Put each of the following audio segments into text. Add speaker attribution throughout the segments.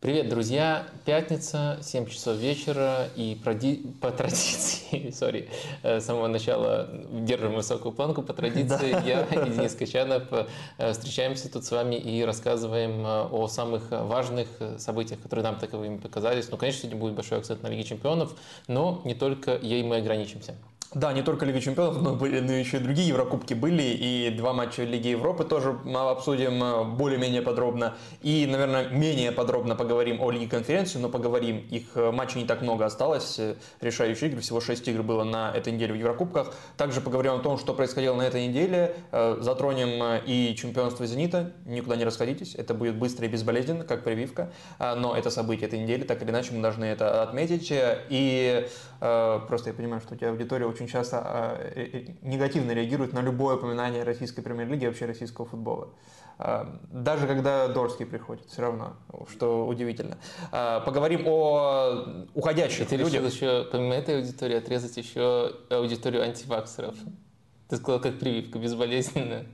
Speaker 1: Привет, друзья! Пятница, 7 часов вечера, и по традиции, сори, э, с самого начала держим высокую планку, по традиции я и Денис Качанов э, встречаемся тут с вами и рассказываем э, о самых важных событиях, которые нам таковыми показались. Ну, конечно, сегодня будет большой акцент на Лиге Чемпионов, но не только ей мы ограничимся.
Speaker 2: Да, не только Лига Чемпионов, но, были, но еще и другие Еврокубки были, и два матча Лиги Европы тоже обсудим э, более-менее подробно. И, наверное, менее подробно поговорим о Лиге Конференции, но поговорим. Их э, матчей не так много осталось, э, решающие игры, всего 6 игр было на этой неделе в Еврокубках. Также поговорим о том, что происходило на этой неделе, затронем и чемпионство «Зенита», никуда не расходитесь, это будет быстро и безболезненно, как прививка, но это событие этой недели, так или иначе мы должны это отметить. И просто я понимаю, что у тебя аудитория очень часто а, э, э, негативно реагируют на любое упоминание российской премьер-лиги и вообще российского футбола. Даже когда Дорский приходит, все равно, что удивительно. Поговорим о уходящих
Speaker 1: Ты людях. еще, помимо этой аудитории, отрезать еще аудиторию антиваксеров. Ты сказал, как прививка, безболезненная.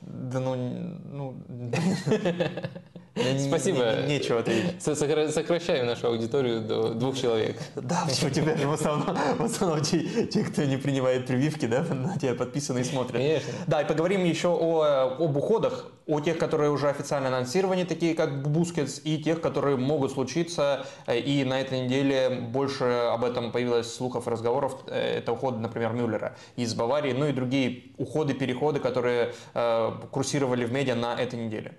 Speaker 2: Да ну, ну
Speaker 1: Спасибо.
Speaker 2: Нечего ответить.
Speaker 1: Сокращаем нашу аудиторию до двух человек.
Speaker 2: Да, почему тебя же в основном, в основном те, те, кто не принимает прививки, да, на тебя подписаны и смотрят.
Speaker 1: Конечно.
Speaker 2: Да, и поговорим еще о, об уходах, о тех, которые уже официально анонсированы, такие как Бускетс, и тех, которые могут случиться. И на этой неделе больше об этом появилось слухов и разговоров. Это уход, например, Мюллера из Баварии, ну и другие уходы, переходы, которые э, курсировали в медиа на этой неделе.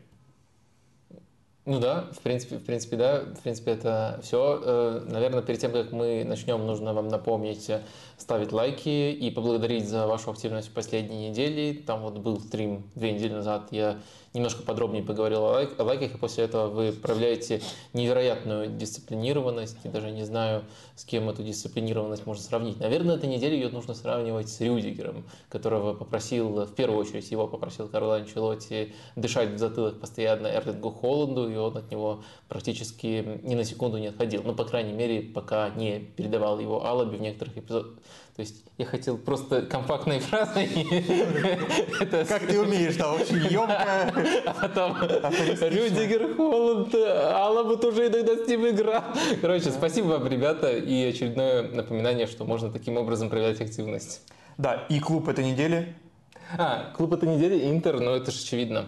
Speaker 1: Ну да, в принципе, в принципе, да, в принципе, это все. Э, наверное, перед тем, как мы начнем, нужно вам напомнить э, ставить лайки и поблагодарить за вашу активность в последние недели. Там вот был стрим две недели назад, я немножко подробнее поговорил о, лайк, о лайках, и после этого вы проявляете невероятную дисциплинированность. И даже не знаю, с кем эту дисциплинированность можно сравнить. Наверное, этой неделе ее нужно сравнивать с Рюдигером, которого попросил, в первую очередь его попросил Карло Анчелотти дышать в затылок постоянно Эрлингу Холланду, и он от него практически ни на секунду не отходил. Ну, по крайней мере, пока не передавал его алаби в некоторых эпизодах то есть я хотел просто компактной фразой.
Speaker 2: Как ты умеешь, да, очень емко.
Speaker 1: А потом Рюдигер, Холланд, Алабут уже иногда с ним играл. Короче, спасибо вам, ребята, и очередное напоминание, что можно таким образом проявлять активность.
Speaker 2: Да, и клуб этой недели.
Speaker 1: А, клуб этой недели Интер, ну это же очевидно.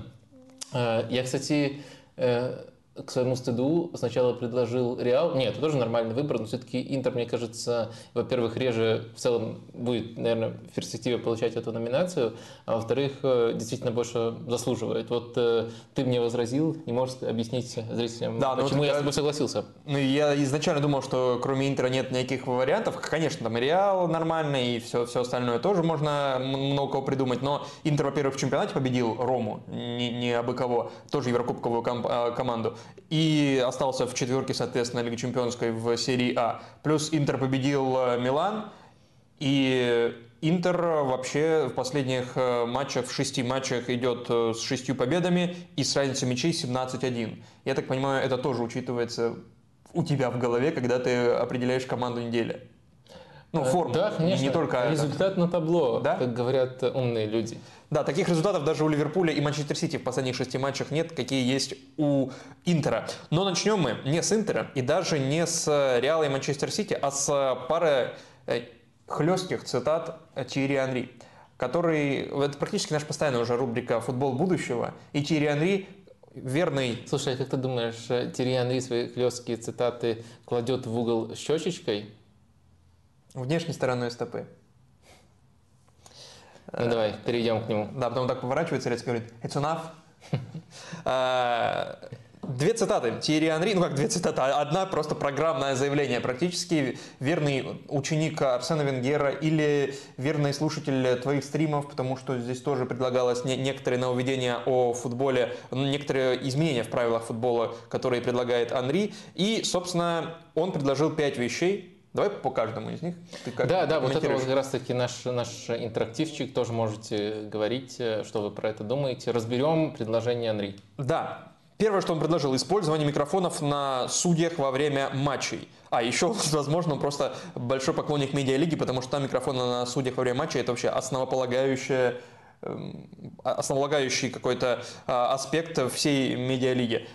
Speaker 1: А, я, кстати, э, к своему стыду сначала предложил Реал. Нет, это тоже нормальный выбор, но все-таки Интер, мне кажется, во-первых, реже в целом будет, наверное, в перспективе получать эту номинацию, а во-вторых, э, действительно больше заслуживает. Вот э, ты мне возразил, не можешь объяснить зрителям, да, ну почему вот я, я с тобой согласился.
Speaker 2: Ну, я изначально думал, что кроме Интера нет никаких вариантов. Конечно, там Реал нормальный, и все, все остальное тоже можно много кого придумать, но Интер, во-первых, в чемпионате победил Рому, не, не абы кого, тоже еврокубковую э, команду и остался в четверке, соответственно, Лиги Чемпионской в серии А. Плюс Интер победил э, Милан, и Интер вообще в последних э, матчах, в шести матчах идет э, с шестью победами и с разницей мячей 17-1. Я так понимаю, это тоже учитывается у тебя в голове, когда ты определяешь команду недели.
Speaker 1: Ну, форму. Да, конечно. Не только Результат на табло, да? как говорят умные люди.
Speaker 2: Да, таких результатов даже у Ливерпуля и Манчестер Сити в последних шести матчах нет, какие есть у Интера. Но начнем мы не с Интера и даже не с Реала и Манчестер Сити, а с пары э, хлестких цитат Тири Анри который, это практически наша постоянная уже рубрика «Футбол будущего», и Тири Анри верный...
Speaker 1: Слушай, а как ты думаешь, Тири Анри свои хлесткие цитаты кладет в угол щечечкой?
Speaker 2: Внешней стороной стопы.
Speaker 1: Ну давай, перейдем к нему.
Speaker 2: Да, потом так поворачивается резко говорит «It's enough». А, две цитаты. Тири Анри, ну как две цитаты, а одна просто программное заявление. Практически верный ученик Арсена Венгера или верный слушатель твоих стримов, потому что здесь тоже предлагалось некоторые нововведения о футболе, некоторые изменения в правилах футбола, которые предлагает Анри. И, собственно, он предложил пять вещей, Давай по каждому из них.
Speaker 1: Ты как да, да, вот это вот как раз таки наш, наш интерактивчик. Тоже можете говорить, э, что вы про это думаете. Разберем предложение Анри.
Speaker 2: Да. Первое, что он предложил, использование микрофонов на судьях во время матчей. А еще, возможно, он просто большой поклонник медиалиги, потому что там микрофоны на судьях во время матча это вообще основополагающее эм, основополагающий какой-то а, аспект всей медиалиги.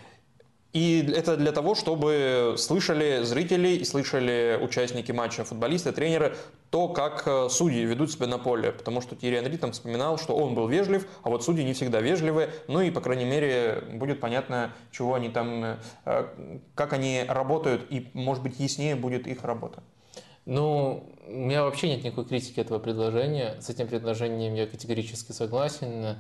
Speaker 2: И это для того, чтобы слышали зрители и слышали участники матча, футболисты, тренеры, то, как э, судьи ведут себя на поле. Потому что Тири Анри там вспоминал, что он был вежлив, а вот судьи не всегда вежливы. Ну и, по крайней мере, будет понятно, чего они там, э, как они работают, и, может быть, яснее будет их работа.
Speaker 1: Ну, у меня вообще нет никакой критики этого предложения. С этим предложением я категорически согласен.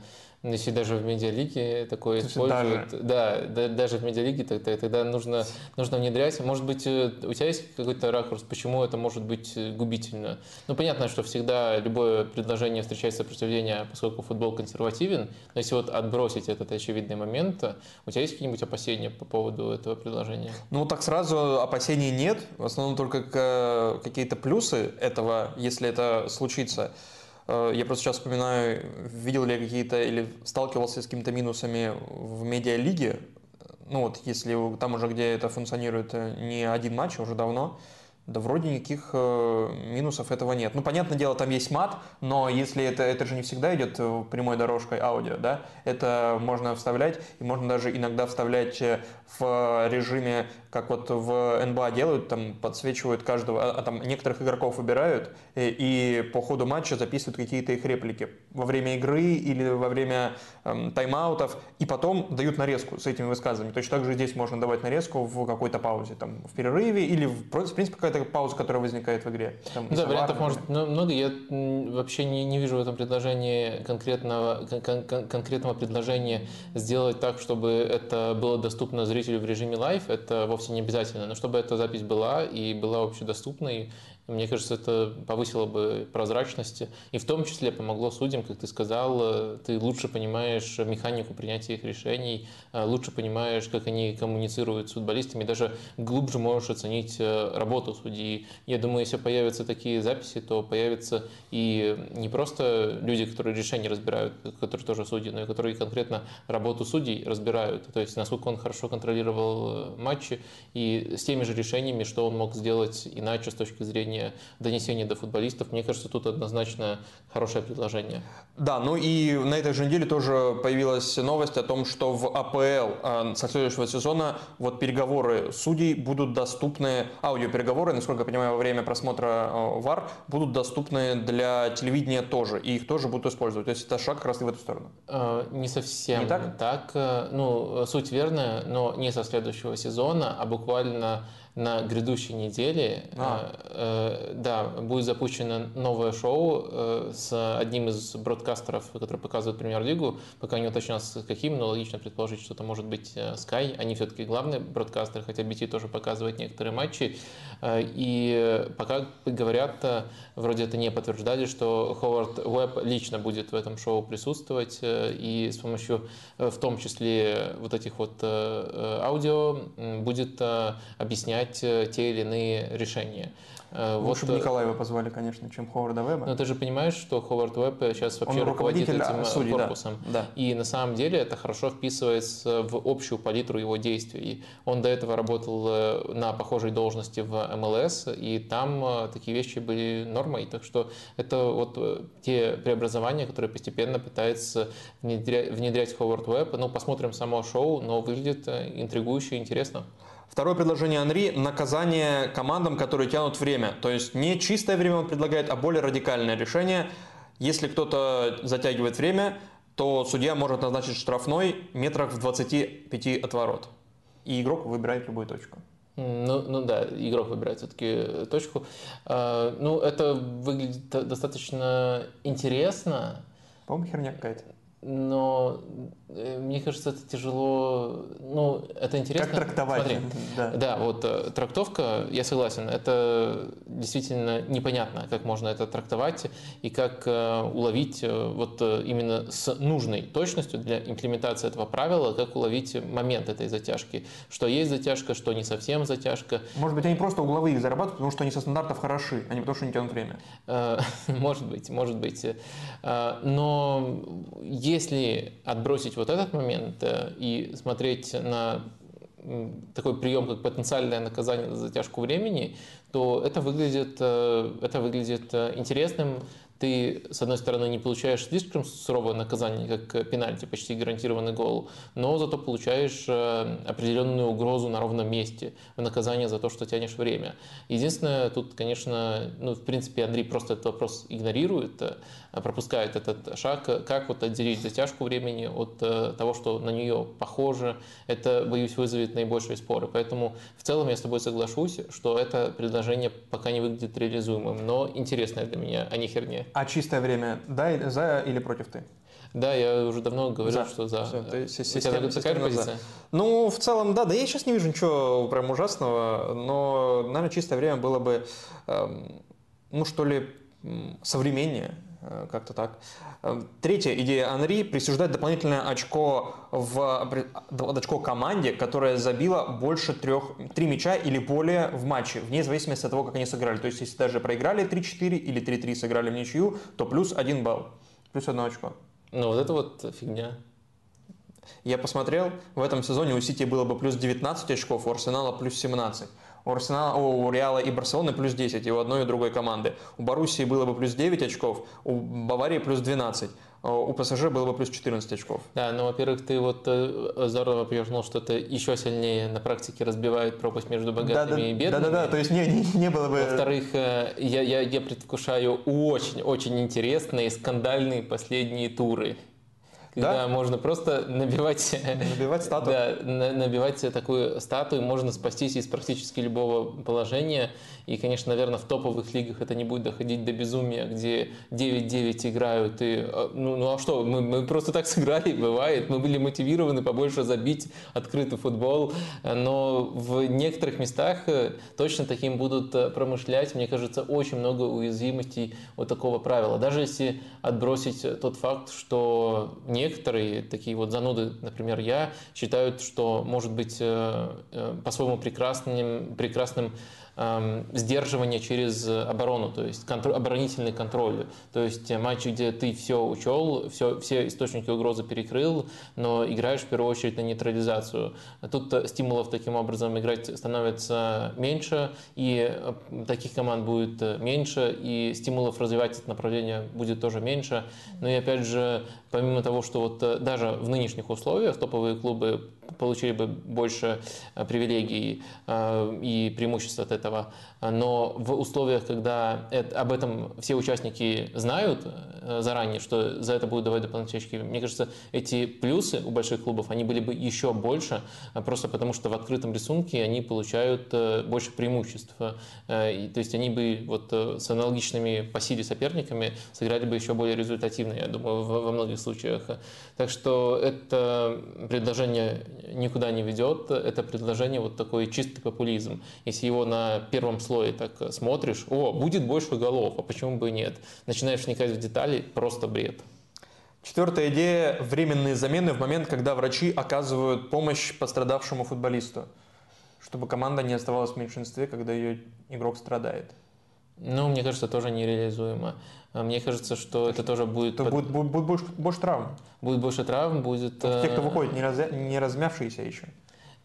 Speaker 1: Если даже в медиалиге такое используют, даже... да, да, даже в медиалиге тогда, тогда нужно, нужно внедрять. Может быть, э, у тебя есть какой-то ракурс, почему это может быть э, губительно? Ну, понятно, что всегда любое предложение встречает сопротивление, поскольку футбол консервативен, но если вот отбросить этот очевидный момент, у тебя есть какие-нибудь опасения по поводу этого предложения?
Speaker 2: Ну, так сразу опасений нет, в основном только э, какие-то плюсы этого, если это случится. Э, я просто сейчас вспоминаю, видел ли я какие-то или сталкивался с какими-то минусами в медиалиге. Ну вот, если там уже, где это функционирует э, не один матч, а уже давно, да вроде никаких э, минусов этого нет. Ну, понятное дело, там есть мат, но если это, это же не всегда идет прямой дорожкой аудио, да, это можно вставлять, и можно даже иногда вставлять в режиме как вот в НБА делают, там подсвечивают каждого, а, а там некоторых игроков выбирают и, и по ходу матча записывают какие-то их реплики во время игры или во время эм, тайм-аутов, и потом дают нарезку с этими высказываниями. Точно так же здесь можно давать нарезку в какой-то паузе, там, в перерыве или, в, в принципе, какая-то пауза, которая возникает в игре.
Speaker 1: Там, да, вариантов может много. Я вообще не, не вижу в этом предложении конкретного, кон, кон, конкретного предложения сделать так, чтобы это было доступно зрителю в режиме live. Это вовсе вовсе не обязательно, но чтобы эта запись была и была общедоступной, мне кажется, это повысило бы прозрачность и в том числе помогло судьям, как ты сказал, э, ты лучше понимаешь механику принятия их решений, э, лучше понимаешь, как они коммуницируют с футболистами, даже глубже можешь оценить э, работу судьи. Я думаю, если появятся такие записи, то появятся и не просто люди, которые решения разбирают, которые тоже судьи, но и которые конкретно работу судей разбирают, то есть насколько он хорошо контролировал матчи и с теми же решениями, что он мог сделать иначе с точки зрения уровне донесения до футболистов, мне кажется, тут однозначно хорошее предложение.
Speaker 2: Да, ну и на этой же неделе тоже появилась новость о том, что в АПЛ а, со следующего сезона вот переговоры судей будут доступны, аудиопереговоры, насколько я понимаю, во время просмотра а, ВАР будут доступны для телевидения тоже, и их тоже будут использовать. То есть это шаг как раз и в эту сторону.
Speaker 1: А, не совсем не так? так. Ну, суть верная, но не со следующего сезона, а буквально на грядущей неделе а. э, да, будет запущено новое шоу э, с одним из бродкастеров, который показывает премьер-лигу. Пока не уточнил, с каким, но логично предположить, что это может быть э, Sky. Они все-таки главные бродкастеры, хотя BT тоже показывает некоторые матчи. Э, и пока говорят, э, вроде это не подтверждали, что Ховард Уэбб лично будет в этом шоу присутствовать э, и с помощью в том числе вот этих вот аудио будет объяснять те или иные решения.
Speaker 2: Э, Лучше вот, бы э, Николаева позвали, конечно, чем Ховарда Веба.
Speaker 1: Но ты же понимаешь, что Ховард Веб сейчас вообще Он руководит этим э, судей, корпусом. Да, да. И на самом деле это хорошо вписывается в общую палитру его действий. Он до этого работал на похожей должности в МЛС, и там такие вещи были нормой. Так что это вот те преобразования, которые постепенно пытается внедрять, внедрять Ховард Веб. Ну, посмотрим само шоу, но выглядит интригующе и интересно.
Speaker 2: Второе предложение Анри – наказание командам, которые тянут время. То есть не чистое время он предлагает, а более радикальное решение. Если кто-то затягивает время, то судья может назначить штрафной метрах в 25 от ворот. И игрок выбирает любую точку.
Speaker 1: Ну, ну да, игрок выбирает все-таки точку. А, ну, это выглядит достаточно интересно.
Speaker 2: По-моему, херня какая-то
Speaker 1: но э, мне кажется, это тяжело, ну, это интересно.
Speaker 2: Как трактовать? Смотри,
Speaker 1: да. да, вот э, трактовка, я согласен, это действительно непонятно, как можно это трактовать и как э, уловить вот именно с нужной точностью для имплементации этого правила, как уловить момент этой затяжки, что есть затяжка, что не совсем затяжка.
Speaker 2: Может быть, они просто угловые зарабатывают, потому что они со стандартов хороши, а не потому, что они тянут время.
Speaker 1: Может быть, может быть. Но если отбросить вот этот момент э, и смотреть на такой прием, как потенциальное наказание за затяжку времени, то это выглядит, э, это выглядит э, интересным ты, с одной стороны, не получаешь слишком суровое наказание, как пенальти, почти гарантированный гол, но зато получаешь определенную угрозу на ровном месте в наказание за то, что тянешь время. Единственное, тут, конечно, ну, в принципе, Андрей просто этот вопрос игнорирует, пропускает этот шаг, как вот отделить затяжку времени от э, того, что на нее похоже, это, боюсь, вызовет наибольшие споры. Поэтому в целом я с тобой соглашусь, что это предложение пока не выглядит реализуемым, но интересное для меня, а не херня.
Speaker 2: А чистое время да, за или против ты?
Speaker 1: Да, я уже давно говорил,
Speaker 2: За.
Speaker 1: что за.
Speaker 2: Всё, ты си-
Speaker 1: У тебя
Speaker 2: система-
Speaker 1: такая
Speaker 2: система за.
Speaker 1: позиция?
Speaker 2: Ну, в целом, да, да я сейчас не вижу ничего прям ужасного, но, наверное, чистое время было бы, эм, ну, что ли, современнее, э, как-то так. Эм, Третья идея Анри – присуждать дополнительное очко, в, очко команде, которая забила больше трех, три мяча или более в матче, вне зависимости от того, как они сыграли. То есть, если даже проиграли 3-4 или 3-3 сыграли в ничью, то плюс один балл, плюс одно очко.
Speaker 1: Ну, вот это вот фигня.
Speaker 2: Я посмотрел, в этом сезоне у Сити было бы плюс 19 очков, у Арсенала плюс 17. У, Арсенала, о, у Реала и Барселоны плюс 10, и у одной и другой команды. У Боруссии было бы плюс 9 очков, у Баварии плюс 12, а у ПСЖ было бы плюс 14 очков.
Speaker 1: Да, ну, во-первых, ты вот э, здорово подчеркнул, что это еще сильнее на практике разбивает пропасть между богатыми и бедными.
Speaker 2: Да-да-да, то есть не, не, не было бы...
Speaker 1: Во-вторых, э, я, я, я предвкушаю очень-очень интересные скандальные последние туры. Когда
Speaker 2: Да?
Speaker 1: можно просто набивать,
Speaker 2: Набивать стату.
Speaker 1: да, на- набивать такую статую, можно спастись из практически любого положения. И, конечно, наверное, в топовых лигах это не будет доходить до безумия, где 9-9 играют. И, э, ну, ну а что, мы, мы просто так сыграли, бывает. Мы были мотивированы побольше забить открытый футбол. Но в некоторых местах э, точно таким будут э, промышлять. Мне кажется, очень много уязвимостей вот такого правила. Даже если отбросить тот факт, что некоторые такие вот зануды, например, я, считают, что может быть по-своему прекрасным, прекрасным сдерживание через оборону, то есть контр- оборонительный контроль. То есть матчи, где ты все учел, все, все источники угрозы перекрыл, но играешь в первую очередь на нейтрализацию. Тут стимулов таким образом играть становится меньше, и таких команд будет э, меньше, и стимулов развивать это направление будет тоже меньше. Ну и опять же, помимо того, что вот э, даже в нынешних условиях топовые клубы получили бы больше э, привилегий э, и преимуществ от этого, но в условиях, когда это- об этом все участники знают э, заранее, что за это будут давать дополнительные очки, мне кажется, эти плюсы у больших клубов, они были бы еще больше, э, просто потому что в открытом рисунке они получают э, больше преимуществ. Э, и, То есть они бы вот с аналогичными по силе соперниками сыграли бы еще более результативно, я думаю, во во многих случаях. Так что это предложение никуда не ведет, это предложение вот такой чистый популизм. Если его на первом слое так смотришь, о, будет больше голов, а почему бы и нет? Начинаешь вникать в детали, просто бред.
Speaker 2: Четвертая идея – временные замены в момент, когда врачи оказывают помощь пострадавшему футболисту, чтобы команда не оставалась в меньшинстве, когда ее игрок страдает.
Speaker 1: Ну, мне кажется, тоже нереализуемо. А Мне кажется, что это тоже будет,
Speaker 2: То
Speaker 1: под-
Speaker 2: будет, будет, будет больше, больше травм.
Speaker 1: будет больше травм, будет...
Speaker 2: Те, кто
Speaker 1: э,
Speaker 2: выходит, не, разя- не размявшиеся еще.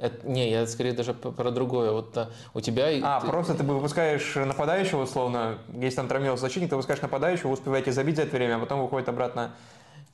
Speaker 1: Это- не, я скорее даже про другое. Вот а, у тебя...
Speaker 2: А,
Speaker 1: ты-
Speaker 2: просто ты выпускаешь нападающего, условно, если там травмировался защитник, ты выпускаешь нападающего, успеваете забить за это время, а потом выходит обратно.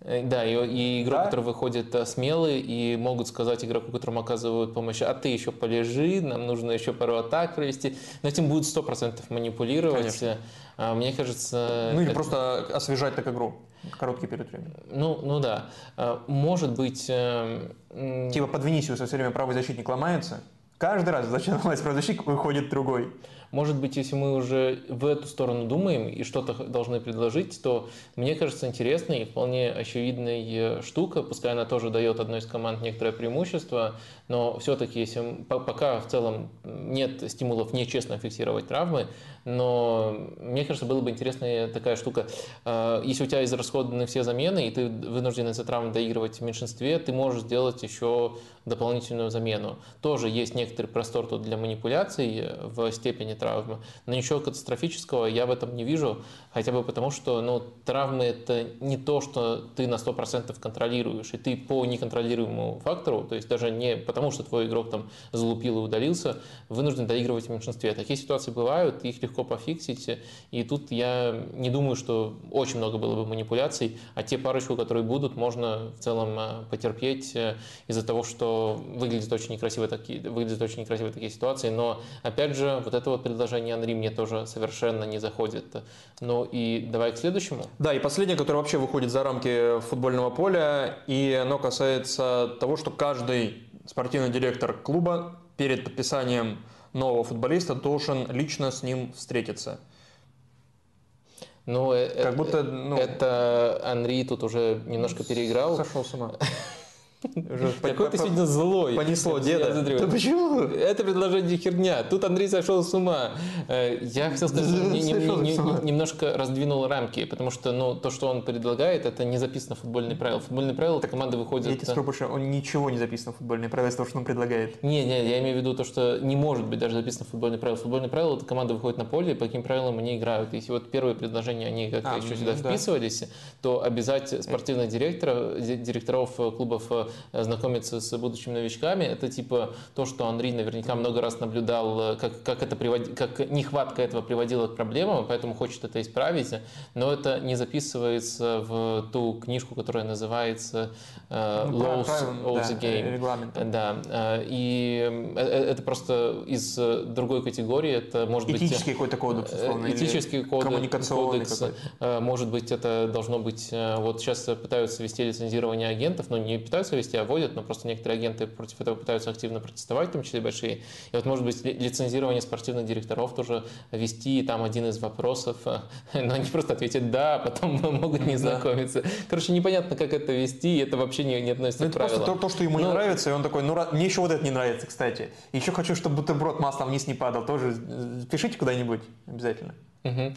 Speaker 1: Э, Да, и, и игрок,
Speaker 2: Да?
Speaker 1: который выходит э, смелый, и могут сказать игроку, которому оказывают помощь, а ты еще полежи, нам нужно еще пару атак провести. Но этим будут 100% манипулировать.
Speaker 2: Конечно.
Speaker 1: А, Мне кажется...
Speaker 2: Ну или
Speaker 1: это-
Speaker 2: просто освежать так игру. Короткий период времени.
Speaker 1: Ну, ну да. А, Может быть... э, м,
Speaker 2: Типа под Венисиуса все время правый защитник ломается. Каждый раз правый защитник, выходит другой.
Speaker 1: Может быть, если мы уже в эту сторону думаем и что-то должны предложить, то мне кажется интересной и вполне очевидной штука, пускай она тоже дает одной из команд некоторое преимущество, но все-таки, если по- пока в целом нет стимулов нечестно фиксировать травмы, но мне кажется, было бы интересная такая штука. Э, Если у тебя израсходованы все замены, и ты вынужден из-за травм доигрывать в меньшинстве, ты можешь сделать еще дополнительную замену. Тоже есть некоторый простор тут для манипуляций э, в степени травмы, но ничего катастрофического я в этом не вижу, хотя бы потому, что ну, травмы это не то, что ты на 100% контролируешь, и ты по неконтролируемому фактору, то есть даже не потому, что твой игрок там залупил и удалился, вынужден доигрывать в меньшинстве. Такие ситуации бывают, их легко пофиксить, и тут я не думаю, что очень много было бы манипуляций, а те парочку, которые будут, можно в целом э, потерпеть э, из-за того, что выглядят очень некрасиво такие, выглядят очень некрасиво такие ситуации, но опять же, вот это вот предложение Анри мне тоже совершенно не заходит. Ну и давай к следующему.
Speaker 2: Да, и последнее, которое вообще выходит за рамки футбольного поля, и оно касается того, что каждый спортивный директор клуба перед подписанием нового футболиста должен лично с ним встретиться.
Speaker 1: Ну, э, как будто ну, это Анри тут уже немножко переиграл.
Speaker 2: Сошел с ума.
Speaker 1: Какой ты сегодня злой.
Speaker 2: Понесло деда.
Speaker 1: Да почему? Это предложение херня. Тут Андрей сошел с ума. Э, я хотел сказать, немножко раздвинул рамки, потому что ну, то, что он предлагает, это не записано в футбольные правила. Футбольные правила, так команда выходит...
Speaker 2: Я тебе скажу больше, он ничего не записано в футбольные правила из того, что он предлагает.
Speaker 1: Не, не, я имею в виду то, что не может быть даже записано в футбольные правила. Футбольные правила, это команда выходит на поле, и по каким правилам они играют. Если вот первые предложения, они как-то а, еще сюда да. вписывались, то обязать спортивных директоров, директоров клубов э, знакомиться с будущими новичками. Это типа то, что Андрей наверняка много раз наблюдал, э, как, как, это привод... как нехватка этого приводила к проблемам, поэтому хочет это исправить. Но это не записывается в ту книжку, которая называется uh, Laws of
Speaker 2: да, the Game. Регламент.
Speaker 1: Да. И это просто из другой категории. Это может
Speaker 2: Этический быть... какой-то кодекс,
Speaker 1: условно, Этический кодекс, коммуникационный кодекс. Может быть, это должно быть... Вот сейчас пытаются вести лицензирование агентов, но не пытаются вести, а вводят, но просто некоторые агенты против этого пытаются активно протестовать, в том числе большие. И вот, может быть, лицензирование спортивных директоров тоже вести, и там один из вопросов, но они просто ответят «да», а потом могут не знакомиться. Короче, непонятно, как это вести, и это вообще не, не относится ну,
Speaker 2: к правилам. просто то, то, что ему но... не нравится, и он такой, ну, мне еще вот это не нравится, кстати. Еще хочу, чтобы бутерброд маслом вниз не падал, тоже э, пишите куда-нибудь обязательно.
Speaker 1: Угу.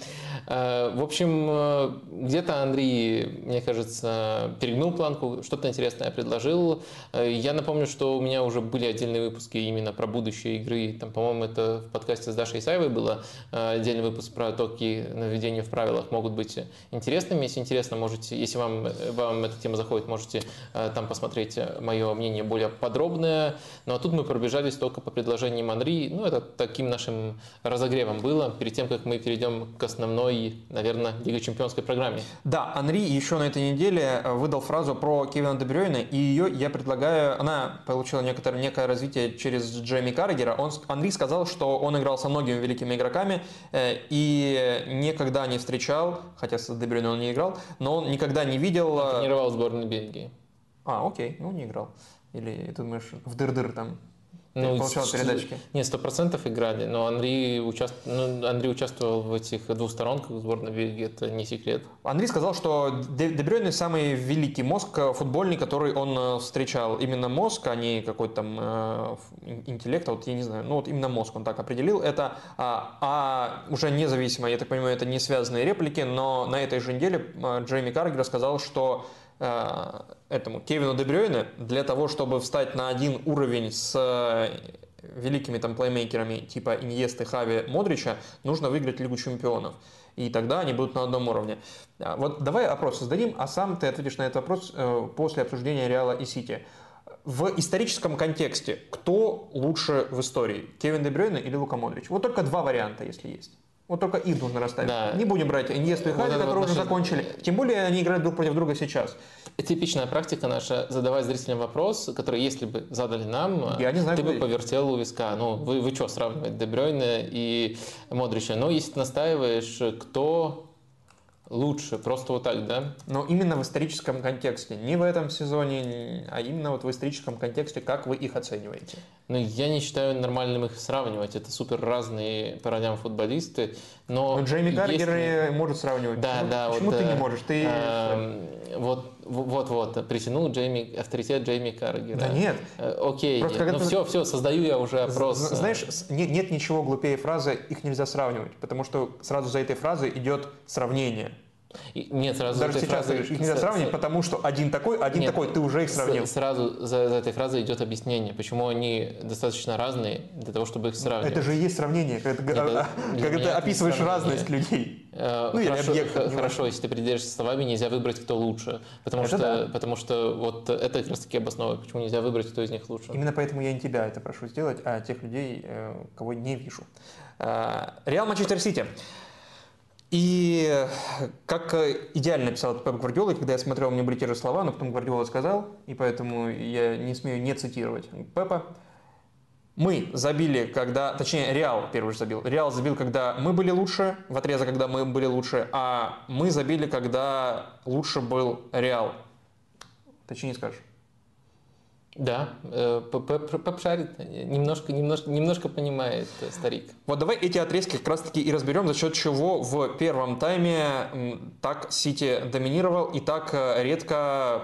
Speaker 1: В общем, э, где-то Андрей, мне кажется, перегнул планку, что-то интересное предложил. Э, я напомню, что у меня уже были отдельные выпуски именно про будущее игры. Там, по-моему, это в подкасте с Дашей Исаевой было отдельный выпуск про то, какие нововведения в правилах могут быть интересными. Если интересно, можете, если вам, вам эта тема заходит, можете там посмотреть мое мнение более подробное. Ну а тут мы пробежались только по предложениям Андрей. Ну, это таким нашим разогревом было перед тем, как мы перейдем к основной, наверное, Лига Чемпионской программе.
Speaker 2: Да, Анри еще на этой неделе э, выдал фразу про Кевина Дебрёйна, и ее я предлагаю, она получила некоторое, некое развитие через Джейми Каррегера. Он, Анри сказал, что он играл со многими великими игроками э, и никогда не встречал, хотя с Дебрёйном он не играл, но он никогда не видел...
Speaker 1: Он э, тренировал сборную Бельгии.
Speaker 2: А, окей, ну не играл. Или ты думаешь, в дыр-дыр там ну, получал передачки?
Speaker 1: Нет, сто процентов играли, но Андрей, участ... ну, Андрей участвовал в этих двусторонках сборной Бельгии, это не секрет.
Speaker 2: Андрей сказал, что Дебрёйне самый великий мозг э, футбольный, который он э, встречал. Именно мозг, а не какой-то там э, интеллект, а вот я не знаю, ну вот именно мозг он так определил. Это а, а уже независимо, я так понимаю, это не связанные реплики, но на этой же неделе Джейми Каргер сказал, что Э, этому Кевину Дебрёйне для того, чтобы встать на один уровень с э, великими там плеймейкерами типа Иньесты, Хави, Модрича, нужно выиграть Лигу Чемпионов. И тогда они будут на одном уровне. А, вот давай опрос создадим, а сам ты ответишь на этот вопрос э, после обсуждения Реала и Сити. В историческом контексте, кто лучше в истории? Кевин Дебрёйне или Лука Модрич? Вот только два варианта, если есть. Вот только их нужно расставить. Да. Не будем брать Иньесту и Хави, вот которые уже закончили. Тем более они играют друг против друга сейчас.
Speaker 1: Типичная практика наша задавать зрителям вопрос, который, если бы задали нам, Я не знаю, ты бы повертел у виска. Ну, вы, вы что сравнивать Дебрёйна и Модрича? Но если ты настаиваешь, кто лучше, просто вот так, да?
Speaker 2: Но именно в историческом контексте, не в этом сезоне, а именно вот в историческом контексте, как вы их оцениваете?
Speaker 1: Ну, я не считаю нормальным их сравнивать, это супер разные по ролям футболисты, но...
Speaker 2: Но Джейми Каргер если... может сравнивать.
Speaker 1: Да,
Speaker 2: почему,
Speaker 1: да.
Speaker 2: Почему
Speaker 1: вот,
Speaker 2: ты не можешь? Ты...
Speaker 1: Э, вот, вот, вот, притянул Джейми, авторитет Джейми Каргера.
Speaker 2: Да нет.
Speaker 1: Э, окей, Просто, ну это... все, все, создаю я уже опрос.
Speaker 2: Знаешь, нет, нет ничего глупее фразы, их нельзя сравнивать, потому что сразу за этой фразой идет сравнение.
Speaker 1: И, нет, сразу
Speaker 2: Даже сейчас
Speaker 1: фразой-
Speaker 2: их нельзя
Speaker 1: с-
Speaker 2: сравнивать,
Speaker 1: с-
Speaker 2: потому что один такой, один
Speaker 1: Нет,
Speaker 2: такой, ты уже их
Speaker 1: с-
Speaker 2: сравнил.
Speaker 1: Сразу за, за этой фразой идет объяснение, почему они достаточно разные для того, чтобы их сравнивать.
Speaker 2: Это же и есть сравнение, когда, ты-
Speaker 1: Нет,
Speaker 2: когда
Speaker 1: не
Speaker 2: описываешь разность людей.
Speaker 1: Э,
Speaker 2: Ну, или
Speaker 1: хорошо, х-
Speaker 2: неважно.
Speaker 1: хорошо, если ты придерживаешься словами, нельзя выбрать, кто лучше. Потому,
Speaker 2: Это
Speaker 1: что,
Speaker 2: да.
Speaker 1: потому что вот это как раз таки обосновывает, почему нельзя выбрать, кто из них лучше.
Speaker 2: Именно поэтому я не тебя это прошу сделать, а тех людей, э, кого не вижу. А, Реал Манчестер Сити. И как э, идеально написал Пеп Гвардиола, когда я смотрел, у меня были те же слова, но потом Гвардиола сказал, и поэтому я не смею не цитировать Пепа. Мы забили, когда, точнее, Реал первый же забил. Реал забил, когда мы были лучше, в отрезок, когда мы были лучше, а мы забили, когда лучше был Реал. Точнее не скажешь.
Speaker 1: Да, э, П- П- П- Пеп шарит, немножко, немножко, немножко понимает э, старик.
Speaker 2: Вот давай эти отрезки как раз таки и разберем, за счет чего в первом тайме так Сити доминировал и так э, редко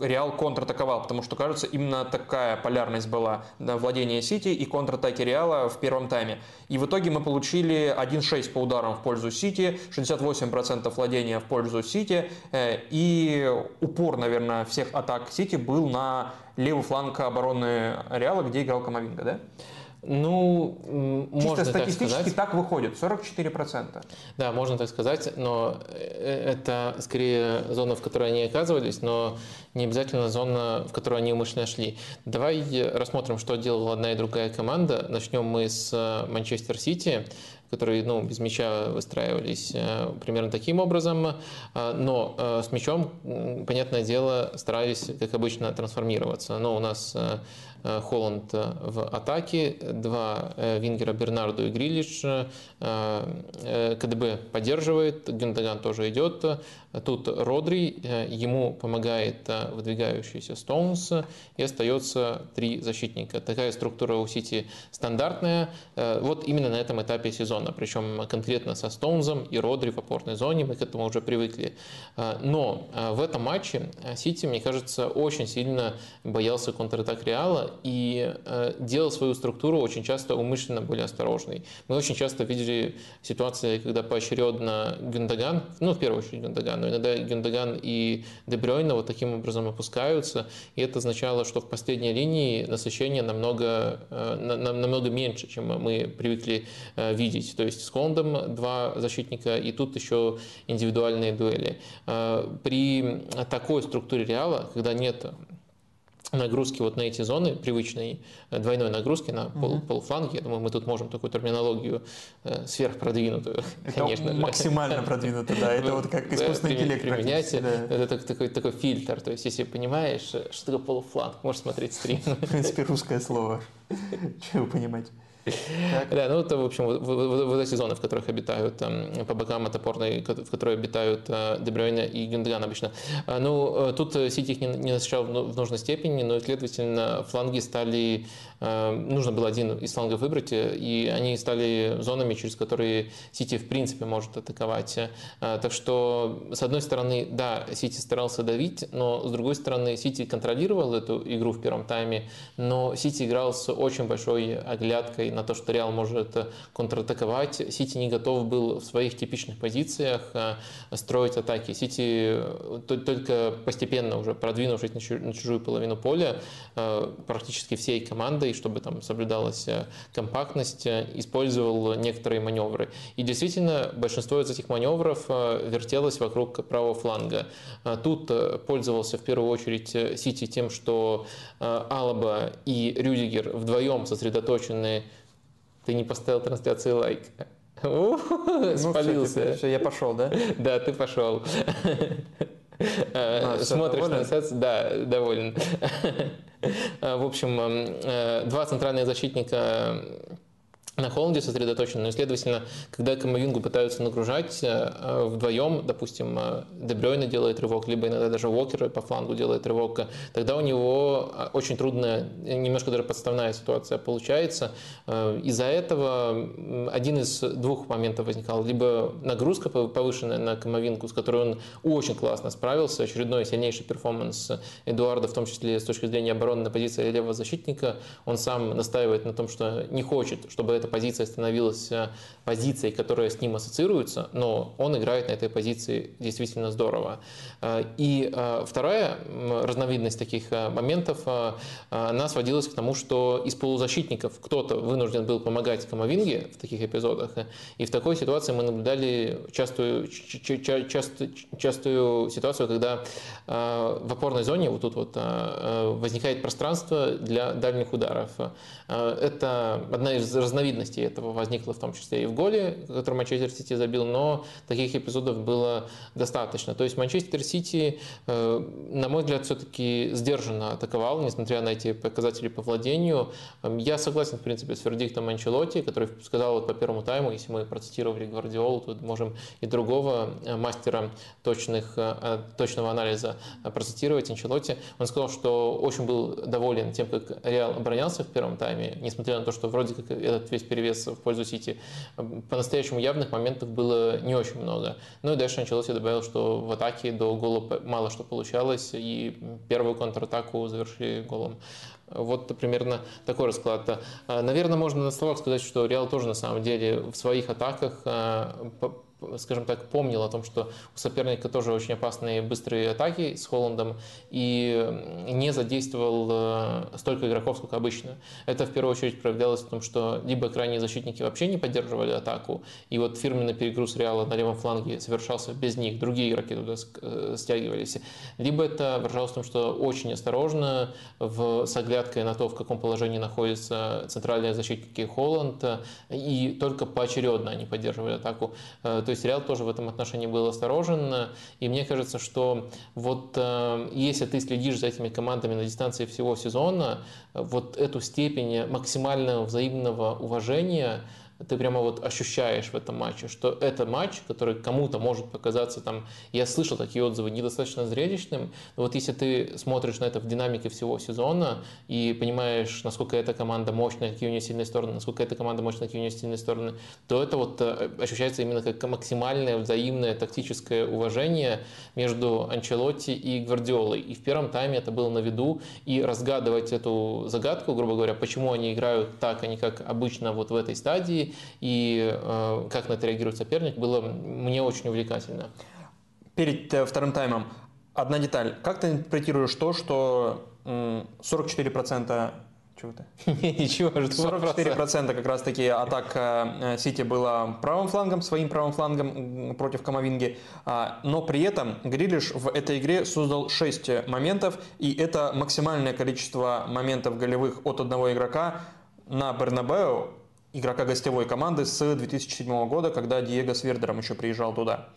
Speaker 2: Реал контратаковал, потому что, кажется, именно такая полярность была да, владения Сити и контратаки Реала в первом тайме. И в итоге мы получили 1-6 по ударам в пользу Сити, 68% владения в пользу Сити, э, и упор, наверное, всех атак Сити был на левый фланг обороны Реала, где играл Камовинга, да?
Speaker 1: Ну,
Speaker 2: Чисто
Speaker 1: можно так
Speaker 2: статистически
Speaker 1: сказать.
Speaker 2: так выходит, 44%.
Speaker 1: Да, можно так сказать, но э, это скорее зона, в которой они оказывались, но не обязательно зона, в которую они умышленно шли. Давай э, рассмотрим, что делала одна и другая команда. Начнем мы с э, Манчестер Сити, которые ну, без мяча выстраивались э, примерно таким образом, Э, но э, с мячом, понятное дело, старались, как обычно, трансформироваться. Но у нас э, э, Холланд э, в атаке, два э, вингера Бернарду и Грилиш, э, э, КДБ поддерживает, Гюндаган тоже идет, тут Родри, э, ему помогает э, выдвигающийся Стоунс, и остается три защитника. Такая структура у Сити стандартная, э, вот именно на этом этапе сезона, причем конкретно со Стоунзом и Родри в опорной зоне, мы к этому уже привыкли. Э, Но э, в этом матче э, Сити, мне кажется, очень сильно боялся контратак Реала и э, делал свою структуру очень часто умышленно более осторожной. Мы очень часто видели ситуации, когда поочередно Гюндаган, ну, в первую очередь Гюндаган, но иногда Гюндаган и Дебрёйна вот таким образом опускаются, и это означало, что в последней линии насыщение намного, э, на- на- намного меньше, чем мы привыкли э, видеть. То есть с Кондом два защитника, и тут еще индивидуальные дуэли. Э, При такой структуре Реала, когда нет нагрузки вот на эти зоны, привычной э, двойной нагрузки на пол, полуфланге. Я думаю, мы тут можем такую терминологию э, сверхпродвинутую,
Speaker 2: Это
Speaker 1: конечно же.
Speaker 2: максимально продвинуто, да. Это вот как
Speaker 1: Да,
Speaker 2: искусственный
Speaker 1: применять-
Speaker 2: интеллект.
Speaker 1: применять.
Speaker 2: да.
Speaker 1: Это так- такой, такой фильтр. То есть, если понимаешь, что такое полуфланг, можешь смотреть стрим.
Speaker 2: В принципе, русское слово. Чего понимать?
Speaker 1: Да, ну это, в общем, вот, эти зоны, в которых обитают там, по бокам от опорной, в которой обитают э, Дебрёйне и Гюндган обычно. А, Ну, э, тут э, Сити их не, насыщал ну- в нужной степени, но, следовательно, фланги стали... э, Нужно было один из флангов выбрать, э, и они стали зонами, через которые Сити, в принципе, может атаковать. Э, Так что, с одной стороны, да, Сити старался давить, но, с другой стороны, Сити контролировал эту игру в первом тайме, но Сити играл с очень большой оглядкой на то, что Реал может контратаковать. Сити не готов был в своих типичных позициях строить атаки. Сити то- только постепенно уже продвинувшись на чу- на чужую половину поля, практически всей командой, чтобы там соблюдалась э, компактность, э, использовал некоторые маневры. И действительно, большинство из этих маневров э, вертелось вокруг правого фланга. Тут пользовался в первую очередь Сити тем, что Алаба и Рюдигер вдвоем сосредоточены. Ты не поставил трансляции лайк.
Speaker 2: Ну,
Speaker 1: Спалился.
Speaker 2: Все, я пошел, да?
Speaker 1: Да, ты пошел. Э, Смотришь трансляцию? Да, доволен. Э, В общем, э, два центральных защитника на Холланде сосредоточены, но, следовательно, когда Камовингу пытаются нагружать э, вдвоем, допустим, э, Дебрёйна делает рывок, либо иногда даже Уокер по флангу делает рывок, тогда у него э, очень трудная, немножко даже подставная ситуация получается. Э, Из-за этого один из двух моментов возникал. Либо нагрузка пов- повышенная на Камовинку, с которой он очень классно справился, очередной сильнейший перформанс Эдуарда, в том числе с точки зрения обороны на позиции левого защитника. Он сам настаивает на том, что не хочет, чтобы это позиция становилась позицией, которая с ним ассоциируется, но он играет на этой позиции действительно здорово. И вторая разновидность таких моментов, она сводилась к тому, что из полузащитников кто-то вынужден был помогать Камовинге в таких эпизодах, и в такой ситуации мы наблюдали частую, частую, частую ситуацию, когда в опорной зоне вот тут вот возникает пространство для дальних ударов. Это одна из разновидностей этого возникла в том числе и в голе, который Манчестер Сити забил, но таких эпизодов было достаточно. То есть Манчестер Сити, на мой взгляд, все-таки сдержанно атаковал, несмотря на эти показатели по владению. Я согласен, в принципе, с вердиктом Анчелотти, который сказал вот по первому тайму, если мы процитировали Гвардиолу, то можем и другого мастера точных, точного анализа процитировать Анчелотти. Он сказал, что очень был доволен тем, как Реал оборонялся в первом тайме, несмотря на то, что вроде как этот весь перевес в пользу Сити. По-настоящему явных моментов было не очень много. Ну и дальше Анчелотти добавил, что в атаке до гола мало что получалось, и первую контратаку завершили голом. Вот примерно такой расклад. Наверное, можно на словах сказать, что Реал тоже на самом деле в своих атаках а, скажем так, помнил о том, что у соперника тоже очень опасные быстрые атаки с Холландом и не задействовал э, столько игроков, сколько обычно. Это в первую очередь проявлялось в том, что либо крайние защитники вообще не поддерживали атаку, и вот фирменный перегруз Реала на левом фланге совершался без них, другие игроки туда э, стягивались, либо это выражалось в том, что очень осторожно, в, с оглядкой на то, в каком положении находятся центральные защитники Холланд, и только поочередно они поддерживали атаку. Э, то есть Реал тоже в этом отношении был осторожен. И мне кажется, что вот э, если ты следишь за этими командами на дистанции всего сезона, вот эту степень максимального взаимного уважения ты прямо вот ощущаешь в этом матче, что это матч, который кому-то может показаться там, я слышал такие отзывы, недостаточно зрелищным, но вот если ты смотришь на это в динамике всего сезона и понимаешь, насколько эта команда мощная, какие у нее сильные стороны, насколько эта команда мощная, какие у нее сильные стороны, то это вот э, ощущается именно как максимальное взаимное тактическое уважение между Анчелотти и Гвардиолой. И в первом тайме это было на виду, и разгадывать эту загадку, грубо говоря, почему они играют так, а не как обычно вот в этой стадии, и э, как на это реагирует соперник, было мне очень увлекательно.
Speaker 2: Перед э, вторым таймом одна деталь. Как ты интерпретируешь то, что 44% чего ты?
Speaker 1: Ничего,
Speaker 2: 44% как раз таки атак э, Сити было правым флангом, своим правым флангом против Камовинги, а, но при этом Грилиш в этой игре создал 6 моментов, и это максимальное количество моментов голевых от одного игрока на Бернабеу игрока гостевой команды с 2007 года, когда Диего с Вердером еще приезжал туда.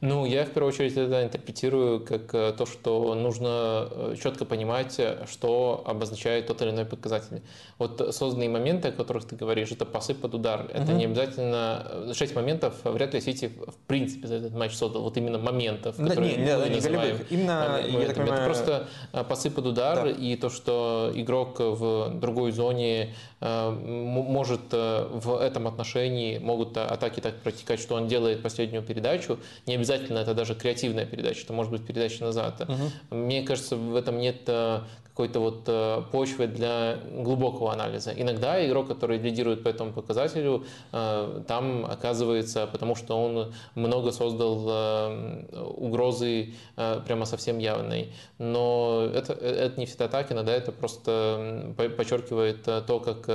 Speaker 1: Ну, я в первую очередь это интерпретирую как э, то, что нужно э, четко понимать, что обозначает тот или иной показатель. Вот созданные моменты, о которых ты говоришь, это посып под удар. Угу. Это не обязательно... Шесть моментов вряд ли Сити в принципе за этот матч создал. Вот именно моментов, которые да, не, мы да, называем.
Speaker 2: Именно,
Speaker 1: я так понимаю... Это просто э, посып под удар да. и то, что игрок в другой зоне может в этом отношении, могут атаки так протекать, что он делает последнюю передачу, не обязательно это даже креативная передача, это может быть передача назад. Угу. Мне кажется, в этом нет э, какой-то вот э, почвы для глубокого анализа. Иногда игрок, который лидирует по этому показателю, э, там оказывается, потому что он много создал угрозы прямо совсем явной. Но это, это не всегда так, иногда это просто подчеркивает то, как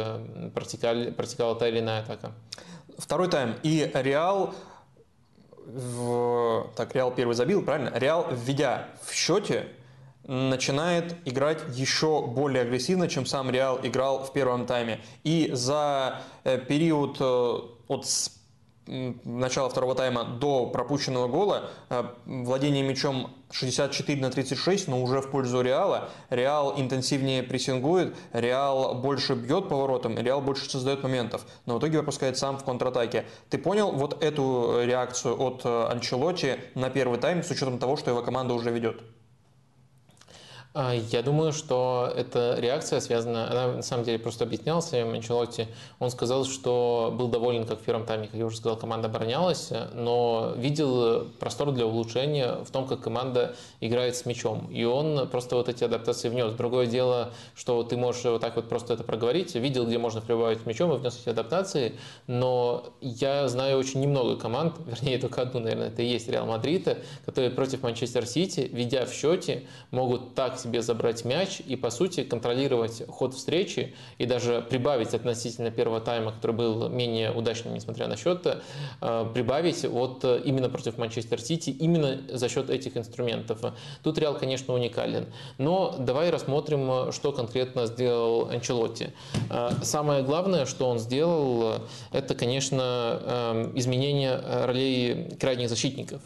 Speaker 1: протекали, протекала та или иная атака.
Speaker 2: Второй тайм. И Реал в... Так, Реал первый забил, правильно? Реал, введя в счете, начинает играть еще более агрессивно, чем сам Реал играл в первом тайме. И за э, период э, от начала второго тайма до пропущенного гола э, владение мячом 64 на 36, но уже в пользу Реала. Реал интенсивнее прессингует, Реал больше бьет поворотом, Реал больше создает моментов, но в итоге выпускает сам в контратаке. Ты понял вот эту реакцию от э, Анчелотти на первый тайм с учетом того, что его команда уже ведет?
Speaker 1: А, я думаю, что эта реакция связана, она на самом деле просто объяснялась своим Анчелотти. Он сказал, что был доволен, как в первом тайме, как я уже сказал, команда оборонялась, но видел простор для улучшения в том, как команда играет с мячом. И он просто вот эти адаптации внес. Другое дело, что ты можешь вот так вот просто это проговорить, видел, где можно прибавить мячом и внес эти адаптации, но я знаю очень немного команд, вернее, только одну, наверное, это и есть Реал Мадрид, которые против Манчестер Сити, ведя в счете, могут так себе забрать мяч и, по сути, контролировать ход встречи и даже прибавить относительно первого тайма, который был менее удачным, несмотря на счет, э, прибавить вот э, именно против Манчестер Сити, именно за счет этих инструментов. Тут Реал, конечно, уникален. Но давай рассмотрим, что конкретно сделал Анчелотти. Э, самое главное, что он сделал, это, конечно, изменение ролей крайних защитников.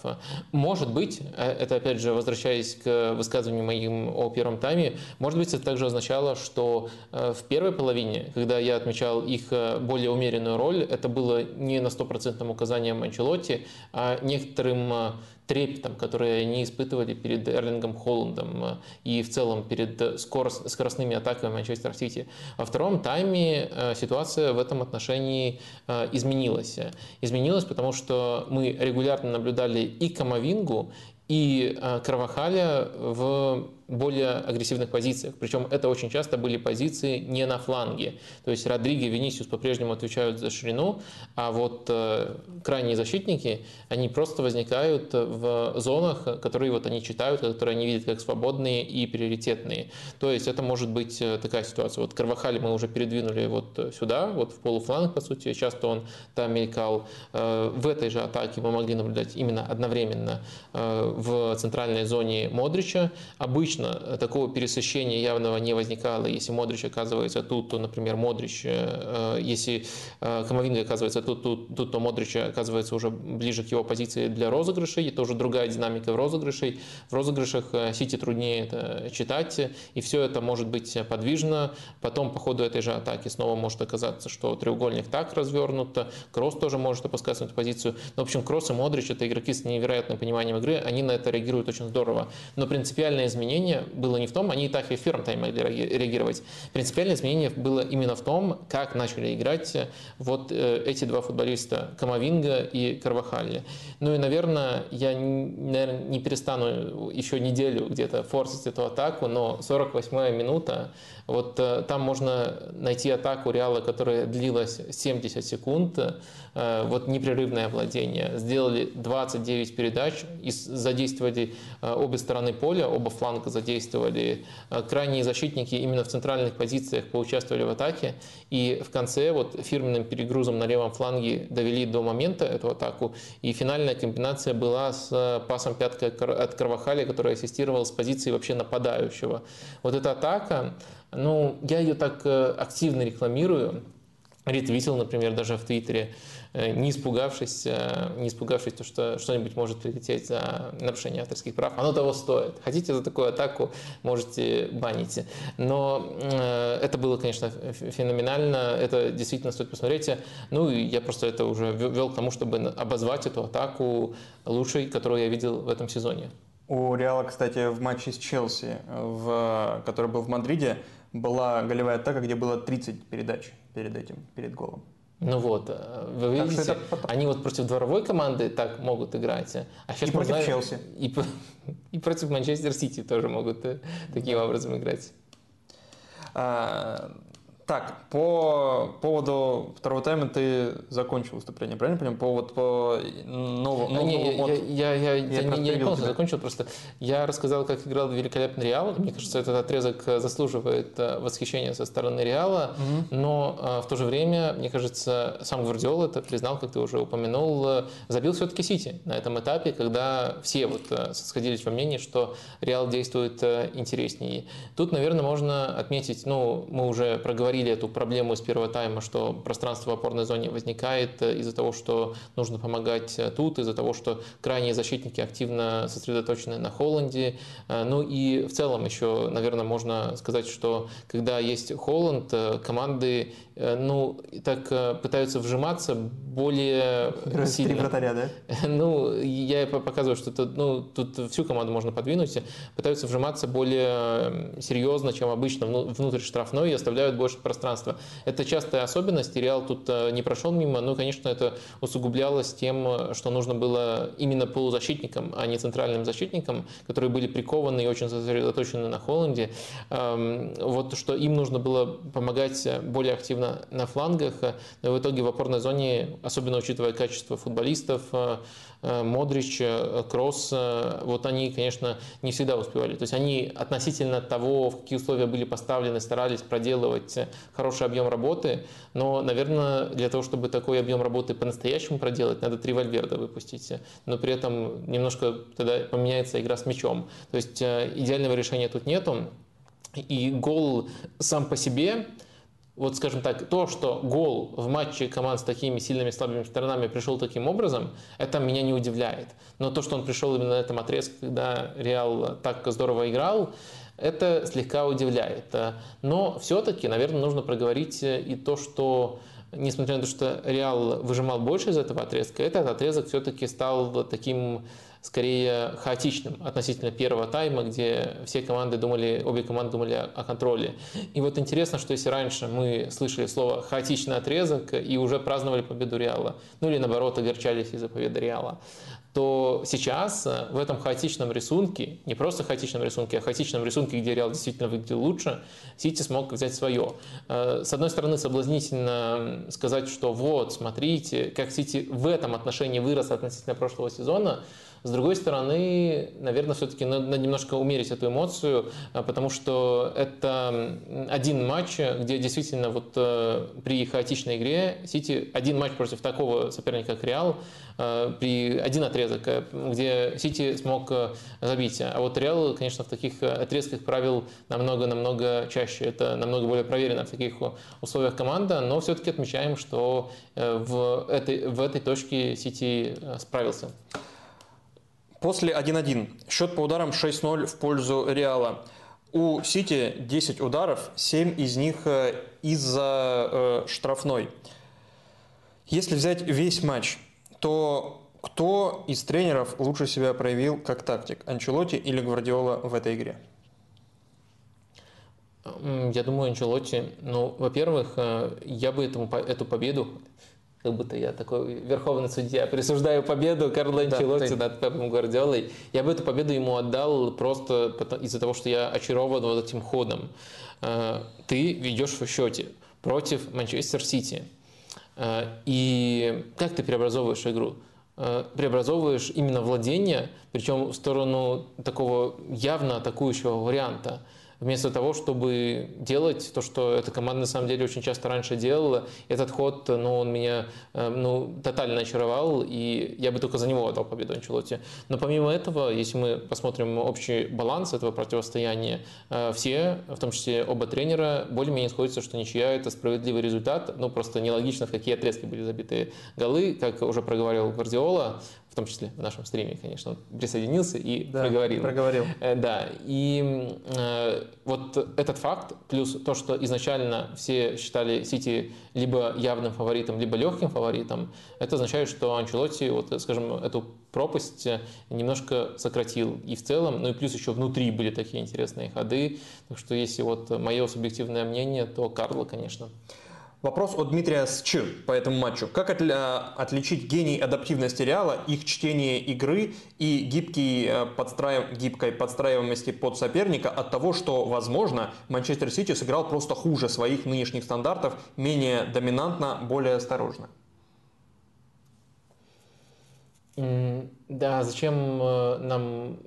Speaker 1: Может быть, это опять же возвращаясь к высказыванию моим о первом тайме, может быть, это также означало, что э, в первой половине, когда я отмечал их э, более умеренную роль, это было не на стопроцентном указанием Анчелотти, а некоторым э, трепетом, который они испытывали перед Эрлингом Холландом и в целом перед скоростными атаками Манчестер Сити. Во втором тайме ситуация в этом отношении изменилась. Изменилась, потому что мы регулярно наблюдали и Камовингу, и Кравахаля в более агрессивных позициях. Причем это очень часто были позиции не на фланге. То есть Родриго и Венисиус по-прежнему отвечают за ширину, а вот э, крайние защитники, они просто возникают в зонах, которые вот они читают, которые они видят как свободные и приоритетные. То есть это может быть э, такая ситуация. Вот Карвахали мы уже передвинули вот сюда, вот в полуфланг, по сути, часто он там мелькал. Э, в этой же атаке мы могли наблюдать именно одновременно в центральной зоне Модрича. Обычно Обычно такого пересыщения явного не возникало. Если Модрич оказывается тут, то, например, Модрич, э, если э, Камовинга оказывается тут, тут, тут, то Модрич оказывается уже ближе к его позиции для розыгрышей. Это уже другая динамика в розыгрышей. В розыгрышах э, Сити труднее это читать, и все это может быть подвижно. Потом по ходу этой же атаки снова может оказаться, что треугольник так развернут, Кросс тоже может опускаться на эту позицию. Но, в общем, Кросс и Модрич – это игроки с невероятным пониманием игры, они на это реагируют очень здорово. Но принципиальное изменение изменение было не в том, они и так и в первом тайме могли реагировать. Принципиальное изменение было именно в том, как начали играть вот э, эти два футболиста, Камовинга и Карвахалли. Ну и, наверное, я, наверное, не перестану еще неделю где-то форсить эту атаку, но 48-я минута, вот э, там можно найти атаку Реала, которая длилась 70 секунд, э, вот непрерывное владение. Сделали 29 передач, задействовали обе стороны поля, оба фланга задействовали. Э, крайние защитники именно в центральных позициях поучаствовали в атаке. И в конце вот фирменным перегрузом на левом фланге довели до момента эту атаку. И финальная комбинация была с э, пасом пяткой от Карвахали, который ассистировал с позиции вообще нападающего. Вот эта атака, ну, я ее так э, активно рекламирую, ретвитил, например, даже в Твиттере. Э, не испугавшись, э, не испугавшись то, что что-нибудь может прилететь за нарушение авторских прав. Оно того стоит. Хотите за такую атаку, можете банить. Но э, это было, конечно, феноменально. Это действительно стоит посмотреть. Ну и я просто это уже вел к тому, чтобы обозвать эту атаку лучшей, которую я видел в этом сезоне.
Speaker 2: У Реала, кстати, в матче с Челси, в, который был в Мадриде, была голевая атака, где было 30 передач перед этим, перед голом.
Speaker 1: Ну вот, э, вы видите, это... они вот против дворовой команды так могут играть,
Speaker 2: а сейчас и против знаем, Челси.
Speaker 1: И, и против Манчестер Сити тоже могут э, таким образом играть.
Speaker 2: А, так, по поводу второго тайма ты закончил выступление, правильно понимаю? По, вот, по новому, новому
Speaker 1: не, вот, я, я, я, я, я, не, не полностью закончил, просто я рассказал, как играл великолепный Реал. Мне кажется, этот отрезок заслуживает э, восхищения со стороны Реала, угу. но а, в то же время, мне кажется, сам Гвардиол это признал, как ты уже упомянул, э, забил все-таки Сити на этом этапе, когда все вот сходились во мнении, что Реал действует интереснее. Тут, наверное, можно отметить, ну, мы уже проговорили проговорили эту проблему с первого тайма, что пространство в опорной зоне возникает из-за того, что нужно помогать тут, из-за того, что крайние защитники активно сосредоточены на Холланде. Ну и в целом еще, наверное, можно сказать, что когда есть Холланд, команды ну, так пытаются вжиматься более
Speaker 2: Играют сильно. Три вратаря, да?
Speaker 1: Ну, я показываю, что тут, ну, тут всю команду можно подвинуть. Пытаются вжиматься более серьезно, чем обычно внутрь штрафной и оставляют больше пространства. Это частая особенность, и Реал тут э, не прошел мимо. Ну, конечно, это усугублялось тем, что нужно было именно полузащитникам, а не центральным защитникам, которые были прикованы и очень сосредоточены на Холланде. Эм, вот что им нужно было помогать более активно на флангах. Но в итоге в опорной зоне, особенно учитывая качество футболистов, э, Э, Модрич, э, Кросс, э, вот они, конечно, не всегда успевали. То есть они относительно того, в какие условия были поставлены, старались проделывать хороший объем работы, но, наверное, для того, чтобы такой объем работы по-настоящему проделать, надо три вальверда выпустить, но при этом немножко тогда поменяется игра с мячом. То есть идеального решения тут нету, и гол сам по себе вот скажем так, то, что гол в матче команд с такими сильными слабыми сторонами пришел таким образом, это меня не удивляет. Но то, что он пришел именно на этом отрезке, когда Реал так здорово играл, это слегка удивляет. Но все-таки, наверное, нужно проговорить и то, что несмотря на то, что Реал выжимал больше из этого отрезка, этот отрезок все-таки стал таким скорее хаотичным относительно первого тайма, где все команды думали, обе команды думали о контроле. И вот интересно, что если раньше мы слышали слово «хаотичный отрезок» и уже праздновали победу Реала, ну или наоборот огорчались из-за победы Реала, то сейчас э, в этом хаотичном рисунке, не просто хаотичном рисунке, а хаотичном рисунке, где Реал действительно выглядел лучше, Сити смог взять свое. Э, с одной стороны, соблазнительно сказать, что вот, смотрите, как Сити в этом отношении вырос относительно прошлого сезона, с другой стороны, наверное, все-таки надо немножко умерить эту эмоцию, а, потому что это один матч, где действительно вот э, при хаотичной игре Сити один матч против такого соперника, как Реал, э, при один отрезок, э, где Сити смог забить. А вот Реал, конечно, в таких отрезках правил намного-намного чаще. Это намного более проверено в таких условиях команда, но все-таки отмечаем, что в этой, в этой точке Сити справился.
Speaker 2: После 1-1. Счет по ударам 6-0 в пользу Реала. У Сити 10 ударов, 7 из них э, из-за э, штрафной. Если взять весь матч, то кто из тренеров лучше себя проявил как тактик? Анчелоти или Гвардиола в этой игре?
Speaker 1: Я думаю, Анчелоти. Ну, во-первых, э, я бы этому, эту победу как будто я такой верховный судья, присуждаю победу Карло Анчелотти да, над Пепом Гвардиолой. Я бы эту победу ему отдал просто из-за того, что я очарован вот этим ходом. Э, ты ведешь в счете против Манчестер Сити. Э, и как ты преобразовываешь игру? Э, преобразовываешь именно владение, причем в сторону такого явно атакующего варианта – вместо того, чтобы делать то, что эта команда на самом деле очень часто раньше делала. Этот ход, ну, он меня э, ну, тотально очаровал, и я бы только за него отдал победу Анчелотти. Но помимо этого, если мы посмотрим общий баланс этого противостояния, э, все, в том числе оба тренера, более-менее сходятся, что ничья – это справедливый результат. Ну, просто нелогично, в какие отрезки были забиты голы. Как уже проговорил Гвардиола, в том числе в нашем стриме, конечно, он присоединился и да, проговорил.
Speaker 2: проговорил.
Speaker 1: Э, да, и э, вот этот факт, плюс то, что изначально все считали Сити либо явным фаворитом, либо легким фаворитом, это означает, что Анчелотти, вот, скажем, эту пропасть немножко сократил. И в целом, ну и плюс еще внутри были такие интересные ходы. Так что если вот мое субъективное мнение, то Карло, конечно.
Speaker 2: Вопрос от Дмитрия Сч по этому матчу. Как отличить гений адаптивности Реала, их чтение игры и гибкий э, подстраив... гибкой подстраиваемости под соперника от того, что, возможно, Манчестер Сити сыграл просто хуже своих нынешних стандартов, менее доминантно, более осторожно?
Speaker 1: Да, зачем э, нам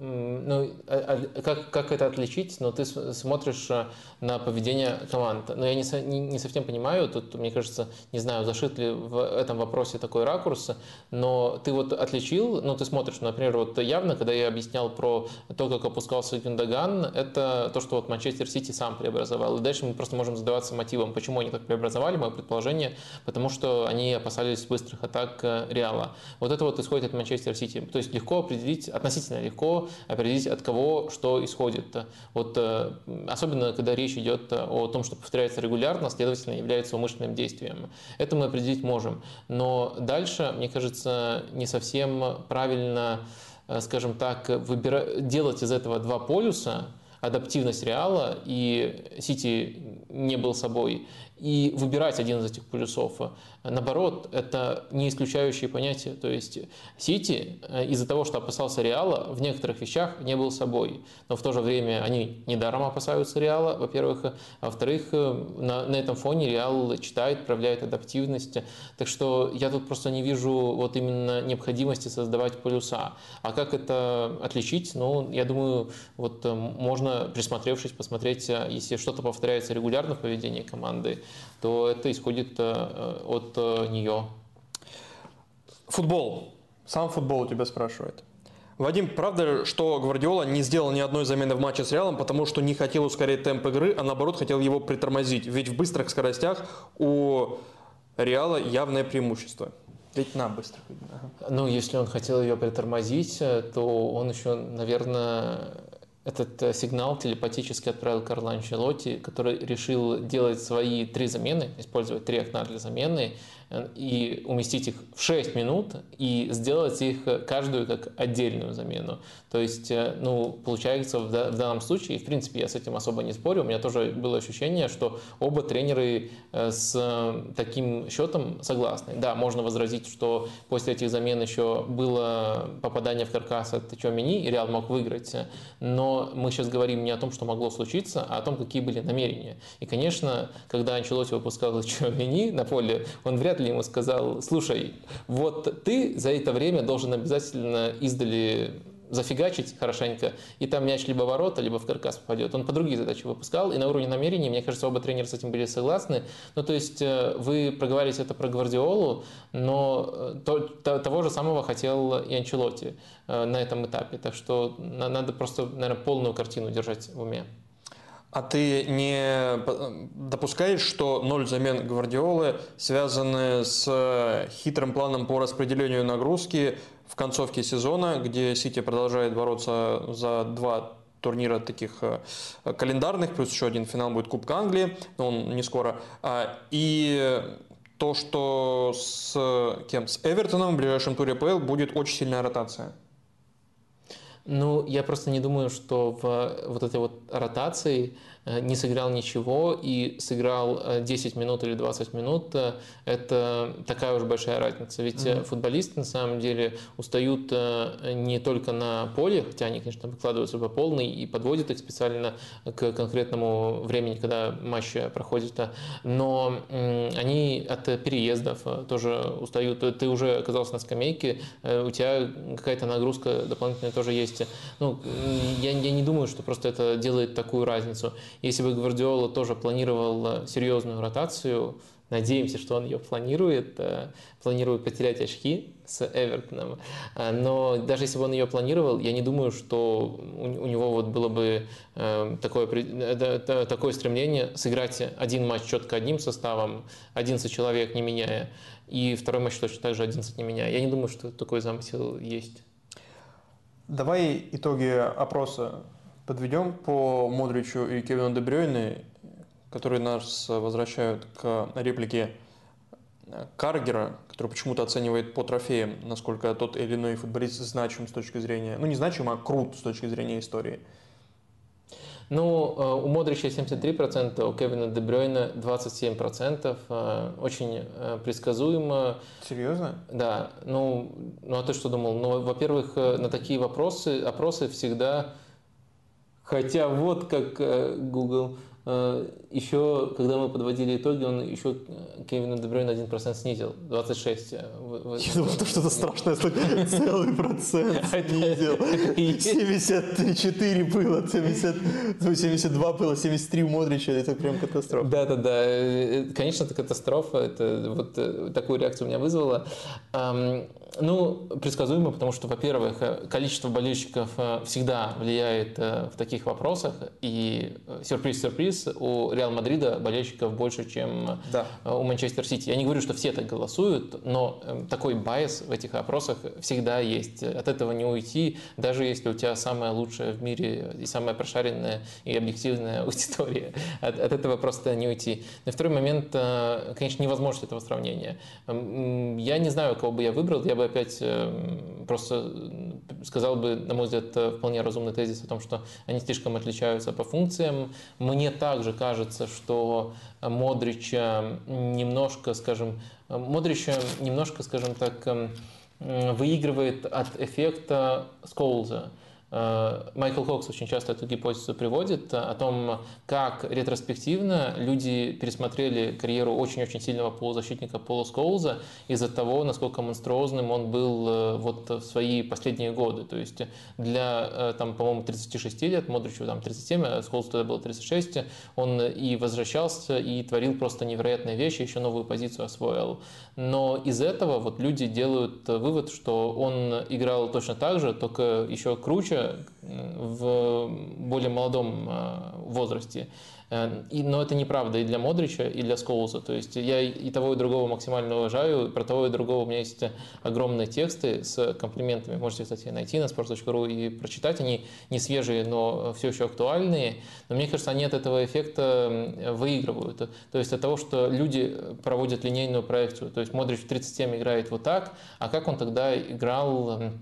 Speaker 1: ну, а, а, как, как это отличить? Но ты смотришь э, на поведение команд. Но я не, не, не совсем понимаю, тут, мне кажется, не знаю, зашит ли в этом вопросе такой ракурс, но ты вот отличил, ну, ты смотришь, например, вот явно, когда я объяснял про то, как опускался Гюндаган, это то, что вот Манчестер Сити сам преобразовал. И дальше мы просто можем задаваться мотивом, почему они так преобразовали, мое предположение, потому что они опасались быстрых атак э, Реала. Вот это вот исходит от Манчестер Сити. То есть легко определить, относительно легко определить, от кого что исходит. Вот, э, особенно, когда речь идет о том, что повторяется регулярно, следовательно, является умышленным действием. Это мы определить можем. Но дальше, мне кажется, не совсем правильно, э, скажем так, выбира... делать из этого два полюса, адаптивность Реала, и Сити не был собой, и выбирать один из этих полюсов. Наоборот, это не исключающие понятия. То есть Сити э, из-за того, что опасался Реала, в некоторых вещах не был собой. Но в то же время они недаром опасаются Реала, во-первых. А во-вторых, э, на, на этом фоне Реал читает, проявляет адаптивность. Так что я тут просто не вижу вот именно необходимости создавать полюса. А как это отличить? Ну, я думаю, вот э, можно, присмотревшись, посмотреть, если что-то повторяется регулярно в поведении команды, то это исходит э, от э, нее.
Speaker 2: Футбол. Сам футбол у тебя спрашивает. Вадим, правда, что Гвардиола не сделал ни одной замены в матче с Реалом, потому что не хотел ускорить темп игры, а наоборот хотел его притормозить? Ведь в быстрых скоростях у Реала явное преимущество. Ведь на быстрых.
Speaker 1: Ага. Ну, если он хотел ее притормозить, э, то он еще, наверное, этот э, сигнал телепатически отправил Карло Анчелотти, который решил делать свои три замены, использовать три окна для замены, и уместить их в 6 минут и сделать их каждую как отдельную замену. То есть, э, ну, получается в, данном случае, в принципе я с этим особо не спорю, у меня тоже было ощущение, что оба тренеры э, с э, таким счетом согласны. Да, можно возразить, что после этих замен еще было попадание в каркас от Чомини, и Реал мог выиграть, но мы сейчас говорим не о том, что могло случиться, а о том, какие были намерения. И, конечно, когда Анчелоти выпускал Чомини на поле, он вряд ли ему сказал, слушай, вот ты за это время должен обязательно издали зафигачить хорошенько, и там мяч либо ворота, либо в каркас попадет. Он по другие задачи выпускал, и на уровне намерений, мне кажется, оба тренера с этим были согласны. Ну, то есть э, вы проговорите это про Гвардиолу, но э, то, то, того же самого хотел и Анчелоти э, на этом этапе. Так что надо просто, наверное, полную картину держать в уме.
Speaker 2: А ты не допускаешь, что ноль замен Гвардиолы связаны с хитрым планом по распределению нагрузки в концовке сезона, где Сити продолжает бороться за два турнира таких э, календарных, плюс еще один финал будет Кубка Англии, но он не скоро. А, и то, что с кем? С Эвертоном в ближайшем туре ПЛ будет очень сильная ротация.
Speaker 1: Ну, я просто не думаю, что в вот этой вот ротации Э, не сыграл ничего и сыграл 10 э, минут или 20 минут, э, это такая уж большая разница. Ведь mm-hmm. футболисты на самом деле устают не только на поле, хотя они, конечно, выкладываются по полной и подводят их специально к конкретному времени, когда матч проходит, но они от переездов тоже устают. Ты уже оказался на скамейке, у тебя какая-то нагрузка дополнительная тоже есть. Ну, я, я не думаю, что просто это делает такую разницу. Если бы Гвардиола тоже планировал серьезную ротацию, надеемся, что он ее планирует, э, планирует потерять очки с Эвертоном. Э, но даже если бы он ее планировал, я не думаю, что у него вот было бы э, такое, такое стремление сыграть один матч четко одним составом, 11 человек не меняя, и второй матч точно так же 11 не меняя. Я не думаю, что такой замысел есть.
Speaker 2: Давай итоги опроса подведем по Модричу и Кевину Дебрёйне, которые нас возвращают к реплике Каргера, который почему-то оценивает по трофеям, насколько тот или иной футболист значим с точки зрения, ну не значим, а крут с точки зрения истории.
Speaker 1: Ну, э, у Модрича 73%, у Кевина Дебрёйна 27%. Э, очень э, предсказуемо.
Speaker 2: Серьезно?
Speaker 1: Да. Ну, ну а ты что думал? Ну, во-первых, на такие вопросы, опросы всегда Хотя вот как э, Google э, еще, когда мы подводили итоги, он еще Кевина Дебрюйна 1% снизил, 26.
Speaker 2: Я думал, что что-то страшное, целый процент снизил. 74 было, 70, 72 было, 73 у Модрича, это прям катастрофа.
Speaker 1: Да-да-да, конечно, это катастрофа, это вот такую реакцию у меня вызвало. Ну, предсказуемо, потому что, во-первых, количество болельщиков э, всегда влияет э, в таких вопросах, и сюрприз-сюрприз, э, у Реал Мадрида болельщиков больше, чем да. у Манчестер Сити. Я не говорю, что все так голосуют, но такой bias в этих опросах всегда есть. От этого не уйти, даже если у тебя самая лучшая в мире и самая прошаренная и объективная аудитория. От, от этого просто не уйти. На второй момент, конечно, невозможно этого сравнения. Я не знаю, кого бы я выбрал, я бы опять эм, просто сказал бы, на мой взгляд, вполне разумный тезис о том, что они слишком отличаются по функциям. Мне также кажется, что Модрича немножко, скажем, Модрича немножко, скажем так, эм, выигрывает от эффекта Сколза. Э, Майкл Кокс очень часто эту гипотезу приводит о том, как ретроспективно люди пересмотрели карьеру очень-очень сильного полузащитника Пола Скоуза из-за того, насколько монструозным он был э, вот в свои последние годы. То есть для, э, там, по-моему, 36 лет, Модричу там 37, а Скоузу тогда было 36, он и возвращался, и творил просто невероятные вещи, еще новую позицию освоил. Но из этого вот люди делают вывод, что он играл точно так же, только еще круче, в более молодом э, возрасте. Э, и, но это неправда и для Модрича, и для Скоуза. То есть я и того, и другого максимально уважаю. Про того, и другого у меня есть огромные тексты с комплиментами. Можете, кстати, найти на sports.ru и прочитать. Они не свежие, но все еще актуальные. Но мне кажется, они от этого эффекта выигрывают. То есть от того, что люди проводят линейную проекцию. То есть Модрич в 37 играет вот так, а как он тогда играл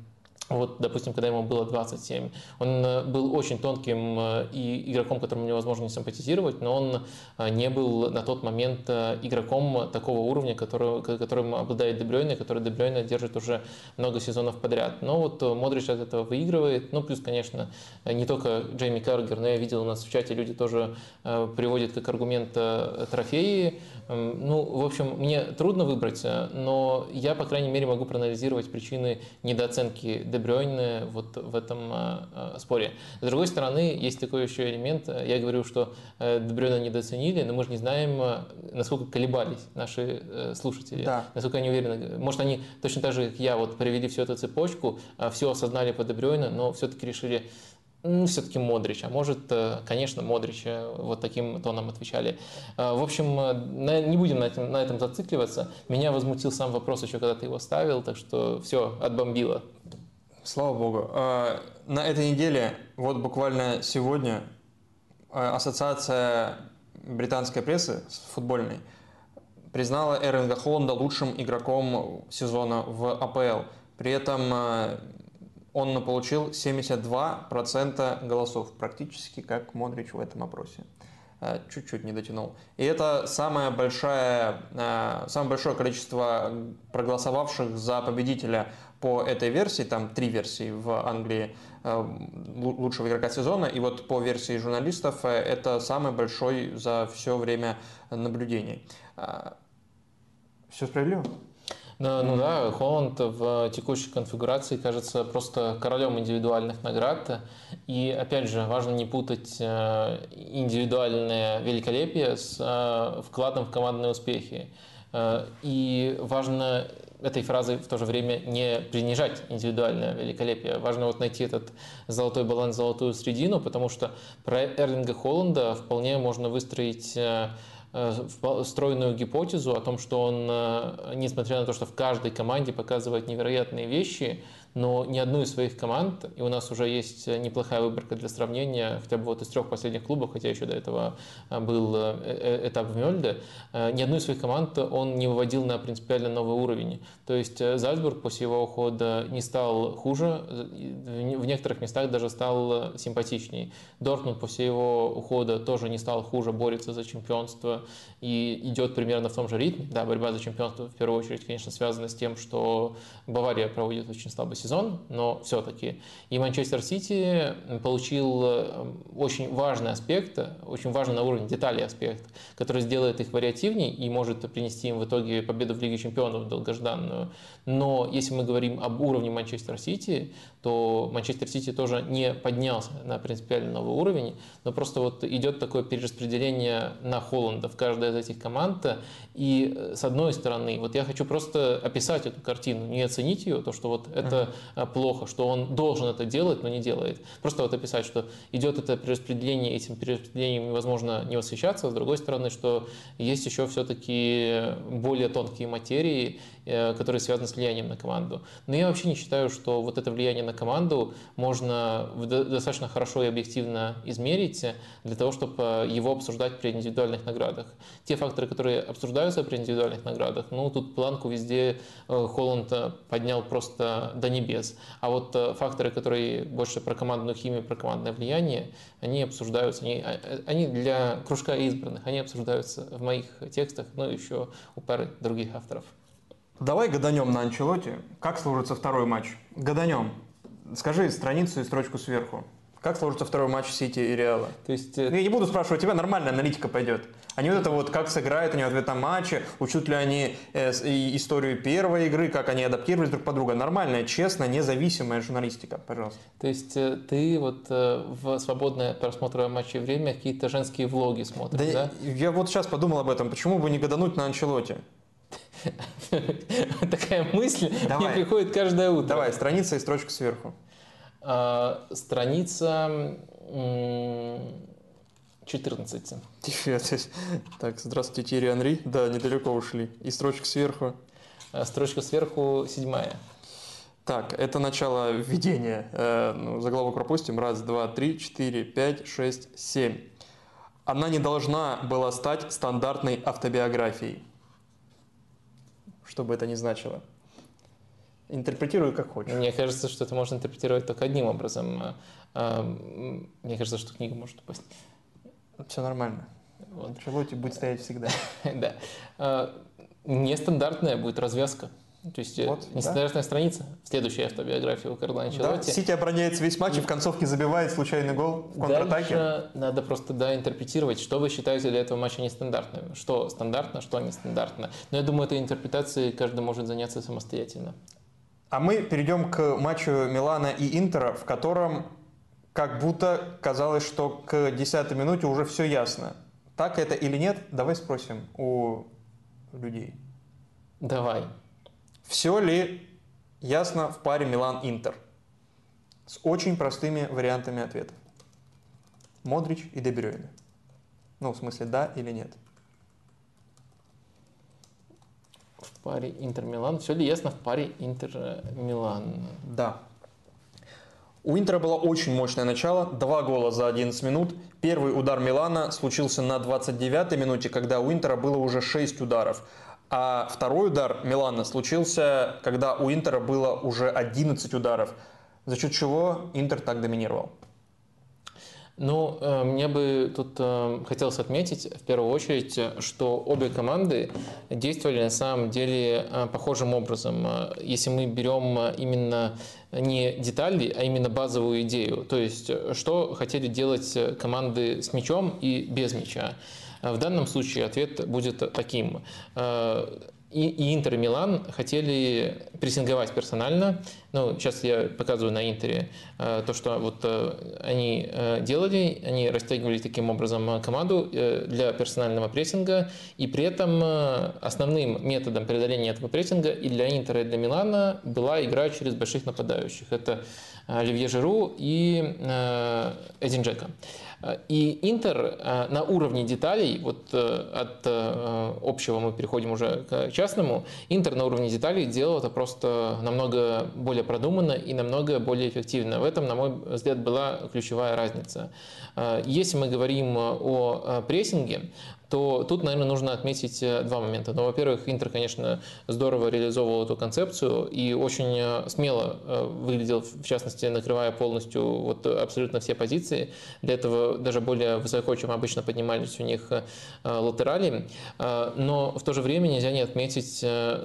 Speaker 1: вот, допустим, когда ему было 27, он э, был очень тонким э, и игроком, которому невозможно не симпатизировать, но он э, не был на тот момент игроком такого уровня, который, которым обладает Дебрёйне, который Дебрёйне держит уже много сезонов подряд. Но вот Модрич от этого выигрывает. Ну, плюс, конечно, не только Джейми Каргер, но я видел у нас в чате люди тоже приводят как аргумент трофеи. Ну, в общем, мне трудно выбрать, но я, по крайней мере, могу проанализировать причины недооценки Дебрёйне Дебрёйне вот в этом а, а, споре. С другой стороны, есть такой еще элемент. Я говорю, что э, Дебрёйна недооценили, но мы же не знаем, насколько колебались наши э, слушатели, да. насколько они уверены. Может, они точно так же, как я, вот провели всю эту цепочку, все осознали по Дебрёйну, но все-таки решили, ну, все-таки Модрич, а может, э, конечно, Модрич, вот таким тоном отвечали. В общем, не будем на этом, на этом зацикливаться. Меня возмутил сам вопрос еще, когда ты его ставил, так что все, отбомбило.
Speaker 2: Слава богу. А, на этой неделе, вот буквально сегодня, а, Ассоциация британской прессы футбольной признала Эрвинга Холланда лучшим игроком сезона в АПЛ. При этом а, он получил 72% голосов, практически как Модрич в этом опросе. Чуть-чуть не дотянул. И это самое большое, самое большое количество проголосовавших за победителя по этой версии, там три версии в Англии э, лучшего игрока сезона, и вот по версии журналистов э, это самый большой за все время наблюдений. А, все справедливо?
Speaker 1: Ну, ну да, Холланд в текущей конфигурации кажется просто королем индивидуальных наград. И опять же, важно не путать э, индивидуальное великолепие с вкладом в командные успехи. И важно этой фразой в то же время не принижать индивидуальное великолепие. Важно вот найти этот золотой баланс, золотую средину, потому что про Эрлинга Холланда вполне можно выстроить э, э, стройную гипотезу о том, что он, э, несмотря на то, что в каждой команде показывает невероятные вещи, но ни одну из своих команд, и у нас уже есть неплохая выборка для сравнения, хотя бы вот из трех последних клубов, хотя еще до этого э, был э, э, этап в Мельде, ни одну из своих команд он не выводил на принципиально новый уровень. То есть Зальцбург после его ухода не стал хуже, в некоторых местах даже стал симпатичнее. Дортмунд после его ухода тоже не стал хуже, борется за чемпионство. и идет примерно в том же ритме. Да, борьба за чемпионство в первую очередь, конечно, связана с тем, что Бавария проводит очень слабый сезон, но все-таки. И Манчестер Сити получил э, очень важный аспект, очень важный на уровне деталей аспект, который сделает их вариативнее и может принести им в итоге победу в Лиге чемпионов долгожданную. Но если мы говорим об уровне Манчестер Сити, то Манчестер Сити тоже не поднялся на принципиально новый уровень, но просто вот идет такое перераспределение на Холланда в каждой из этих команд. И э, с одной стороны, вот я хочу просто описать эту картину, не оценить ее, то, что вот это mm-hmm. плохо, что он должен это делать, но не делает. Просто вот описать, что идет это перераспределение, этим перераспределением невозможно не восхищаться. С другой стороны, что есть еще все-таки более тонкие материи, Э, которые связаны с влиянием на команду. Но я вообще не считаю, что вот это влияние на команду можно достаточно хорошо и объективно измерить для того, чтобы его обсуждать при индивидуальных наградах. Те факторы, которые обсуждаются при индивидуальных наградах, ну, тут планку везде э, Холланд поднял просто до небес. А вот э, факторы, которые больше про командную химию, про командное влияние, они обсуждаются, они, они для кружка избранных, они обсуждаются в моих текстах, ну, еще у пары других авторов.
Speaker 2: Давай гаданем на Анчелоте. Как сложится второй матч? Гаданем. Скажи страницу и строчку сверху. Как сложится второй матч Сити и Реала? То есть... Э, Я не буду спрашивать тебя, нормальная аналитика пойдет. Не вот это вот, как сыграют они в этом матче, учат ли они э, историю первой игры, как они адаптировались друг по другу. Нормальная, честная, независимая журналистика, пожалуйста.
Speaker 1: То есть э, ты вот э, в свободное просмотр матчей время какие-то женские влоги смотришь, да? да?
Speaker 2: Я вот сейчас подумал об этом. Почему бы не гадануть на Анчелоте?
Speaker 1: Такая мысль Давай. мне приходит каждое утро.
Speaker 2: Давай, страница и строчка сверху.
Speaker 1: А, страница 14.
Speaker 2: Так, здравствуйте, Тири Анри. Да, недалеко ушли. И строчка сверху.
Speaker 1: А, строчка сверху седьмая.
Speaker 2: Так, это начало введения. Э, ну, заголовок пропустим. Раз, два, три, четыре, пять, шесть, семь. Она не должна была стать стандартной автобиографией что бы это ни значило. Интерпретируй как хочешь.
Speaker 1: Мне кажется, что это можно интерпретировать только одним образом. А, а, мне кажется, что книга может упасть.
Speaker 2: Все нормально. Вот. Шарлотте будет стоять всегда.
Speaker 1: да. А, нестандартная будет развязка. То есть э, вот, нестандартная да. страница. Следующая автобиография у Карла Анчелотти.
Speaker 2: Да, Сити обороняется весь матч и в концовке забивает случайный гол в контратаке.
Speaker 1: Дальше надо просто да, интерпретировать, что вы считаете для этого матча нестандартным. Что стандартно, что нестандартно. Но я думаю, этой интерпретацией каждый может заняться самостоятельно.
Speaker 2: А мы перейдем к матчу Милана и Интера, в котором как будто казалось, что к 10 минуте уже все ясно. Так это или нет? Давай спросим у людей.
Speaker 1: Давай.
Speaker 2: Все ли ясно в паре Милан-Интер? С очень простыми вариантами ответов. Модрич и Дебрёйне. Ну, в смысле, да или нет?
Speaker 1: В паре Интер-Милан. Все ли ясно в паре Интер-Милан?
Speaker 2: Да. У Интера было очень мощное начало, два гола за 11 минут. Первый удар Милана случился на 29-й минуте, когда у Интера было уже 6 ударов. А второй удар Милана случился, когда у Интера было уже 11 ударов, за счет чего Интер так доминировал.
Speaker 1: Ну, э, мне бы тут э, хотелось отметить в первую очередь, что обе команды действовали на самом деле э, похожим образом. Если мы берем именно не детали, а именно базовую идею, то есть что хотели делать команды с мячом и без мяча. В данном случае ответ будет таким. Э, и, Интер, и Милан хотели прессинговать персонально. Ну, сейчас я показываю на Интере э, то, что вот э, они делали. Они растягивали таким образом команду для персонального прессинга. И при этом основным методом преодоления этого прессинга и для Интера, и для Милана была игра через больших нападающих. Это Оливье Жиру и Эдин Джека. И Интер э, на уровне деталей, вот э, от э, общего мы переходим уже к частному, Интер на уровне деталей делал это просто намного более продуманно и намного более эффективно. В этом, на мой взгляд, была ключевая разница. Если мы говорим о прессинге, то тут, наверное, нужно отметить два момента. Ну, во-первых, Интер, конечно, здорово реализовывал эту концепцию и очень смело выглядел, в частности, накрывая полностью вот абсолютно все позиции. Для этого даже более высоко, чем обычно поднимались у них латерали. Но в то же время нельзя не отметить,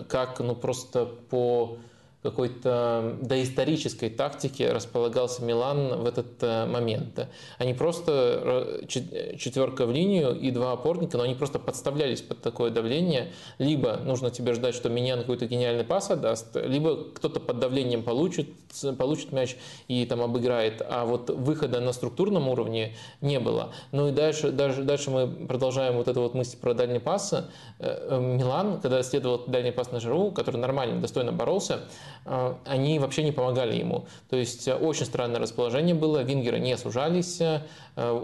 Speaker 1: как ну, просто по какой-то доисторической тактике располагался Милан в этот э, момент. Они просто четверка в линию и два опорника, но они просто подставлялись под такое давление. Либо нужно тебе ждать, что Миньян какой-то гениальный пас отдаст, либо кто-то под давлением получит, получит мяч и там обыграет. А вот выхода на структурном уровне не было. Ну и дальше, дальше, дальше мы продолжаем вот эту вот мысль про дальний пас. Э, э, Милан, когда следовал дальний пас на Жиру, который нормально, достойно боролся, они вообще не помогали ему. То есть э, очень странное расположение было, вингеры не сужались, э,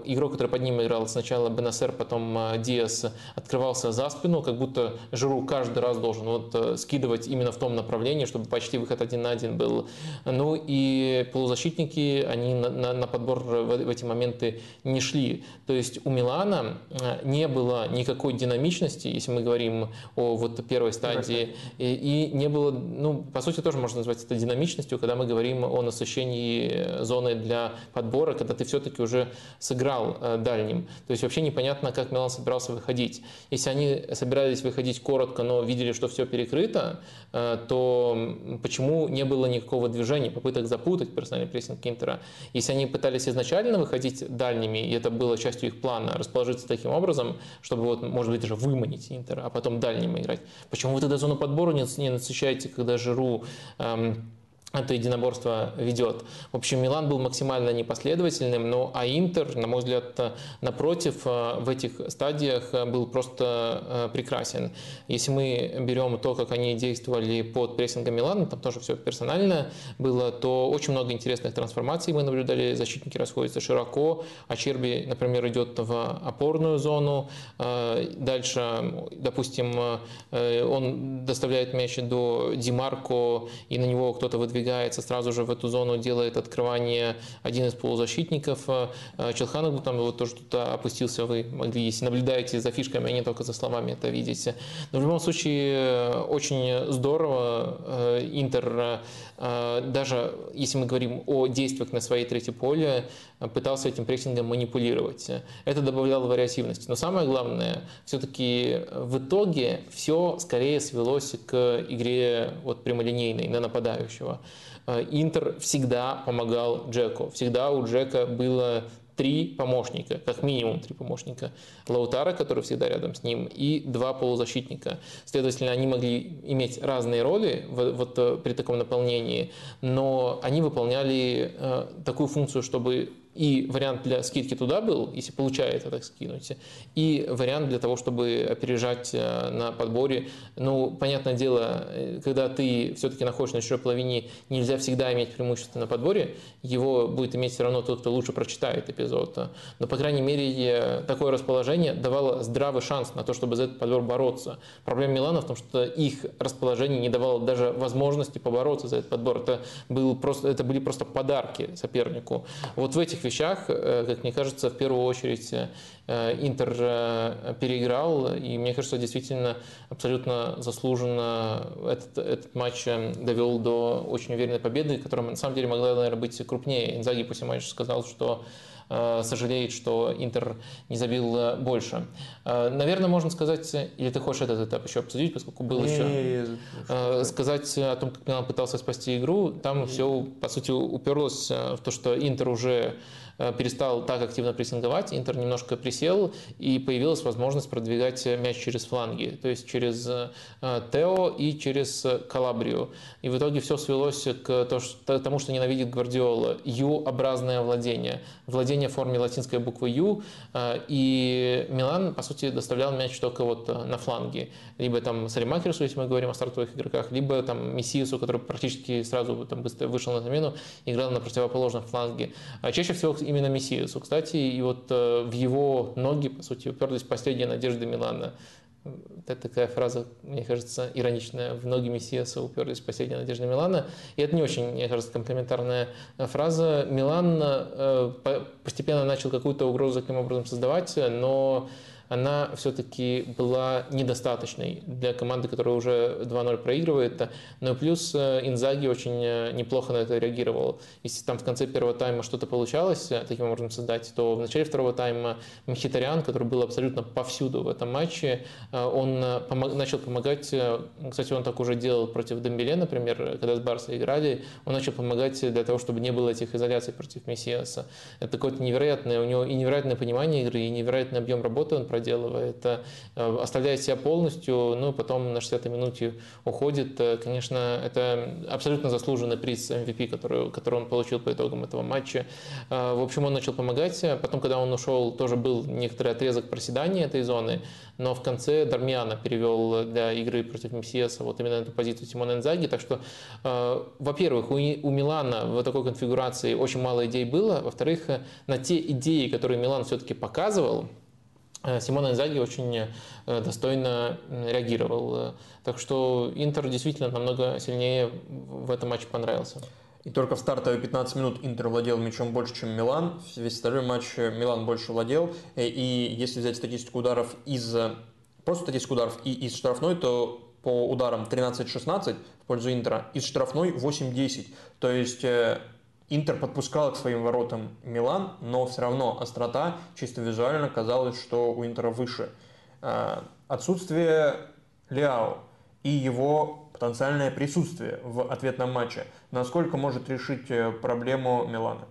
Speaker 1: игрок, который под ним играл сначала Бенасер, потом э, Диас, открывался за спину, как будто Жиру каждый раз должен вот скидывать именно в том направлении, чтобы почти выход один на один был. Ну и полузащитники, они на, на, на подбор в, в эти моменты не шли. То есть у Милана не было никакой динамичности, если мы говорим о вот первой стадии, и, и не было, ну, по сути, тоже можно можно назвать это динамичностью, когда мы говорим о насыщении зоны для подбора, когда ты все-таки уже сыграл э, дальним. То есть вообще непонятно, как Милан собирался выходить. Если они собирались выходить коротко, но видели, что все перекрыто, э, то почему не было никакого движения, попыток запутать персональный прессинг Интера? Если они пытались изначально выходить дальними, и это было частью их плана, расположиться таким образом, чтобы, вот, может быть, даже выманить Интер, а потом дальним играть. Почему вы тогда зону подбора не, не насыщаете, когда Жиру Um, это единоборство ведет. В общем, Милан был максимально непоследовательным, но а Интер, на мой взгляд, напротив, э, в этих стадиях э, был просто э, прекрасен. Если мы берем то, как они действовали под прессингом Милана, там тоже все персонально было, то очень много интересных трансформаций мы наблюдали. Защитники расходятся широко, а Черби, например, идет в опорную зону. Дальше, допустим, он доставляет мяч до Димарко, и на него кто-то выдвигает продвигается сразу же в эту зону, делает открывание один из полузащитников. Э, Челханов там вот тоже тут опустился, вы могли, если наблюдаете за фишками, а не только за словами это видите. Но в любом случае э, очень здорово э, Интер, даже если мы говорим о действиях на своей третьей поле, пытался этим прессингом манипулировать. Это добавляло вариативности. Но самое главное, все-таки в итоге все скорее свелось к игре вот прямолинейной на нападающего. Э, Интер всегда помогал Джеку. Всегда у Джека было три помощника, как минимум три помощника. Лаутара, который всегда рядом с ним, и два полузащитника. Следовательно, они могли иметь разные роли вот э, при таком наполнении, но они выполняли э, такую функцию, чтобы и вариант для скидки туда был, если получается так скинуть, и вариант для того, чтобы опережать э, на подборе. Ну, понятное дело, э, когда ты все-таки находишься на чужой половине, нельзя всегда иметь преимущество на подборе, его будет иметь все равно тот, кто лучше прочитает эпизод. Но, по крайней мере, такое расположение давало здравый шанс на то, чтобы за этот подбор бороться. Проблема Милана в том, что их расположение не давало даже возможности побороться за этот подбор. Это, был просто, это были просто подарки сопернику. Вот в этих вещах, э, как мне кажется, в первую очередь э, Интер э, переиграл, и мне кажется, действительно абсолютно заслуженно этот, этот матч довел до очень уверенной победы, которая на самом деле могла, наверное, быть крупнее. Инзаги после матча сказал, что сожалеет, что Интер не забил больше. Наверное, можно сказать, или ты хочешь этот этап еще обсудить, поскольку был не, еще, не, сказать о том, как Милан пытался спасти игру, там все, по сути, уперлось в то, что Интер уже Э, перестал так активно прессинговать, Интер немножко присел, и появилась возможность продвигать мяч через фланги, то есть через э, Тео и через Калабрию. И в итоге все свелось к тому, что ненавидит Гвардиола. Ю-образное владение. Владение в форме латинской буквы Ю. Э, и Милан, по сути, доставлял мяч только вот на фланге. Либо там Салимакерсу, если мы говорим о стартовых игроках, либо там Мессиусу, который практически сразу там быстро вышел на замену, играл на противоположном фланге. А чаще всего именно Мессиусу, кстати, и вот э, в его ноги, по сути, уперлись последние надежды Милана. Это такая фраза, мне кажется, ироничная. В ноги Мессиаса уперлись последние надежды Милана. И это не очень, мне кажется, комплементарная фраза. Милан э, постепенно начал какую-то угрозу таким образом создавать, но она все-таки была недостаточной для команды, которая уже 2-0 проигрывает. Но плюс Инзаги очень неплохо на это реагировал. Если там в конце первого тайма что-то получалось таким образом создать, то в начале второго тайма Мхитарян, который был абсолютно повсюду в этом матче, он помог, начал помогать, кстати, он так уже делал против Дембеле, например, когда с Барса играли, он начал помогать для того, чтобы не было этих изоляций против Мессиаса. Это какое-то невероятное, у него и невероятное понимание игры, и невероятный объем работы он проделывает, э, оставляет себя полностью, ну, потом на 60-й минуте уходит. Э, конечно, это абсолютно заслуженный приз MVP, который, который он получил по итогам этого матча. Э, в общем, он начал помогать. Потом, когда он ушел, тоже был некоторый отрезок проседания этой зоны, но в конце Дармиана перевел для игры против Мессиаса вот именно эту позицию Тимона Инзаги. Так что, во-первых, у, Милана в такой конфигурации очень мало идей было. Во-вторых, на те идеи, которые Милан все-таки показывал, Симон Инзаги очень э, достойно э, – Так что Интер действительно намного сильнее в этом матче понравился.
Speaker 2: И только в стартовые 15 минут Интер владел мячом больше, чем Милан. Весь второй матч Милан больше владел. И если взять статистику ударов из... Просто статистику ударов и из штрафной, то по ударам 13-16 в пользу Интера, из штрафной 8-10. То есть Интер подпускал к своим воротам Милан, но все равно острота чисто визуально казалось, что у Интера выше. А, отсутствие Ляо и его потенциальное присутствие в ответном матче, насколько может решить э, проблему Милана?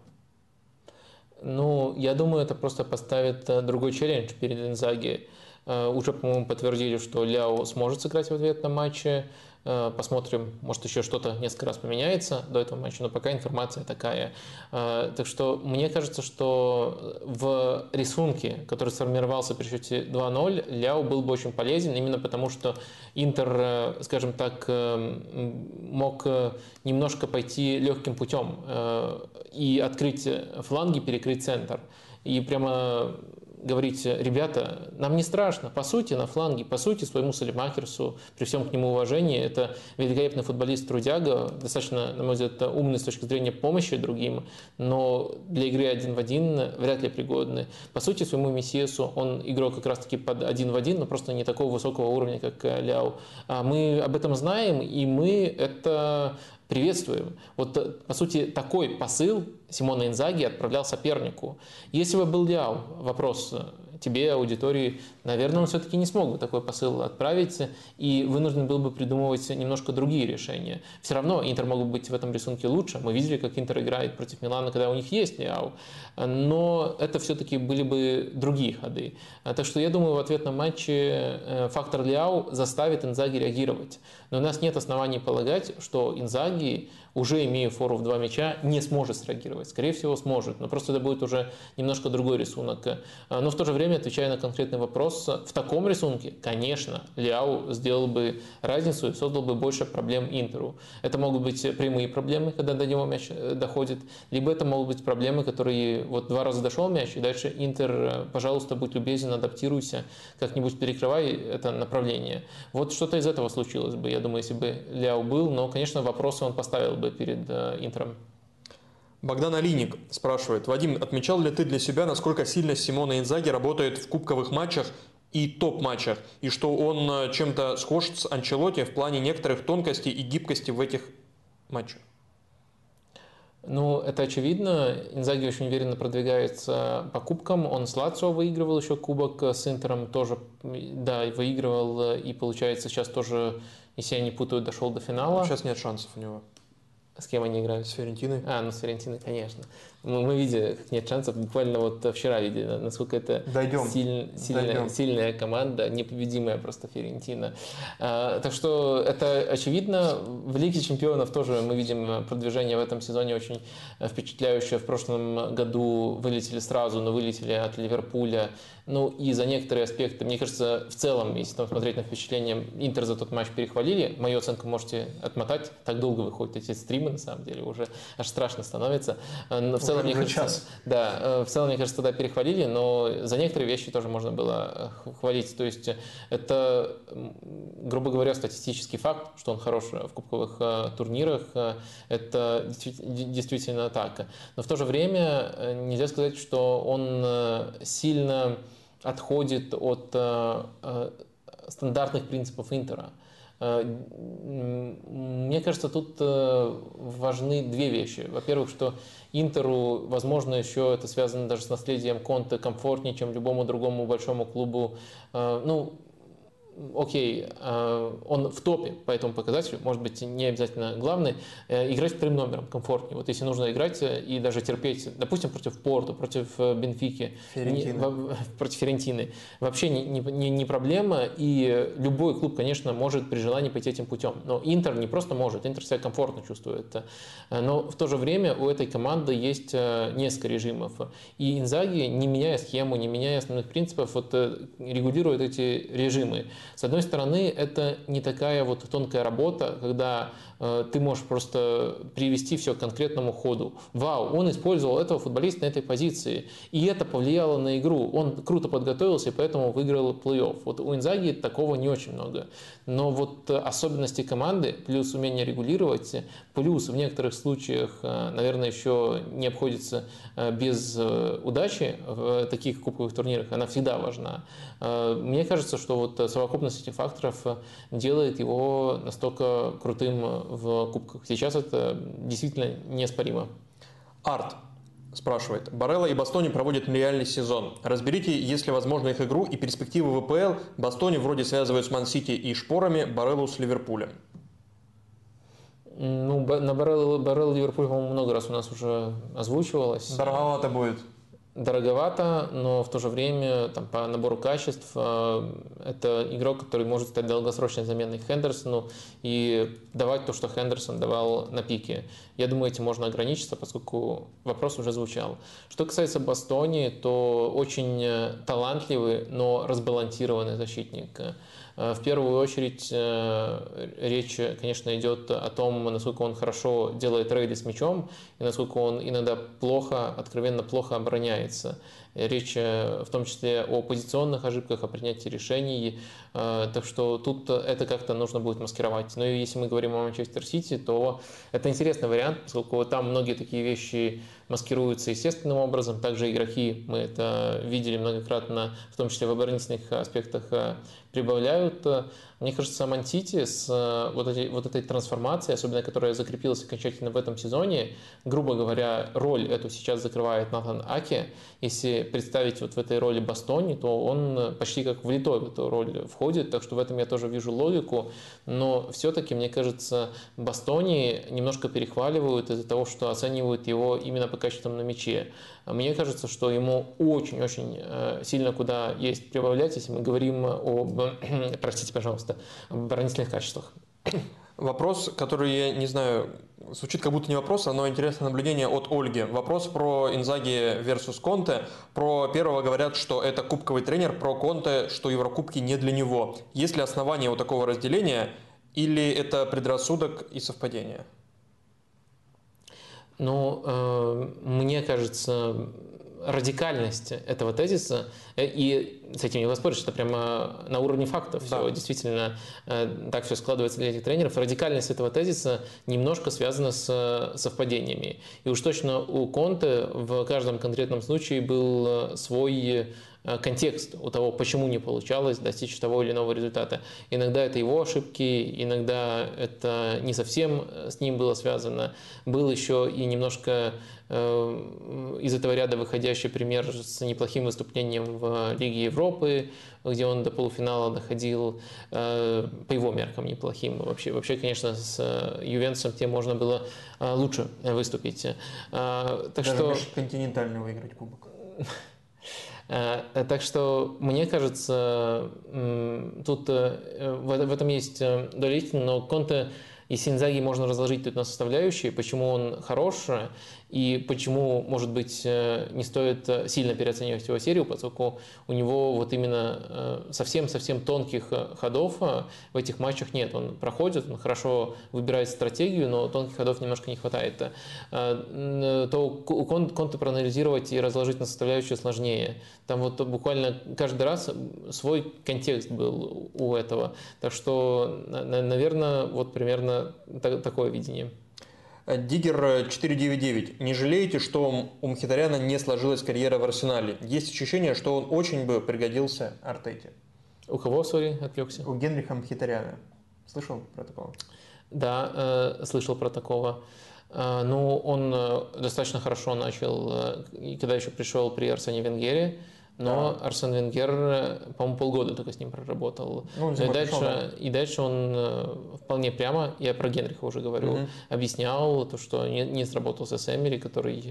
Speaker 1: Ну, я думаю, это просто поставит э, другой челлендж перед Инзаги. Э, уже, по-моему, подтвердили, что Ляо сможет сыграть в ответном матче. Э, посмотрим, может еще что-то несколько раз поменяется до этого матча, но пока информация такая. Э, так что мне кажется, что в рисунке, который сформировался при счете 2-0, Ляо был бы очень полезен, именно потому что Интер, э, скажем так, мог немножко пойти легким путем и открыть фланги, перекрыть центр. И прямо говорить, ребята, нам не страшно, по сути, на фланге, по сути, своему Салимахерсу, при всем к нему уважении, это великолепный футболист Трудяга, достаточно, на мой взгляд, умный с точки зрения помощи другим, но для игры один в один вряд ли пригодны. По сути, своему Мессиесу он игрок как раз-таки под один в один, но просто не такого высокого уровня, как Ляо. А мы об этом знаем, и мы это приветствуем. Вот, э, по сути, такой посыл Симона Инзаги отправлял сопернику. Если бы был Ляо, вопрос э, тебе, аудитории, наверное, он все-таки не смог бы такой посыл отправить и вынужден был бы придумывать немножко другие решения. Все равно Интер мог бы быть в этом рисунке лучше. Мы видели, как Интер играет против Милана, когда у них есть Ляо. Но это все-таки были бы другие ходы. Так что я думаю, в ответном матче э, фактор Ляо заставит Инзаги реагировать. Но у нас нет оснований полагать, что Инзаги уже имея фору в два мяча, не сможет среагировать. Скорее всего, сможет, но просто это будет уже немножко другой рисунок. А, но в то же время, отвечая на конкретный вопрос, в таком рисунке, конечно, Ляу сделал бы разницу и создал бы больше проблем Интеру. Это могут быть прямые проблемы, когда до него мяч э, доходит, либо это могут быть проблемы, которые вот два раза дошел мяч, и дальше Интер, э, пожалуйста, будь любезен, адаптируйся, как-нибудь перекрывай это направление. Вот что-то из этого случилось бы, я думаю, если бы Ляу был, но, конечно, вопросы он поставил бы перед э, Интером.
Speaker 2: Богдан Алиник спрашивает, Вадим, отмечал ли ты для себя, насколько сильно Симона Инзаги работает в кубковых матчах и топ-матчах, и что он э, чем-то схож с Анчелоти в плане некоторых тонкостей и гибкости в этих матчах?
Speaker 1: Ну, это очевидно. Инзаги очень уверенно продвигается по кубкам. Он с Лацио выигрывал еще кубок, с Интером тоже, да, выигрывал. И получается сейчас тоже, если я не путаю, дошел до финала.
Speaker 2: Сейчас нет шансов у него.
Speaker 1: С кем они играют?
Speaker 2: С Ферентиной.
Speaker 1: А, ну с Ферентиной, конечно. Мы, мы видели, как нет шансов. Буквально вот вчера видели, насколько это
Speaker 2: Дойдем.
Speaker 1: Силь, сильная, Дойдем. сильная команда, непобедимая просто Ферентина. А, так что это очевидно. В Лиге чемпионов тоже мы видим продвижение в этом сезоне очень впечатляющее. В прошлом году вылетели сразу, но вылетели от Ливерпуля. Ну и за некоторые аспекты, мне кажется, в целом, если там смотреть на впечатление, Интер за тот матч перехвалили. Мою оценку можете отмотать. Так долго выходят эти стримы, на самом деле, уже аж страшно становится. Но в целом, мне кажется, час. да, э, в целом, мне кажется, тогда перехвалили, но за некоторые вещи тоже можно было э, хвалить. То есть это, грубо говоря, статистический факт, что он хорош в кубковых э, турнирах. Это действительно так. Но в то же время нельзя сказать, что он сильно отходит от стандартных принципов Интера. Мне кажется, тут важны две вещи. Во-первых, что Интеру, возможно, еще это связано даже с наследием Конте комфортнее, чем любому другому большому клубу. Ну, окей, э, он в топе по этому показателю, может быть, не обязательно главный, э, играть вторым номером комфортнее. Вот если нужно играть э, и даже терпеть, допустим, против Порту, против Бенфики, не, против Ферентины, вообще не, не, не проблема, и любой клуб, конечно, может при желании пойти этим путем. Но Интер не просто может, Интер себя комфортно чувствует. Но в то же время у этой команды есть несколько режимов. И Инзаги, не меняя схему, не меняя основных принципов, вот, регулирует эти режимы. С одной стороны, это не такая вот тонкая работа, когда ты можешь просто привести все к конкретному ходу. Вау, он использовал этого футболиста на этой позиции, и это повлияло на игру. Он круто подготовился, и поэтому выиграл плей-офф. Вот у Инзаги такого не очень много. Но вот особенности команды, плюс умение регулировать, плюс в некоторых случаях, э, наверное, еще не обходится э, без удачи в таких кубковых турнирах, она всегда важна. Мне кажется, что вот совокупность этих факторов делает его настолько крутым в кубках. Сейчас это действительно неоспоримо.
Speaker 2: Арт спрашивает. Барелла и Бастони проводят нереальный сезон. Разберите, если возможно, их игру и перспективы ВПЛ. Бастони вроде связывают с Ман-Сити и Шпорами, Бареллу с Ливерпулем.
Speaker 1: Ну, на Барелл, Барелл Ливерпуль, по-моему, много раз у нас уже озвучивалось.
Speaker 2: Дороговато будет
Speaker 1: дороговато, но в то же время там, по набору качеств э, это игрок, который может стать долгосрочной заменой Хендерсону и давать то, что Хендерсон давал на пике. Я думаю, этим можно ограничиться, поскольку вопрос уже звучал. Что касается Бастони, то очень э, талантливый, но разбалансированный защитник. Э, в первую очередь э, речь, конечно, идет о том, насколько он хорошо делает рейды с мячом и насколько он иногда плохо, откровенно плохо обороняется. Речь э, в том числе о позиционных ошибках, о принятии решений. Так что тут это как-то нужно будет маскировать. Но если мы говорим о Манчестер Сити, то это интересный вариант, поскольку там многие такие вещи маскируются естественным образом. Также игроки, мы это видели многократно, в том числе в оборонительных аспектах, прибавляют. Мне кажется, Мантити с э, вот этой, вот этой трансформацией, особенно которая закрепилась окончательно в этом сезоне, грубо говоря, роль эту сейчас закрывает Натан Аки. Если представить вот в этой роли Бастони, то он почти как влитой в эту роль входит, так что в этом я тоже вижу логику. Но все-таки, мне кажется, Бастони немножко перехваливают из-за того, что оценивают его именно по качествам на мяче. Мне кажется, что ему очень-очень э, сильно куда есть прибавлять, если мы говорим об, простите, пожалуйста, об оборонительных качествах.
Speaker 2: Вопрос, который, я не знаю, звучит как будто не вопрос, но интересное наблюдение от Ольги. Вопрос про Инзаги versus Конте. Про первого говорят, что это кубковый тренер, про Конте, что Еврокубки не для него. Есть ли основания у такого разделения или это предрассудок и совпадение?
Speaker 1: Ну, э, мне кажется, радикальность этого тезиса, э, и с этим не воспоришь, это прямо на уровне фактов да. все, действительно э, так все складывается для этих тренеров. Радикальность этого тезиса немножко связана с совпадениями. И уж точно у Конте в каждом конкретном случае был свой контекст у того, почему не получалось достичь того или иного результата. Иногда это его ошибки, иногда это не совсем э, с ним было связано. Был еще и немножко э, из этого ряда выходящий пример с неплохим выступлением в Лиге Европы, где он до полуфинала доходил, по его меркам неплохим. Вообще, вообще конечно, с Ювентусом тем можно было лучше выступить.
Speaker 2: Так Даже что... континентально выиграть кубок.
Speaker 1: Э, так что, мне кажется, тут э, в этом есть э, доля но Конте и Синзаги можно разложить тут на составляющие, почему он хорош, и почему, может быть, э, не стоит э, сильно переоценивать его серию, поскольку у него вот именно э, совсем-совсем тонких ходов в этих матчах нет. Он проходит, он хорошо выбирает стратегию, но тонких ходов немножко не хватает. То конты проанализировать и разложить на составляющие сложнее. Там вот буквально каждый раз свой контекст был у этого. Так что, наверное, вот примерно такое видение.
Speaker 2: Диггер 499. Не жалеете, что у Мхитаряна не сложилась карьера в Арсенале? Есть ощущение, что он очень бы пригодился Артете.
Speaker 1: У кого, сори, отвлекся?
Speaker 2: У Генриха Мхитаряна. Слышал про такого?
Speaker 1: Да, э, слышал про такого. Э, ну, он э, достаточно хорошо начал, э, когда еще пришел при Арсене Венгере. Но да. Арсен Венгер, э, по-моему, полгода только с ним проработал. Ну, и, дальше, пришел, да. и дальше он э, вполне прямо, я про Генриха уже говорю, угу. объяснял то, что не, не сработался с Эмери, который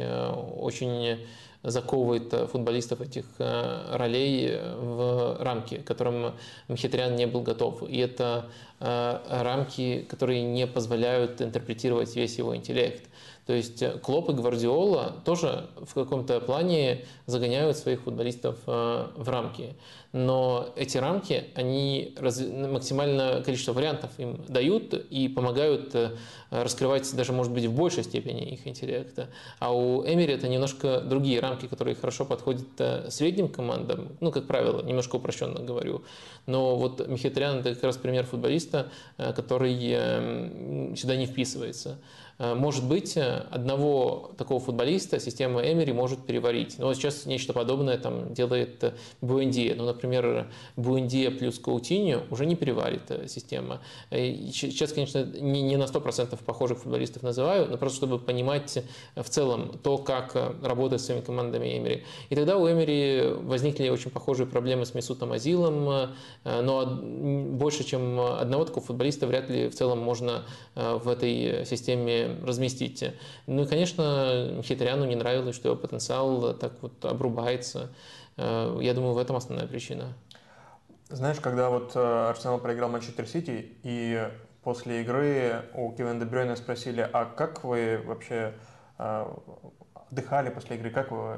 Speaker 1: очень заковывает э, футболистов этих э, ролей э, в рамки, к которым Мхитрян не был готов. И это рамки, которые не позволяют интерпретировать весь его интеллект. То есть Клоп и Гвардиола тоже в каком-то плане загоняют своих футболистов в рамки но эти рамки, они раз, максимальное количество вариантов им дают и помогают э, раскрывать даже, может быть, в большей степени их интеллекта. А у Эмери это немножко другие рамки, которые хорошо подходят э, средним командам, ну, как правило, немножко упрощенно говорю. Но вот Михитрян – это как раз пример футболиста, э, который сюда не вписывается. Э, может быть, э, одного такого футболиста система Эмери может переварить. Но сейчас нечто подобное там делает э, Буэндия. Ну, например, Буэндия плюс Каутиньо уже не переварит система. Сейчас, конечно, не на 100% похожих футболистов называю, но просто чтобы понимать в целом то, как работает с своими командами Эмери. И тогда у Эмери возникли очень похожие проблемы с Месутом Азилом, но больше, чем одного такого футболиста вряд ли в целом можно в этой системе разместить. Ну и, конечно, Хитряну не нравилось, что его потенциал так вот обрубается. Э, я думаю, в этом основная причина.
Speaker 2: Знаешь, когда вот э, Арсенал проиграл Манчестер Сити, и после игры у Кевина Дебрёйна спросили, а как вы вообще э, отдыхали после игры, как вы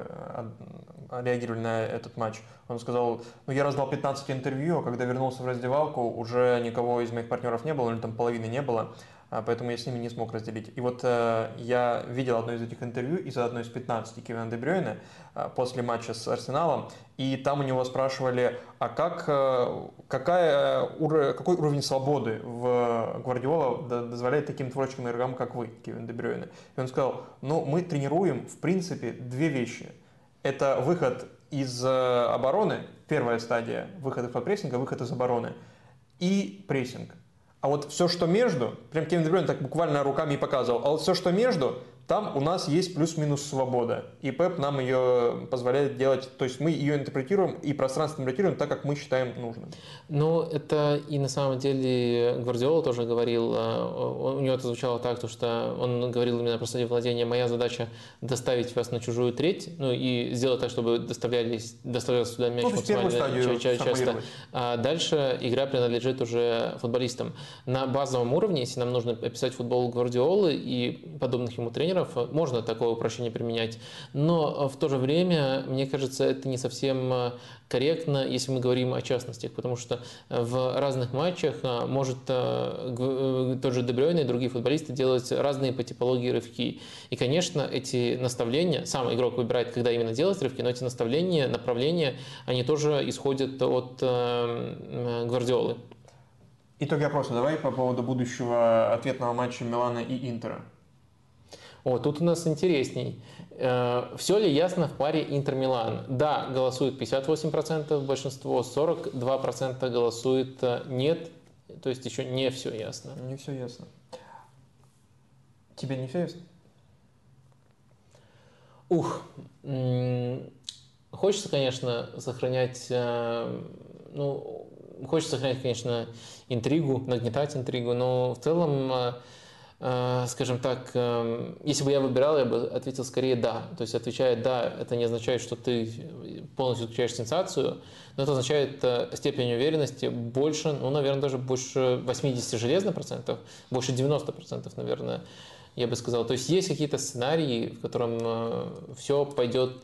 Speaker 2: реагировали на этот матч? Он сказал, ну я раздал 15 интервью, а когда вернулся в раздевалку, уже никого из моих партнеров не было, или там половины не было. А, поэтому я с ними не смог разделить. И вот э, я видел одно из этих интервью из одной из 15 Кевина Дебрёйна э, после матча с Арсеналом, и там у него спрашивали, а как, э, какая, какой уровень свободы в Гвардиола дозволяет таким творческим игрокам, как вы, Кевин Дебрёйна? И он сказал, ну мы тренируем, в принципе, две вещи. Это выход из обороны, первая стадия, выход из-под прессинга, выход из обороны, и прессинг. А вот все, что между, прям Кевин Дебрюйн так буквально руками и показывал, а вот все, что между, там у нас есть плюс-минус свобода. И Пеп нам ее позволяет делать, то есть мы ее интерпретируем и пространство интерпретируем так, как мы считаем нужным.
Speaker 1: Ну, это и на самом деле Гвардиола тоже говорил, э, у него это звучало так, то, что он говорил именно про стадию владения, моя задача доставить вас на чужую треть, ну и сделать так, чтобы доставлялись, доставлялся сюда мяч ну, максимально часто. А дальше игра принадлежит уже футболистам. На базовом уровне, если нам нужно описать футбол Гвардиолы и подобных ему тренеров, примеров, можно такое упрощение применять, но в то же время, мне кажется, это не совсем э, корректно, если мы говорим о частностях, потому что в разных матчах э, может э, тот же Дебрёйн и другие футболисты делать разные по типологии рывки. И, конечно, эти наставления, сам игрок выбирает, когда именно делать рывки, но эти наставления, направления, они тоже исходят от Гвардиолы.
Speaker 2: Итоги опроса давай по поводу будущего ответного матча Милана и Интера.
Speaker 1: О, тут у нас интересней. Э, все ли ясно в паре Интер-Милан? Да, голосует 58%, большинство 42% голосует э, нет, то есть еще не все ясно.
Speaker 2: Не все ясно. Тебе не все ясно?
Speaker 1: Ух, хочется, конечно, сохранять, э, ну, хочется сохранять, конечно, интригу, нагнетать интригу, но в целом скажем так, эм, если бы я выбирал, я бы ответил скорее «да». То есть отвечая «да», это не означает, что ты полностью исключаешь сенсацию, но это означает э, степень уверенности больше, ну, наверное, даже больше 80 железных процентов, больше 90 процентов, наверное, я бы сказал. То есть есть какие-то сценарии, в котором э, все пойдет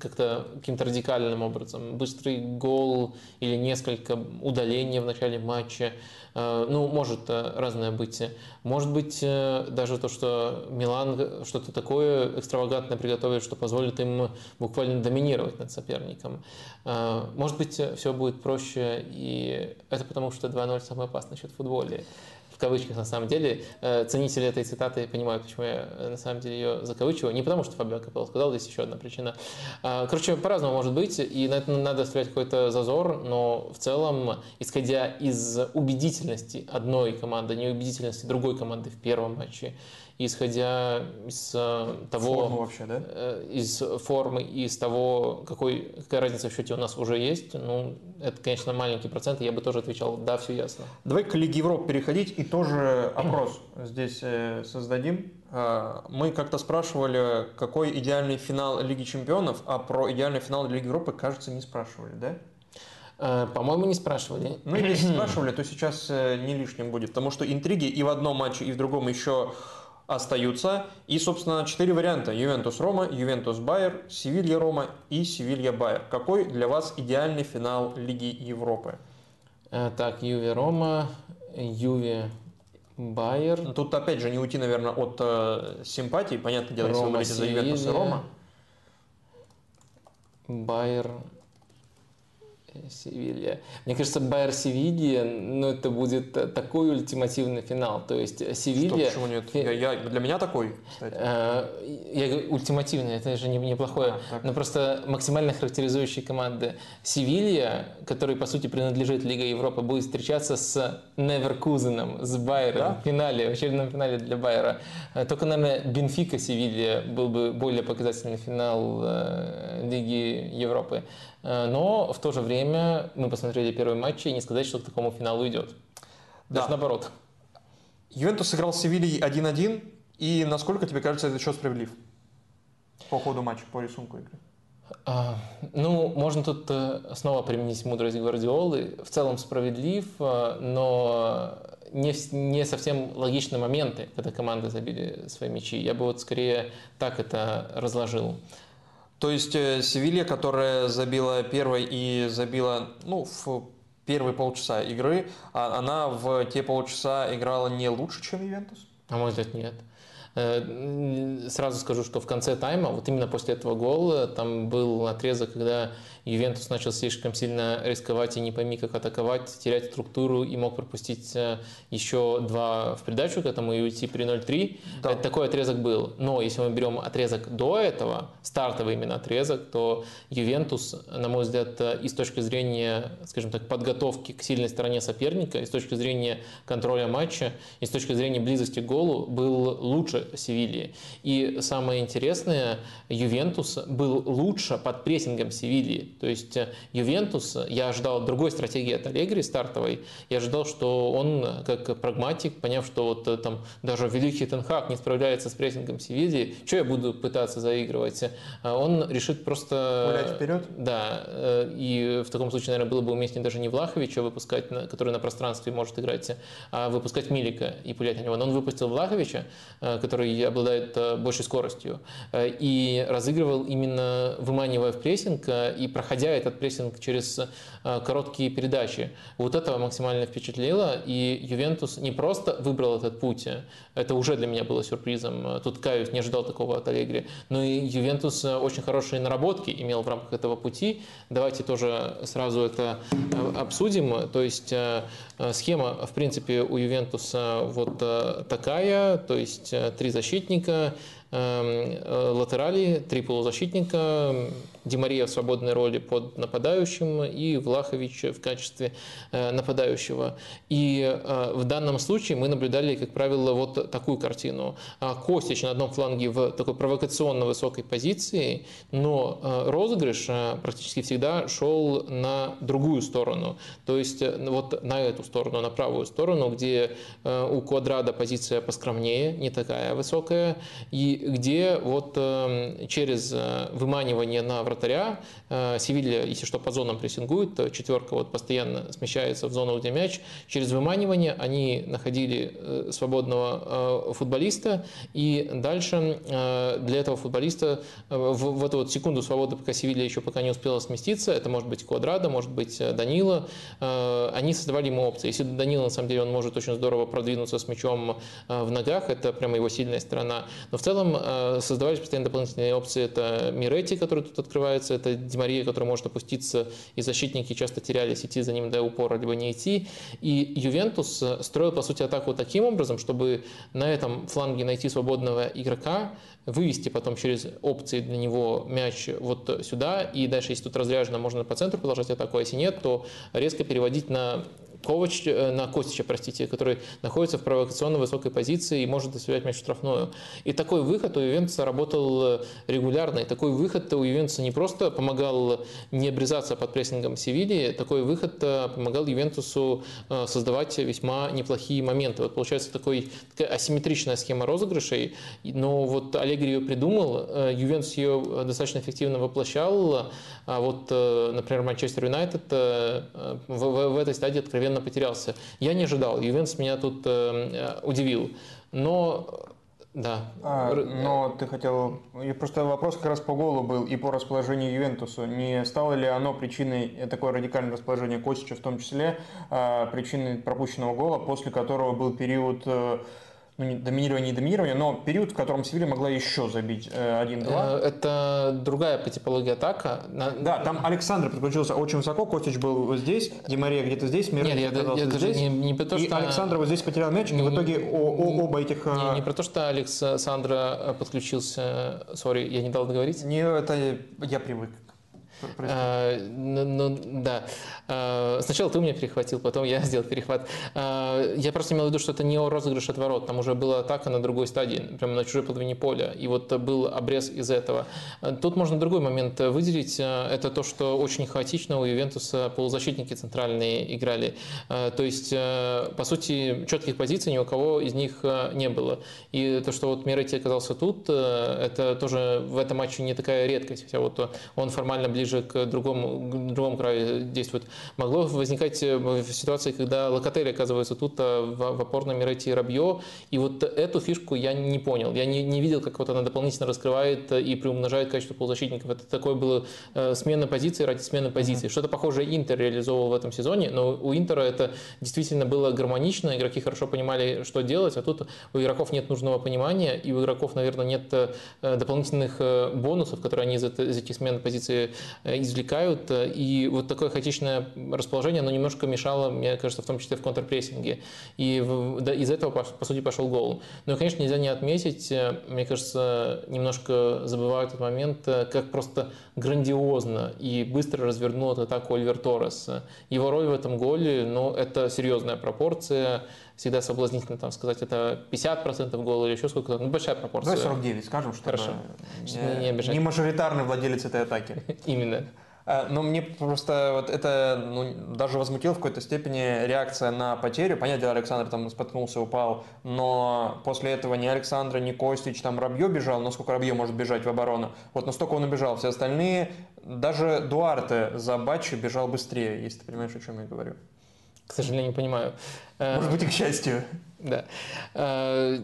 Speaker 1: как-то каким-то радикальным образом. Быстрый гол или несколько удалений в начале матча. Э, ну, может э, разное быть. Может быть э, даже то, что Милан что-то такое экстравагантное приготовит, что позволит им буквально доминировать над соперником. Может быть все будет проще, и это потому, что 2-0 самый опасный счет в футболе. В кавычках на самом деле. Э, ценители этой цитаты понимают, почему я э, на самом деле ее закавычиваю. Не потому, что Фабио Капелло сказал, здесь еще одна причина. А, короче, по-разному может быть, и на это надо оставлять какой-то зазор, но в целом, исходя из убедительности одной команды, неубедительности другой команды в первом матче, исходя из э, того...
Speaker 2: Форму вообще, да?
Speaker 1: Э, из формы из того, какой, какая разница в счете у нас уже есть, ну, это, конечно, маленький процент, я бы тоже отвечал, да, все ясно.
Speaker 2: Давай к Лиге Европы переходить и тоже опрос здесь э, создадим. Мы как-то спрашивали, какой идеальный финал Лиги Чемпионов, а про идеальный финал Лиги Европы, кажется, не спрашивали, да?
Speaker 1: По-моему, не спрашивали.
Speaker 2: Ну, если спрашивали, то сейчас не лишним будет, потому что интриги и в одном матче, и в другом еще остаются. И, собственно, четыре варианта. Ювентус-Рома, Ювентус-Байер, Севилья-Рома и Севилья-Байер. Какой для вас идеальный финал Лиги Европы?
Speaker 1: Э, так, Юве-Рома, Юве-Байер.
Speaker 2: Ну, тут, опять же, не уйти, наверное, от э, симпатии. Понятное дело, Рома, если вы говорите за Ювентус и Рома.
Speaker 1: Байер, Севилья. Мне кажется, Байер Севилья, ну, это будет такой ультимативный финал. То есть Севилья...
Speaker 2: Что, почему нет? Я, я, для меня такой, кстати.
Speaker 1: Э, я говорю, ультимативный, это же неплохое. А, но просто максимально характеризующие команды. Севилья, который, по сути, принадлежит Лиге Европы, будет встречаться с Неверкузеном, с Байером да? в финале, в очередном финале для Байера. Э, только, наверное, Бенфика Севилья был бы более показательный финал э, Лиги Европы. Э, но в то же время мы посмотрели первый матч и не сказать, что к такому финалу идет. Даже да. наоборот.
Speaker 2: Ювентус сыграл с Севильей 1-1. И насколько тебе кажется этот счет справедлив? По ходу матча, по рисунку игры.
Speaker 1: А, ну, можно тут э, снова применить мудрость Гвардиолы. В целом справедлив, э, но не, не совсем логичны моменты, когда команды забили свои мячи. Я бы вот скорее так это разложил.
Speaker 2: То есть э, Севилья, которая забила первой и забила ну, в первые полчаса игры, а она в те полчаса играла не лучше, чем Ювентус?
Speaker 1: На мой взгляд, нет. Э, сразу скажу, что в конце тайма, вот именно после этого гола, там был отрезок, когда Ювентус начал слишком сильно рисковать и не пойми, как атаковать, терять структуру и мог пропустить э, еще два в придачу к этому и уйти при 0-3. Да. Это такой отрезок был. Но если мы берем отрезок до этого, стартовый именно отрезок, то Ювентус, на мой взгляд, и с точки зрения, скажем так, подготовки к сильной стороне соперника, и с точки зрения контроля матча, и с точки зрения близости к голу, был лучше Севильи. И самое интересное, Ювентус был лучше под прессингом Севильи. То есть э, Ювентус, я ожидал другой стратегии от Аллегри стартовой. Я ожидал, что он, э, как прагматик, поняв, что вот э, там даже великий Тенхак не справляется с прессингом Севильи, что я буду пытаться заигрывать? Он решит просто...
Speaker 2: Гулять вперед?
Speaker 1: Да. И в таком случае, наверное, было бы уместнее даже не Влаховича выпускать, который на пространстве может играть, а выпускать Милика и пулять на него. Но он выпустил Влаховича, который обладает большей скоростью, и разыгрывал именно выманивая в прессинг и проходя этот прессинг через э, короткие передачи. Вот это максимально впечатлило, и Ювентус не просто выбрал этот путь, это уже для меня было сюрпризом, тут каюсь, не ожидал такого от Аллегри, но и Ювентус очень хорошие наработки имел в рамках этого пути. Давайте тоже сразу это э, обсудим. То есть э, схема, в принципе, у Ювентуса вот такая, то есть три защитника, э, латерали, три полузащитника, Димария в свободной роли под нападающим и Влахович в качестве э, нападающего. И э, в данном случае мы наблюдали, как правило, вот такую картину. А Костич на одном фланге в такой провокационно высокой позиции, но розыгрыш практически всегда шел на другую сторону. То есть вот на эту сторону, на правую сторону, где у Квадрада позиция поскромнее, не такая высокая, и где вот эм, через э, выманивание на вратаря э, Севилья, если что, по зонам прессингует, четверка вот постоянно смещается в зону, где мяч, через выманивание они находили э, свободного футболиста, и дальше для этого футболиста в, в эту вот секунду свободы, пока Севилья еще пока не успела сместиться, это может быть Квадрада, может быть Данила, они создавали ему опции. Если Данила, на самом деле, он может очень здорово продвинуться с мячом в ногах, это прямо его сильная сторона, но в целом э, создавались постоянно дополнительные опции. Это Мирети, который тут открывается, это Демария, который может опуститься, и защитники часто терялись, идти за ним до упора, либо не идти. И Ювентус строил, по сути, атаку таким образом, чтобы на этом фланге найти свободного игрока, вывести потом через опции для него мяч вот сюда, и дальше, если тут разряжено, можно по центру продолжать атаку, а если нет, то резко переводить на Ковач, э, на Костича, простите, который находится в провокационно высокой позиции и может доставлять мяч штрафную. И такой выход у Ювентуса работал э, регулярно. И такой выход у Ювентуса не просто помогал не обрезаться под прессингом Севильи, такой выход э, помогал Ювентусу создавать весьма неплохие моменты. Вот получается такой, такая асимметричная схема розыгрышей, но вот Аллегри ее придумал, Ювентус ее достаточно эффективно воплощал, а вот, например, Манчестер Юнайтед в, в, в этой стадии откровенно откровенно потерялся. Я не ожидал. Ювентус меня тут э, удивил. Но да.
Speaker 2: А, но ты хотел... И просто вопрос как раз по голу был и по расположению Ювентусу. Не стало ли оно причиной, такое радикальное расположение Косича в том числе, а, причиной пропущенного гола, после которого был период э, ну, не доминирование, не доминирование, но период, в котором Севилья могла еще забить 1-2.
Speaker 1: Э, это другая по типологии атака.
Speaker 2: Да, там Александр подключился очень высоко, Костич был здесь, Димария где-то здесь,
Speaker 1: Мирон Нет, я, я даже не, не про то,
Speaker 2: что... И Александр вот здесь потерял мяч, не, и в итоге о, о, оба этих...
Speaker 1: Не, э, не про то, что Александра подключился... Сори, я не дал договорить?
Speaker 2: Не, это я привык.
Speaker 1: А, ну, ну, да. А, сначала ты у меня перехватил, потом я сделал перехват. А, я просто имел в виду, что это не розыгрыш от ворот. Там уже была атака на другой стадии, прямо на чужой половине поля. И вот был обрез из этого. Тут можно другой момент выделить. Это то, что очень хаотично у Ювентуса полузащитники центральные играли. То есть, по сути, четких позиций ни у кого из них не было. И то, что вот Миретти оказался тут, это тоже в этом матче не такая редкость. Хотя вот он формально ближе ближе к другому, к другому краю действует. Могло возникать э, ситуации, когда Локотель оказывается тут а в, в опорном Мирете и Рабье, и вот эту фишку я не понял. Я не, не видел, как вот она дополнительно раскрывает и приумножает качество полузащитников. Это такое было э, смена позиции ради смены позиции. Mm-hmm. Что-то похожее Интер реализовывал в этом сезоне, но у Интера это действительно было гармонично, игроки хорошо понимали, что делать, а тут у игроков нет нужного понимания, и у игроков, наверное, нет э, дополнительных бонусов, которые они из, из этих смен позиции Э, извлекают. Э, и вот такое хаотичное расположение, оно немножко мешало, мне кажется, в том числе в контрпрессинге. И из этого, по сути, пошел гол. Ну и, конечно, нельзя не отметить, э, мне кажется, немножко забывают этот момент, как просто грандиозно и быстро развернул эту атаку Ольвер Торрес. Его роль в этом голе, ну, это серьезная пропорция всегда соблазнительно там сказать, это 50% гола или еще сколько-то, ну, большая пропорция.
Speaker 2: Давай 49 скажем, что
Speaker 1: Хорошо.
Speaker 2: Не, не, обижать. не мажоритарный владелец этой атаки.
Speaker 1: Именно.
Speaker 2: А, но мне просто вот это ну, даже возмутило в какой-то степени реакция на потерю. Понятно, Александр там споткнулся, упал, но после этого ни Александра, ни Костич, там Рабье бежал, насколько Рабье может бежать в оборону. Вот настолько он убежал. Все остальные, даже Дуарте за Бачи бежал быстрее, если ты понимаешь, о чем я говорю.
Speaker 1: К сожалению, не понимаю.
Speaker 2: Э, Может быть, и к счастью.
Speaker 1: Да. Э,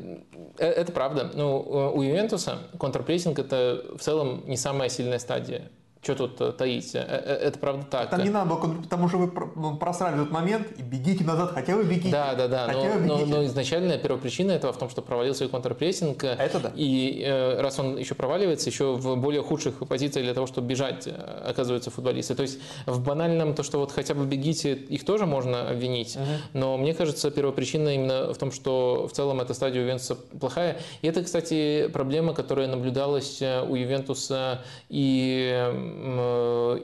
Speaker 1: э, это правда. Ну, у Ювентуса контрпрессинг – это в целом не самая сильная стадия что тут э, таить? Э, э, это правда так.
Speaker 2: Там не надо было, потому что вы ну, просрали этот момент и бегите назад, хотя вы бегите.
Speaker 1: Да, да, да. Но, но, но изначально первопричина этого в том, что провалился контрпрессинг.
Speaker 2: Это да.
Speaker 1: И э, раз он еще проваливается, еще в более худших позициях для того, чтобы бежать, оказываются футболисты. То есть в банальном то, что вот хотя бы бегите, их тоже можно обвинить. Угу. Но мне кажется, первопричина именно в том, что в целом эта стадия Ювентуса плохая. И это, кстати, проблема, которая наблюдалась у Ювентуса и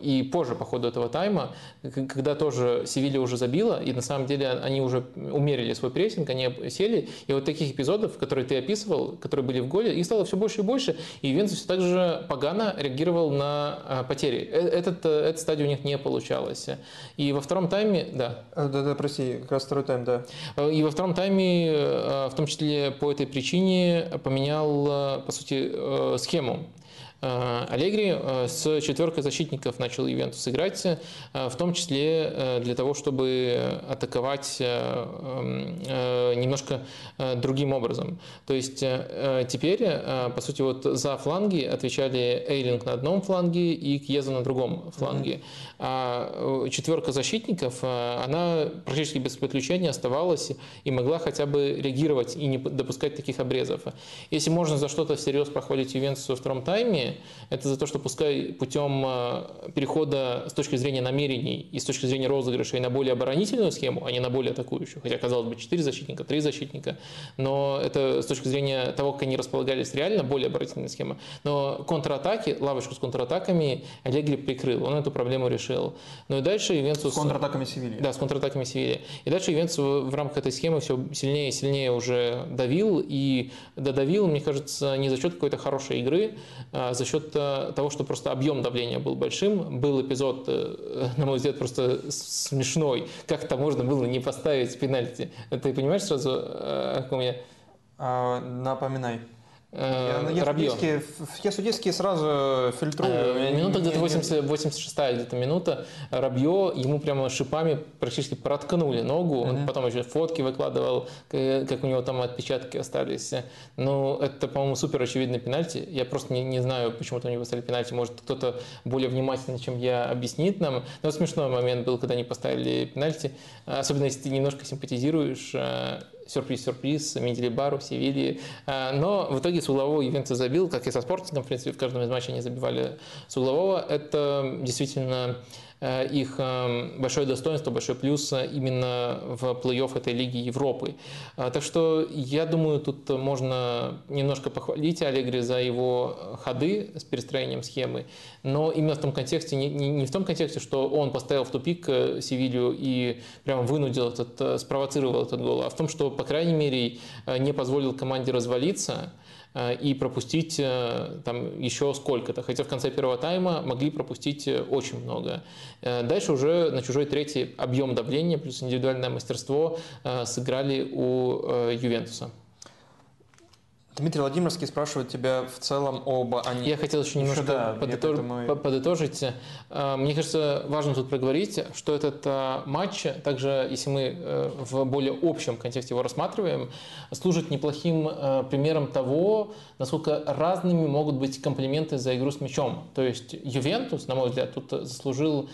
Speaker 1: и позже по ходу этого тайма, когда тоже Севилья уже забила, и на самом деле они уже умерили свой прессинг, они сели, и вот таких эпизодов, которые ты описывал, которые были в голе, их стало все больше и больше, и Венцев все так же погано реагировал на а, потери. Э, этот, э, эта стадия у них не получалась. И во втором тайме, да.
Speaker 2: Э, да, да, прости, как раз второй тайм, да.
Speaker 1: И во втором тайме, в том числе по этой причине, поменял, по сути, схему. Аллегри с четверкой защитников начал Ювентус играть, в том числе для того, чтобы атаковать немножко другим образом. То есть теперь, по сути, вот за фланги отвечали Эйлинг на одном фланге и Кьеза на другом фланге. А четверка защитников, она практически без подключения оставалась и могла хотя бы реагировать и не допускать таких обрезов. Если можно за что-то всерьез похвалить Ювентус во втором тайме, это за то, что пускай путем э, перехода с точки зрения намерений и с точки зрения розыгрышей на более оборонительную схему, а не на более атакующую, хотя, казалось бы, 4 защитника, 3 защитника, но это с точки зрения того, как они располагались реально, более оборонительная схема. Но контратаки, лавочку с контратаками Аллегри прикрыл, он эту проблему решил. Ну и дальше Ювентус...
Speaker 2: С контратаками Севильи.
Speaker 1: Да, с контратаками Севильи. И дальше Ювентус в рамках этой схемы все сильнее и сильнее уже давил, и додавил, мне кажется, не за счет какой-то хорошей игры, а за счет э, того, что просто объем давления был большим. Был эпизод, э, на мой взгляд, просто смешной. Как это можно было не поставить пенальти? Ты понимаешь сразу, э, о ком я?
Speaker 2: А, напоминай.
Speaker 1: Э, я.
Speaker 2: Судейские, я судейские сразу фильтрую.
Speaker 1: Э, минута где-то 80, 86 где-то минута. Рабье, ему прямо шипами практически проткнули ногу. Он потом еще фотки выкладывал, как у него там отпечатки остались. Ну, это, по-моему, супер очевидный пенальти. Я просто не, не знаю, почему там не поставили пенальти. Может, кто-то более внимательный, чем я, объяснит нам. Но смешной момент был, когда не поставили пенальти. Особенно, если ты немножко симпатизируешь э, сюрприз-сюрприз, Менделибару, Севильи. А, но в итоге с углового Ювентус забил, как и со Спортингом, в принципе, в каждом из матчей они забивали с углового. Это действительно их эм, большое достоинство, большой плюс э, именно в плей-офф этой Лиги Европы. Э, так что я думаю, тут можно немножко похвалить Аллегри за его ходы с перестроением схемы, но именно в том контексте, не, в том контексте, что он поставил в тупик Севилью и прямо вынудил этот, спровоцировал этот гол, а в том, что, по крайней мере, не позволил команде развалиться, Э, и пропустить э, там еще сколько-то. Хотя в конце первого тайма могли пропустить э, очень много. Дальше уже на чужой третий объем давления плюс индивидуальное мастерство сыграли у Ювентуса.
Speaker 2: Дмитрий Владимирский спрашивает тебя в целом об...
Speaker 1: Они... Я хотел еще немножко еще, да, подытож... поэтому... подытожить. Э, мне кажется, важно тут проговорить, что этот э, матч, также если мы э, в более общем контексте его рассматриваем, служит неплохим примером того, насколько разными могут быть комплименты за игру с мячом. То есть Ювентус, на мой взгляд, тут заслужил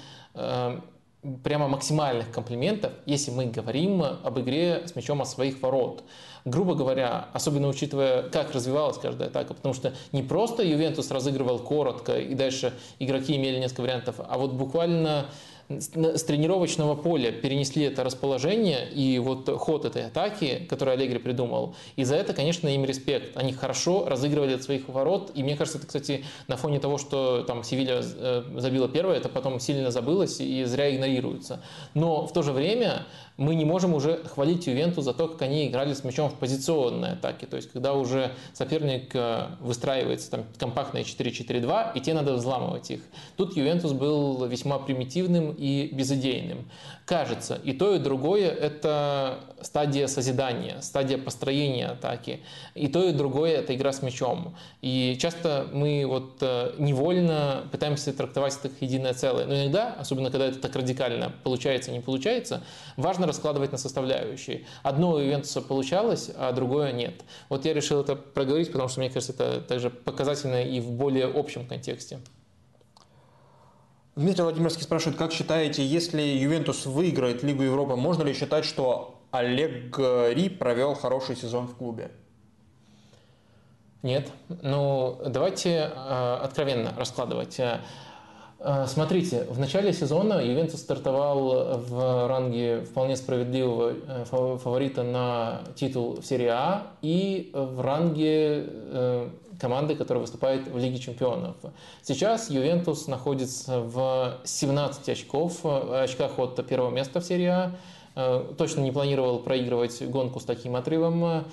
Speaker 1: прямо максимальных комплиментов, если мы говорим об игре с мячом от своих ворот грубо говоря, особенно учитывая, как развивалась каждая атака, потому что не просто Ювентус разыгрывал коротко, и дальше игроки имели несколько вариантов, а вот буквально с тренировочного поля перенесли это расположение и вот ход этой атаки, который Аллегри придумал. И за это, конечно, им респект. Они хорошо разыгрывали от своих ворот. И мне кажется, это, кстати, на фоне того, что там Севилья э, забила первое, это потом сильно забылось и зря игнорируется. Но в то же время мы не можем уже хвалить Ювенту за то, как они играли с мячом в позиционной атаке. То есть, когда уже соперник э, выстраивается там компактные 4-4-2, и те надо взламывать их. Тут Ювентус был весьма примитивным и безыдейным. Кажется, и то, и другое – это стадия созидания, стадия построения атаки. И то, и другое – это игра с мячом. И часто мы вот э, невольно пытаемся трактовать это как единое целое. Но иногда, особенно когда это так радикально получается, не получается, важно раскладывать на составляющие. Одно у Ювентуса получалось, а другое нет. Вот я решил это проговорить, потому что, мне кажется, это также показательно и в более общем контексте.
Speaker 2: Дмитрий Владимирский спрашивает, как считаете, если Ювентус выиграет Лигу Европы, можно ли считать, что Олег Ри провел хороший сезон в клубе?
Speaker 1: Нет. Ну, давайте э, откровенно раскладывать. Э, смотрите, в начале сезона Ювентус стартовал в ранге вполне справедливого э, фаворита на титул в серии А и в ранге э, команды, которая выступает в Лиге чемпионов. Сейчас Ювентус находится в 17 очков, очках от первого места в серии А. Точно не планировал проигрывать гонку с таким отрывом.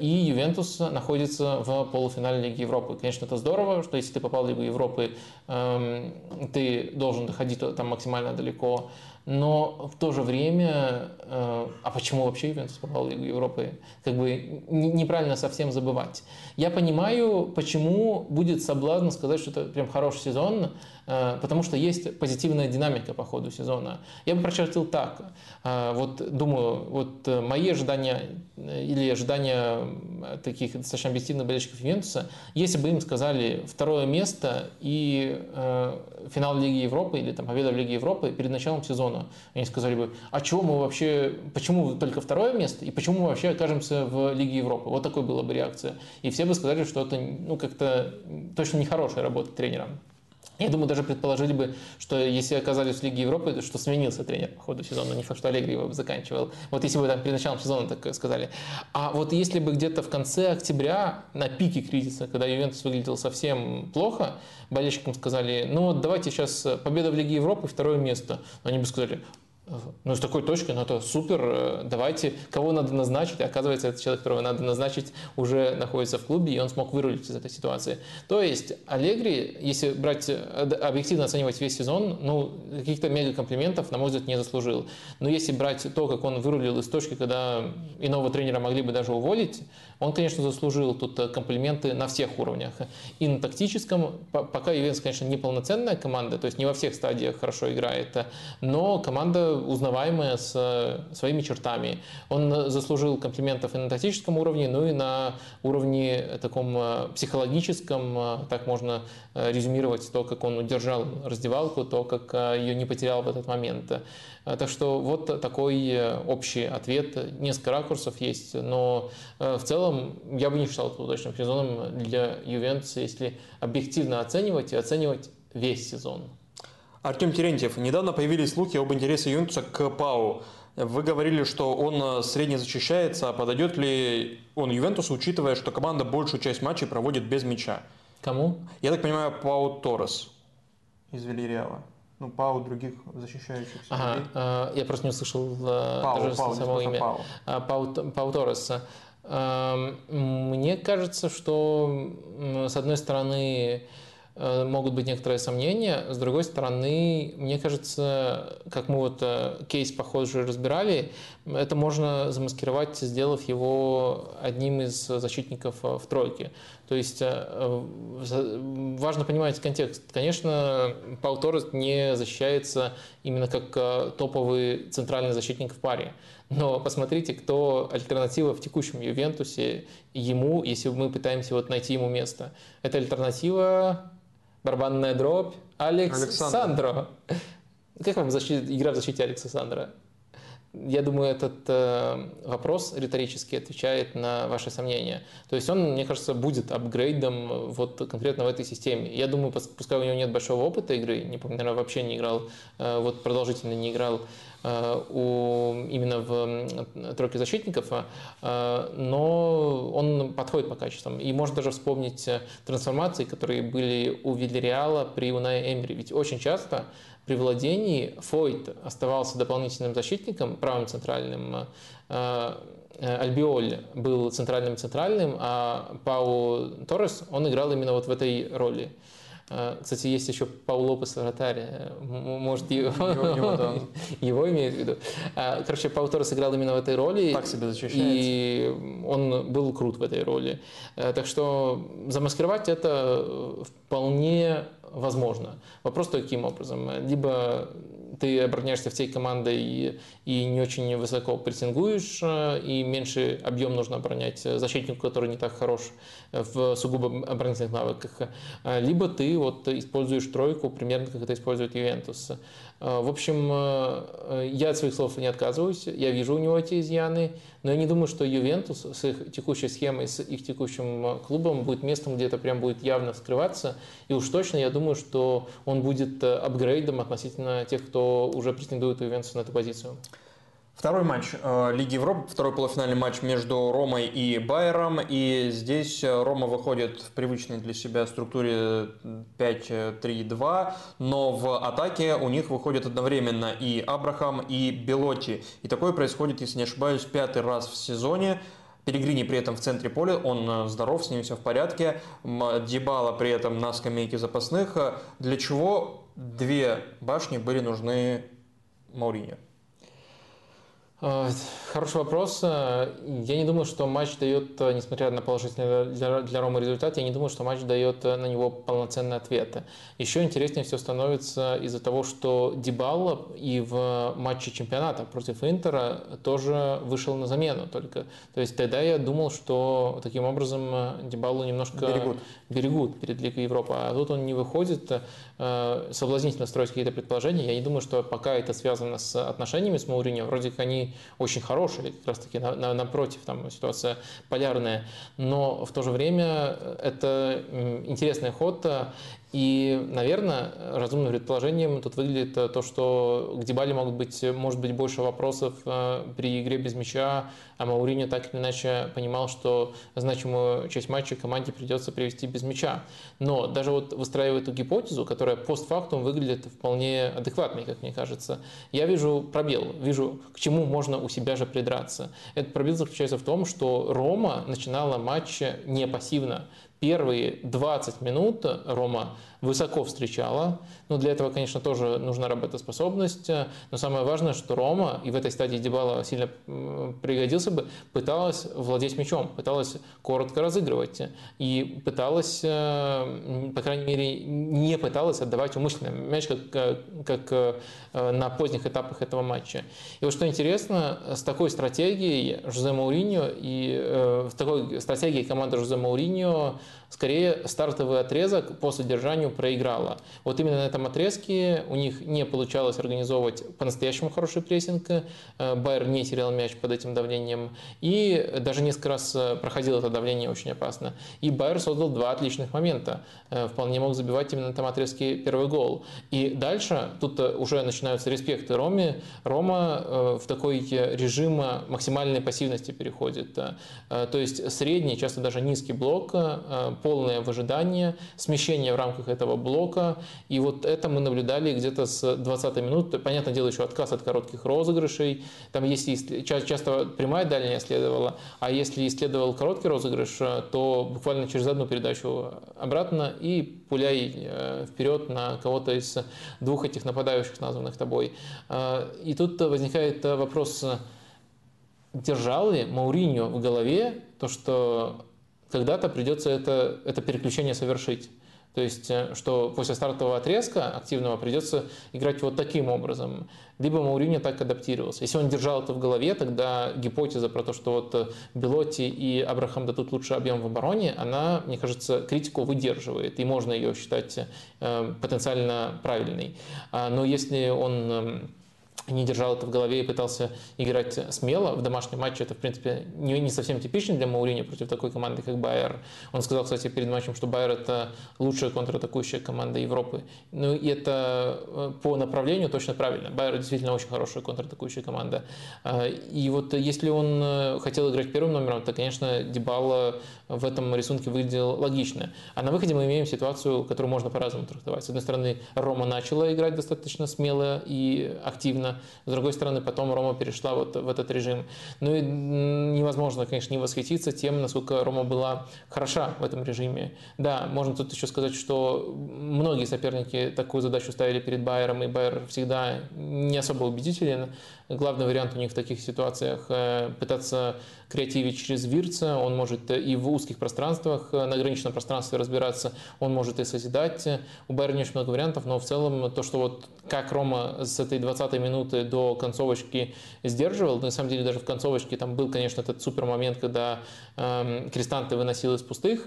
Speaker 1: И Ювентус находится в полуфинале Лиги Европы. Конечно, это здорово, что если ты попал в Лигу Европы, эм, ты должен доходить там максимально далеко но в то же время, э, а почему вообще Ювентус попал в Лигу Европы? Как бы неправильно совсем забывать. Я понимаю, почему будет соблазн сказать, что это прям хороший сезон, э, потому что есть позитивная динамика по ходу сезона. Я бы прочертил так. Э, вот думаю, вот мои ожидания или ожидания таких достаточно объективных болельщиков Ювентуса, если бы им сказали второе место и финал Лиги Европы или там победа в Лиге Европы перед началом сезона, они сказали бы, а чего мы вообще, почему только второе место и почему мы вообще окажемся в Лиге Европы? Вот такой была бы реакция. И все бы сказали, что это ну, как-то точно нехорошая работа тренера. Я думаю, даже предположили бы, что если оказались в Лиге Европы, то что сменился тренер по ходу сезона, не факт, что Аллегри его заканчивал. Вот если бы там перед началом сезона так сказали. А вот если бы где-то в конце октября, на пике кризиса, когда Ювентус выглядел совсем плохо, болельщикам сказали, ну вот давайте сейчас победа в Лиге Европы, второе место. Они бы сказали, ну, с такой точкой, ну, это супер, э, давайте, кого надо назначить, оказывается, этот человек, которого надо назначить, уже находится в клубе, и он смог вырулить из этой ситуации. То есть, Аллегри, если брать, э, объективно оценивать весь сезон, ну, каких-то мега комплиментов, на мой взгляд, не заслужил. Но если брать то, как он вырулил из точки, когда иного тренера могли бы даже уволить, он, конечно, заслужил тут э, комплименты на всех уровнях. И на тактическом, пока Ювенtus, конечно, не полноценная команда, то есть не во всех стадиях хорошо играет, но команда узнаваемая с э, своими чертами. Он заслужил комплиментов и на тактическом уровне, ну и на уровне таком э, психологическом, так можно резюмировать то, как он удержал раздевалку, то, как ее не потерял в этот момент. Э, так что вот такой э, общий ответ. Несколько ракурсов есть, но э, в целом я бы не считал это удачным сезоном для Ювентуса, если объективно оценивать и оценивать весь сезон.
Speaker 2: Артем Терентьев, недавно появились слухи об интересе Ювентуса к Пау. Вы говорили, что он средне защищается, а подойдет ли он Ювентусу, учитывая, что команда большую часть матчей проводит без мяча?
Speaker 1: Кому?
Speaker 2: Я так понимаю, Пау Торрес из Вильяреала ну, Пау других защищающихся.
Speaker 1: Ага, э, я просто не услышал э, Пау, даже Пау, само имя. Пау. А, Пау, Пау Торреса. Э, мне кажется, что с одной стороны могут быть некоторые сомнения. С другой стороны, мне кажется, как мы вот э, кейс похожий разбирали, это можно замаскировать, сделав его одним из защитников э, в тройке. То есть важно понимать контекст. Конечно, Пау Торрес не защищается именно как топовый центральный защитник в паре. Но посмотрите, кто альтернатива в текущем Ювентусе ему, если мы пытаемся вот найти ему место. Это альтернатива барабанная дробь, Алекс Александро. Как вам защит, игра в защите Алекса Сандра? Я думаю, этот э, вопрос риторически отвечает на ваши сомнения. То есть он, мне кажется, будет апгрейдом э, вот конкретно в этой системе. Я думаю, пускай у него нет большого опыта игры, не помню, наверное, вообще не играл, э, вот продолжительно не играл у, именно в тройке защитников, э, но он подходит по качествам. И можно даже вспомнить э, трансформации, которые были у Вильяреала при Унае Эмери. Ведь очень часто при владении Фойт оставался дополнительным защитником, правым центральным, э, э, Альбиоль был центральным-центральным, а Пау Торрес, он играл именно вот в этой роли. Э, кстати, есть еще Пау Лопес вратарь, может, его, его, да. его имеют в виду. Короче, Пау Торрес играл именно в этой роли.
Speaker 2: Так себе защищается.
Speaker 1: И он был крут в этой роли. Так что замаскировать это вполне возможно. Вопрос каким образом. Либо ты обороняешься всей командой и, и не очень высоко прессингуешь, э, и меньше объем нужно оборонять защитнику, который не так хорош в сугубо оборонительных навыках. Э, либо ты вот используешь тройку, примерно как это использует Ювентус. Э, в общем, э, я от своих слов не отказываюсь, я вижу у него эти изъяны, но я не думаю, что Ювентус с их текущей схемой, с их текущим э, клубом будет местом, где это прям будет явно вскрываться. И уж точно я думаю, что он будет апгрейдом относительно тех, кто уже претендует у Ювентуса на эту позицию.
Speaker 2: Второй матч э, Лиги Европы, второй полуфинальный матч между Ромой и Байером. И здесь э, Рома выходит в привычной для себя структуре 5-3-2, но в атаке у них выходят одновременно и Абрахам, и Белоти. И такое происходит, если не ошибаюсь, пятый раз в сезоне. Пелигрини при этом в центре поля, он здоров, с ним все в порядке. Дебала при этом на скамейке запасных. Для чего две башни были нужны Мауриньо?
Speaker 1: А, хороший вопрос. Я не думаю, что матч дает, несмотря на положительный для, для Ромы результат, я не думаю, что матч дает на него полноценный ответ. Еще интереснее все становится из-за того, что Дебалла и в матче чемпионата против Интера тоже вышел на замену только. То есть тогда я думал, что таким образом Дебаллу немножко берегут, берегут перед Лигой Европы, а тут он не выходит. Э, соблазнительно строить какие-то предположения. Я не думаю, что пока это связано с отношениями с Мауриньо. Вроде как они очень хорошие, как раз таки на, на, напротив, там ситуация полярная. Но в то же время это интересный ход. И, наверное, разумным предположением тут выглядит то, что к Дебале могут быть, может быть больше вопросов э, при игре без мяча, а Мауриньо так или иначе понимал, что значимую часть матча команде придется привести без мяча. Но даже вот выстраивая эту гипотезу, которая постфактум выглядит вполне адекватной, как мне кажется, я вижу пробел, вижу, к чему можно у себя же придраться. Этот пробел заключается в том, что Рома начинала матч не пассивно первые 20 минут Рома высоко встречала. Но для этого, конечно, тоже нужна работоспособность. Но самое важное, что Рома, и в этой стадии Дебала сильно пригодился бы, пыталась владеть мячом, пыталась коротко разыгрывать. И пыталась, э, по крайней мере, не пыталась отдавать умышленно мяч, как, э, как э, на поздних этапах этого матча. И вот что интересно, с такой стратегией Жозе Мауриньо и в такой стратегией команды Жозе Мауриньо скорее стартовый отрезок по содержанию проиграла. Вот именно на этом отрезке у них не получалось организовывать по-настоящему хороший прессинг, э, Байер не терял мяч под этим давлением, и даже несколько раз э, проходил это давление очень опасно. И Байер создал два отличных момента, э, вполне мог забивать именно на этом отрезке первый гол. И дальше тут уже начинаются респекты Роме. Рома в такой режим максимальной пассивности переходит. То есть средний, часто даже низкий блок полное выжидание, смещение в рамках этого блока. И вот это мы наблюдали где-то с 20 минут. Понятное дело, еще отказ от коротких розыгрышей. Там если часто прямая дальняя следовала, а если следовал короткий розыгрыш, то буквально через одну передачу обратно и пуляй э, вперед на кого-то из двух этих нападающих, названных тобой. Э, и тут возникает вопрос, держал ли Мауриньо в голове то, что когда-то придется это, это переключение совершить. То есть, э, что после стартового отрезка активного придется играть вот таким образом. Либо Мауриньо так адаптировался. Если он держал это в голове, тогда гипотеза про то, что вот э, Белотти и Абрахам дадут лучший объем в обороне, она, мне кажется, критику выдерживает, и можно ее считать э, потенциально правильной. А, но если он эм, не держал это в голове и пытался играть смело. В домашнем матче это, в принципе, не, не совсем типично для Маурини против такой команды, как Байер. Он сказал, кстати, перед матчем, что Байер – это лучшая контратакующая команда Европы. Ну и это э, по направлению точно правильно. Байер действительно очень хорошая контратакующая команда. А, и вот если он э, хотел играть первым номером, то, конечно, Дебала в этом рисунке выглядел логично. А на выходе мы имеем ситуацию, которую можно по-разному трактовать. С одной стороны, Рома начала играть достаточно смело и активно, с другой стороны, потом Рома перешла вот в этот режим. Ну и невозможно, конечно, не восхититься тем, насколько Рома была хороша в этом режиме. Да, можно тут еще сказать, что многие соперники такую задачу ставили перед Байером, и Байер всегда не особо убедителен. Главный вариант у них в таких ситуациях э, пытаться креативить через Вирца, он может и в узких пространствах, э, на ограниченном пространстве разбираться, он может и созидать. У Байера не очень много вариантов, но в целом то, что вот как Рома с этой 20 минуты до концовочки сдерживал, на самом деле даже в концовочке там был, конечно, этот супер момент, когда э, Крестанты выносил из пустых,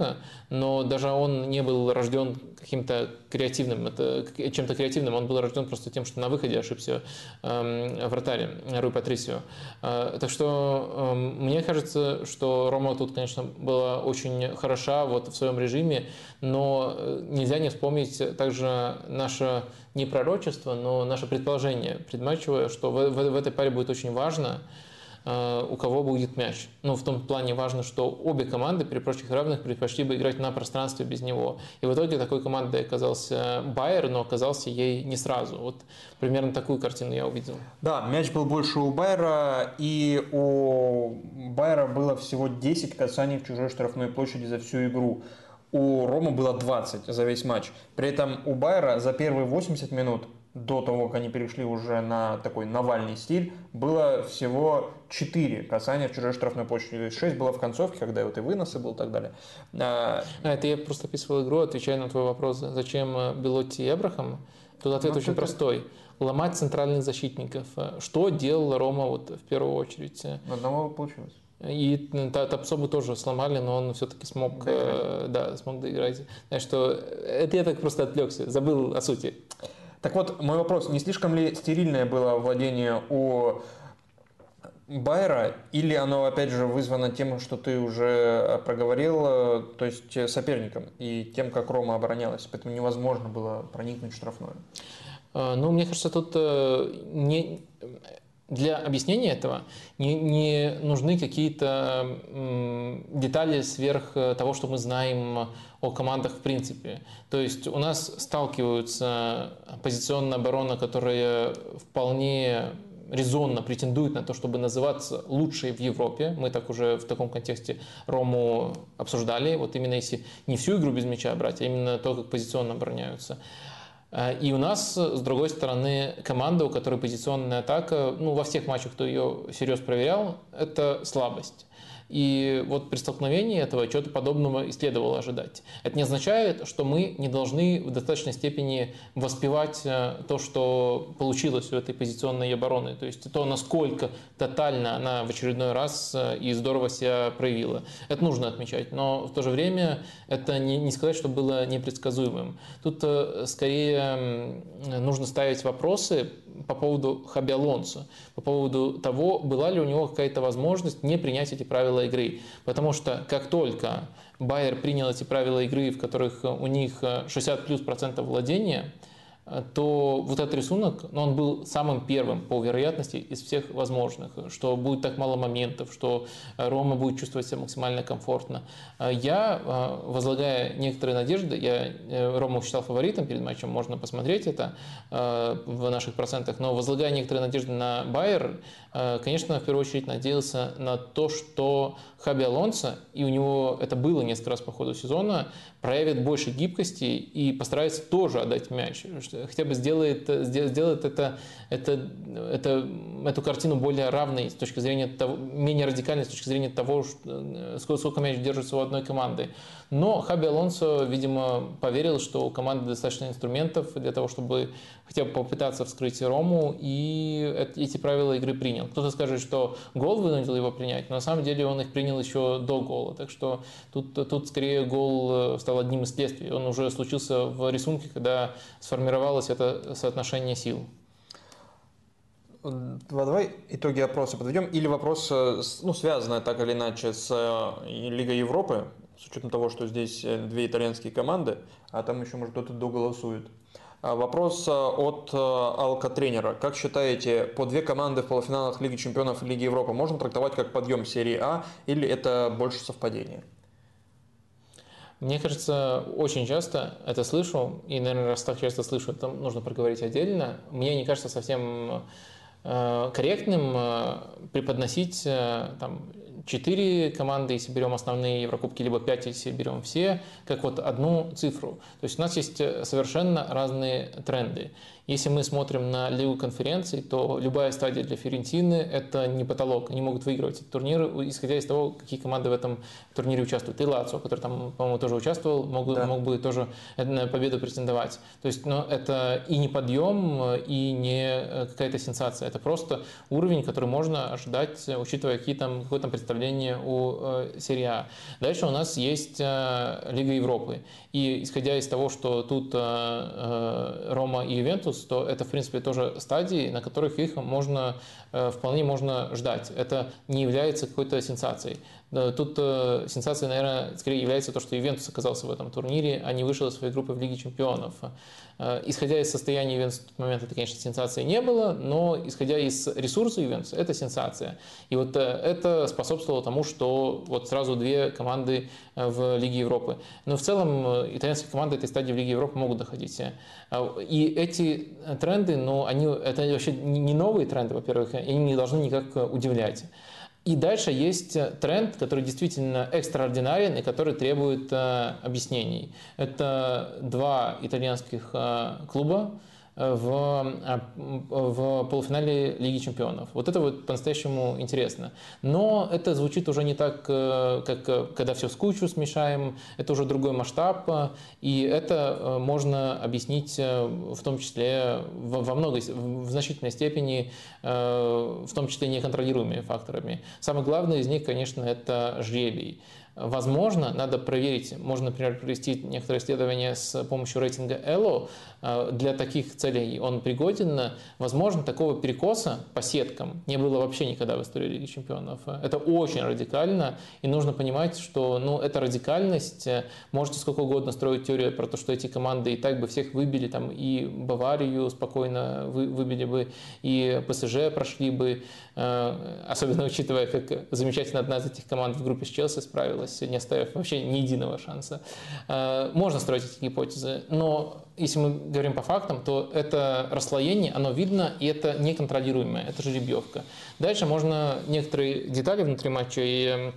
Speaker 1: но даже он не был рожден каким-то креативным, это, чем-то креативным, он был рожден просто тем, что на выходе ошибся э, вратарь Руй Патрисио. Э, так что э, мне кажется, что Рома тут, конечно, была очень хороша вот в своем режиме, но э, нельзя не вспомнить также наше не пророчество, но наше предположение предматчевое, что в, в, в этой паре будет очень важно у кого будет мяч. Ну, в том плане важно, что обе команды при прочих равных предпочли бы играть на пространстве без него. И в итоге такой командой оказался Байер, но оказался ей не сразу. Вот примерно такую картину я увидел.
Speaker 2: Да, мяч был больше у Байера, и у Байера было всего 10 касаний в чужой штрафной площади за всю игру. У Рома было 20 за весь матч. При этом у Байера за первые 80 минут до того, как они перешли уже на такой Навальный стиль, было всего 4 касания в чужой штрафной площади. То есть 6 было в концовке, когда вот и выносы был и так далее.
Speaker 1: А, а это я просто описывал игру, отвечая на твой вопрос, зачем э, Белотти и Эбрахам? Тут ответ ну, очень это... простой. Ломать центральных защитников. Что делала Рома вот в первую очередь?
Speaker 2: Одного получилось.
Speaker 1: И Тапсобу тоже сломали, но он все-таки смог, э, да, смог доиграть. Так что это я так просто отвлекся, забыл о сути.
Speaker 2: Так вот, мой вопрос, не слишком ли стерильное было владение у Байера, или оно, опять же, вызвано тем, что ты уже проговорил, то есть соперником, и тем, как Рома оборонялась, поэтому невозможно было проникнуть в штрафную?
Speaker 1: Ну, мне кажется, тут э, не, для объяснения этого не, не нужны какие-то детали сверх э, того, что мы знаем о командах в принципе. То есть у нас сталкиваются позиционная оборона, которая вполне резонно претендует на то, чтобы называться лучшей в Европе. Мы так уже в таком контексте Рому обсуждали. Вот именно если не всю игру без мяча брать, а именно то, как позиционно обороняются. Э, и у нас, с другой стороны, команда, у которой позиционная атака, ну, во всех матчах, кто ее серьезно проверял, это слабость. И вот при столкновении этого чего-то подобного и следовало ожидать. Это не означает, что мы не должны в достаточной степени воспевать э, то, что получилось у этой позиционной обороны. То есть то, насколько тотально она в очередной раз э, и здорово себя проявила. Это нужно отмечать. Но в то же время это не, не сказать, что было непредсказуемым. Тут э, скорее нужно ставить вопросы по поводу Хаби Алонсо, по поводу того, была ли у него какая-то возможность не принять эти правила игры. Потому что как только Байер принял эти правила игры, в которых у них 60 плюс процентов владения – то вот этот рисунок, ну, он был самым первым по вероятности из всех возможных, что будет так мало моментов, что Рома будет чувствовать себя максимально комфортно. Я, возлагая некоторые надежды, я э, Рому считал фаворитом перед матчем, можно посмотреть это в наших процентах, но возлагая некоторые надежды на Байер, конечно, в первую очередь надеялся на то, что Хаби Алонсо, и у него это было несколько раз по ходу сезона, проявит больше гибкости и постарается тоже отдать мяч. Хотя бы сделает, сделает это, это, это, эту картину более равной с точки зрения того, менее радикальной с точки зрения того, сколько, сколько мяч держится у одной команды. Но Хаби Алонсо, видимо, поверил, что у команды достаточно инструментов для того, чтобы хотя бы попытаться вскрыть Рому, и эти правила игры принял. Кто-то скажет, что гол вынудил его принять, но на самом деле он их принял еще до гола. Так что тут, тут скорее гол э, стал одним из следствий. Он уже случился в рисунке, когда сформировалось это соотношение сил.
Speaker 2: Давай итоги опроса подведем. Или вопрос, э, ну, связанный так или иначе с э, Лигой Европы, с учетом того, что здесь э, две итальянские команды, а там еще, может, кто-то доголосует. А, вопрос э, от э, Алка-тренера. Как считаете, по две команды в полуфиналах Лиги Чемпионов и Лиги Европы можно трактовать как подъем серии А или это больше совпадение?
Speaker 1: Мне кажется, очень часто это слышу, и, наверное, раз так часто слышу, это нужно проговорить отдельно. Мне не кажется совсем корректным преподносить там, четыре команды, если берем основные Еврокубки, либо пять, если берем все, как вот одну цифру. То есть у нас есть э, совершенно разные тренды. Если мы смотрим на Лигу конференций, то любая стадия для Ферентины – это не потолок. Они могут выигрывать эти турниры, исходя из того, какие команды в этом турнире участвуют. И Лацио, который там, по-моему, тоже участвовал, мог, да. мог бы тоже на победу претендовать. То есть ну, это и не подъем, и не э, какая-то сенсация. Это просто уровень, который можно ожидать, учитывая какие там, какое там представление у э, серии А. Дальше у нас есть э, Лига Европы. И исходя из того, что тут э, э, Рома и Ювентус, то это, в принципе, тоже стадии, на которых их можно, э, вполне можно ждать. Это не является какой-то сенсацией. Тут э, сенсацией, наверное, скорее является то, что Ювентус оказался в этом турнире, а не вышел из своей группы в Лиге чемпионов. Э, исходя из состояния Ювентуса в тот момент, это, конечно, сенсации не было, но исходя из ресурса Ювентуса, это сенсация. И вот э, это способствовало тому, что вот сразу две команды э, в Лиге Европы. Но в целом итальянские команды этой стадии в Лиге Европы могут доходить. И эти тренды, ну, они, это вообще не новые тренды, во-первых, они не должны никак удивлять. И дальше есть э, тренд, который действительно экстраординарен и который требует э, объяснений. Это два итальянских э, клуба, в, а, в полуфинале Лиги Чемпионов. Вот это вот по-настоящему интересно. Но это звучит уже не так, э, как э, когда все с кучу смешаем, это уже другой масштаб, и это э, можно объяснить в том числе во много, в значительной степени, в том числе неконтролируемыми факторами. Самое главное из них, конечно, это жребий. Возможно, надо проверить, можно, например, провести некоторые исследования с помощью рейтинга ELO. Э, для таких целей он пригоден. Возможно, такого перекоса по сеткам не было вообще никогда в истории Лиги Чемпионов. Это очень радикально, и нужно понимать, что ну, эта радикальность, э, можете сколько угодно строить теорию про то, что эти команды и так бы всех выбили, там, и Баварию спокойно вы, выбили бы, и ПСЖ прошли бы, особенно учитывая, как замечательно одна из этих команд в группе с Челси справилась не оставив вообще ни единого шанса. Э, можно строить эти гипотезы, но если мы говорим по фактам, то это расслоение, оно видно, и это неконтролируемое, это жеребьевка. Дальше можно некоторые детали внутри матча и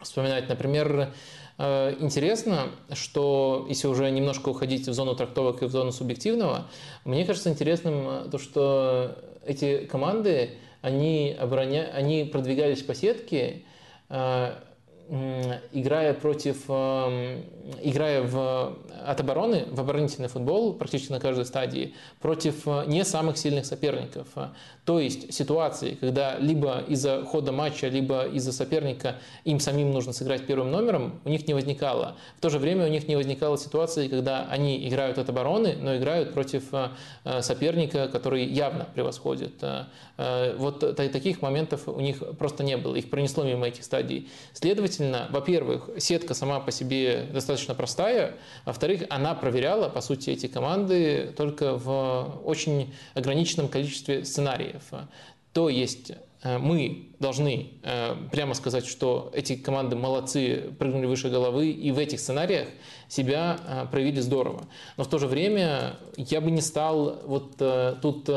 Speaker 1: вспоминать. Например, э, Интересно, что если уже немножко уходить в зону трактовок и в зону субъективного, мне кажется интересным то, что эти команды, они, обороня... они продвигались по сетке, э, играя против, эм, играя в, от обороны, в оборонительный футбол практически на каждой стадии, против э, не самых сильных соперников. То есть ситуации, когда либо из-за хода матча, либо из-за соперника им самим нужно сыграть первым номером, у них не возникало. В то же время у них не возникало ситуации, когда они играют от обороны, но играют против э, э, соперника, который явно превосходит. Вот таких моментов у них просто не было, их пронесло мимо этих стадий. Следовательно, во-первых, сетка сама по себе достаточно простая, во-вторых, она проверяла, по сути, эти команды только в очень ограниченном количестве сценариев сценариев. То есть э, мы должны э, прямо сказать, что эти команды молодцы, прыгнули выше головы, и в этих сценариях себя э, проявили здорово. Но в то же время я бы не стал вот тут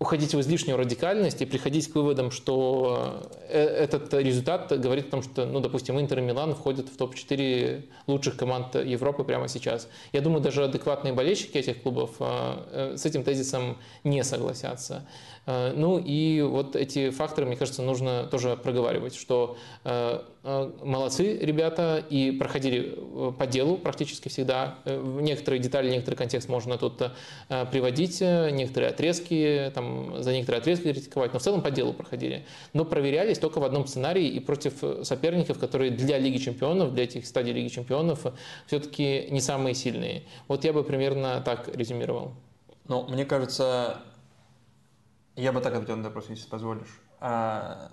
Speaker 1: уходить в излишнюю радикальность и приходить к выводам, что этот результат говорит о том, что, ну, допустим, Интер и Милан входят в топ-4 лучших команд Европы прямо сейчас. Я думаю, даже адекватные болельщики этих клубов с этим тезисом не согласятся. Э, ну и вот эти факторы, мне кажется, нужно тоже проговаривать, что э, э, молодцы ребята и проходили по делу практически всегда. Некоторые детали, некоторый контекст можно тут приводить, некоторые отрезки, там, за некоторые отрезки критиковать, но в целом по делу проходили. Но проверялись только в одном сценарии и против соперников, которые для Лиги Чемпионов, для этих стадий Лиги Чемпионов все-таки не самые сильные. Вот я бы примерно так резюмировал.
Speaker 2: Ну, мне кажется, я бы так ответил на вопрос, если позволишь. А,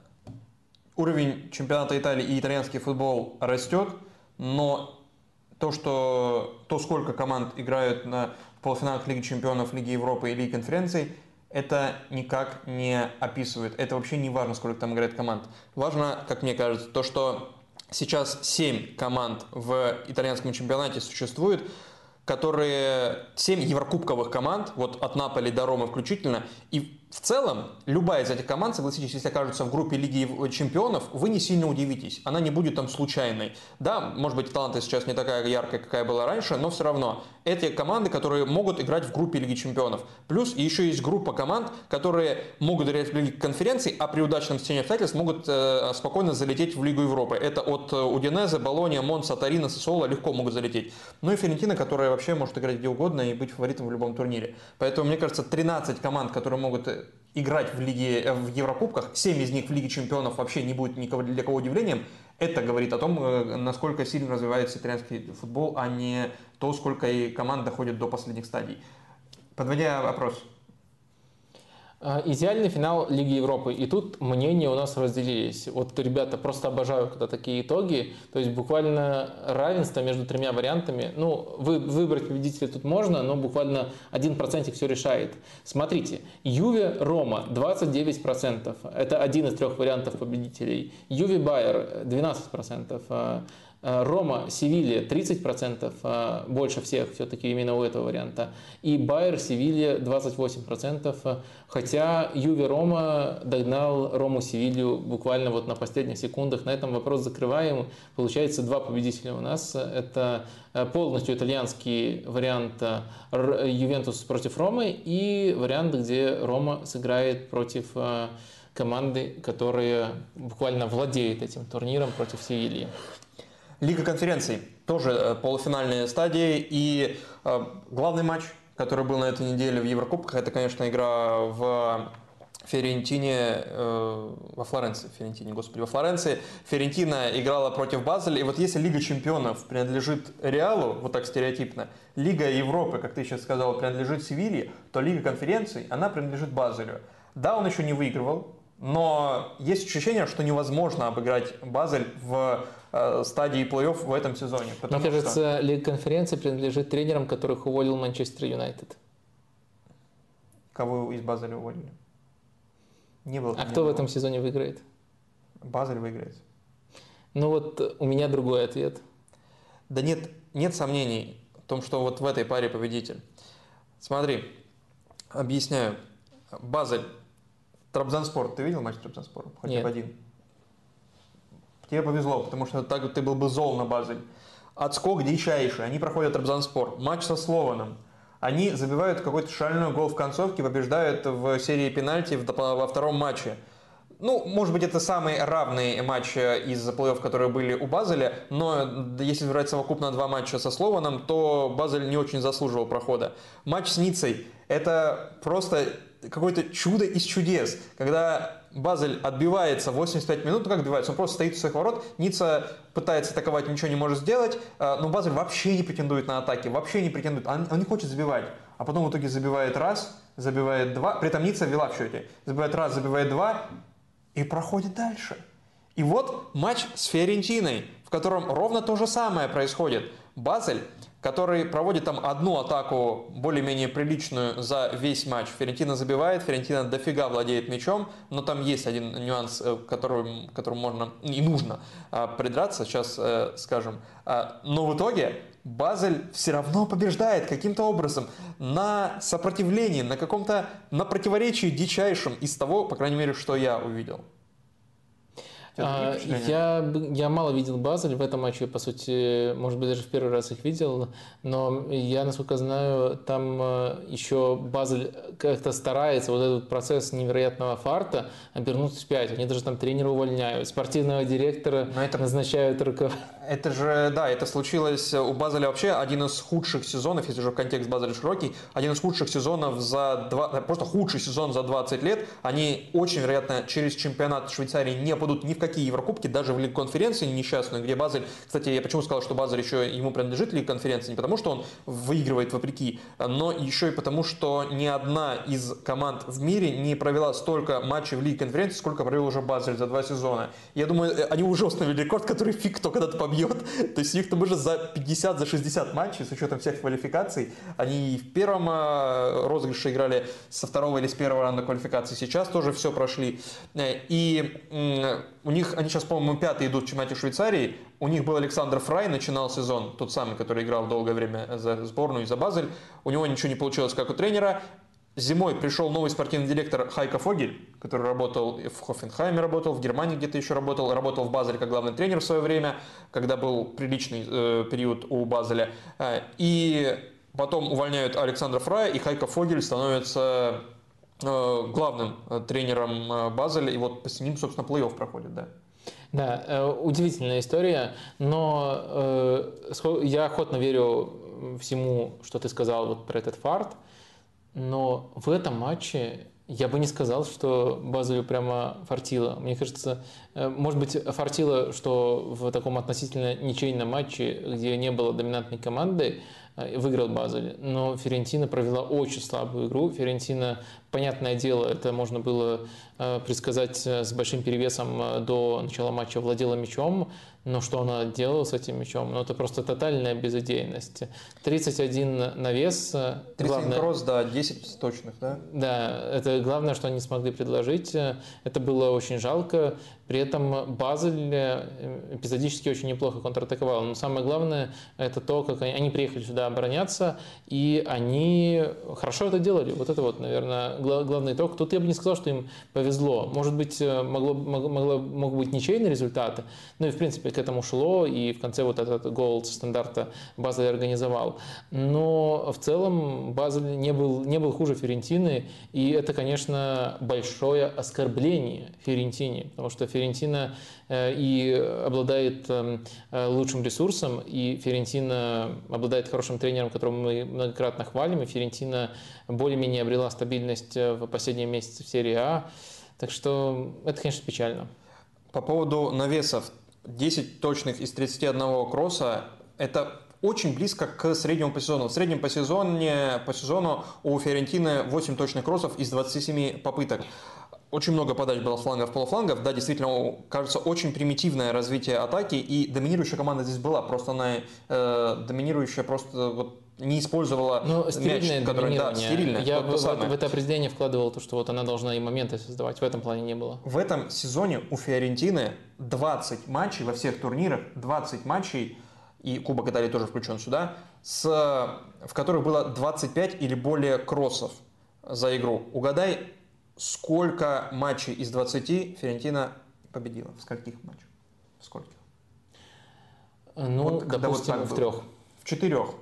Speaker 2: уровень чемпионата Италии и итальянский футбол растет, но то, что, то сколько команд играют на полуфиналах Лиги Чемпионов, Лиги Европы и Лиги Конференций, это никак не описывает. Это вообще не важно, сколько там играет команд. Важно, как мне кажется, то, что сейчас 7 команд в итальянском чемпионате существует, которые 7 еврокубковых команд, вот от Наполи до Ромы включительно, и в целом, любая из этих команд, согласитесь, если окажется в группе Лиги Чемпионов, вы не сильно удивитесь. Она не будет там случайной. Да, может быть, таланты сейчас не такая яркая, какая была раньше, но все равно. Эти команды, которые могут играть в группе Лиги Чемпионов. Плюс еще есть группа команд, которые могут играть в Лиге конференций, а при удачном стечении обстоятельств могут э, спокойно залететь в Лигу Европы. Это от э, Удинеза, Болония, Монса, Тарина, Сосола легко могут залететь. Ну и Ферентина, которая вообще может играть где угодно и быть фаворитом в любом турнире. Поэтому, мне кажется, 13 команд, которые могут э, играть в, лиге, э, в Еврокубках, 7 из них в Лиге Чемпионов вообще не будет никого, для кого удивлением. Это говорит о том, насколько сильно развивается итальянский футбол, а не то, сколько и команд доходит до последних стадий. Подводя вопрос.
Speaker 1: А, идеальный финал Лиги Европы. И тут мнения у нас разделились. Вот ребята просто обожаю, когда такие итоги. То есть буквально равенство между тремя вариантами. Ну, вы, выбрать победителя тут можно, но буквально один процентик все решает. Смотрите, Юве Рома 29%. Это один из трех вариантов победителей. Юве Байер 12%. Э, Рома, Севилья 30%, э, больше всех все-таки именно у этого варианта. И Байер, Севилья 28%, хотя Юви Рома догнал Рому Севилью буквально вот на последних секундах. На этом вопрос закрываем. Получается два победителя у нас. Это полностью итальянский вариант Ювентус против Ромы и вариант, где Рома сыграет против команды, которая буквально владеет этим турниром против Севильи.
Speaker 2: Лига конференций, тоже э, полуфинальные стадии. И э, главный матч, который был на этой неделе в Еврокубках, это, конечно, игра в Ферентине, э, во Флоренции, Ферентине, господи, во Флоренции. Ферентина играла против Базеля. И вот если Лига чемпионов принадлежит Реалу, вот так стереотипно, Лига Европы, как ты сейчас сказал, принадлежит Севилье, то Лига конференций, она принадлежит Базелю. Да, он еще не выигрывал, но есть ощущение, что невозможно обыграть Базель в стадии плей-офф в этом сезоне.
Speaker 1: Мне кажется, что... Лига конференции принадлежит тренерам, которых уволил Манчестер Юнайтед.
Speaker 2: Кого из Базеля уволили?
Speaker 1: Не было. А кто в этом сезоне выиграет?
Speaker 2: Базель выиграет.
Speaker 1: Ну вот у меня другой ответ.
Speaker 2: Да нет, нет сомнений в том, что вот в этой паре победитель. Смотри, объясняю. Базель, Трабзанспор. Ты видел матч Трабзанспора?
Speaker 1: Хотя бы один.
Speaker 2: Тебе повезло, потому что так ты был бы зол на Базель. Отскок дичайший. Они проходят Рабзанспор. Матч со Слованом. Они забивают какой-то шальной гол в концовке, побеждают в серии пенальти во втором матче. Ну, может быть, это самый равный матч из плей-офф, которые были у Базеля, но если брать совокупно два матча со Слованом, то Базель не очень заслуживал прохода. Матч с Ницей – это просто какое-то чудо из чудес, когда Базель отбивается 85 минут, ну как отбивается, он просто стоит у своих ворот, Ницца пытается атаковать, ничего не может сделать, а, но Базель вообще не претендует на атаки, вообще не претендует, он, он не хочет забивать, а потом в итоге забивает раз, забивает два, при этом Ницца вела в счете, забивает раз, забивает два и проходит дальше. И вот матч с Фиорентиной, в котором ровно то же самое происходит. Базель который проводит там одну атаку более-менее приличную за весь матч. Ферентина забивает, Ферентина дофига владеет мячом, но там есть один нюанс, э, которым, которому можно и нужно а, придраться, сейчас э, скажем. А, но в итоге Базель все равно побеждает каким-то образом на сопротивлении, на каком-то, на противоречии дичайшем из того, по крайней мере, что я увидел.
Speaker 1: А, я, я мало видел Базель в этом матче, по сути, может быть, даже в первый раз их видел, но я, насколько знаю, там э, еще Базель как-то старается вот этот процесс невероятного фарта обернуть вспять. Они даже там тренера увольняют, спортивного директора но это, назначают руководителя.
Speaker 2: Это же, да, это случилось у Базеля вообще один из худших сезонов, если уже контекст Базеля широкий, один из худших сезонов за два, просто худший сезон за 20 лет. Они очень вероятно через чемпионат Швейцарии не падут ни в какие Еврокубки, даже в Лиг конференции несчастную, где Базель, кстати, я почему сказал, что Базель еще ему принадлежит Лиг конференции, не потому что он выигрывает вопреки, но еще и потому, что ни одна из команд в мире не провела столько матчей в Лиге конференции, сколько провел уже Базель за два сезона. Я думаю, э, они уже установили рекорд, который фиг кто когда-то побьет. То есть у них там уже за 50, за 60 матчей, с учетом всех квалификаций, они в первом э, розыгрыше играли со второго или с первого раунда квалификации, сейчас тоже все прошли. Э, и у них, они сейчас, по-моему, пятые идут в чемпионате Швейцарии. У них был Александр Фрай, начинал сезон, тот самый, который играл долгое время за сборную и за Базель. У него ничего не получилось, как у тренера. Зимой пришел новый спортивный директор Хайка Фогель, который работал в Хофенхайме, работал в Германии где-то еще работал, работал в Базеле как главный тренер в свое время, когда был приличный э, период у Базеля. Э, и потом увольняют Александра Фрая, и Хайка Фогель становится главным э, тренером э, Базеля, и вот с ним, собственно, плей-офф проходит, да.
Speaker 1: Да, удивительная история, но я охотно верю всему, что ты сказал вот про этот фарт, но в этом матче я бы не сказал, что Базелю прямо фартило. Мне кажется, может быть, фартило, что в таком относительно ничейном матче, где не было доминантной команды, выиграл Базель. Но Ферентина провела очень слабую игру. Ферентина Понятное дело, это можно было э, предсказать э, с большим перевесом э, до начала матча владела мячом, но что она делала с этим мячом? Ну, это просто тотальная безыдейность. 31 навес.
Speaker 2: 31 главное, кросс, да, 10 точных, да?
Speaker 1: Да, это главное, что они смогли предложить. Это было очень жалко. При этом Базель эпизодически очень неплохо контратаковал. Но самое главное, это то, как они, они приехали сюда обороняться, и они хорошо это делали. Вот это вот, наверное, главный итог. Тут я бы не сказал, что им повезло. Может быть, э, могло, могло, мог быть ничейный результаты, ну и, в принципе, к этому шло, и в конце вот этот гол стандарта Базель организовал. Но в целом Базель не был, не был хуже Ферентины, и это, конечно, большое оскорбление Ферентине, потому что Ферентина Э, и обладает э, лучшим ресурсом, и Ферентина обладает хорошим тренером, которого мы многократно хвалим, и Ферентина более-менее обрела стабильность э, в последние месяцы в серии А. Так что это, конечно, печально.
Speaker 2: По поводу навесов. 10 точных из 31 кросса – это очень близко к среднему по сезону. В среднем по, сезоне, по сезону у Ферентины 8 точных кроссов из 27 попыток. Очень много подач было флангов, полуфлангов. Да, действительно, кажется, очень примитивное развитие атаки. И доминирующая команда здесь была. Просто она э, доминирующая просто вот не использовала
Speaker 1: ну, мяч, который да,
Speaker 2: стерильное.
Speaker 1: Я в, в, в это определение вкладывал то, что вот она должна и моменты создавать. В этом плане не было.
Speaker 2: В этом сезоне у Фиорентины 20 матчей во всех турнирах, 20 матчей, и Кубок Италии тоже включен сюда, с, в которых было 25 или более кроссов за игру. Угадай, сколько матчей из 20 Ферентина победила? В скольких матчах? В скольких?
Speaker 1: Ну, вот, допустим, вот в трех.
Speaker 2: В четырех.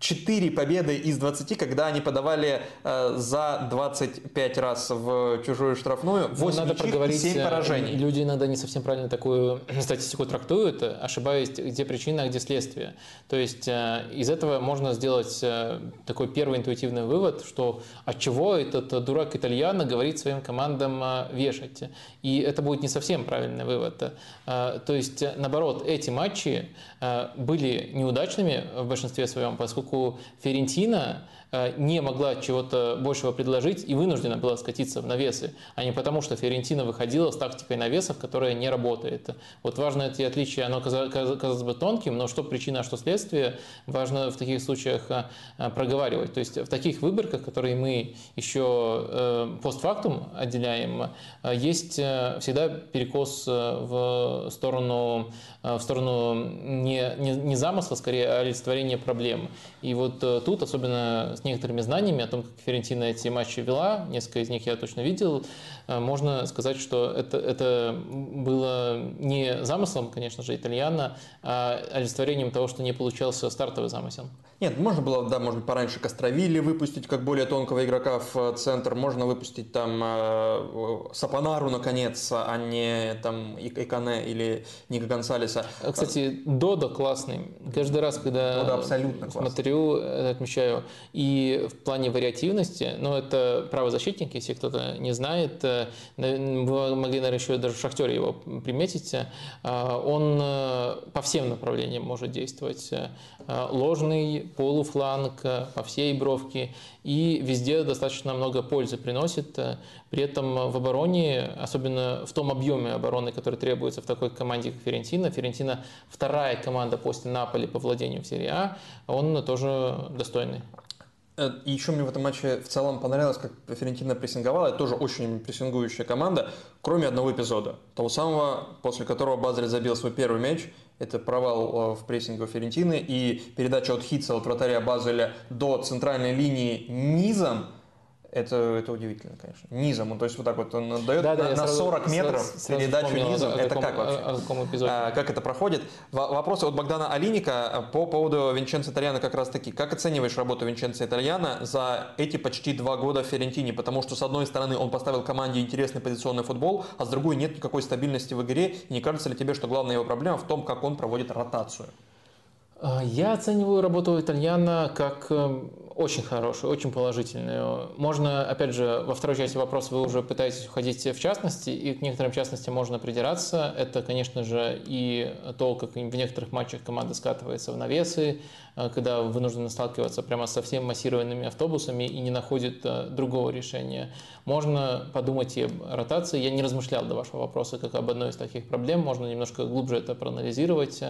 Speaker 2: 4 победы из 20, когда они подавали э, за 25 раз в чужую штрафную, 8
Speaker 1: ну, надо проговорить, и
Speaker 2: 7 поражений.
Speaker 1: Люди иногда не совсем правильно такую статистику трактуют, ошибаясь, где причина, а где следствие. То есть э, из этого можно сделать э, такой первый интуитивный вывод, что от чего этот дурак итальяно говорит своим командам э, вешать. И это будет не совсем правильный вывод. Э, то есть, наоборот, эти матчи э, были неудачными в большинстве своем, поскольку поскольку Ферентина Э, не могла чего-то большего предложить и вынуждена была скатиться в навесы, а не потому, что Фиорентина выходила с тактикой навесов, которая не работает. Вот важно эти отличия, оно казалось бы тонким, но что причина, что следствие, важно в таких случаях э, э, проговаривать. То есть в таких выборках, которые мы еще постфактум отделяем, есть всегда перекос в сторону, в сторону не, не, не замысла, скорее, а олицетворения проблем. И вот тут, особенно с некоторыми знаниями о том, как Ферентина эти матчи вела, несколько из них я точно видел, можно сказать, что это, это было не замыслом, конечно же, итальяна, а олицетворением того, что не получался стартовый замысел.
Speaker 2: Нет, можно было, да, может быть, пораньше Костровили выпустить как более тонкого игрока в э, центр, можно выпустить там э, Сапонару, наконец, а не там Икане или Ника Гонсалеса.
Speaker 1: А, кстати, Дода классный. Каждый раз, когда
Speaker 2: Дода абсолютно
Speaker 1: смотрю, классный. отмечаю. И в плане вариативности, ну, это правозащитник, если кто-то не знает, э, могли, наверное, еще даже в «Шахтере» его приметить, он по всем направлениям может действовать. Ложный, полуфланг, э, по всей бровке, и везде достаточно много пользы приносит. Э, при этом в обороне, особенно в том объеме обороны, который требуется в такой команде, как Ферентина, Ферентина вторая команда после Наполи по владению в серии А, он тоже достойный.
Speaker 2: Э, и еще мне в этом матче в целом понравилось, как Ферентина прессинговала. Это тоже очень прессингующая команда, кроме одного эпизода. Того самого, после которого Базель забил свой первый мяч. Это провал э, в прессинге Ферентины и передача от Хитца, от вратаря Базеля до центральной линии низом – это, это удивительно, конечно. Низом, то есть вот так вот он дает да, на, да, на 40 сразу, метров сразу, передачу сразу низом. Это каком, как вообще? О, о каком эпизоде? А, как это проходит? Вопросы от Богдана Алиника по поводу Винченцо Итальяна как раз таки. Как оцениваешь работу Винченцо Итальяна за эти почти два года в Ферентине? Потому что, с одной стороны, он поставил команде интересный позиционный футбол, а с другой нет никакой стабильности в игре. И не кажется ли тебе, что главная его проблема в том, как он проводит ротацию?
Speaker 1: А, я оцениваю работу Итальяна как эм, Очень хорошую, очень положительную. Можно, опять же, во второй части вопроса вы уже пытаетесь уходить в частности, и к некоторым частностям можно придираться. Это, конечно же, и то, как в некоторых матчах команда скатывается в навесы, э, когда вынуждены сталкиваться прямо со всеми массированными автобусами и не находит э, другого решения. Можно подумать и об ротации. Я не размышлял до вашего вопроса как об одной из таких проблем. Можно немножко глубже это проанализировать.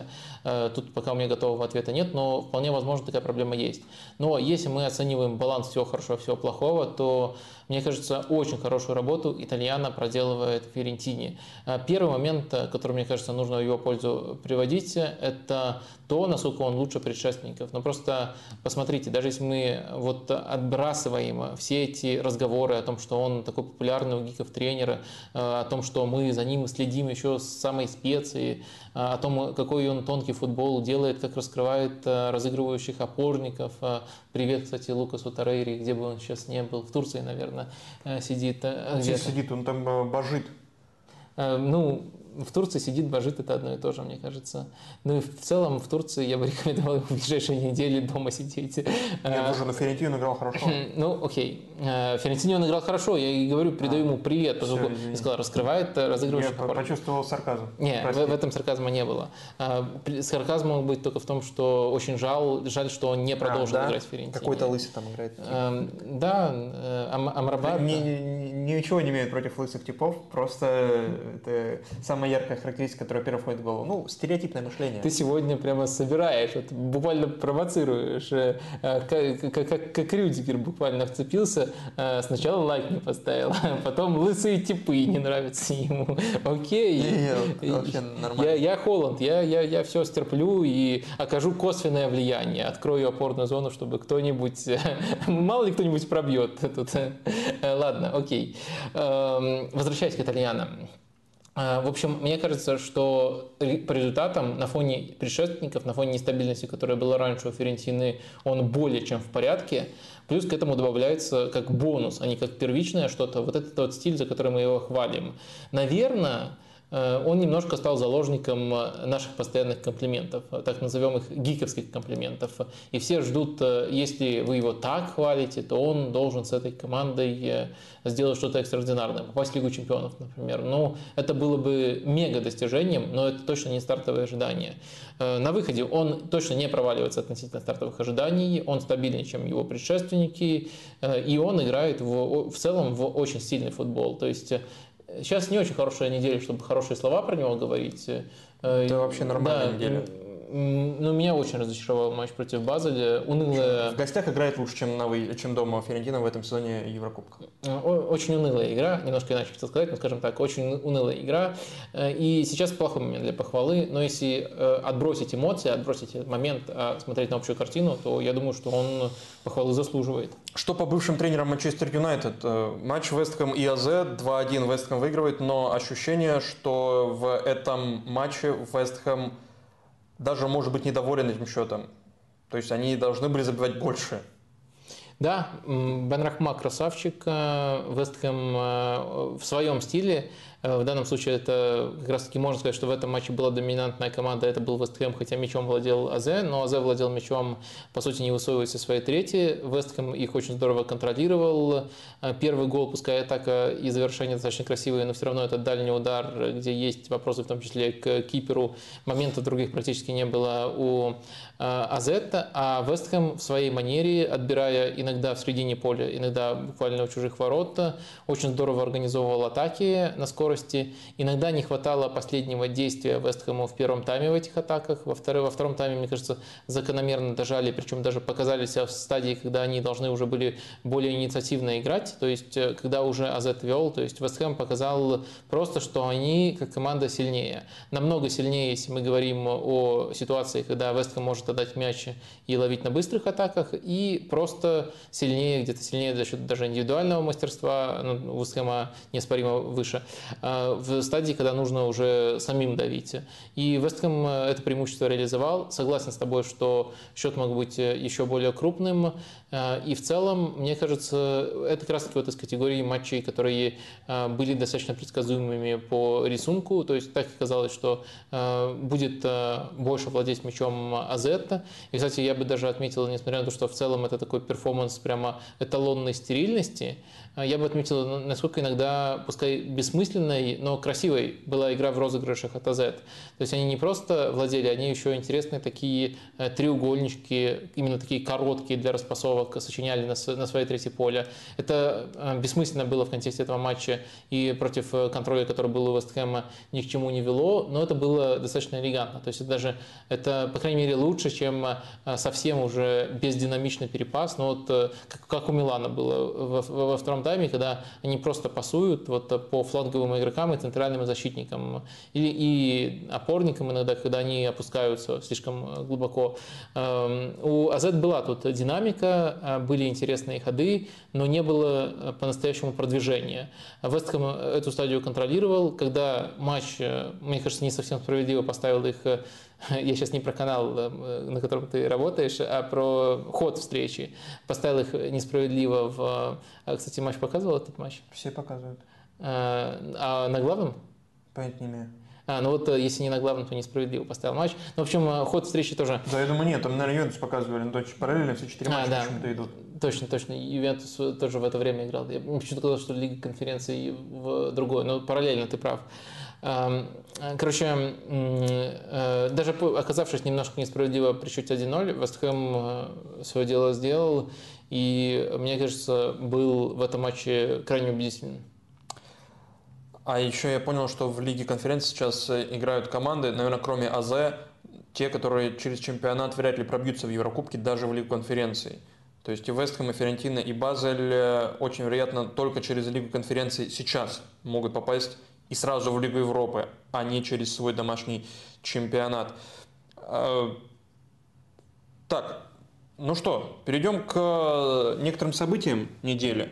Speaker 1: Э, тут пока у меня готового ответа нет, но вполне возможно такая проблема есть. Но если мы оцениваем баланс всего хорошего, всего плохого, то мне кажется, очень хорошую работу итальяна проделывает Ферентини. Э, первый момент, э, который, мне кажется, нужно в его пользу приводить, это то, насколько он лучше предшественников. Но просто посмотрите, даже если мы вот отбрасываем все эти разговоры о том, что он такой популярный у гиков тренера, э, о том, что мы за ним следим еще с самой специи, о том, какой он тонкий футбол делает, как раскрывает разыгрывающих опорников. Привет, кстати, Лукасу Тарейри, где бы он сейчас не был, в Турции, наверное э, сидит.
Speaker 2: Э, где сидит, он там э, божит.
Speaker 1: Ну, в Турции сидит, божит, это одно и то же, мне кажется. Ну и в целом в Турции я бы рекомендовал в ближайшие недели дома сидеть. Нет,
Speaker 2: уже на Ферентино играл хорошо.
Speaker 1: Ну, окей. Ферентино он играл хорошо, я и говорю, передаю ему привет, поскольку я сказал, раскрывает разыгрывающий
Speaker 2: Я почувствовал сарказм.
Speaker 1: Нет, в, в этом сарказма не было. Сарказм мог быть только в том, что очень жал, жаль, что он не продолжил а, да? играть в Ферентино.
Speaker 2: Какой-то лысый там играет.
Speaker 1: Эм, да, Ам Амрабат.
Speaker 2: Ничего не имеет против лысых типов, просто это самое самая яркая характеристика, которая первая входит в голову? Ну, стереотипное мышление.
Speaker 1: Ты сегодня прямо собираешь, вот, буквально провоцируешь, э, как, как, как, как Рюдигер буквально вцепился, э, сначала лайк не поставил, а потом лысые типы не нравятся ему. Окей.
Speaker 2: Не, не, вообще нормально.
Speaker 1: Я, я Холланд, я, я, я все стерплю и окажу косвенное влияние, открою опорную зону, чтобы кто-нибудь, мало ли кто-нибудь пробьет тут. Ладно, окей. Эм, возвращаясь к итальянам. А, в общем, мне кажется, что по результатам на фоне предшественников, на фоне нестабильности, которая была раньше у Ферентины, он более чем в порядке. Плюс к этому добавляется как бонус, а не как первичное что-то. Вот это тот стиль, за который мы его хвалим. Наверное, он немножко стал заложником э, наших постоянных комплиментов, э, так назовем их гиковских комплиментов. И все ждут, если вы его так хвалите, то он должен с этой командой сделать что-то экстраординарное, попасть в Лигу чемпионов, например. Ну, это было бы мега достижением, но это точно не стартовые ожидания. На выходе он точно не проваливается относительно стартовых ожиданий, он стабильнее, чем его предшественники, и он играет в, в целом в очень сильный футбол. То есть Сейчас не очень хорошая неделя, чтобы хорошие слова про него говорить.
Speaker 2: Это вообще нормальная да, неделя.
Speaker 1: Ну, меня очень разочаровал матч против Базеля. Унылая...
Speaker 2: В гостях играет лучше, чем, на вы... чем дома Ферентина в этом сезоне Еврокубка.
Speaker 1: Очень унылая игра, немножко иначе хотел сказать, но, скажем так, очень унылая игра. Э, и сейчас плохой момент для похвалы, но если э, отбросить эмоции, отбросить момент, а смотреть на общую картину, то я думаю, что он похвалы заслуживает.
Speaker 2: Что по бывшим тренерам Манчестер Юнайтед? Э, матч Вестхэм и АЗ 2-1 Вестхэм выигрывает, но ощущение, что в этом матче Вестхэм даже, может быть, недоволен этим счетом. То есть они должны были забивать больше.
Speaker 1: Да, Бен Рахма красавчик, э, Вестхэм э, в своем стиле в данном случае это как раз таки можно сказать, что в этом матче была доминантная команда, это был Вестхэм, хотя мячом владел Азе, но Азе владел мячом, по сути, не высовываясь из своей трети. Вестхэм их очень здорово контролировал. Э, первый гол, пускай атака и завершение достаточно красивые, но все равно это дальний удар, где есть вопросы в том числе к киперу. Моментов других практически не было у э, Азетта, а Вестхэм в своей манере, отбирая иногда в середине поля, иногда буквально у чужих ворот, очень здорово организовывал атаки на скорость скорости. Иногда не хватало последнего действия Вестхэму в первом тайме в этих атаках. Во, второй, во втором тайме, мне кажется, закономерно дожали, причем даже показали себя в стадии, когда они должны уже были более инициативно играть. То есть, э, когда уже Азет вел, то есть Вестхэм показал просто, что они как команда сильнее. Намного сильнее, если мы говорим о ситуации, когда Вестхэм может отдать мяч и ловить на быстрых атаках, и просто сильнее, где-то сильнее за счет даже индивидуального мастерства, ну, Вестхэма неоспоримо выше. В стадии, когда нужно уже самим давить. И Вестхэм это преимущество реализовал. Согласен с тобой, что счет мог быть еще более крупным. И в целом, мне кажется, это как раз вот из категории матчей, которые были достаточно предсказуемыми по рисунку. То есть так и казалось, что будет больше владеть мячом Азетта. И, кстати, я бы даже отметил, несмотря на то, что в целом это такой перформанс прямо эталонной стерильности, я бы отметил, насколько иногда, пускай бессмысленной, но красивой была игра в розыгрышах от АЗ. То есть они не просто владели, они еще интересные такие э, треугольнички, именно такие короткие для распасовок, сочиняли на, на своей третьей поле. Это э, бессмысленно было в контексте этого матча и против э, контроля, который был у Вестхэма, ни к чему не вело, но это было достаточно элегантно. То есть это даже, это, по крайней мере, лучше, чем совсем уже бездинамичный перепас, но вот как, у Милана было во, во втором тайме, когда они просто пасуют вот по фланговым игрокам и центральным защитникам. Или и опорникам иногда, когда они опускаются слишком глубоко. Эм, у АЗ была тут динамика, э, были интересные ходы, но не было э, по-настоящему продвижения. Вестхэм эту стадию контролировал, когда матч, э, мне кажется, не совсем справедливо поставил их я сейчас не про канал, э, на котором ты работаешь, а про ход встречи. Поставил их несправедливо в... А, кстати, матч показывал этот матч?
Speaker 2: Все показывают.
Speaker 1: А, а на главном?
Speaker 2: Понятия не имею.
Speaker 1: А, ну вот э, если не на главном, то несправедливо поставил матч. Ну, в общем, э, ход встречи тоже...
Speaker 2: Да, я думаю, нет, там, наверное, Ювентус показывали, но точно параллельно все четыре а, матча
Speaker 1: да. почему-то идут. Точно, точно. Ювентус тоже в это время играл. Я почему-то сказал, что Лига конференции в другой, но параллельно ты прав. Короче, э, даже оказавшись немножко несправедливо при счете 1-0, Вестхэм э, свое дело сделал и, мне кажется, был в этом матче крайне убедительным.
Speaker 2: А еще я понял, что в Лиге конференции сейчас э, играют команды, наверное, кроме АЗ, те, которые через чемпионат вряд ли пробьются в Еврокубке даже в Лигу конференции. То есть и Вестхэм, и Ферентина, и Базель очень вероятно только через Лигу конференции сейчас могут попасть и сразу в Лигу Европы, а не через свой домашний чемпионат. А, так, ну что, перейдем к некоторым событиям недели.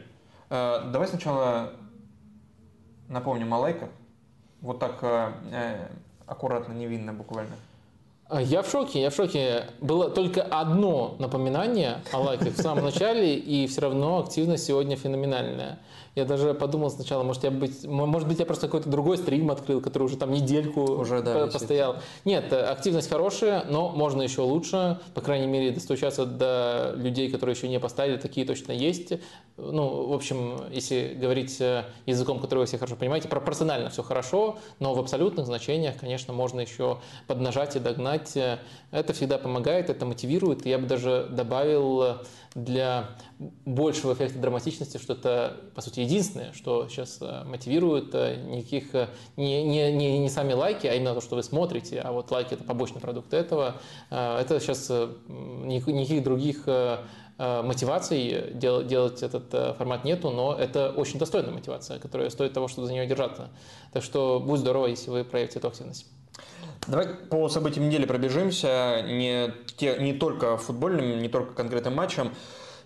Speaker 2: Давай сначала напомним о лайках. Вот так э, аккуратно, невинно буквально.
Speaker 1: А, я в шоке, я в шоке. Было только одно напоминание о лайках в самом начале, и все равно активность сегодня феноменальная. Я даже подумал сначала, может, я быть, может быть, я просто какой-то другой стрим открыл, который уже там недельку уже, да, постоял. Нет, активность хорошая, но можно еще лучше. По крайней мере, достучаться до людей, которые еще не поставили, такие точно есть. Ну, в общем, если говорить э, языком, который вы все хорошо понимаете, пропорционально все хорошо, но в абсолютных значениях, конечно, можно еще поднажать и догнать. Это всегда помогает, это мотивирует. Я бы даже добавил для большего эффекта драматичности, что это, по сути, единственное, что сейчас э, мотивирует э, никаких, э, не, не, не, не сами лайки, а именно то, что вы смотрите, а вот лайки – это побочный продукт этого. Это сейчас никаких других мотиваций делать, делать этот формат нету, но это очень достойная мотивация, которая стоит того, чтобы за нее держаться. Так что будет здорово, если вы проявите эту активность.
Speaker 2: Давай по событиям недели пробежимся, не, те, не только футбольным, не только конкретным матчем.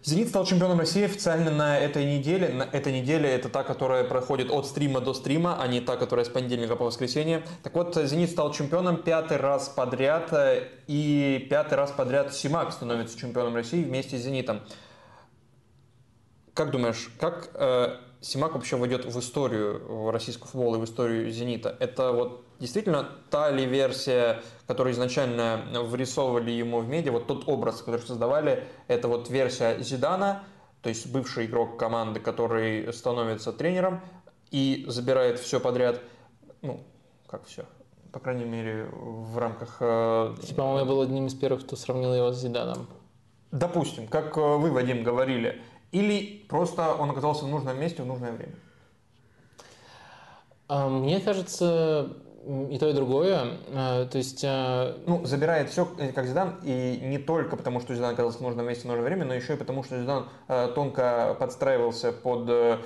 Speaker 2: «Зенит» стал чемпионом России официально на этой неделе. На этой неделе это та, которая проходит от стрима до стрима, а не та, которая с понедельника по воскресенье. Так вот, «Зенит» стал чемпионом пятый раз подряд, и пятый раз подряд «Симак» становится чемпионом России вместе с «Зенитом». Как думаешь, как э, Симак вообще войдет в историю российского футбола и в историю «Зенита»? Это вот действительно та ли версия, которую изначально вырисовывали ему в медиа, вот тот образ, который создавали, это вот версия Зидана, то есть бывший игрок команды, который становится тренером и забирает все подряд, ну, как все, по крайней мере, в рамках... Э,
Speaker 1: по-моему, я был одним из первых, кто сравнил его с Зиданом.
Speaker 2: Допустим, как э, вы, Вадим, говорили, или просто он оказался в нужном месте в нужное время?
Speaker 1: А, мне кажется, и то, и другое. А, то есть... А,
Speaker 2: ну, забирает все, э, как Зидан, и не только потому, что Зидан оказался в нужном месте в нужное время, но еще и потому, что Зидан тонко подстраивался под э,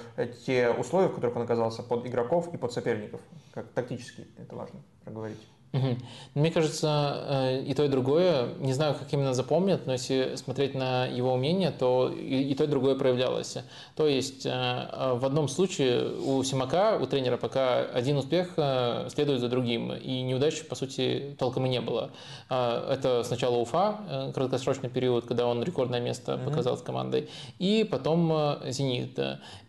Speaker 2: те условия, в которых он оказался, под игроков и под соперников. Как тактически это важно проговорить.
Speaker 1: Угу. Мне кажется, э, и то, и другое, не знаю, как именно запомнят, но если смотреть на его умение, то и, и то, и другое проявлялось. То есть э, в одном случае у Симака, у тренера, пока один успех э, следует за другим, и неудачи, по сути, толком и не было. Это сначала Уфа, краткосрочный период, когда он рекордное место показал с командой, и потом Зенит.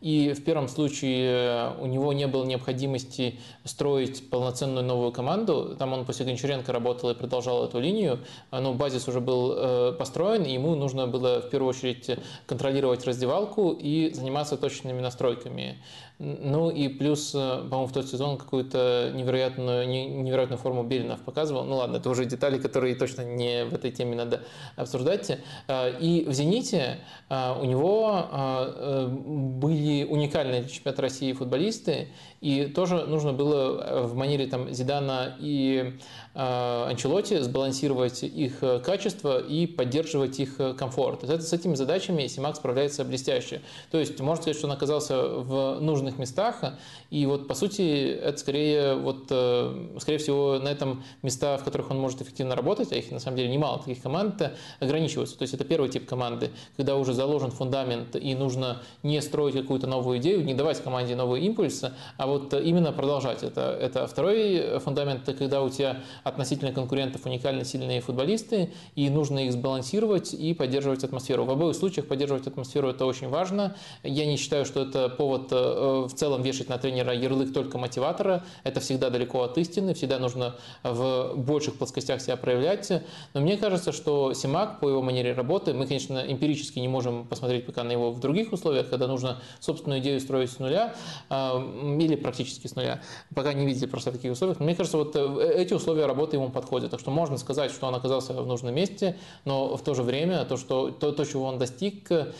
Speaker 1: И в первом случае у него не было необходимости строить полноценную новую команду, там он после Гончаренко работал и продолжал эту линию, но базис уже был э, построен, и ему нужно было в первую очередь контролировать раздевалку и заниматься точными настройками. Ну и плюс, э, по-моему, в тот сезон какую-то невероятную, невероятную форму Беринов показывал. Ну ладно, это уже детали, которые точно не в этой теме надо обсуждать. Э, и в «Зените» э, у него были уникальные для чемпионата России футболисты, и тоже нужно было в манере там, Зидана и Анчелоти сбалансировать их э, качество и поддерживать их э, комфорт. С этими задачами Симак справляется блестяще. То есть можно сказать, что он оказался в нужных местах, и вот по сути это скорее, вот, скорее всего на этом места, в которых он может эффективно работать, а их на самом деле немало таких команд, ограничиваются. То есть это первый тип команды, когда уже заложен фундамент и нужно не строить какую-то новую идею, не давать команде новые импульсы, а вот именно продолжать это. Это второй фундамент, когда у тебя относительно конкурентов уникально сильные футболисты, и нужно их сбалансировать и поддерживать атмосферу. В обоих случаях поддерживать атмосферу это очень важно. Я не считаю, что это повод э, в целом вешать на тренера ярлык только мотиватора. Это всегда далеко от истины, всегда нужно в больших плоскостях себя проявлять. Но мне кажется, что Симак по его манере работы, мы, конечно, эмпирически не можем посмотреть пока на его в других условиях, когда нужно собственную идею строить с нуля э, или практически с нуля. Пока не видели просто таких условиях. Но мне кажется, вот э, эти условия работы ему подходит. Так что можно сказать, что он оказался в нужном месте, но в то же время то, что, то, то чего он достиг, э,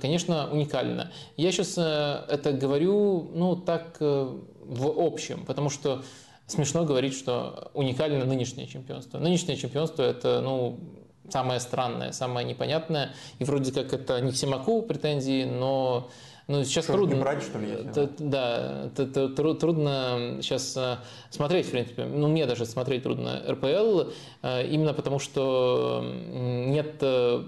Speaker 1: конечно, уникально. Я сейчас э, это говорю, ну, так в общем, потому что смешно говорить, что уникально нынешнее чемпионство. Нынешнее чемпионство – это, ну, самое странное, самое непонятное. И вроде как это не к Симаку претензии, но ну, сейчас что, трудно.
Speaker 2: Не брать, что ли, если?
Speaker 1: Да, трудно сейчас э, смотреть, в принципе. Ну, мне даже смотреть трудно РПЛ, э, именно потому что нет э,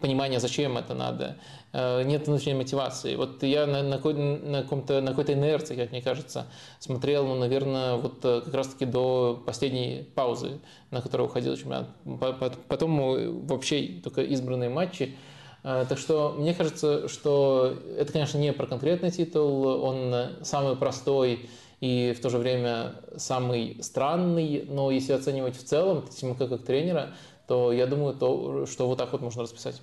Speaker 1: понимания, зачем это надо, нет внутренней мотивации. Вот я на, на, на, каком-то, на какой-то инерции, как мне кажется, смотрел, ну, наверное, вот как раз-таки до последней паузы, на которую уходил чемпионат. Потом вообще только избранные матчи. Э, так что мне кажется, что это, конечно, не про конкретный титул, он самый простой и в то же время самый странный, но если оценивать в целом Тимака как тренера, то я думаю, то, что вот так вот можно расписать.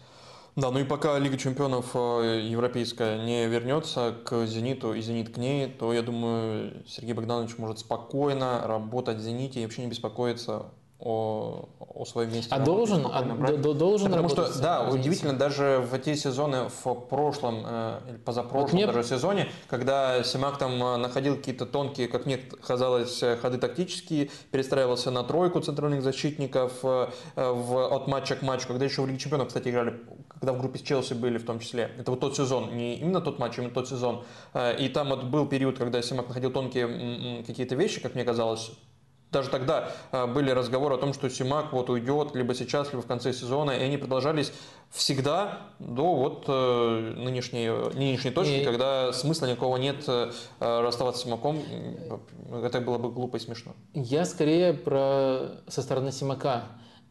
Speaker 2: Да, ну и пока Лига чемпионов э, европейская не вернется к «Зениту» и «Зенит» к ней, то, я думаю, Сергей Богданович может спокойно работать в «Зените» и вообще не беспокоиться о, о своем месте.
Speaker 1: А должен, а, должен
Speaker 2: Потому что, да, удивительно, даже в те сезоны в прошлом э, или позапрошлом вот мне... даже сезоне, когда Симак там э, находил какие-то тонкие, как мне казалось, э, ходы тактические, перестраивался на тройку центральных защитников в, от матча к матчу, когда еще в Лиге Чемпионов, кстати, играли, когда в группе с Челси были в том числе. Это вот тот сезон, не именно тот матч, а именно тот сезон. И там вот был период, когда Симак находил тонкие какие-то вещи, как мне казалось, даже тогда а, были разговоры о том, что Симак вот уйдет либо сейчас, либо в конце сезона, и они продолжались всегда до вот э, нынешней, нынешней точки, и... когда смысла никакого нет э, расставаться с Симаком. Это было бы глупо и смешно.
Speaker 1: Я скорее про со стороны Симака.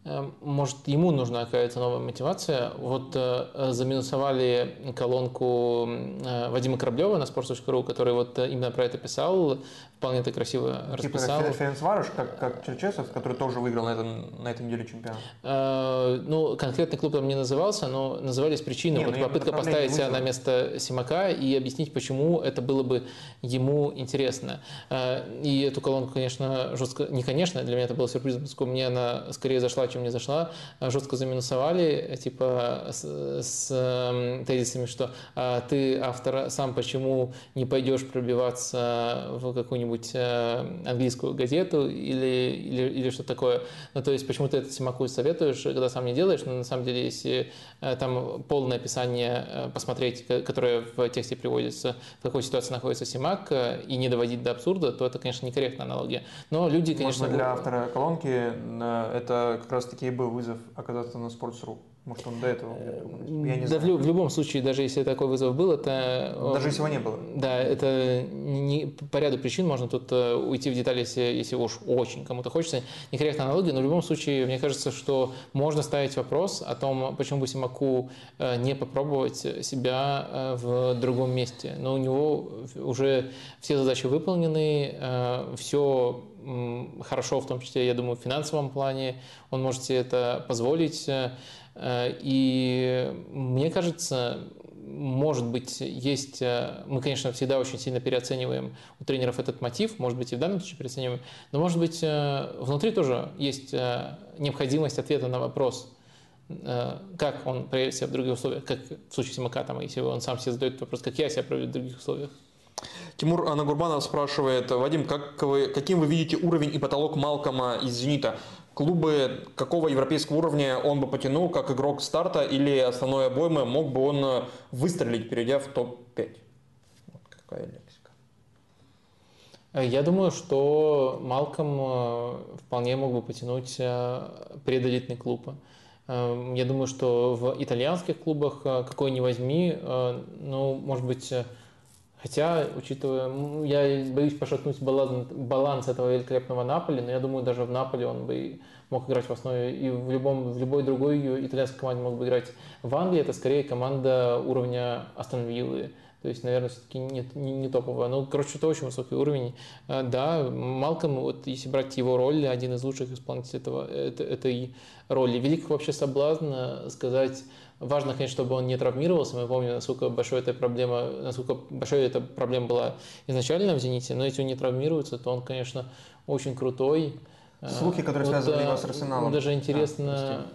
Speaker 1: Э, может, ему нужна какая-то новая мотивация. Вот э, заминусовали колонку э, Вадима Кораблева на sports.ru, который вот именно про это писал, вполне это красиво типа расписал.
Speaker 2: Типа Ференцварош, как, как Черчесов, который тоже выиграл на, этом, на этой неделе чемпионат?
Speaker 1: Э, ну, конкретный клуб там не назывался, но назывались причины. Не, вот ну, попытка поставить себя на место Симака и объяснить, почему это было бы ему интересно. Э, и эту колонку, конечно, жестко... Не конечно, для меня это было сюрпризом, мне она скорее зашла, чем не зашла, жестко заминусовали, типа, с, с эм, тезисами, что а, ты, автор, сам почему не пойдешь пробиваться в какую-нибудь э, английскую газету или, или, или что такое. Ну, то есть, почему ты это Симаку советуешь, когда сам не делаешь, но на самом деле, если э, там полное описание э, посмотреть, которое в тексте приводится, в какой ситуации находится Симак, и не доводить до абсурда, то это, конечно, некорректная аналогия. Но люди, конечно...
Speaker 2: Может, для автора колонки это как раз-таки и был вызов оказаться на Sports.ru. Может, он до этого
Speaker 1: Я не да знаю. В, в любом случае, даже если такой вызов был, это...
Speaker 2: Даже если его не было.
Speaker 1: Да, это не, по ряду причин можно тут э, уйти в детали, если, если уж очень кому-то хочется. Некорректная аналогия, но в любом случае, мне кажется, что можно ставить вопрос о том, почему бы Симаку э, не попробовать себя э, в другом месте. Но у него уже все задачи выполнены, все хорошо, в том числе, я думаю, в финансовом плане. Он может себе это позволить. Э, и мне кажется, может быть, есть... Э, мы, конечно, всегда очень сильно переоцениваем у тренеров этот мотив, может быть, и в данном случае переоцениваем, но, может быть, э, внутри тоже есть необходимость ответа на вопрос, как он проявит себя в других условиях, как в случае с Макатом, если он сам себе задает вопрос, как я себя проявлю в других условиях.
Speaker 2: Тимур Анагурбанов спрашивает, Вадим, как вы, каким вы видите уровень и потолок Малкома из «Зенита»? Клубы какого европейского уровня он бы потянул как игрок старта или основной обоймы, мог бы он э, выстрелить, перейдя в топ-5? Вот какая лексика.
Speaker 1: Э, я думаю, что Малком э, вполне мог бы потянуть предэлитный клуб. Я думаю, что в итальянских клубах какой ни возьми, ну, может быть, Хотя, учитывая, я боюсь пошатнуть баланс, баланс этого великолепного Наполи, но я думаю, даже в Наполе он бы мог играть в основе, и в, любом, в любой другой итальянской команде мог бы играть. В Англии это скорее команда уровня Астон Виллы, то есть, наверное, все-таки не, не, не топовая. Ну, короче, это очень высокий уровень. А, да, Малком, вот если брать его роль, один из лучших исполнителей этого, это, этой роли. Велик вообще соблазн сказать Важно, конечно, чтобы он не травмировался. Мы помним, насколько большой эта проблема, насколько большой эта проблема была изначально в «Зените». Но если он не травмируется, то он, конечно, очень крутой.
Speaker 2: Слухи, которые вот, связывали его с Арсеналом.
Speaker 1: Даже интересно, да,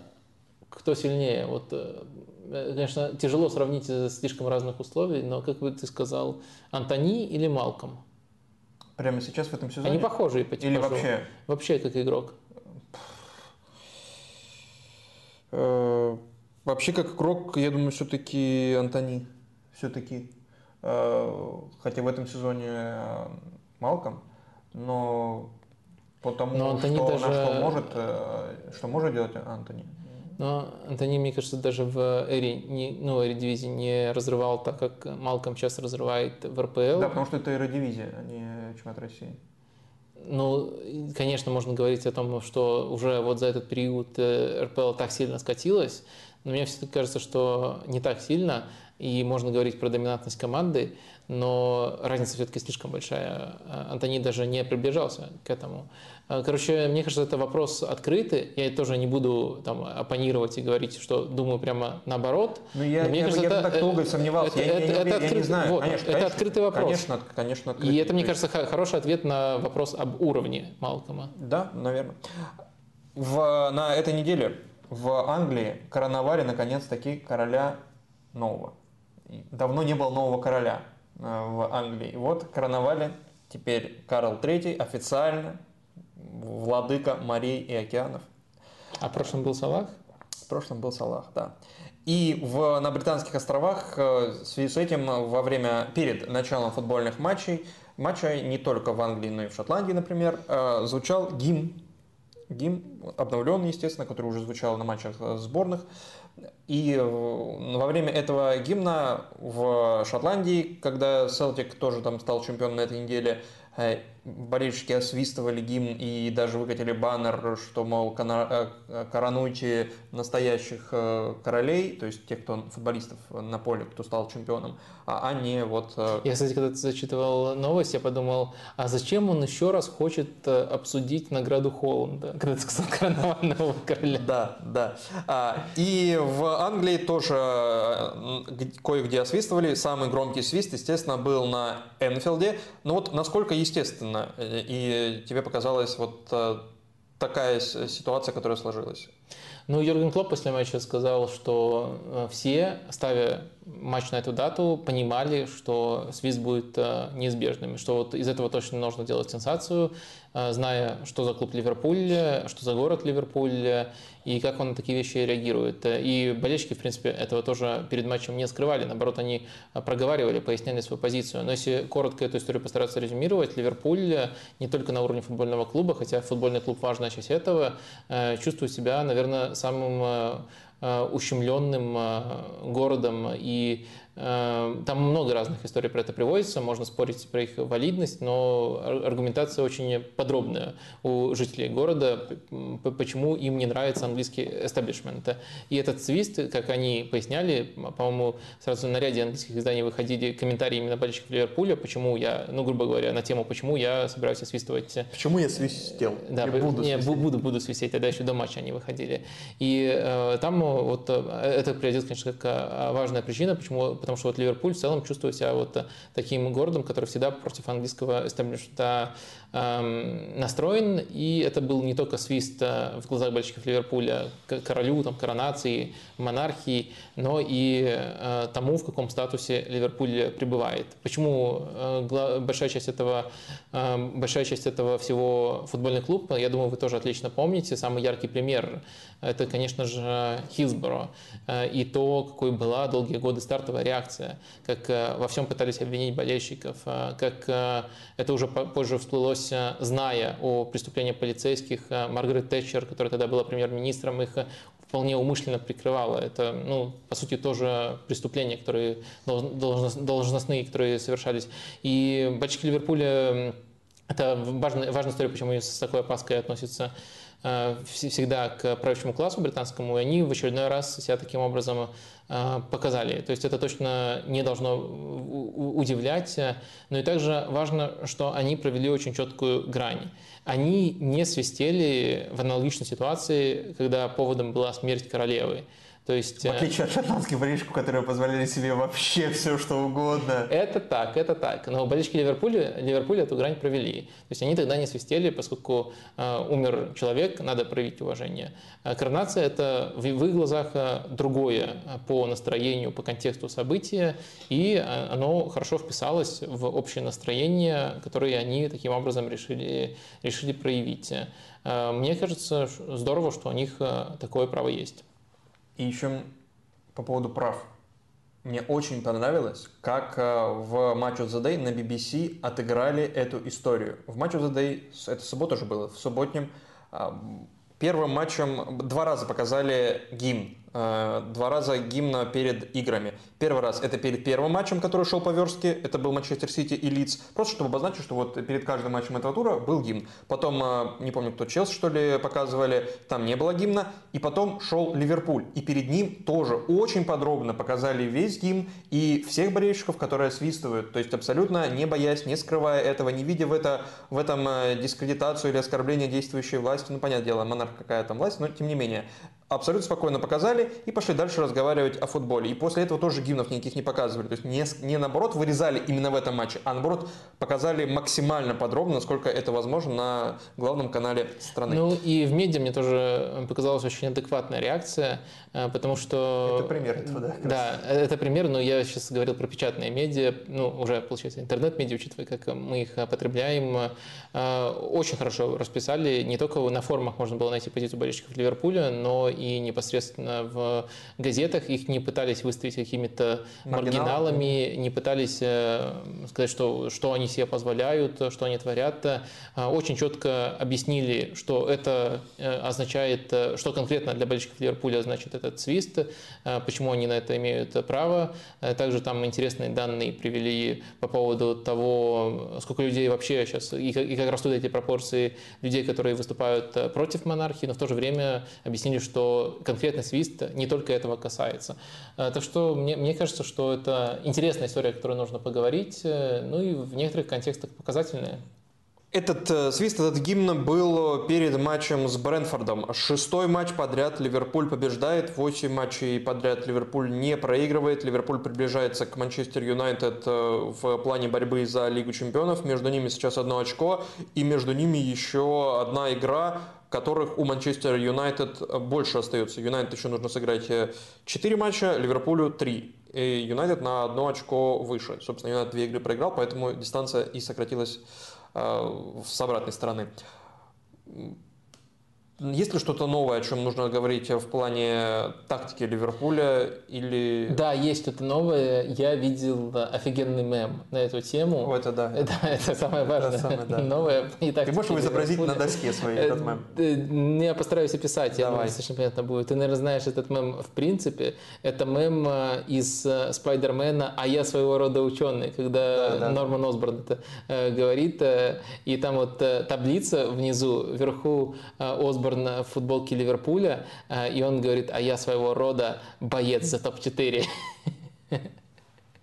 Speaker 1: кто сильнее. Вот, э, конечно, тяжело сравнить из-за слишком разных условий, но, как бы ты сказал, Антони или Малком?
Speaker 2: Прямо сейчас в этом сезоне?
Speaker 1: Они похожие
Speaker 2: по типажу. Или вообще?
Speaker 1: Вообще как игрок.
Speaker 2: Вообще, как игрок, я думаю, все-таки Антони. Все-таки. Э, хотя в этом сезоне э, Малком, но потому но Антони что, даже... на что может, э, что может делать Антони.
Speaker 1: Но Антони, мне кажется, даже в эре, не, ну, эре дивизии не разрывал так, как Малком сейчас разрывает в РПЛ.
Speaker 2: Да, потому что это эра дивизия, а не чемпионат России.
Speaker 1: Ну, конечно, можно говорить о том, что уже вот за этот период РПЛ так сильно скатилась, но мне все-таки кажется, что не так сильно, и можно говорить про доминантность команды, но разница все-таки слишком большая. Антони даже не приближался к этому. Короче, мне кажется, это вопрос открытый. Я тоже не буду там оппонировать и говорить, что думаю прямо наоборот.
Speaker 2: Ну, я, мне я, кажется, я это, так долго сомневался. Это, я, это, я, это, я, открыт... я не знаю.
Speaker 1: Вот, конечно, это конечно, открытый вопрос.
Speaker 2: Конечно, конечно открытый.
Speaker 1: И это, мне кажется, хороший ответ на вопрос об уровне Малкома.
Speaker 2: Да, наверное. В, на этой неделе в Англии короновали наконец-таки короля нового. Давно не было нового короля э, в Англии. И вот короновали теперь Карл III официально владыка морей и океанов.
Speaker 1: А в прошлом был Салах?
Speaker 2: В прошлом был Салах, да. И в, на Британских островах э, в связи с этим во время, перед началом футбольных матчей, матча не только в Англии, но и в Шотландии, например, э, звучал гимн гимн, обновленный, естественно, который уже звучал на матчах сборных. И э, во время этого гимна в Шотландии, когда Селтик тоже там стал чемпионом на этой неделе, Э, болельщики освистывали гимн и даже выкатили баннер, что, мол, э, коронуйте настоящих э, королей, то есть тех, кто футболистов на поле, кто стал чемпионом, а, а не вот...
Speaker 1: Я, кстати, когда ты зачитывал новость, я подумал, а зачем он еще раз хочет обсудить награду Холланда, когда ты сказал коронованного короля?
Speaker 2: Да, да. А, и в Англии тоже кое-где освистывали. Самый громкий свист, естественно, был на Энфилде. Но вот насколько естественно, э, и тебе показалось вот э, такая ситуация, которая сложилась.
Speaker 1: Ну, Юрген Клоп после матча сказал, что э, все, ставя матч на эту дату, понимали, что свист будет неизбежным, что вот из этого точно нужно делать сенсацию, зная, что за клуб Ливерпуль, что за город Ливерпуль и как он на такие вещи реагирует. И болельщики, в принципе, этого тоже перед матчем не скрывали, наоборот, они проговаривали, поясняли свою позицию. Но если коротко эту историю постараться резюмировать, Ливерпуль не только на уровне футбольного клуба, хотя футбольный клуб важная часть этого, чувствует себя, наверное, самым э, э, ущемленным э, городом и там много разных историй про это приводится, можно спорить про их валидность, но аргументация очень подробная у жителей города, почему им не нравится английский establishment. И этот свист, как они поясняли, по-моему, сразу на ряде английских изданий выходили комментарии именно болельщиков Ливерпуля, почему я, ну, грубо говоря, на тему, почему я собираюсь свистывать.
Speaker 2: Почему я свистел?
Speaker 1: Да, я буду, не, свистеть. буду, буду свистеть, тогда еще до матча они выходили. И э, там вот э, это приводит, конечно, как э, важная причина, почему потому что вот Ливерпуль в целом чувствует себя вот э, таким городом, который всегда против английского эстаблишмента эм, настроен, и это был не только свист э, в глазах болельщиков Ливерпуля королю, там, коронации, монархии, но и э, тому, в каком статусе Ливерпуль пребывает. Почему большая часть этого, большая часть этого всего футбольный клуб, я думаю, вы тоже отлично помните, самый яркий пример это, конечно же, Хилсборо. Э, и то, какой была долгие годы стартовая реакция, как э, во всем пытались обвинить болельщиков, э, как это уже позже всплылось, зная о преступлении полицейских. Маргарет Тэтчер, которая тогда была премьер-министром, их вполне умышленно прикрывала. Это, ну, по сути, тоже преступления, которые должностные, которые совершались. И болельщики Ливерпуля это важная, важная история, почему с такой опаской относятся Э, всегда к правящему классу британскому, и они в очередной раз себя таким образом э, показали. То есть это точно не должно удивлять, но и также важно, что они провели очень четкую грань. Они не свистели в аналогичной ситуации, когда поводом была смерть королевы.
Speaker 2: То есть, в отличие от шотландских болельщиков, которые позволяли себе вообще все, что угодно.
Speaker 1: Это так, это так. Но болельщики Ливерпуля, Ливерпуля эту грань провели. То есть они тогда не свистели, поскольку э, умер человек, надо проявить уважение. А коронация – это в, в их глазах э, другое по настроению, по контексту события, и э, оно хорошо вписалось в общее настроение, которое они таким образом решили, решили проявить. Э, мне кажется, здорово, что у них такое право есть.
Speaker 2: И еще по поводу прав. Мне очень понравилось, как э, в Match of the Day на BBC отыграли эту историю. В Match of the Day, это суббота же было, в субботнем, а, первым матчем два раза показали гимн два раза гимна перед играми. Первый раз это перед первым матчем, который шел по верстке, это был Манчестер Сити и Лидс, просто чтобы обозначить, что вот перед каждым матчем этого тура был гимн. Потом, э, не помню, кто Челси, что ли, показывали, там не было гимна, и потом шел Ливерпуль, и перед ним тоже очень подробно показали весь гимн и всех болельщиков, которые свистывают, то есть абсолютно не боясь, не скрывая этого, не видя в, это, в этом э, дискредитацию или оскорбление действующей власти, ну, понятное дело, монарх какая там власть, но тем не менее, абсолютно спокойно показали и пошли дальше разговаривать о футболе. И после этого тоже гимнов никаких не показывали. То есть не, не наоборот вырезали именно в этом матче, а наоборот показали максимально подробно, насколько это возможно на главном канале страны.
Speaker 1: Ну и в медиа мне тоже показалась очень адекватная реакция, э, потому что...
Speaker 2: Это пример этого, да?
Speaker 1: Да, это пример, но я сейчас говорил про печатные медиа, ну уже, получается, интернет-медиа, учитывая, как мы их потребляем, э, очень хорошо расписали. Не только на форумах можно было найти позицию болельщиков Ливерпуля, но и непосредственно в газетах. Их не пытались выставить какими-то маргиналами, не пытались э, сказать, что, что они себе позволяют, что они творят. Э, очень четко объяснили, что это э, означает, что конкретно для болельщиков Ливерпуля значит этот свист, почему они на это имеют право. Также там интересные данные привели по поводу того, сколько людей вообще сейчас, и и как растут эти пропорции людей, которые выступают против монархии, но в то же время объяснили, что конкретный свист не только этого касается. Э, так что мне, мне кажется, что это интересная история, о которой нужно поговорить, э, ну и в некоторых контекстах показательная.
Speaker 2: Этот э, свист, этот гимн был перед матчем с Брэнфордом. Шестой матч подряд Ливерпуль побеждает, восемь матчей подряд Ливерпуль не проигрывает. Ливерпуль приближается к Манчестер Юнайтед в плане борьбы за Лигу чемпионов. Между ними сейчас одно очко и между ними еще одна игра которых у Манчестер Юнайтед больше остается. Юнайтед еще нужно сыграть 4 матча, Ливерпулю 3. И Юнайтед на одно очко выше. Собственно, Юнайтед две игры проиграл, поэтому дистанция и сократилась с обратной стороны. Есть ли что-то новое, о чем нужно говорить в плане тактики Ливерпуля или...
Speaker 1: Да, есть что-то новое. Я видел офигенный мем на эту тему.
Speaker 2: О, это да.
Speaker 1: Это, это самое важное. Это самое, да. Новое.
Speaker 2: И Ты можешь его изобразить на доске свой этот мем?
Speaker 1: Э, я постараюсь описать, я думаю, совершенно понятно будет. Ты, наверное, знаешь этот мем в принципе. Это мем э, из э, Спайдермена «А я своего рода ученый», когда да, да. Норман Осборн это говорит. И там вот таблица внизу, вверху Осборн Осборн в футболке Ливерпуля, э, и он говорит, а я своего рода боец за топ-4.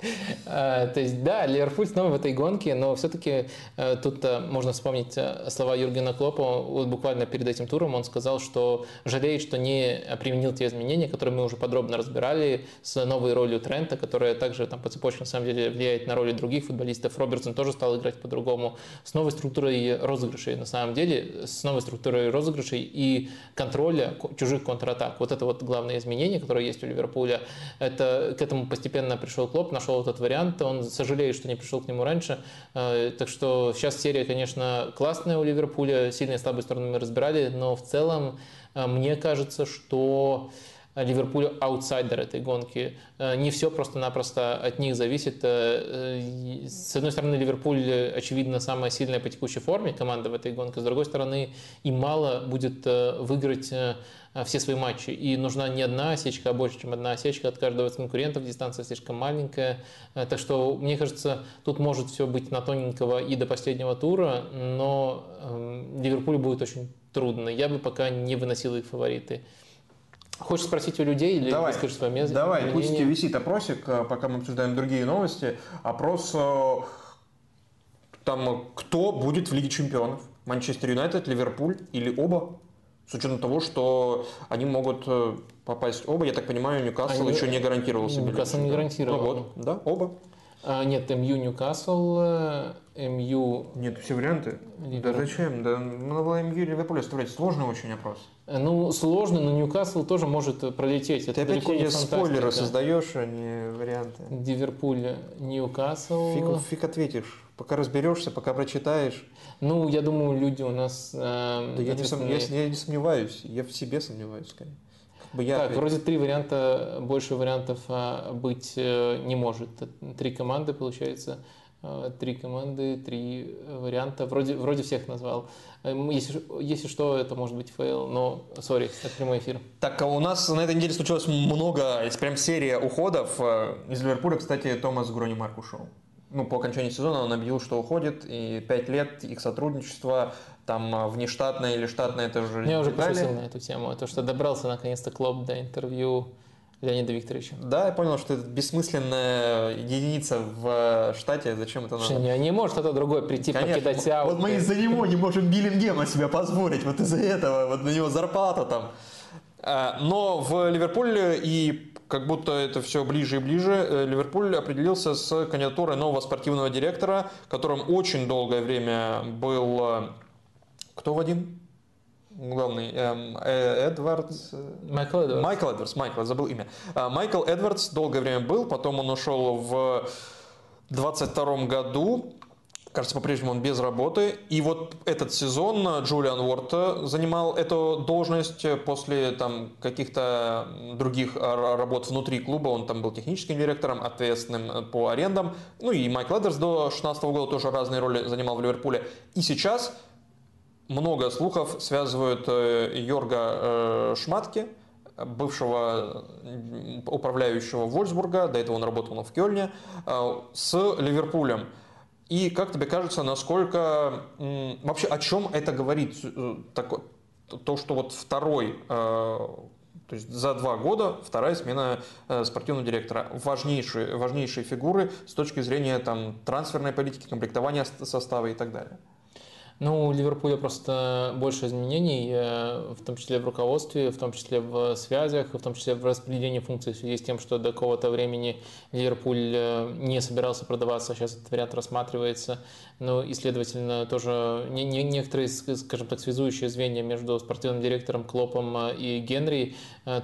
Speaker 1: А, то есть, да, Ливерпуль снова в этой гонке, но все-таки э, тут э, можно вспомнить э, слова Юргена Клопа. Вот буквально перед этим туром он сказал, что жалеет, что не применил те изменения, которые мы уже подробно разбирали с новой ролью Трента, которая также там, по цепочке на самом деле влияет на роли других футболистов. Робертсон тоже стал играть по-другому. С новой структурой розыгрышей, на самом деле, с новой структурой розыгрышей и контроля чужих контратак. Вот это вот главное изменение, которое есть у Ливерпуля. Это, к этому постепенно пришел Клоп, нашел нашел этот вариант. Он сожалеет, что не пришел к нему раньше. Э, так что сейчас серия, конечно, классная у Ливерпуля. Сильные и слабые стороны мы разбирали. Но в целом э, мне кажется, что Ливерпуль аутсайдер этой гонки. Э, не все просто-напросто от них зависит. С одной стороны, Ливерпуль, очевидно, самая сильная по текущей форме команда в этой гонке. С другой стороны, им мало будет выиграть Э, все свои матчи. И нужна не одна осечка, а больше, чем одна осечка от каждого из конкурентов. Дистанция слишком маленькая. Э, так что, мне кажется, тут может все быть на тоненького и до последнего тура, но э, Ливерпулю будет очень трудно. Я бы пока не выносил их фавориты. Хочешь спросить у людей или
Speaker 2: давай,
Speaker 1: скажешь свое место?
Speaker 2: Давай, мнение? пусть висит опросик, пока мы обсуждаем другие новости. Опрос там, кто будет в Лиге Чемпионов? Манчестер Юнайтед, Ливерпуль или оба? С учетом того, что они могут э, попасть оба, я так понимаю, Ньюкасл они... еще не гарантировал себе.
Speaker 1: Ньюкасл не гарантировал.
Speaker 2: Ну вот, да, оба.
Speaker 1: А, нет, МЮ Ньюкасл, э, МЮ...
Speaker 2: Нет, все варианты. Ливер. Да зачем? Да надо было МЮ Ливерпуль оставлять. Сложный очень опрос.
Speaker 1: Э, ну, сложный, но Ньюкасл тоже может пролететь.
Speaker 2: Это Ты опять не спойлеры создаешь, а не варианты.
Speaker 1: Ливерпуль, Ньюкасл.
Speaker 2: Фиг, фиг ответишь. Пока разберешься, пока прочитаешь.
Speaker 1: Ну, я думаю, люди у нас...
Speaker 2: Э, да я не, сом... я, я не сомневаюсь, я в себе сомневаюсь скорее.
Speaker 1: Как бы я так, вроде три варианта, больше вариантов а, быть э, не может. Три команды, получается. Э, три команды, три варианта. Вроде, вроде всех назвал. Эм, если, если что, это может быть фейл, но, sorry, это прямой эфир.
Speaker 2: Так, а у нас на этой неделе случилось много, прям серия уходов. Э, из Ливерпуля, кстати, Томас Гроннемарк ушел ну, по окончании сезона он объявил, что уходит, и пять лет их сотрудничества, там а, внештатное или штатное, это уже
Speaker 1: Я уже пошутил на эту тему, то, что добрался наконец-то Клоп до интервью Леонида Викторовича.
Speaker 2: Да, я понял, что это бессмысленная единица в штате, зачем это надо?
Speaker 1: Не, не может кто-то другой прийти, Конечно. покидать аут.
Speaker 2: Вот мы из-за него не можем Биллингема себе позволить, вот из-за этого, вот на него зарплата там. А, но в Ливерпуле и как будто это все ближе и ближе, э, Ливерпуль определился с кандидатурой нового спортивного директора, которым очень долгое время был... Э, кто Вадим? Главный. Эм, э, Эдвардс.
Speaker 1: Майкл Эдвардс.
Speaker 2: Майкл Эдвардс. Майкл, забыл имя. Майкл Эдвардс долгое время был, потом он ушел в 22 году. Кажется, по-прежнему он без работы. И вот этот сезон Джулиан Уорд занимал эту должность после там, каких-то других работ внутри клуба. Он там был техническим директором, ответственным по арендам. Ну и Майк Ледерс до 2016 года тоже разные роли занимал в Ливерпуле. И сейчас много слухов связывают э, Йорга э, Шматки, бывшего управляющего Вольсбурга, до этого он работал в Кёльне, э, с Ливерпулем. И как тебе кажется, насколько вообще о чем это говорит? То, что вот второй, то есть за два года вторая смена спортивного директора. Важнейшие, важнейшие фигуры с точки зрения там, трансферной политики, комплектования состава и так далее.
Speaker 1: Ну, у Ливерпуля просто больше изменений, э, в том числе в руководстве, в том числе в связях, в том числе в распределении функций в связи с тем, что до какого-то времени Ливерпуль э, не собирался продаваться, а сейчас этот вариант рассматривается. Ну и, следовательно, тоже не, не, некоторые, скажем так, связующие звенья между спортивным директором Клопом э, и Генри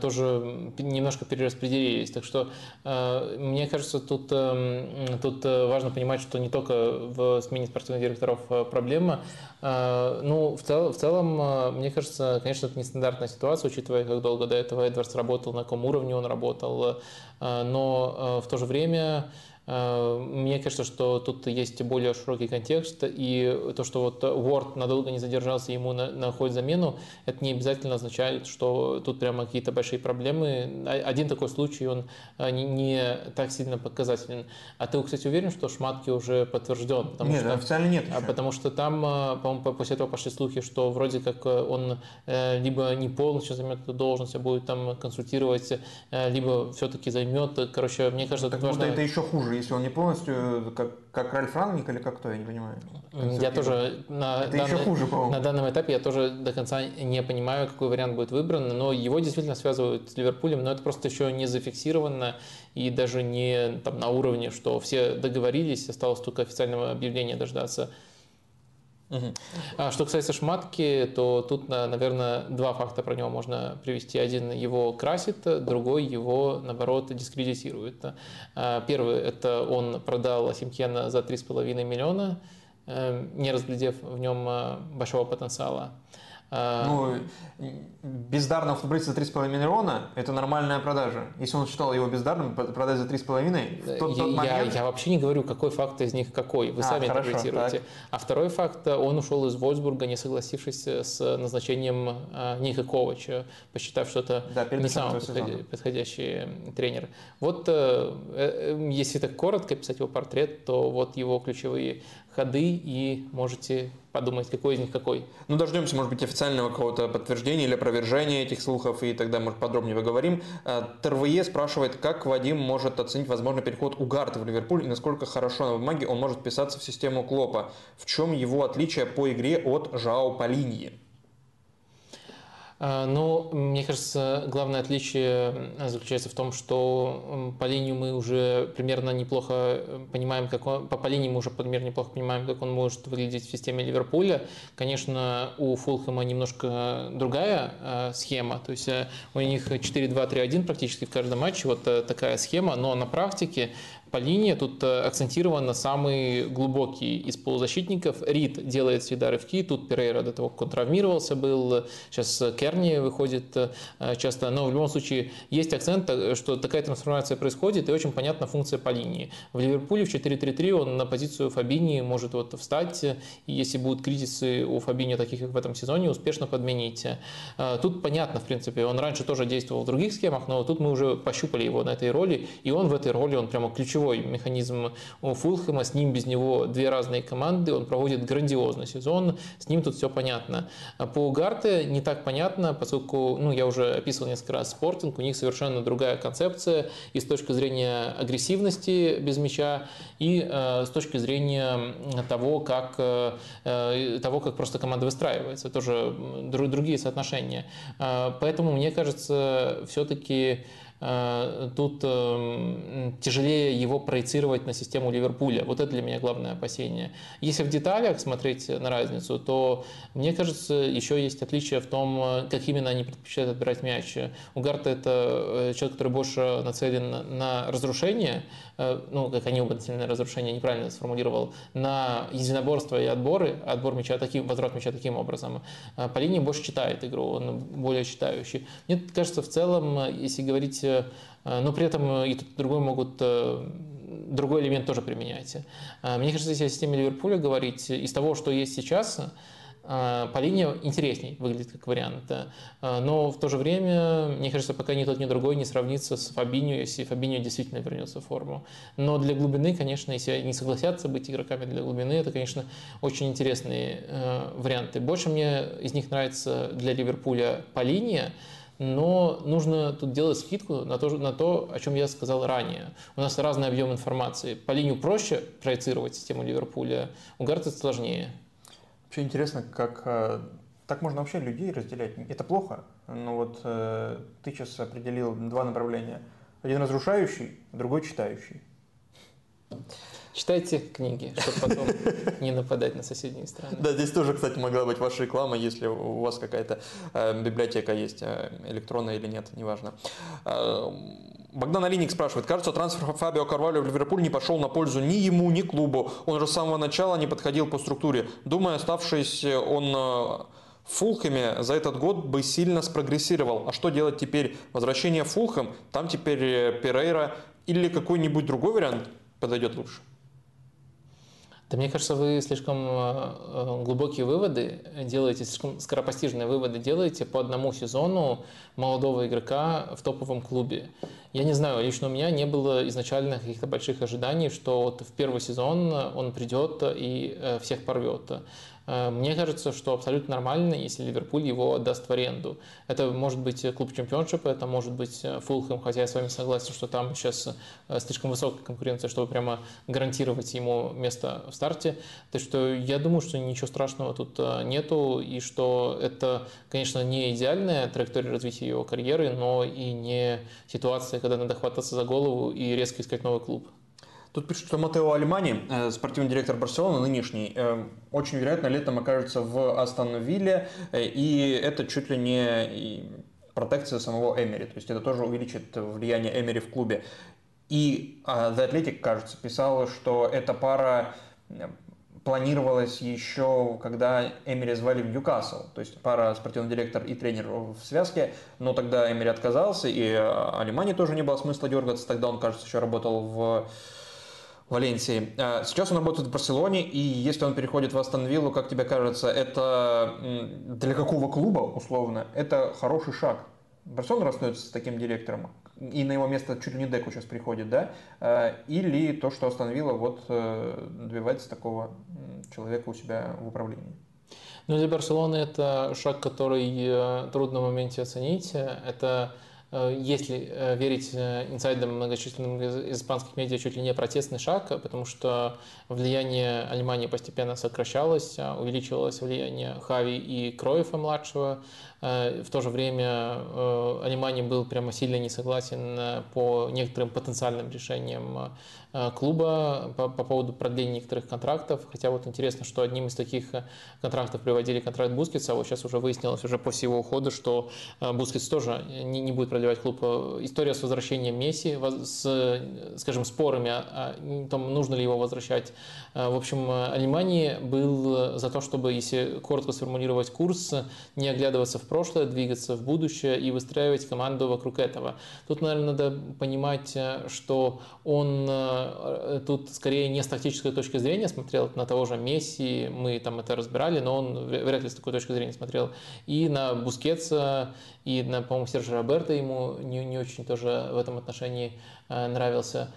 Speaker 1: тоже немножко перераспределились. Так что, мне кажется, тут, тут важно понимать, что не только в смене спортивных директоров проблема, а, ну, в, цел, в целом, а, мне кажется, конечно, это нестандартная ситуация, учитывая, как долго до этого Эдвардс работал, на каком уровне он работал, а, но в то же время Э, мне кажется, что тут есть более широкий контекст, и то, что вот Word надолго не задержался, ему находит замену, это не обязательно означает, что тут прямо какие-то большие проблемы. Один такой случай, он э, не так сильно показателен. А ты, кстати, уверен, что Шматки уже подтвержден?
Speaker 2: Потому нет,
Speaker 1: что,
Speaker 2: официально нет.
Speaker 1: Еще. Потому что там, э, по-моему, после этого пошли слухи, что вроде как он либо не полностью займет эту должность, а будет там консультировать, либо все-таки займет. Короче, мне кажется,
Speaker 2: так важно... это еще хуже если он не полностью как, как Ральф Рангник или как кто, я не понимаю.
Speaker 1: Я тоже на,
Speaker 2: Это данный, еще хуже,
Speaker 1: на данном этапе я тоже до конца не понимаю, какой вариант будет выбран, но его действительно связывают с Ливерпулем, но это просто еще не зафиксировано и даже не там, на уровне, что все договорились, осталось только официального объявления дождаться. А что касается шматки, то тут, наверное, два факта про него можно привести. Один его красит, другой его, наоборот, дискредитирует. А, первый – это он продал Асимкена за 3,5 миллиона, э, не разглядев в нем э, большого потенциала.
Speaker 2: А, ну, бездарного футболиста за 3,5 миллиона – это нормальная продажа. Если он считал его бездарным, продать за 3,5
Speaker 1: в тот, тот момент… Я, я вообще не говорю, какой факт из них какой. Вы а, сами хорошо, интерпретируете. Так. А второй факт – он ушел из Вольсбурга, не согласившись с назначением а, Ника Ковача, посчитав, что это да, не самый подходящий, подходящий тренер. Вот э, э, если так коротко писать его портрет, то вот его ключевые ходы и можете подумать, какой из них какой.
Speaker 2: Ну, дождемся, может быть, официального какого-то подтверждения или опровержения этих слухов, и тогда, может, подробнее поговорим. А, ТРВЕ спрашивает, как Вадим может оценить возможный переход Угарта в Ливерпуль и насколько хорошо на бумаге он может вписаться в систему Клопа. В чем его отличие по игре от Жао Полиньи?
Speaker 1: Ну, мне кажется, главное отличие заключается в том, что по линии мы уже примерно неплохо э, понимаем, как он, по, по линии мы уже примерно неплохо понимаем, как он может выглядеть в системе Ливерпуля. Конечно, у Фулхэма немножко другая э, схема, то есть э, у них 4-2-3-1 практически в каждом матче, вот такая схема, но на практике по линии тут э, акцентирован на самый глубокий из полузащитников. Рид делает всегда рывки, тут Перейра до того, как он травмировался был, сейчас Керни выходит э, часто, но в любом случае есть акцент, э, что такая трансформация происходит и очень понятна функция по линии. В Ливерпуле в 4-3-3 он на позицию Фабини может вот встать, и если будут кризисы у Фабини, таких как в этом сезоне, успешно подменить. Тут понятно, в принципе, он раньше тоже действовал в других схемах, но тут мы уже пощупали его на этой роли, и он в этой роли, он прямо ключевой ключевой механизм у Фулхэма, с ним без него две разные команды, он проводит грандиозный сезон, с ним тут все понятно. По Угарте не так понятно, поскольку, ну, я уже описывал несколько раз спортинг, у них совершенно другая концепция и с точки зрения агрессивности без мяча, и э, с точки зрения того, как, э, э того, как просто команда выстраивается, тоже другие соотношения. Э, поэтому, мне кажется, все-таки тут эм, тяжелее его проецировать на систему Ливерпуля. Вот это для меня главное опасение. Если в деталях смотреть на разницу, то мне кажется, еще есть отличие в том, э, как именно они предпочитают отбирать мяч. Угарта – это э, человек, который больше нацелен на разрушение, ну, как они оба на разрушение, неправильно сформулировал, на единоборство и отборы, отбор мяча таким, возврат мяча таким образом. По линии больше читает игру, он более читающий. Мне кажется, в целом, если говорить Э, но при этом и тот, и другой могут э, другой элемент тоже применять. Э, мне кажется, если о системе Ливерпуля говорить, из того, что есть сейчас, по линии интересней выглядит как вариант. Но в то же время, мне кажется, пока ни тот, ни другой не сравнится с Фабиньо, если Фабиньо действительно вернется в форму. Но для глубины, конечно, если они согласятся быть игроками для глубины, это, конечно, очень интересные варианты. Больше мне из них нравится для Ливерпуля по линии, но нужно тут делать скидку на то, на то, о чем я сказал ранее. У нас разный объем информации. По линию проще проецировать систему Ливерпуля, у Гарта сложнее.
Speaker 2: Вообще интересно, как так можно вообще людей разделять. Это плохо, но вот ты сейчас определил два направления. Один разрушающий, другой читающий.
Speaker 1: Читайте книги, чтобы потом не нападать на соседние страны.
Speaker 2: Да, здесь тоже, кстати, могла быть ваша реклама, если у вас какая-то э, библиотека есть, э, электронная или нет, неважно. Э, Богдан Алиник спрашивает, кажется, трансфер Фабио Карвалио в Ливерпуль не пошел на пользу ни ему, ни клубу. Он же с самого начала не подходил по структуре. Думаю, оставшись он э, Фулхэме за этот год бы сильно спрогрессировал. А что делать теперь? Возвращение Фулхэм, там теперь э, Перейра или какой-нибудь другой вариант подойдет лучше?
Speaker 1: Да мне кажется, вы слишком э, э, глубокие выводы делаете, слишком скоропостижные выводы делаете по одному сезону молодого игрока в топовом клубе. Я не знаю, лично у меня не было изначально каких-то больших ожиданий, что вот в первый сезон он придет и э, всех порвет. Э, мне кажется, что абсолютно нормально, если Ливерпуль его отдаст в аренду. Это может быть клуб чемпионшипа, это может быть э, Фулхэм, хотя я с вами согласен, что там сейчас э, слишком высокая конкуренция, чтобы прямо гарантировать ему место в старте. Так что я думаю, что ничего страшного тут нету, и что это, конечно, не идеальная траектория развития его карьеры, но и не ситуация, когда надо хвататься за голову и резко искать новый клуб.
Speaker 2: Тут пишут, что Матео Альмани, э, спортивный директор Барселоны, нынешний, э, очень вероятно летом окажется в Астон Вилле, э, и это чуть ли не протекция самого Эмери, то есть это тоже увеличит влияние Эмери в клубе. И The Athletic, кажется, писала, что эта пара планировалась еще, когда Эмери звали в Ньюкасл, то есть пара спортивный директор и тренер в связке, но тогда Эмери отказался, и Алимани тоже не было смысла дергаться, тогда он, кажется, еще работал в Валенсии. А, сейчас он работает в Барселоне, и если он переходит в Астон как тебе кажется, это для какого клуба, условно, это хороший шаг? Барселона расстается с таким директором, и на его место чуть ли не Деку сейчас приходит, да? А, или то, что Астон вот э, добивается такого человека у себя в управлении?
Speaker 1: Ну, для Барселоны это шаг, который э, трудно в моменте оценить. Это Э, если э, верить э, инсайдам многочисленным из испанских медиа, чуть ли не протестный шаг, потому что влияние Алимании постепенно сокращалось, а увеличивалось влияние Хави и Кроефа младшего, Э, в то же время э, Алимани был прямо сильно не согласен э, по некоторым потенциальным решениям клуба по, по поводу продления некоторых контрактов. Хотя вот интересно, что одним из таких контрактов приводили контракт Бускетса, а вот сейчас уже выяснилось уже после его ухода, что Бускетс тоже не, не будет продлевать клуб. История с возвращением Месси, с, скажем, спорами о том, нужно ли его возвращать. В общем, Алемани был за то, чтобы, если коротко сформулировать курс, не оглядываться в прошлое, двигаться в будущее и выстраивать команду вокруг этого. Тут, наверное, надо понимать, э, что он э, тут скорее не с тактической точки зрения смотрел на того же Месси, мы там это разбирали, но он вряд ли с такой точки зрения смотрел, и на Бускетса, и на, по-моему, Сержа Роберта ему не, не очень тоже в этом отношении э, нравился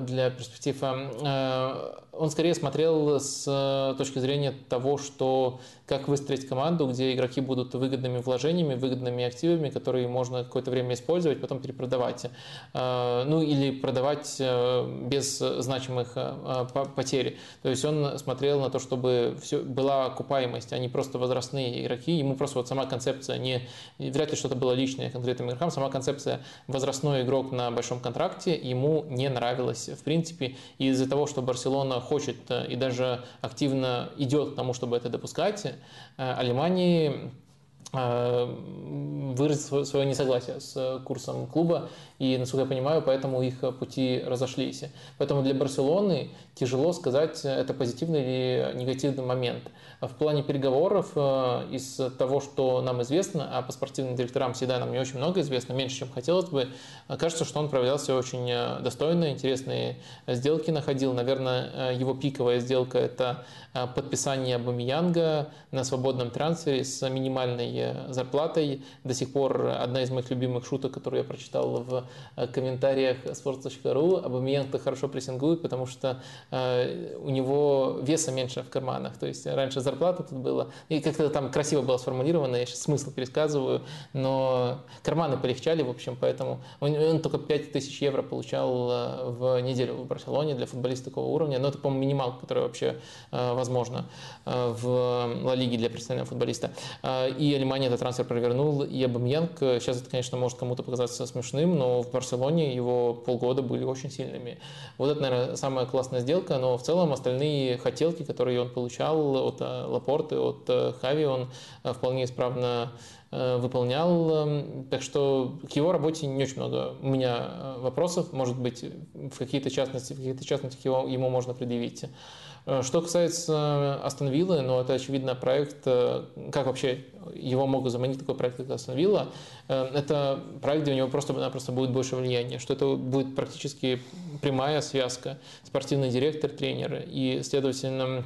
Speaker 1: для перспектив. Он скорее смотрел с точки зрения того, что как выстроить команду, где игроки будут выгодными вложениями, выгодными активами, которые можно какое-то время использовать, потом перепродавать. Э, ну или продавать э, без значимых э, потерь. То есть он смотрел на то, чтобы все, была окупаемость, а не просто возрастные игроки. Ему просто вот сама концепция, не, вряд ли что-то было личное конкретным игрокам, сама концепция возрастной игрок на большом контракте ему не нравилась в принципе. Из-за того, что Барселона хочет и даже активно идет к тому, чтобы это допускать, Э, Алимании э, выразить свое несогласие с курсом клуба, и, насколько я понимаю, поэтому их пути разошлись. Поэтому для Барселоны тяжело сказать, это позитивный или негативный момент. В плане переговоров, э, из того, что нам известно, а по спортивным директорам всегда нам не очень много известно, меньше, чем хотелось бы, кажется, что он проявлял все очень э, достойно, интересные сделки находил. Наверное, э, его пиковая сделка – это подписание Бамиянга на свободном трансфере с минимальной зарплатой. До сих пор одна из моих любимых шуток, которую я прочитал в комментариях sports.ru, Абамиянг-то хорошо прессингует, потому что у него веса меньше в карманах. То есть раньше зарплата тут была, и как-то там красиво было сформулировано, я сейчас смысл пересказываю, но карманы полегчали, в общем, поэтому он, он только 5000 евро получал в неделю в Барселоне для футболиста такого уровня, но это, по-моему, минималка, которая вообще возможна в Ла Лиге для профессионального футболиста. И Алимания этот трансфер провернул, и Абамьянг, сейчас это, конечно, может кому-то показаться смешным, но в Барселоне его полгода были очень сильными. Вот это, наверное, самая классная сделка, но в целом остальные хотелки, которые он получал от Лапорты, от Хави, он вполне исправно выполнял. Так что к его работе не очень много у меня вопросов. Может быть, в какие-то частности, в каких-то частностях его, ему можно предъявить. Что касается Астон Виллы, ну, это, очевидно, проект, как вообще его могут заманить такой проект, как Астон Вилла, это проект, где у него просто-напросто будет больше влияния, что это будет практически прямая связка спортивный директор, тренер, и, следовательно,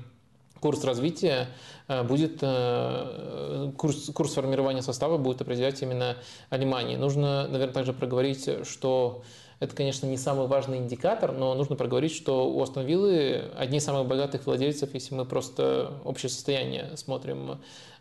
Speaker 1: курс развития будет, курс, курс формирования состава будет определять именно Алимании. Нужно, наверное, также проговорить, что это, конечно, не самый важный индикатор, но нужно проговорить, что у Астон Виллы одни из самых богатых владельцев, если мы просто общее состояние смотрим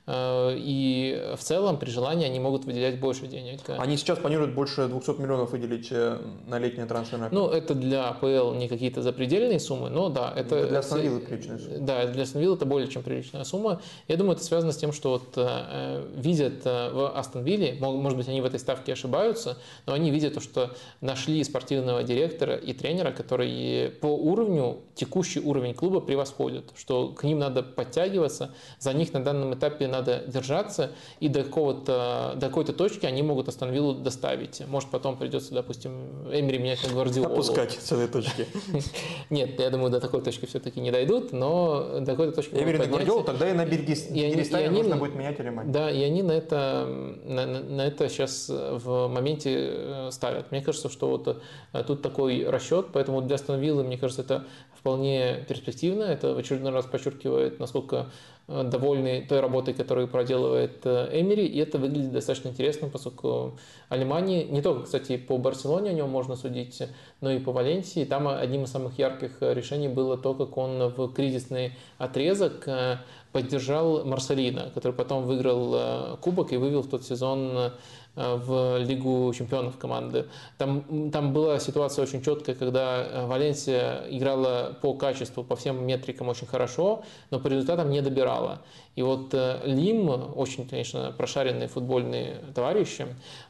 Speaker 1: и в целом при желании они могут выделять больше денег.
Speaker 2: Они сейчас планируют больше 200 миллионов выделить э, на летнее трансферное
Speaker 1: Ну, это для АПЛ не какие-то запредельные суммы, но да, это... это
Speaker 2: для Астон приличная
Speaker 1: сумма. Да, для Астон это более чем приличная сумма. Я думаю, это связано с тем, что вот э, видят в Астон Вилле, может быть, они в этой ставке ошибаются, но они видят то, что нашли спортивного директора и тренера, которые по уровню, текущий уровень клуба превосходят, что к ним надо подтягиваться, за них на данном этапе надо держаться, и до, какого-то, до какой-то точки они могут Астон Виллу доставить. Может, потом придется, допустим, Эмери менять на Гвардиолу.
Speaker 2: Опускать с этой точки.
Speaker 1: Нет, я думаю, до такой точки все-таки не дойдут, но до какой-то точки
Speaker 2: Эмери на Гвардиолу, тогда и на Бергистане нужно будет менять Алимани.
Speaker 1: Да, и они на это, на, на это сейчас в моменте э, ставят. Мне кажется, что вот э, тут такой расчет, поэтому для Астон Виллы, мне кажется, это вполне перспективно. Это в очередной раз подчеркивает, насколько Э, довольны той работой, которую проделывает э, Эмери, и это выглядит достаточно интересно, поскольку Алимани, не только, кстати, по Барселоне о нем можно судить, но и по Валенсии, там одним из самых ярких решений было то, как он в кризисный отрезок э, поддержал Марселина, который потом выиграл кубок и вывел в тот сезон Э, в Лигу чемпионов команды. Там, там была ситуация очень четкая, когда э, Валенсия играла по качеству, по всем метрикам очень хорошо, но по результатам не добирала. И вот э, Лим, очень, конечно, прошаренный футбольный товарищ,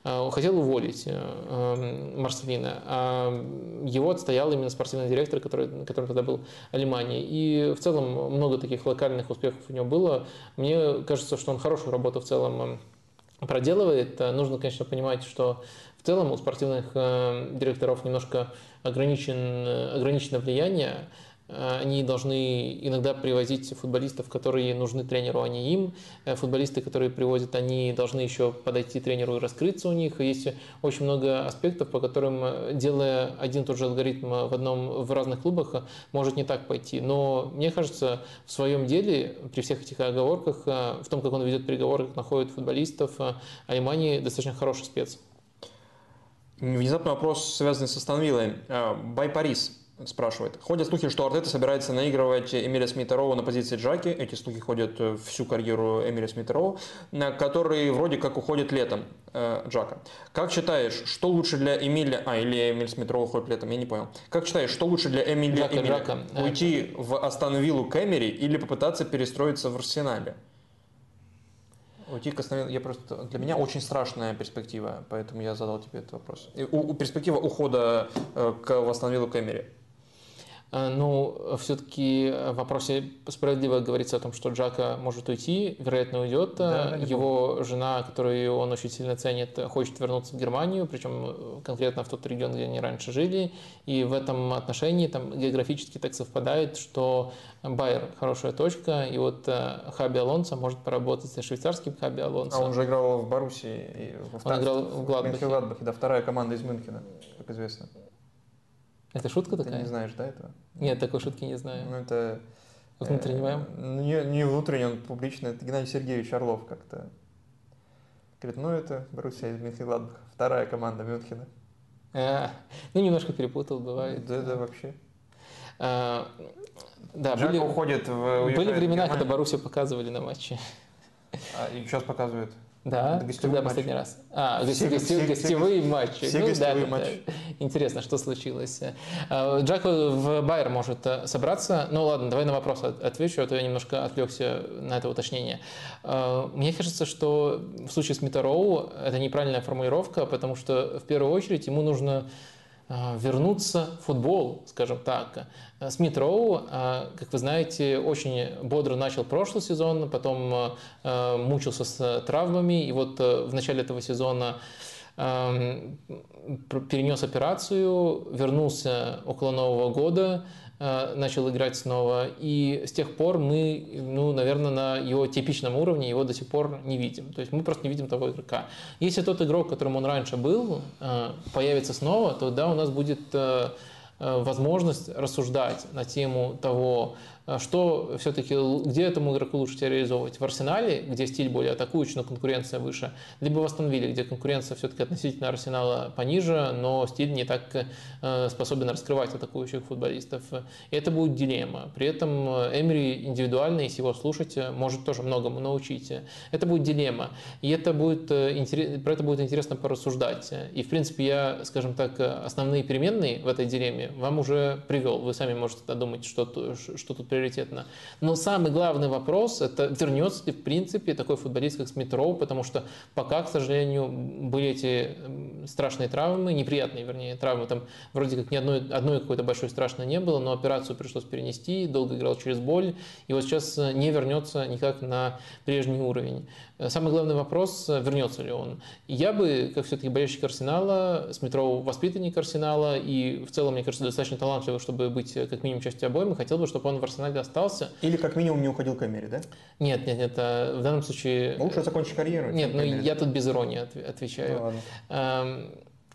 Speaker 1: хотел уволить Марселина, а его отстоял именно спортивный директор, который, которым тогда был Алимани. И в целом много таких локальных успехов у него было. Мне кажется, что он хорошую работу в целом проделывает. Э, нужно, конечно, понимать, что в целом у спортивных э, директоров немножко ограничен, э, ограничено влияние. Они должны иногда привозить футболистов, которые нужны тренеру, а не им. Футболисты, которые привозят, они должны еще подойти тренеру и раскрыться у них. Есть очень много аспектов, по которым, делая один и тот же алгоритм в, одном, в разных клубах, может не так пойти. Но мне кажется, в своем деле, при всех этих оговорках, в том, как он ведет переговоры, как находит футболистов, Аймани достаточно хороший спец.
Speaker 2: Внезапный вопрос, связанный со Станвиллой. Бай Парис спрашивает. Ходят слухи, что Артета собирается наигрывать Эмиля Смитерова на позиции Джаки. Эти слухи ходят э, всю карьеру Эмиля Смитерова, который вроде как уходит летом э, Джака. Как считаешь, что лучше для Эмиля... А, или Эмиль Смитерова уходит летом, я не понял. Как считаешь, что лучше для Эмиля, Джака, Эмиля? Джака. Уйти в Астон Виллу к Эмери или попытаться перестроиться в Арсенале? Уйти к основным, я просто для меня очень страшная перспектива, поэтому я задал тебе этот вопрос. У, у перспектива ухода э, к восстановилу Кэмери.
Speaker 1: Э, ну, все-таки в вопросе справедливо говорится о том, что Джака может уйти, вероятно, уйдет. Да, Его жена, которую он очень сильно ценит, хочет вернуться в Германию, причем конкретно в тот регион, где они раньше жили. И в этом отношении там географически так совпадает, что Байер хорошая точка, и вот э, Хаби Алонсо может поработать со швейцарским Хаби Алонсо.
Speaker 2: А он же играл в Баруси и
Speaker 1: в Он играл в Гладбахе.
Speaker 2: В Гладбахе, да, вторая команда из Мюнхена, как известно.
Speaker 1: Это шутка такая?
Speaker 2: Ты не знаешь, да, этого?
Speaker 1: Нет, такой шутки не знаю.
Speaker 2: Ну, это...
Speaker 1: Внутренний мем?
Speaker 2: Э, не, не внутренний, он публичный. Это Геннадий Сергеевич Орлов как-то Говорит, ну это Боруссия из Мюнхен-Гладбаха, вторая команда Мюнхена.
Speaker 1: А, ну, немножко перепутал, бывает.
Speaker 2: Да, да, вообще.
Speaker 1: А, да, были,
Speaker 2: уходит в
Speaker 1: были времена, когда Боруссию показывали на матче.
Speaker 2: А, и сейчас показывают.
Speaker 1: Да,
Speaker 2: Это
Speaker 1: когда
Speaker 2: матч.
Speaker 1: последний раз? А,
Speaker 2: Все-
Speaker 1: гости-
Speaker 2: все-
Speaker 1: гостевые матчи.
Speaker 2: все
Speaker 1: Ну, да,
Speaker 2: гостевые
Speaker 1: да,
Speaker 2: матчи.
Speaker 1: да. Интересно, что случилось. А, Джак в Байер может э, собраться. Ну ладно, давай на вопрос от- отвечу, а то я немножко отвлекся на это уточнение. А, Мне кажется, что в случае с Митароу это неправильная формулировка, потому что в первую очередь ему нужно вернуться в футбол, скажем так. А, Смит Роу, а, как вы знаете, очень бодро начал прошлый сезон, потом мучился с травмами, и вот в начале этого сезона пр- перенес операцию, вернулся около Нового года, начал играть снова, и с тех пор мы, ну, наверное, на его типичном уровне его до сих пор не видим. То есть мы просто не видим того игрока. Если тот игрок, которым он раньше был, а, появится снова, то да, у нас будет а, возможность рассуждать на тему того, что все-таки, где этому игроку лучше себя реализовывать? В Арсенале, где стиль более атакующий, но конкуренция выше, либо в Астон Вилле, где конкуренция все-таки относительно Арсенала пониже, но стиль не так э, способен раскрывать атакующих футболистов. И это будет дилемма. При этом Эмери индивидуально, если его слушать, может тоже многому научить. Это будет дилемма. И это будет, э, про это будет интересно порассуждать. И, в принципе, я, скажем так, э, основные переменные в этой дилемме вам уже привел. Вы сами можете додумать, что, что тут приоритетно. Но самый главный вопрос – это вернется ли, в принципе, такой футболист, как Смит Роу, потому что пока, к сожалению, были эти страшные травмы, неприятные, вернее, травмы. Там вроде как ни одной, одной какой-то большой страшной не было, но операцию пришлось перенести, долго играл через боль, и вот сейчас э, не вернется никак на прежний уровень. Э, Самый главный вопрос, вернется ли он. Я бы, как все-таки болельщик Арсенала, Смит Роу воспитанник Арсенала, и в целом, мне кажется, достаточно талантливый, чтобы быть э, как минимум частью обоймы, хотел бы, чтобы он в Арсенале остался.
Speaker 2: Или как минимум не уходил к Эмери, да?
Speaker 1: Нет, нет, нет, в данном случае...
Speaker 2: Лучше закончить карьеру.
Speaker 1: Нет, ну я тут без иронии отв-
Speaker 2: Ну,
Speaker 1: отвечаю.
Speaker 2: ладно.
Speaker 1: Эм,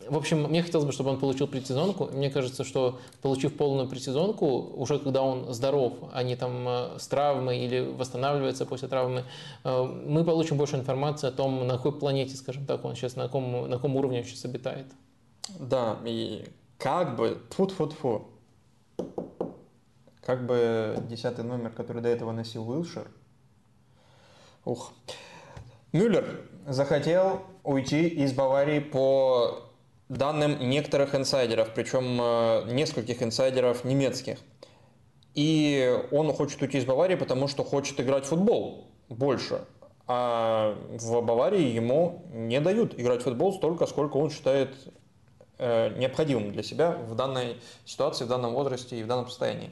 Speaker 1: В общем, мне хотелось бы, чтобы он получил предсезонку. Мне кажется, что получив полную предсезонку, уже когда он здоров, а не там э, с травмой или восстанавливается после травмы, э, мы получим больше информации о том, на какой планете, скажем так, он сейчас, на каком, на каком уровне он сейчас обитает.
Speaker 2: Да, и как бы, тфу тфу тфу как бы десятый номер, который до этого носил Уилшер, ух, Мюллер захотел уйти из Баварии по данным некоторых инсайдеров, причем э, нескольких инсайдеров немецких. И он хочет уйти из Баварии, потому что хочет играть в футбол больше. А в Баварии ему не дают играть в футбол столько, сколько он считает э, необходимым для себя в данной ситуации, в данном возрасте и в данном состоянии.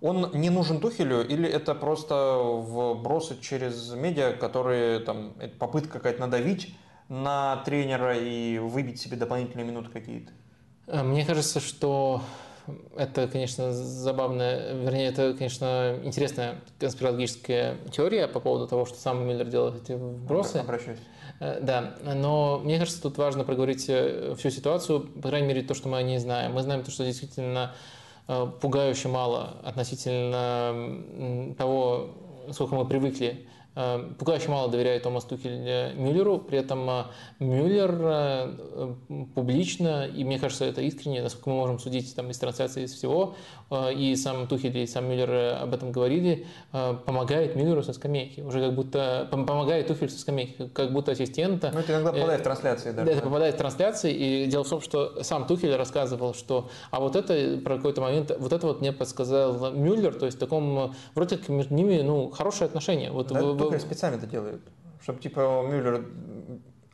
Speaker 2: Он не нужен Тухелю или это просто вбросы через медиа, которые там попытка какая-то надавить на тренера и выбить себе дополнительные минуты какие-то?
Speaker 1: Э, Мне кажется, что это, конечно, забавная, вернее, это, конечно, интересная конспирологическая теория по поводу того, что сам Миллер делает эти вбросы.
Speaker 2: Обращаюсь.
Speaker 1: Э, Да, но мне кажется, тут важно проговорить э, всю ситуацию, по крайней мере, то, что мы о ней знаем. Мы знаем то, что действительно пугающе мало относительно того, сколько мы привыкли. Э, Пугающе мало доверяет Томас Тухель э, Мюллеру, при этом э, Мюллер э, э, публично, и мне кажется, это искренне, насколько мы можем судить там, из трансляции, из всего, э, и сам Тухель, и сам Мюллер э, об этом говорили, э, помогает Мюллеру со скамейки. Уже как будто пом- помогает Тухель со скамейки, как будто ассистента.
Speaker 2: Ну, это иногда попадает в трансляции даже.
Speaker 1: Да, это попадает в трансляции, и дело в том, что сам Тухель рассказывал, что а вот это про какой-то момент, вот это вот мне подсказал Мюллер, то есть в таком, вроде как между ними, ну, хорошие отношения. Вот
Speaker 2: Да,
Speaker 1: вы-
Speaker 2: Тухель специально это делает, чтобы типа Мюллер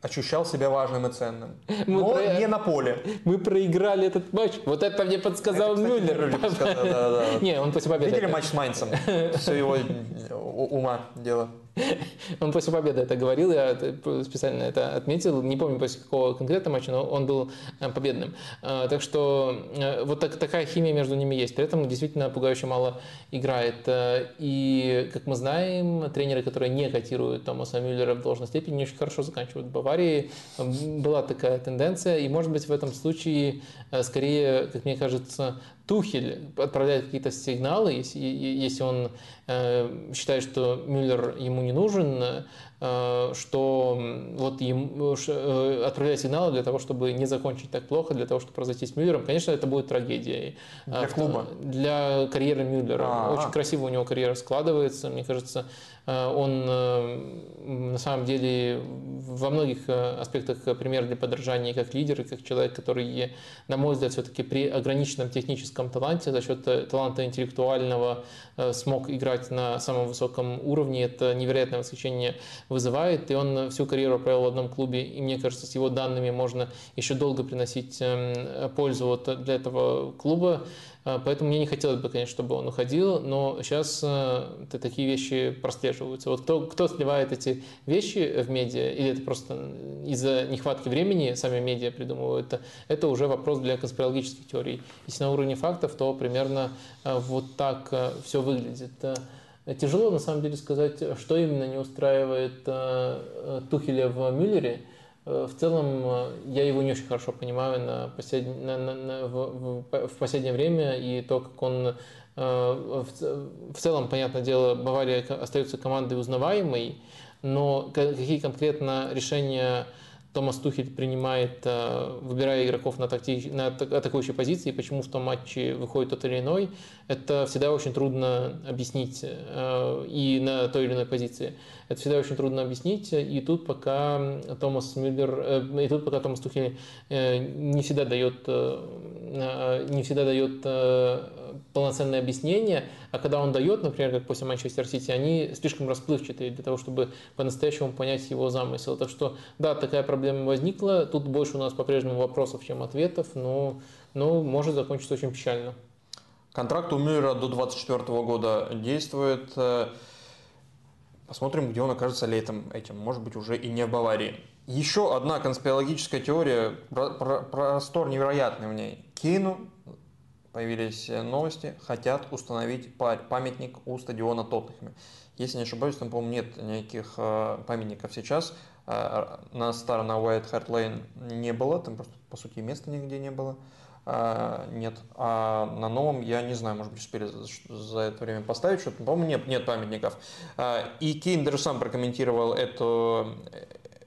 Speaker 2: ощущал себя важным и ценным.
Speaker 1: Мы
Speaker 2: Но
Speaker 1: про-
Speaker 2: не на поле.
Speaker 1: мы проиграли этот матч, вот это мне подсказал
Speaker 2: Это, кстати,
Speaker 1: Мюллер.
Speaker 2: Мюллер сказал, да, да, да.
Speaker 1: Не, он после победы.
Speaker 2: Видели матч с Майнцем? Все его ума дело.
Speaker 1: Он после победы это говорил, я специально это отметил. Не помню после какого конкретного матча, но он был э, победным. Э, Так что э, вот так- такая химия между ними есть. При этом действительно пугающе мало играет. Э, И, как мы знаем, тренеры, которые не котируют Томаса Мюллера в должной степени, не очень хорошо заканчивают. В Баварии была такая тенденция, и, может быть, в этом случае скорее, как мне кажется, Тухель отправляет какие-то сигналы, если, если он э, считает, что Мюллер ему не нужен, э, что вот ему э, отправляет сигналы для того, чтобы не закончить так плохо, для того, чтобы произойти с Мюллером. Конечно, это будет трагедией.
Speaker 2: Для клуба?
Speaker 1: Для карьеры Мюллера. А-а-а. Очень красиво у него карьера складывается. Мне кажется, он на самом деле во многих аспектах пример для подражания как лидер и как человек, который, на мой взгляд, все-таки при ограниченном техническом таланте за счет таланта интеллектуального смог играть на самом высоком уровне. Это невероятное восхищение вызывает. И он всю карьеру провел в одном клубе. И мне кажется, с его данными можно еще долго приносить эм, пользу вот для этого клуба. Э, поэтому мне не хотелось бы, конечно, чтобы он уходил, но сейчас э, такие вещи прослеживаются. Вот кто, кто сливает эти вещи в медиа, или это просто из-за нехватки времени сами медиа придумывают, это, это уже вопрос для конспирологических теорий. Если на уровне фактов, то примерно э, вот так все выглядит. Тяжело на самом деле сказать, что именно не устраивает Тухеля в Мюллере. В целом, я его не очень хорошо понимаю на послед... на, на, на, в, в, последнее время, и то, как он в, в целом, понятное дело, Бавария остается командой узнаваемой, но какие конкретно решения Томас Тухель принимает, э, выбирая игроков на, такти... на атакующей позиции, почему в том матче выходит тот или иной, это всегда очень трудно объяснить э, и на той или иной позиции. Это всегда очень трудно объяснить, и тут пока Томас Мюллер, э, и тут пока Томас Тухель не всегда дает, не всегда дает полноценное объяснение, а когда он дает, например, как после Манчестер Сити, они слишком расплывчатые для того, чтобы по-настоящему понять его замысел. Так что, да, такая проблема возникла. Тут больше у нас по-прежнему вопросов, чем ответов, но, но может закончиться очень печально.
Speaker 2: Контракт у Мюллера до 2024 года действует. Посмотрим, где он окажется летом этим. Может быть, уже и не в Баварии. Еще одна конспирологическая теория, простор невероятный в ней. Кейну появились э, новости, хотят установить памятник у стадиона Тоттенхэма. Если не ошибаюсь, там, по-моему, нет никаких э, памятников сейчас. Э, на старом, на White Hart Lane не было, там просто, по сути, места нигде не было. Нет. А на новом, я не знаю, может быть, успели за это время поставить что-то. По-моему, нет, нет памятников. И Кейн даже сам прокомментировал эту,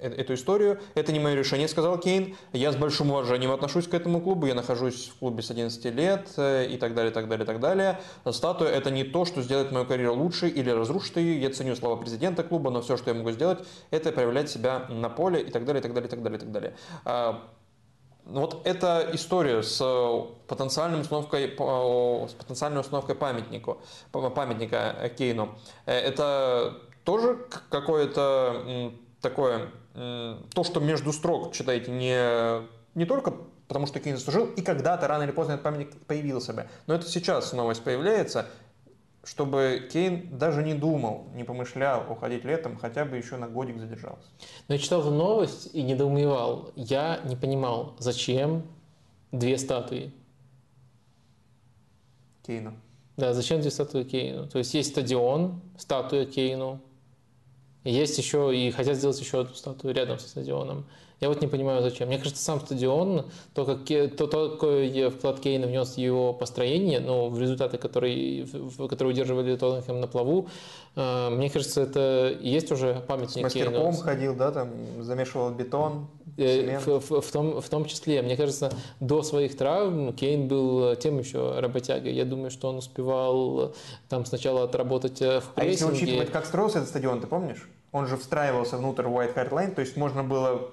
Speaker 2: эту историю. Это не мое решение, сказал Кейн. Я с большим уважением отношусь к этому клубу. Я нахожусь в клубе с 11 лет э, и так далее, так далее, так далее. Статуя – это не то, что сделает мою карьеру лучше или разрушит ее. Я ценю слова президента клуба, но все, что я могу сделать, это проявлять себя на поле и так далее, и так далее, и так далее, и так далее. А, вот эта история с потенциальной установкой, с потенциальной установкой памятнику, памятника Кейну, э, это тоже какое-то такое то, что между строк читаете не, не только потому, что Кейн заслужил, и когда-то рано или поздно этот памятник появился бы. Но это сейчас новость появляется, чтобы Кейн даже не думал, не помышлял уходить летом, хотя бы еще на годик задержался.
Speaker 1: Но я читал эту новость и недоумевал. Я не понимал, зачем две статуи.
Speaker 2: Кейна.
Speaker 1: Да, зачем две статуи Кейну? То есть есть стадион, статуя Кейну, есть еще и хотят сделать еще одну статую рядом со стадионом. Я вот не понимаю, зачем. Мне кажется, сам стадион, то, как, то, то какой вклад Кейна внес его построение, ну, в результаты, которые, которые удерживали Тоттенхэм на плаву, мне кажется, это есть уже памятник
Speaker 2: С мастерком ходил, да, там замешивал бетон,
Speaker 1: э, в, в, в, том, в том числе, мне кажется, до своих травм Кейн был тем еще работягой. Я думаю, что он успевал там сначала отработать в прессинге. А
Speaker 2: если учитывать, как строился этот стадион, ты помнишь? Он же встраивался внутрь White Hart Lane, то есть можно было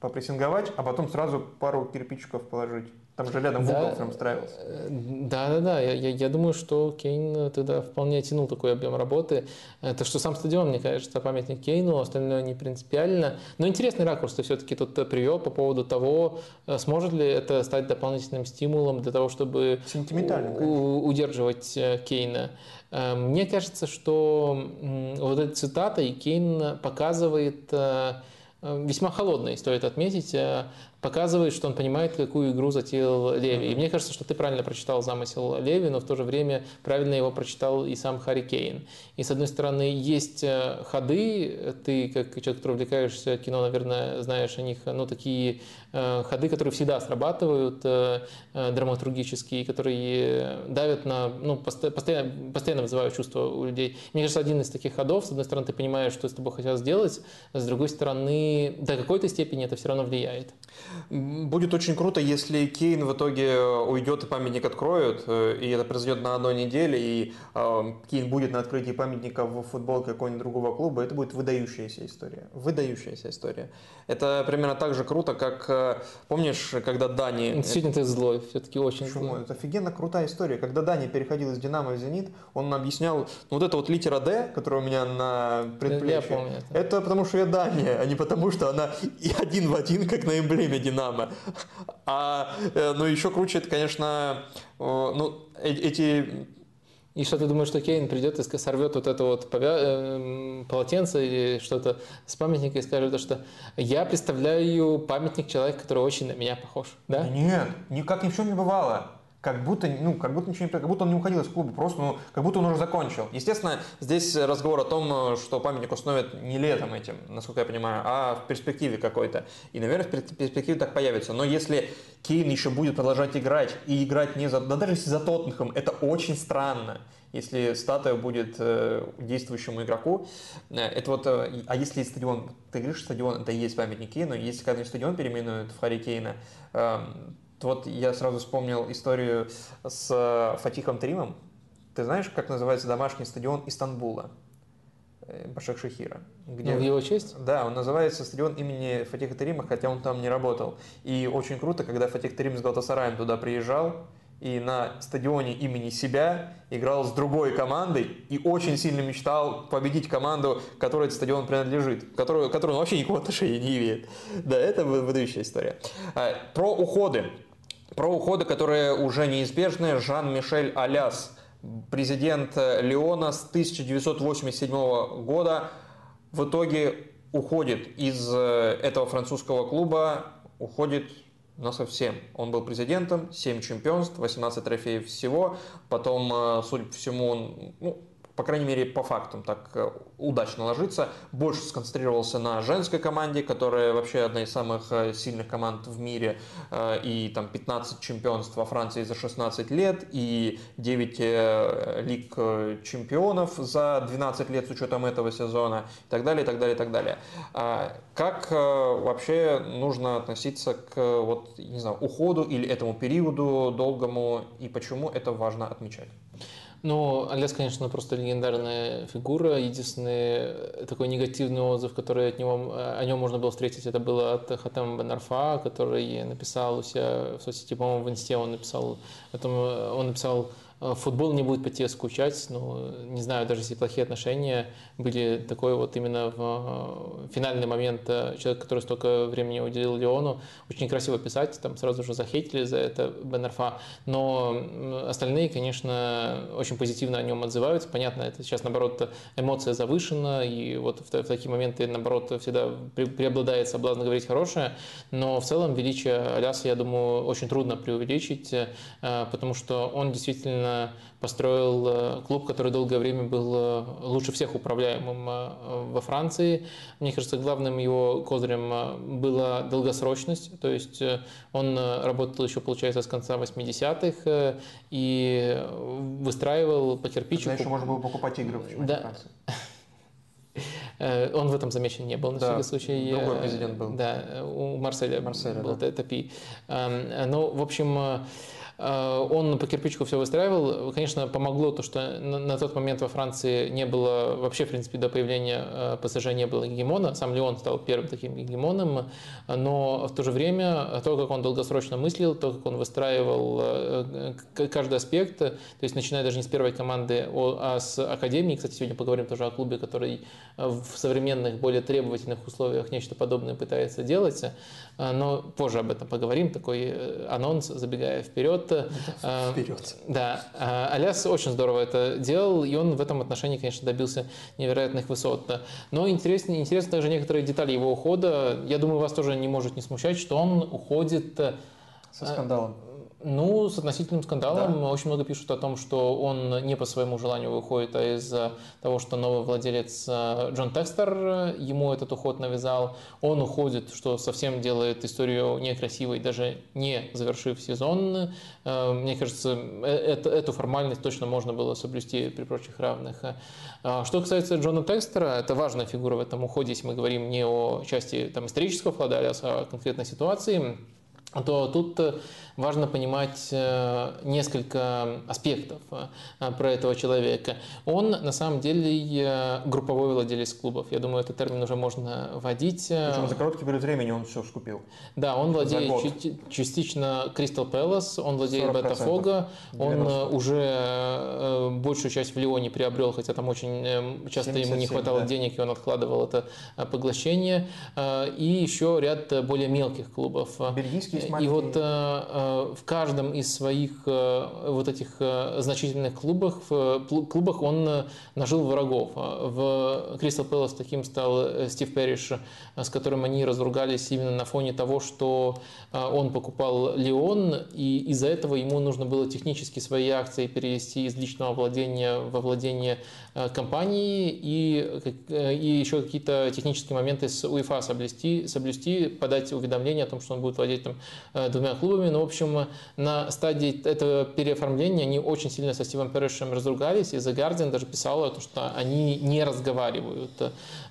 Speaker 2: попрессинговать, а потом сразу пару кирпичиков положить. Там же рядом да, угол прям встраивался. Э,
Speaker 1: да, да, да. Я, я, я думаю, что Кейн тогда вполне тянул такой объем работы. Это что сам стадион, мне кажется, памятник Кейну, остальное не принципиально. Но интересный ракурс ты все-таки тут привел по поводу того, э, сможет ли это стать дополнительным стимулом для того, чтобы у, удерживать э, Кейна. Мне кажется, что вот эта цитата и Кейн показывает весьма холодной, стоит отметить, показывает, что он понимает, какую игру затеял Леви. И мне кажется, что ты правильно прочитал замысел Леви, но в то же время правильно его прочитал и сам Харри Кейн. И с одной стороны, есть э, ходы, ты как человек, который увлекаешься кино, наверное, знаешь о них, ну, такие э, ходы, которые всегда срабатывают, э, драматургические, которые давят на, ну, постоянно, постоянно вызывают чувства у людей. Мне кажется, один из таких ходов, с одной стороны, ты понимаешь, что с тобой хотят сделать, с другой стороны, до какой-то степени это все равно влияет.
Speaker 2: Будет очень круто, если Кейн в итоге уйдет и памятник откроют, и это произойдет на одной неделе, и Кейн будет на открытии памятника в футболке какого-нибудь другого клуба, это будет выдающаяся история. Выдающаяся история. Это примерно так же круто, как, э, помнишь, когда Дани...
Speaker 1: Сегодня ты злой, все-таки очень
Speaker 2: Почему? злой. Это офигенно крутая история. Когда Дани переходил из Динамо в Зенит, он объяснял, ну, вот эта вот литера D, которая у меня на предплечье, я помню это. это потому что я Дани, а не потому что она и один в один, как на эмблеме Динамо. А, э, ну, еще круче, это, конечно, ну, э, эти
Speaker 1: и что ты думаешь, что Кейн придет и сорвет вот это вот повя... Полотенце или что-то с памятника и скажет, что я представляю памятник человека, который очень на меня похож, да?
Speaker 2: Нет, никак ни в чем не бывало как будто, ну, как будто ничего не как будто он не уходил из клуба, просто, ну, как будто он уже закончил. Естественно, здесь разговор о том, что памятник установят не летом этим, насколько я понимаю, а в перспективе какой-то. И, наверное, в перспективе так появится. Но если Кейн еще будет продолжать играть, и играть не за... Да даже если за Тоттенхэм, это очень странно если статуя будет э, действующему игроку. Э, это вот, э, а если стадион, ты говоришь, стадион, это и есть памятник Кейну, если когда-нибудь стадион переименуют в Харри Кейна, эм, вот я сразу вспомнил историю с э, Фатихом Тримом. Ты знаешь, как называется домашний стадион Истанбула? Э, Башак Шахира.
Speaker 1: Где... Ну, в его честь?
Speaker 2: Да, он называется стадион имени Фатиха Тарима, хотя он там не работал. И очень круто, когда Фатих Тарим с Галтасараем туда приезжал, и на стадионе имени себя играл с другой командой и очень сильно мечтал победить команду, которой этот стадион принадлежит, которую, которую он вообще никакого отношения не имеет. Да, это выдающая история. А, про уходы. Про уходы, которые уже неизбежны. Жан-Мишель Аляс, президент Леона с 1987 года, в итоге уходит из э, этого французского клуба, уходит на совсем. Он был президентом, 7 чемпионств, 18 трофеев всего. Потом, э, судя по всему, он ну, по крайней мере, по фактам так э, удачно ложится. Больше сконцентрировался на женской команде, которая вообще одна из самых э, сильных команд в мире. Э, и там 15 чемпионств во Франции за 16 лет, и 9 лиг чемпионов за 12 лет с учетом этого сезона, и так далее, и так далее, и так далее. А как вообще нужно относиться к вот, не знаю, уходу или этому периоду долгому, и почему это важно отмечать?
Speaker 1: Ну, Олес, конечно, просто легендарная фигура. Единственный такой негативный отзыв, который от него, о нем можно было встретить, это было от Хатема Бенарфа, который написал у себя в соцсети, по-моему, в Инсте он написал, он написал Э, футбол не будет по тебе скучать, ну, не знаю, даже если плохие отношения были такой вот именно в э, финальный момент э, человек, который столько времени уделил Леону, очень красиво писать, там сразу же захейтили за это Бенерфа, но остальные, конечно, очень позитивно о нем отзываются, понятно, это сейчас, наоборот, эмоция завышена, и вот в, в такие моменты, наоборот, всегда преобладает соблазн говорить хорошее, но в целом величие Аляса, я думаю, очень трудно преувеличить, потому что он действительно действительно построил э, клуб, который долгое время был э, лучше всех управляемым э, во Франции. Мне кажется, главным его козырем была долгосрочность, то есть он работал еще, получается, с конца 80-х и выстраивал по кирпичику.
Speaker 2: Тогда еще можно было покупать игры в да.
Speaker 1: Он в этом замечен не был, на да, всякий случай.
Speaker 2: Другой президент был.
Speaker 1: Да, у Марселя, Марселя был да. Топи. Ну, в общем, он по кирпичику все выстраивал. Конечно, помогло то, что на тот момент во Франции не было, вообще, в принципе, до появления э, ПСЖ не было гегемона. Сам Леон стал первым таким гегемоном. Но в то же время то, как он долгосрочно мыслил, то, как он выстраивал э, каждый аспект, то есть начиная даже не с первой команды, а с академии. Кстати, сегодня поговорим тоже о клубе, который в современных, более требовательных условиях нечто подобное пытается делать. Но позже об этом поговорим. Такой анонс, забегая вперед. Вперед.
Speaker 2: Вперед.
Speaker 1: Да, Аляс очень здорово это делал, и он в этом отношении, конечно, добился невероятных высот. Но интересно, интересно также некоторые детали его ухода. Я думаю, вас тоже не может не смущать, что он уходит
Speaker 2: со скандалом.
Speaker 1: Ну, с относительным скандалом. Да. Очень много пишут о том, что он не по своему желанию выходит, а из-за того, что новый владелец э, Джон Текстер ему этот уход навязал. Он уходит, что совсем делает историю некрасивой, даже не завершив сезон. Э, мне кажется, э, это, эту формальность точно можно было соблюсти при прочих равных. Что касается Джона Текстера, это важная фигура в этом уходе, если мы говорим не о части там, исторического вклада, а конкретной ситуации то тут важно понимать э, несколько аспектов э, про этого человека. Он на самом деле э, групповой владелец клубов. Я думаю, этот термин уже можно вводить.
Speaker 2: Причем за короткий период времени он все скупил.
Speaker 1: Да, он владеет частично Кристал Пэлас, он владеет Ботафого, он уже большую часть в Лионе приобрел, хотя там очень часто 77, ему не хватало да. денег, и он откладывал это поглощение. И еще ряд более мелких клубов.
Speaker 2: Бельгийский
Speaker 1: И вот в каждом из своих э, вот этих э, значительных клубах, клубах он э, нажил врагов. В Кристал Пэлас таким стал Стив Перриш, с которым они разругались именно на фоне того, что он покупал Леон, и из-за этого ему нужно было технически свои акции перевести из личного владения во владение компании и, и еще какие-то технические моменты с УЕФА соблюсти, соблюсти, подать уведомление о том, что он будет владеть там двумя клубами. Но, ну, в общем, на стадии этого переоформления они очень сильно со Стивом Перришем разругались, и The Guardian даже писала, что они не разговаривают.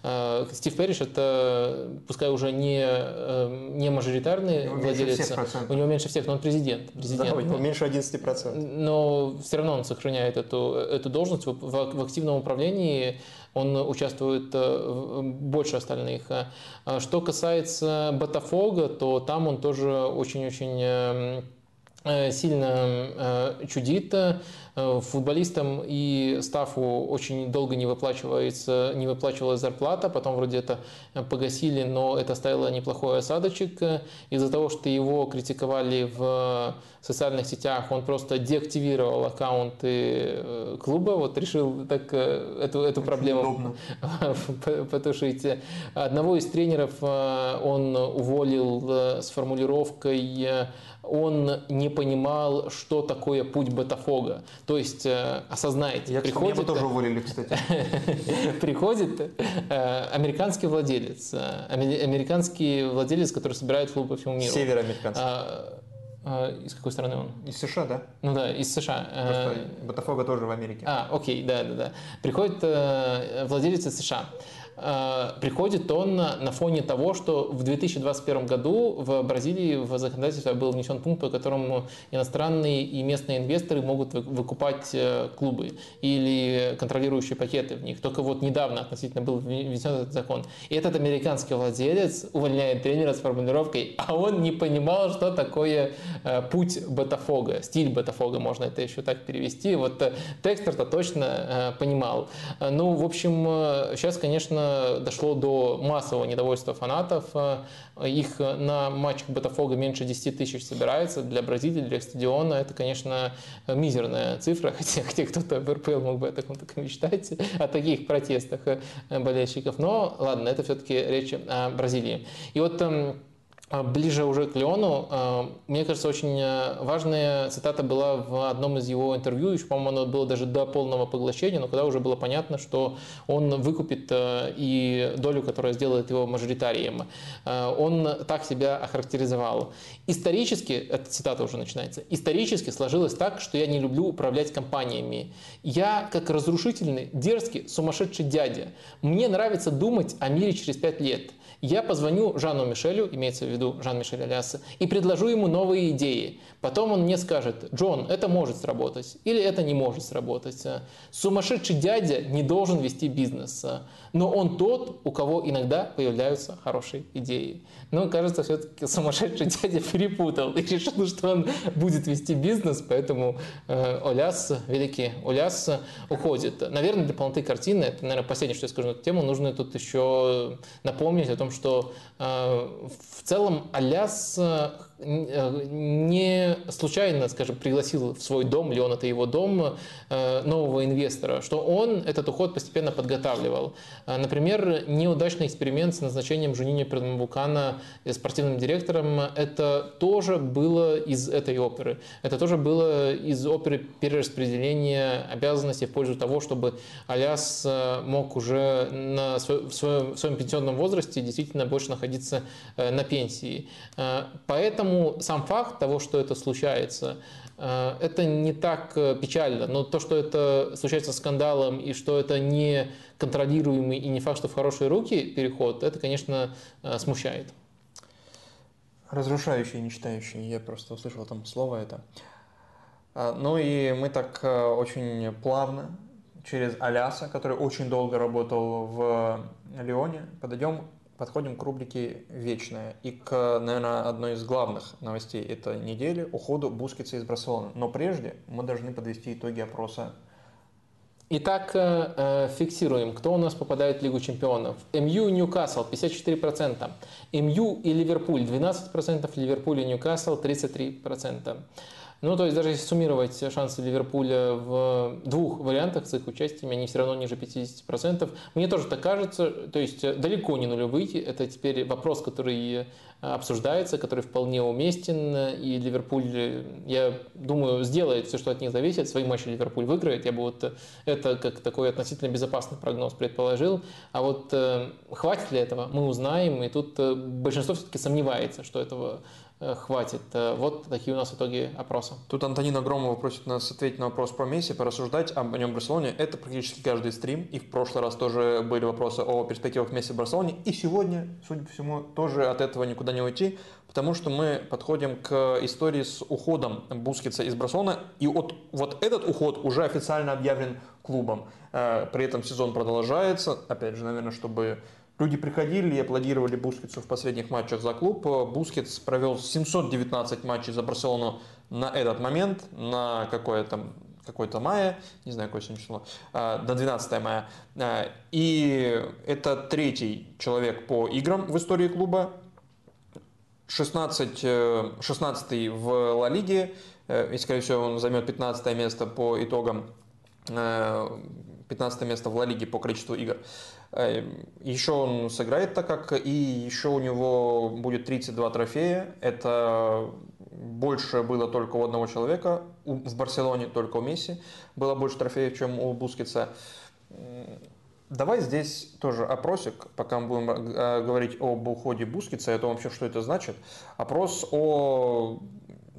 Speaker 1: Э, Стив Перриш это, пускай уже не, э, не мажоритарный у владелец, у него меньше всех, но он президент. президент.
Speaker 2: Да, у него меньше 11%.
Speaker 1: Но все равно он сохраняет эту, эту должность в, в активном управлении он участвует э, больше остальных. Что касается Ботафога, то там он тоже очень-очень Э, сильно э, чудит. Э, футболистам и стафу очень долго не выплачивается, не выплачивалась зарплата, потом вроде это погасили, но это оставило неплохой осадочек. Из-за того, что его критиковали в социальных сетях, он просто деактивировал аккаунты клуба, вот решил так эту, эту проблему потушить. Одного из тренеров он уволил с формулировкой он не понимал, что такое путь Ботафога. То есть, э, осознайте,
Speaker 2: Я, приходит... Меня тоже уволили, кстати.
Speaker 1: приходит э, американский владелец, э, американский владелец, который собирает клубы по всему миру.
Speaker 2: Североамериканский.
Speaker 1: А, а, из какой страны он?
Speaker 2: Из США, да?
Speaker 1: Ну да, из США.
Speaker 2: Просто Ботафога тоже в Америке.
Speaker 1: А, окей, да, да, да. Приходит владелец из США. Э, приходит он на фоне того, что в 2021 году в Бразилии в законодательство был внесен пункт, по которому иностранные и местные инвесторы могут выкупать э, клубы или контролирующие пакеты в них. Только вот недавно относительно был внесен этот закон. И этот американский владелец увольняет тренера с формулировкой, а он не понимал, что такое э, путь Ботафога, стиль Ботафога, можно это еще так перевести. Вот Текстер-то точно понимал. Ну, в общем, сейчас, конечно, дошло до массового недовольства фанатов. Э, их на матчах Ботафога меньше 10 тысяч собирается. Для Бразилии, для стадиона это, конечно, мизерная цифра, хотя, хотя кто-то в РПЛ мог бы о таком только мечтать, о таких протестах э, болельщиков. Но ладно, это все-таки речь о Бразилии. И вот эм, ближе уже к Леону, а, мне кажется, очень э, важная цитата была в одном из его интервью, еще, по-моему, оно было даже до полного поглощения, но когда уже было понятно, что он выкупит э, и долю, которая сделает его мажоритарием. Э, он так себя охарактеризовал. Исторически, эта цитата уже начинается, исторически сложилось так, что я не люблю управлять компаниями. Я, как разрушительный, дерзкий, сумасшедший дядя. Мне нравится думать о мире через пять лет – я позвоню Жану Мишелю, имеется в виду Жан-Мишель Аляса, и предложу ему новые идеи. Потом он мне скажет, Джон, это может сработать, или это не может сработать. Сумасшедший дядя не должен вести бизнес, но он тот, у кого иногда появляются хорошие идеи. Но, кажется, все-таки сумасшедший дядя перепутал и решил, что он будет вести бизнес, поэтому э, Оляс, великий Оляс, уходит. Наверное, для полноты картины, это, наверное, последнее, что я скажу на эту тему, нужно тут еще напомнить о том, что э, в целом Аляс не случайно, скажем, пригласил в свой дом, или он это его дом, нового инвестора, что он этот уход постепенно подготавливал. Например, неудачный эксперимент с назначением Жуниня Пердмабукана спортивным директором, это тоже было из этой оперы. Это тоже было из оперы перераспределения обязанностей в пользу того, чтобы Аляс мог уже на своем, в своем пенсионном возрасте действительно больше находиться на пенсии. Поэтому сам факт того, что это случается, э, это не так э, печально. Но то, что это случается скандалом и что это не контролируемый и не факт, что в хорошие руки переход, это, конечно, э, смущает.
Speaker 2: Разрушающий, не читающий. Я просто услышал там слово это. А, ну и мы так очень плавно через Аляса, который очень долго работал в Лионе, подойдем подходим к рубрике «Вечная» и к, наверное, одной из главных новостей этой недели – уходу Бускетса из Барселоны. Но прежде мы должны подвести итоги опроса.
Speaker 1: Итак, э, э, фиксируем, кто у нас попадает в Лигу чемпионов. МЮ и Ньюкасл 54%, МЮ и Ливерпуль 12%, Ливерпуль и Ньюкасл 33%. Ну, то есть даже если суммировать шансы Ливерпуля в двух вариантах с их участием, они все равно ниже 50%. Мне тоже так кажется, то есть далеко не нулевые. Это теперь вопрос, который обсуждается, который вполне уместен. И Ливерпуль, я думаю, сделает все, что от них зависит. Свои матчи Ливерпуль выиграет. Я бы вот это как такой относительно безопасный прогноз предположил. А вот э, хватит ли этого, мы узнаем. И тут э, большинство все-таки сомневается, что этого Э, хватит. Э, вот такие у нас итоги опроса.
Speaker 2: Тут Антонина Громова просит нас ответить на вопрос про Месси, порассуждать об нем в Барселоне. Это практически каждый стрим. И в прошлый раз тоже были вопросы о перспективах Месси в Барселоне. И сегодня, судя по всему, тоже от этого никуда не уйти, потому что мы подходим к истории с уходом Бускетса из Барселоны. И вот, вот этот уход уже официально объявлен клубом. Э, при этом сезон продолжается. Опять же, наверное, чтобы Люди приходили и аплодировали Бускетсу в последних матчах за клуб. Бускетс провел 719 матчей за Барселону на этот момент, на какое-то какой-то мая, не знаю, какое сегодня число, а, до 12 мая. А, и это третий человек по играм в истории клуба, 16, 16 э, в Ла Лиге, э, и, скорее всего, он займет 15 место по итогам 15 э, место в Ла Лиге по количеству игр. Эм, еще он сыграет так как, и еще у него будет 32 трофея. Это больше было только у одного человека в Барселоне, только у Месси было больше трофеев, чем у Бускетса. Давай здесь тоже опросик, пока мы будем э, говорить об уходе Бускетса, это вообще что это значит. Опрос о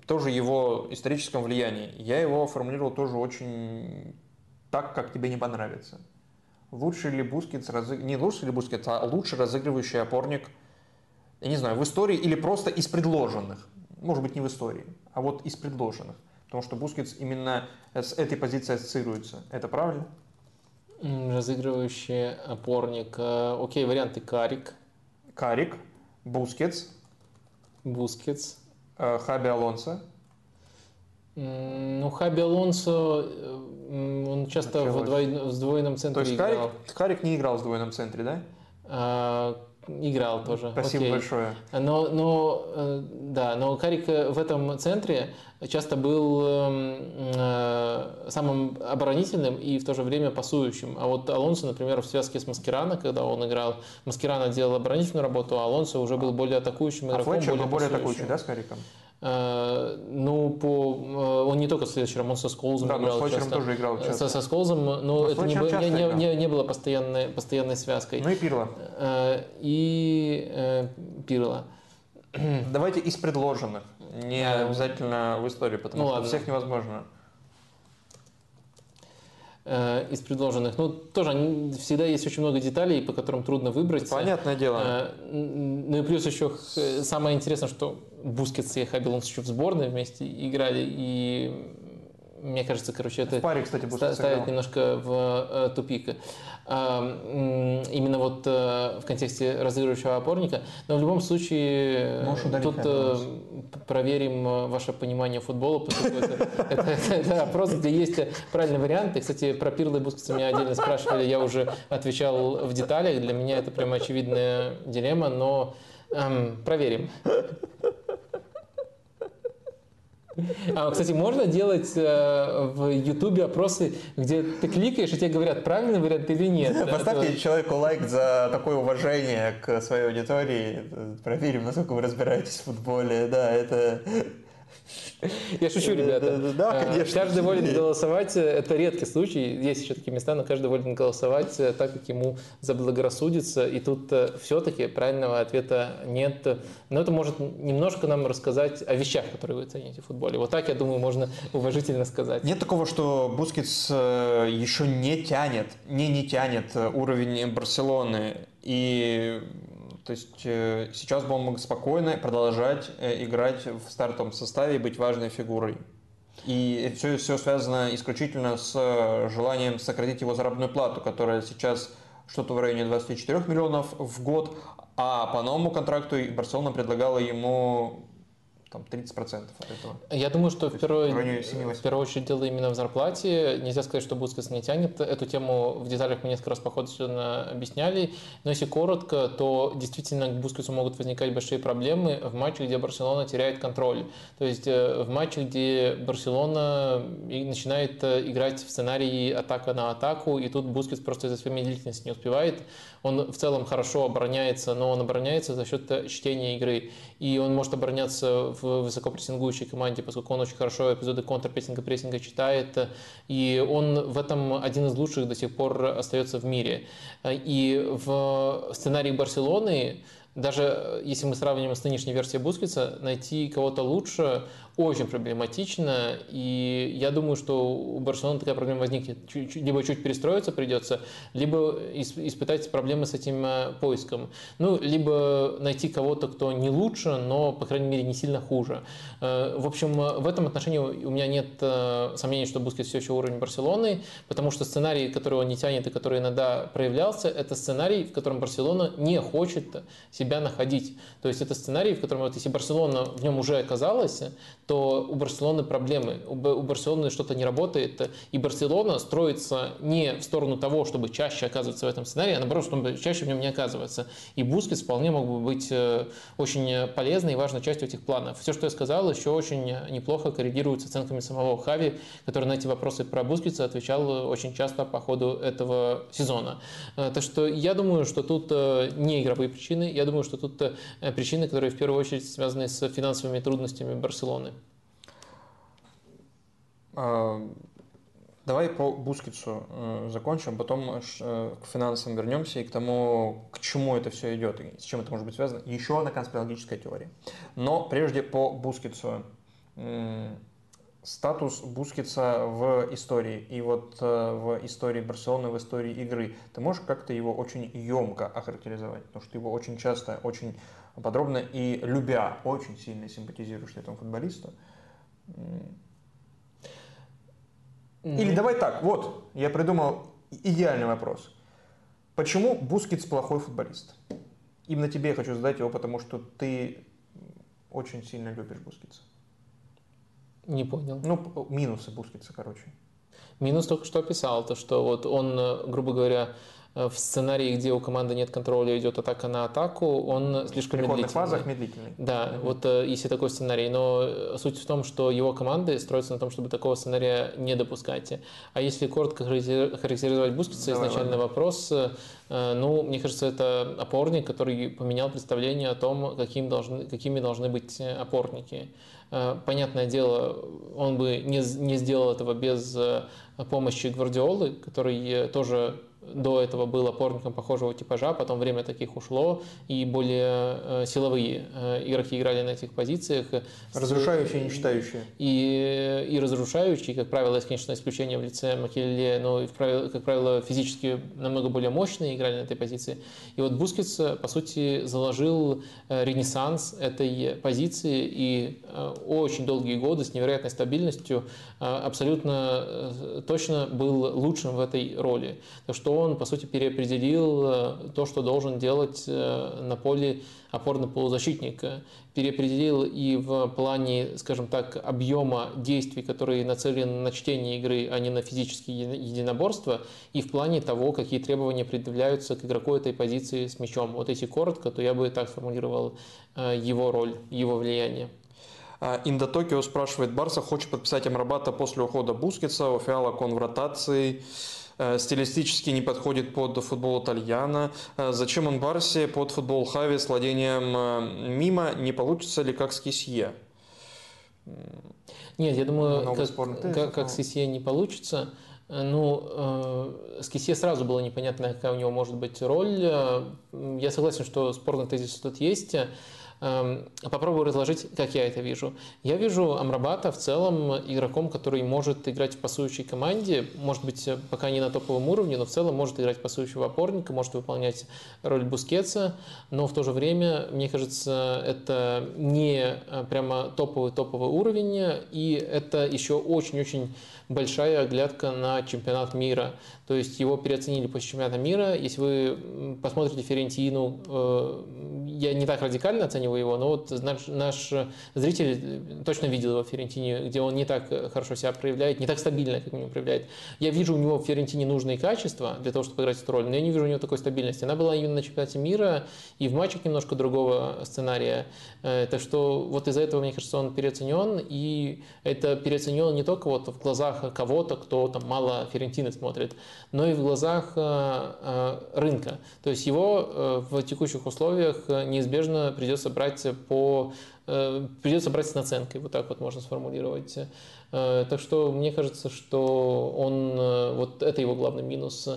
Speaker 2: тоже его историческом влиянии. Я его формулировал тоже очень так, как тебе не понравится лучше ли Бускетс, разыг... не лучше ли Бускетс, а лучше разыгрывающий опорник, я не знаю, в истории или просто из предложенных. Может быть, не в истории, а вот из предложенных. Потому что Бускетс именно с этой позиции ассоциируется. Это правильно?
Speaker 1: Разыгрывающий опорник. Э, окей, варианты Каррик.
Speaker 2: Каррик, Бускетс.
Speaker 1: Бускетс.
Speaker 2: Э, Хаби Алонсо.
Speaker 1: Ну, Хаби Алонсо, э, он часто в, двой, в сдвоенном центре
Speaker 2: То есть играл. Каррик, Каррик не играл в сдвоенном центре, да?
Speaker 1: А, играл тоже.
Speaker 2: Спасибо Окей. большое.
Speaker 1: Но, но, э, да, но Каррик в этом центре часто был эм, э, самым оборонительным и в то же время пасующим. А вот Алонсо, например, в связке с Маскерано, когда он играл, Маскирана делал оборонительную работу, а Алонсо уже был более атакующим
Speaker 2: игроком. А Флетчер более, более атакующий, да, с Кариком?
Speaker 1: Э, ну, по, э, он не только с Флетчером, он со Сколзом
Speaker 2: да,
Speaker 1: играл
Speaker 2: но с часто. тоже играл часто.
Speaker 1: Со, со Сколзом, но, но это не, не, не, не было постоянной, постоянной связкой.
Speaker 2: Ну и Пирло.
Speaker 1: Э, и Пирло.
Speaker 2: Давайте из предложенных, не обязательно в истории, потому ну, что ладно. всех невозможно
Speaker 1: из предложенных. Ну, тоже всегда есть очень много деталей, по которым трудно выбрать.
Speaker 2: Понятное дело.
Speaker 1: Ну и плюс еще самое интересное, что Бускетс и Хаби Алонсо еще в сборной вместе играли, и мне кажется, короче, это
Speaker 2: в паре, кстати,
Speaker 1: ставит играл. немножко в э, тупик. Э, именно вот э, в контексте разыгрывающего опорника. Но в любом случае, тут э, проверим э, ваше понимание футбола, поскольку это, опрос, где есть правильные варианты. Кстати, про Пирла и Бускетса меня отдельно спрашивали, я уже отвечал в деталях. Для меня это прямо очевидная дилемма, но проверим. А, кстати, можно делать э, в Ютубе опросы, где ты кликаешь, и тебе говорят, правильный вариант или нет?
Speaker 2: Поставьте Это... человеку лайк за такое уважение к своей аудитории. Проверим, насколько вы разбираетесь в футболе. Да, это
Speaker 1: Я шучу, ребята.
Speaker 2: Да, а, конечно.
Speaker 1: Каждый волен голосовать, это редкий случай, есть еще такие места, но каждый волен голосовать э, так, как ему заблагорассудится. И тут э, все-таки правильного ответа нет. Но это может немножко нам рассказать о вещах, которые вы цените в футболе. Вот так, я думаю, можно уважительно сказать.
Speaker 2: Нет такого, что Бускетс э, еще не тянет, не не тянет уровень Барселоны. И то есть э, сейчас бы он мог спокойно продолжать э, играть в стартовом составе и быть важной фигурой. И все, все связано исключительно с э, желанием сократить его заработную плату, которая сейчас что-то в районе 24 миллионов в год, а по новому контракту Барселона предлагала ему там 30% от этого.
Speaker 1: Я думаю, что в первую, в первую очередь дело именно в зарплате. Нельзя сказать, что Бускас не тянет. Эту тему в деталях мы несколько раз по ходу объясняли. Но если коротко, то действительно к Бускасу могут возникать большие проблемы в матче, где Барселона теряет контроль. То есть э, в матче, где Барселона начинает э, играть в сценарии атака на атаку, и тут Бускас просто из-за своей медлительности не успевает. Он в целом хорошо обороняется, но он обороняется за счет э, чтения игры. И он может обороняться в высокопрессингующей команде, поскольку он очень хорошо эпизоды контрпрессинга, прессинга читает, и он в этом один из лучших до сих пор остается в мире. И в сценарии Барселоны даже если мы сравним с нынешней версией Бускетса, найти кого-то лучше очень проблематично, и я думаю, что у Барселоны такая проблема возникнет. Либо чуть перестроиться придется, либо испытать проблемы с этим э, поиском. Ну, либо найти кого-то, кто не лучше, но, по крайней мере, не сильно хуже. Э, в общем, в этом отношении у меня нет э, сомнений, что Бускет все еще уровень Барселоны, потому что сценарий, который он не тянет и который иногда проявлялся, это сценарий, в котором Барселона не хочет себя находить. То есть это сценарий, в котором вот если Барселона в нем уже оказалась, то у Барселоны проблемы, у Барселоны что-то не работает, и Барселона строится не в сторону того, чтобы чаще оказываться в этом сценарии, а наоборот, чтобы чаще в нем не оказываться. И Бускетс вполне мог бы быть э, очень полезной и важной частью этих планов. Все, что я сказал, еще очень неплохо коррегируется оценками самого Хави, который на эти вопросы про Бускетса отвечал очень часто по ходу этого сезона. Э, так что я думаю, что тут э, не игровые причины, я думаю, что тут причины, которые в первую очередь связаны с финансовыми трудностями Барселоны.
Speaker 2: Давай по Бускицу э, закончим, потом э, к финансам вернемся и к тому, к чему это все идет и с чем это может быть связано. Еще одна конспирологическая теория. Но прежде по Бускетсу. Статус Бускетса в истории и вот э, в истории Барселоны, в истории игры. Ты можешь как-то его очень емко охарактеризовать? Потому что его очень часто, очень подробно и любя, очень сильно симпатизируешь этому футболисту. Или давай так, вот, я придумал идеальный вопрос. Почему Бускетс плохой футболист? Именно тебе я хочу задать его, потому что ты очень сильно любишь Бускетса.
Speaker 1: Не понял.
Speaker 2: Ну, минусы Бускетса, короче.
Speaker 1: Минус только что описал, то что вот он, э, грубо говоря, в сценарии, где у команды нет контроля, идет атака на атаку, он слишком
Speaker 2: в
Speaker 1: медлительный.
Speaker 2: фазах медлительный.
Speaker 1: Да, mm-hmm. вот э, если такой сценарий. Но э, суть в том, что его команды строятся на том, чтобы такого сценария не допускать. А если коротко характеризовать Бускетса, изначально ладно. вопрос, ну, мне кажется, это опорник, который поменял представление о том, каким должны, какими должны быть опорники. Понятное дело, он бы не, не сделал этого без помощи Гвардиолы, который тоже до этого был опорником похожего типажа, потом время таких ушло, и более э, силовые э, игроки играли на этих позициях.
Speaker 2: Разрушающие, не читающие.
Speaker 1: И, и разрушающие, как правило, есть, конечно, исключение в лице Макелеле, но, как правило, физически намного более мощные играли на этой позиции. И вот Бускетс, по сути, заложил э, ренессанс этой позиции, и очень долгие годы с невероятной стабильностью абсолютно точно был лучшим в этой роли. Так что он, по сути, переопределил э, то, что должен делать э, на поле опорный полузащитник. Переопределил и в плане, скажем так, объема действий, которые нацелены на чтение игры, а не на физические единоборства, и в плане того, какие требования предъявляются к игроку этой позиции с мячом. Вот если коротко, то я бы так сформулировал э, его роль, его влияние.
Speaker 2: Инда Токио спрашивает, Барса хочет подписать Амрабата после ухода Бускетса, у Фиала кон в ротации, э, стилистически не подходит под футбол Итальяна. Э, зачем он Барсе под футбол Хави с владением э, мимо? Не получится ли как с Кисье?
Speaker 1: Нет, я думаю, как, как, как с Кисье не получится. Ну, э, с Кисье сразу было непонятно, какая у него может быть роль. Я согласен, что спорный тезис тут есть. Эм, попробую разложить, как я это вижу. Я вижу Амрабата в целом игроком, который может играть в пасующей команде, может быть, пока не на топовом уровне, но в целом может играть пасующего опорника, может выполнять роль Бускетса, но в то же время, мне кажется, это не э, прямо топовый-топовый уровень, и это еще очень-очень большая оглядка на чемпионат мира. То есть его переоценили после чемпионата мира. Если вы посмотрите Ферентину, э, я не так радикально оцениваю его, но вот наш, наш зритель точно видел его в Ферентине, где он не так хорошо себя проявляет, не так стабильно, как он проявляет. Я вижу у него в Ферентине нужные качества для того, чтобы играть эту роль, но я не вижу у него такой стабильности. Она была именно на чемпионате мира и в матчах немножко другого сценария. Э, так что вот из-за этого, мне кажется, он переоценен, и это переоценен не только вот в глазах кого-то, кто там мало Ферентины смотрит, но и в глазах э, э, рынка. То есть его в текущих условиях неизбежно придется брать по придется брать с наценкой, вот так вот можно сформулировать. Так что мне кажется, что он, вот это его главный минус.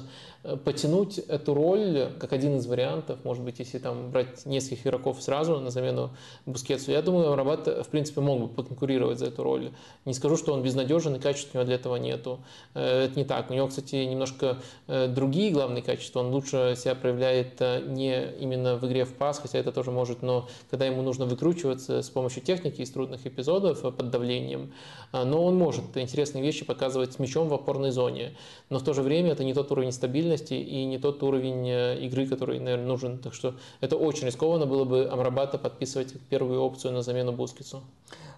Speaker 1: Э, потянуть эту роль как один из вариантов, может быть, если там брать нескольких игроков сразу на замену Бускетсу, я думаю, Рабат, в принципе, мог бы поконкурировать за эту роль. Не скажу, что он безнадежен и качеств у него для этого нету. Э, это не так. У него, кстати, немножко э, другие главные качества. Он лучше себя проявляет не именно в игре в пас, хотя это тоже может, но когда ему нужно выкручиваться с помощью техники из трудных эпизодов под давлением, но он может интересные вещи показывать с мячом в опорной зоне. Но в то же время это не тот уровень стабильности, и не тот уровень э, игры, который, наверное, нужен. Так что это очень рискованно было бы Амрабата подписывать первую опцию на замену Бускицу.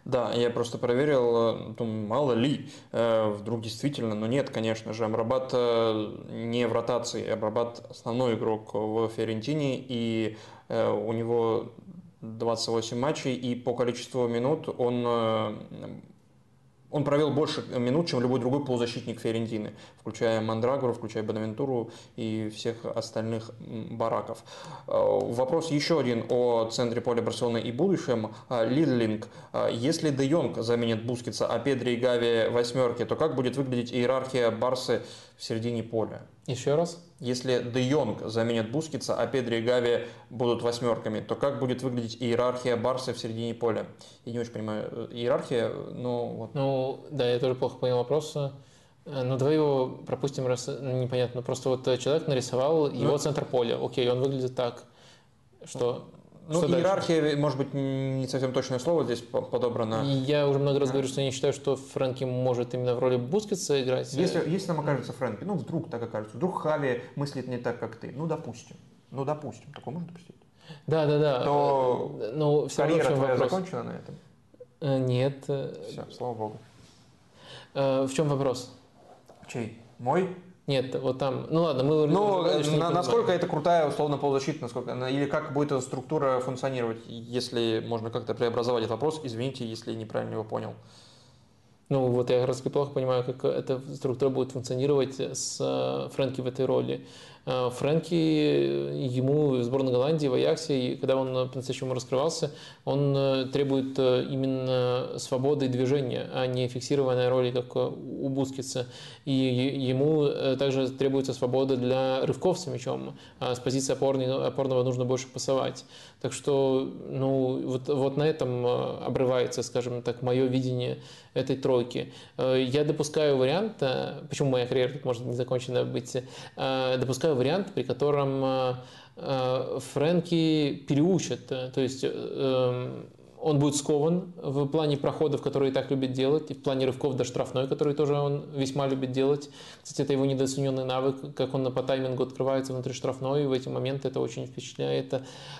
Speaker 2: Да, я просто проверил, э, думаю, мало ли, э, вдруг действительно, но нет, конечно же, Амрабат не в ротации, Амрабат основной игрок в Ферентине, и у него 28 матчей, и по количеству минут он он провел больше минут, чем любой другой полузащитник Ферентины, включая Мандрагору, включая Бонавентуру и всех остальных бараков. Э, вопрос еще один о центре поля Барселоны и будущем. Э, Лидлинг. Э, если Де Йонг заменит Бускетса, а Педри и Гави восьмерки, то как будет выглядеть иерархия Барсы в середине поля?
Speaker 1: Еще раз.
Speaker 2: Если Де Йонг заменит Бускетса, а Педри и Гави будут восьмерками, то как будет выглядеть иерархия Барса в середине поля? Я не очень понимаю, э, иерархия, но вот.
Speaker 1: Ну, да, я тоже плохо понял вопрос. Э, ну, давай его пропустим, раз непонятно. Просто вот человек нарисовал его ну, центр поля. Окей, он выглядит так, что
Speaker 2: ну, что иерархия, дальше? может быть, не совсем точное слово здесь подобрано.
Speaker 1: Я уже много раз говорю, что я не считаю, что Фрэнки может именно в роли Бускетса играть.
Speaker 2: Если, если нам окажется Фрэнки, ну, вдруг так окажется, вдруг Хави мыслит не так, как ты, ну, допустим, ну, допустим, такое можно допустить?
Speaker 1: Да, да, да.
Speaker 2: То ну, все карьера равно, твоя вопрос. закончена на этом?
Speaker 1: Э, нет.
Speaker 2: Все, слава богу.
Speaker 1: Э, в чем вопрос?
Speaker 2: Чей? Мой?
Speaker 1: Нет, вот там, ну ладно, мы...
Speaker 2: Ну, на, насколько это крутая, условно, полузащита, насколько, или как будет эта структура функционировать, если можно как-то преобразовать этот вопрос, извините, если неправильно его понял.
Speaker 1: Ну, вот я как раз плохо понимаю, как эта структура будет функционировать с э, Фрэнки в этой роли. Э, Фрэнки, ему в сборной Голландии, в Аяксе, и когда он по-настоящему раскрывался, он э, требует э, именно свободы движения, а не фиксированной роли, как у Бускетса. И ему также требуется свобода для рывков с мячом. А с позиции опорного нужно больше пасовать. Так что, ну, вот, вот на этом обрывается, скажем так, мое видение этой тройки. Я допускаю вариант, почему моя карьера тут может не закончена быть, допускаю вариант, при котором э, э, Фрэнки переучат. То есть эм, он будет скован в плане проходов, которые и так любит делать, и в плане рывков до штрафной, который тоже он весьма любит делать. Кстати, это его недооцененный навык, как он по таймингу открывается внутри штрафной, и в эти моменты это очень впечатляет.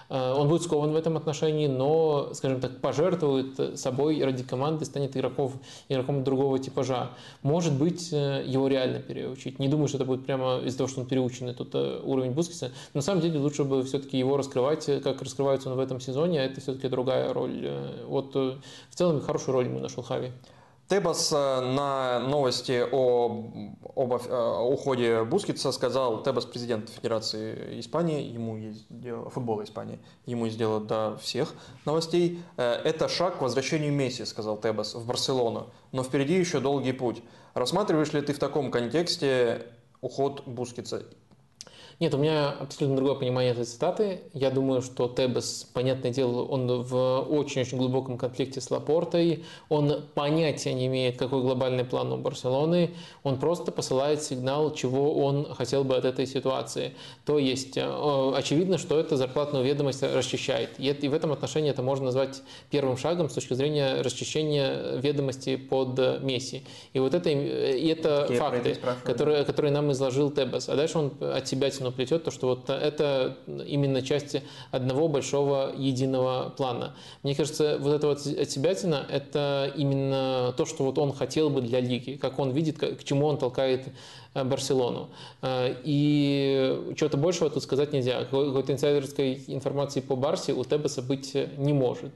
Speaker 1: Э, он будет скован в этом отношении, но, скажем так, пожертвует собой ради команды, станет игроков, игроком другого типажа. Может быть, э, его реально переучить. Не думаю, что это будет прямо из-за того, что он переученный тут э, уровень Бускиса. На самом деле лучше бы все-таки его раскрывать, как раскрывается он в этом сезоне, а это все-таки другая роль Вот в целом хорошую роль ему нашел Хави.
Speaker 2: Тебас на новости о, об уходе Бускетса сказал, Тебас президент Федерации Испании, ему есть дело, футбола Испании, ему есть дело до всех новостей. Это шаг к возвращению Месси, сказал Тебас, в Барселону, но впереди еще долгий путь. Рассматриваешь ли ты в таком контексте уход Бускетса
Speaker 1: нет, у меня абсолютно другое понимание этой цитаты. Я думаю, что Тебас, понятное дело, он в очень-очень глубоком конфликте с Лапортой. Он понятия не имеет, какой глобальный план у Барселоны. Он просто посылает сигнал, чего он хотел бы от этой ситуации. То есть, э, очевидно, что это зарплатную ведомость расчищает. И в этом отношении это можно назвать первым шагом с точки зрения расчищения ведомости под Месси. И вот это, и это факты, которые, которые нам изложил Тебес. А дальше он от себя тянул плетет, то что вот это именно части одного большого единого плана. Мне кажется, вот это вот отсебятина – это именно то, что вот он хотел бы для лиги, как он видит, к чему он толкает э, Барселону. Э, и чего-то большего тут сказать нельзя. Какой-то инсайдерской информации по Барсе у Тебеса быть не может.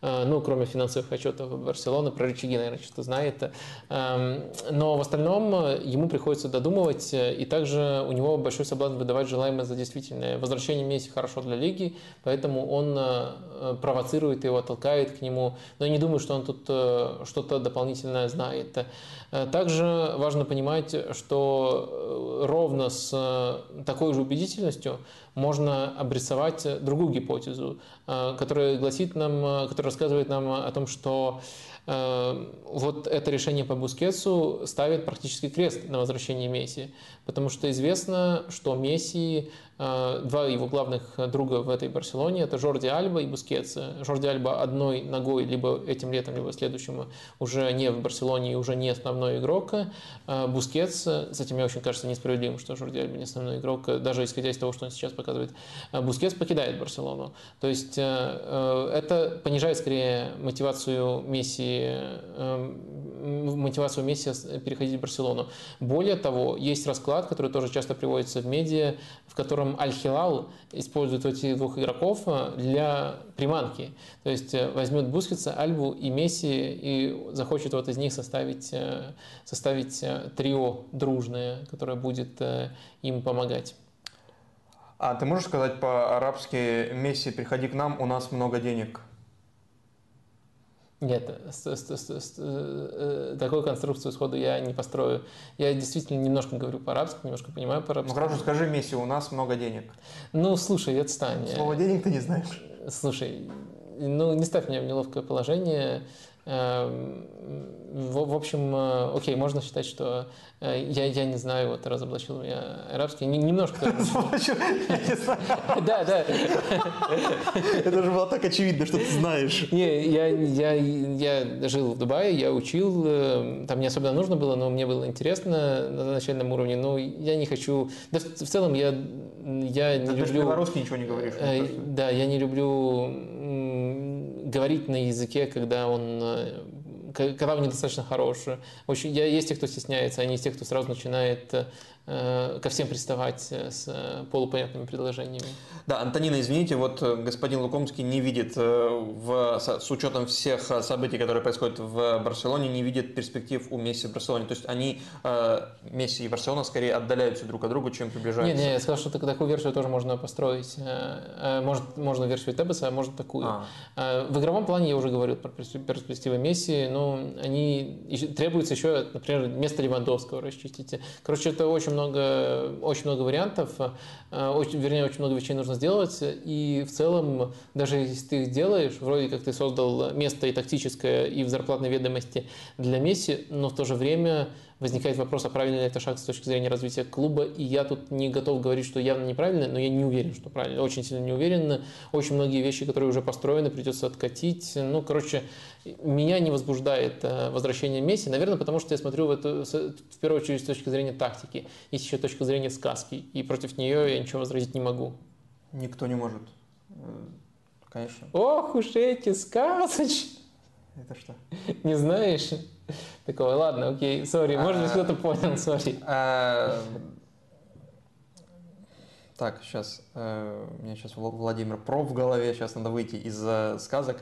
Speaker 1: Э, ну, кроме финансовых отчетов Барселоны, про рычаги, наверное, что-то знает. Эм, но в остальном э, ему приходится додумывать, э, и также у него большой соблазн выдавать желаемое за действительное. Возвращение Месси хорошо для лиги, поэтому он провоцирует его, толкает к нему. Но я не думаю, что он тут что-то дополнительное знает. Также важно понимать, что ровно с такой же убедительностью можно обрисовать другую гипотезу, которая гласит нам, которая рассказывает нам о том, что э, вот это решение по Бускетсу ставит практически крест на возвращении Месси, потому что известно, что Месси Э, два его главных друга в этой Барселоне, это Жорди Альба и Бускетс. Жорди Альба одной ногой либо этим летом, либо следующим уже не в Барселоне и уже не основной игрок. Э, Бускетс, этим мне очень кажется несправедливым, что Жорди Альба не основной игрок, даже исходя из того, что он сейчас показывает. Э, Бускетс покидает Барселону. То есть это понижает скорее мотивацию Месси, мотивацию Месси переходить в Барселону. Более того, есть расклад, который тоже часто приводится в медиа, в котором Аль-Хилал использует этих двух игроков э, для приманки. То есть э, возьмет Бускетса, Альбу и Месси и захочет вот из них составить, э, составить трио дружное, которое будет им помогать.
Speaker 2: А ты можешь сказать по-арабски «Месси, приходи к нам, у нас много денег»?
Speaker 1: Нет, с, с, с, с, э, такую конструкцию сходу я не построю. Я действительно немножко говорю по-арабски, немножко понимаю по-арабски.
Speaker 2: Ну хорошо, скажи Месси, у нас много денег.
Speaker 1: Ну, слушай, отстань.
Speaker 2: Слово денег ты не знаешь.
Speaker 1: Слушай, ну не ставь меня в неловкое положение. В, в общем, э, окей, можно считать, что э, я, я не знаю, вот разоблачил меня арабский. Немножко. Да, да.
Speaker 2: Это же было так очевидно, что ты знаешь.
Speaker 1: Не, я, я, я жил в Дубае, я учил, э, там не особенно нужно было, но мне было интересно на начальном уровне. Но я не хочу... Да, в целом я, я не люблю... Ты
Speaker 2: белорусский ничего не говоришь.
Speaker 1: Да, я не люблю говорить на языке, когда он когда он недостаточно хороший. Очень, я, есть те, кто стесняется, а не те, кто сразу начинает Э, ко всем приставать э, с э, полупонятными предложениями.
Speaker 2: Да, Антонина, извините, вот господин Лукомский не видит, в, с учетом всех событий, которые происходят в Барселоне, не видит перспектив у Месси в Барселоне. То есть они, Месси и Барселона, скорее отдаляются друг от друга, чем приближаются.
Speaker 1: Нет, нет, я сказал, что такую версию тоже можно построить. Может, можно версию Тебеса, а может такую. А. В игровом плане я уже говорил про перспективы Месси, но они требуется еще, например, место Левандовского расчистить. Короче, это очень много, очень много вариантов, э, очень, вернее, очень много вещей нужно сделать, и в целом, даже если ты их делаешь, вроде как ты создал место и тактическое, и в зарплатной ведомости для Месси, но в то же время возникает вопрос, а правильный ли это шаг с точки зрения развития клуба, и я тут не готов говорить, что явно неправильно, но я не уверен, что правильно, очень сильно не уверен. Очень многие вещи, которые уже построены, придется откатить. Ну, короче, меня не возбуждает э, возвращение Месси, наверное, потому что я смотрю в, эту, в первую очередь с точки зрения тактики. Есть еще точка зрения сказки, и против нее я ничего возразить не могу.
Speaker 2: Никто не может. Э, конечно.
Speaker 1: Ох уж эти сказочки!
Speaker 2: Это что?
Speaker 1: Не знаешь? Такого, ладно, окей, сори, может быть, кто-то понял, сори. А,
Speaker 2: так, сейчас, э, у меня сейчас Владимир Про в голове, сейчас надо выйти из сказок.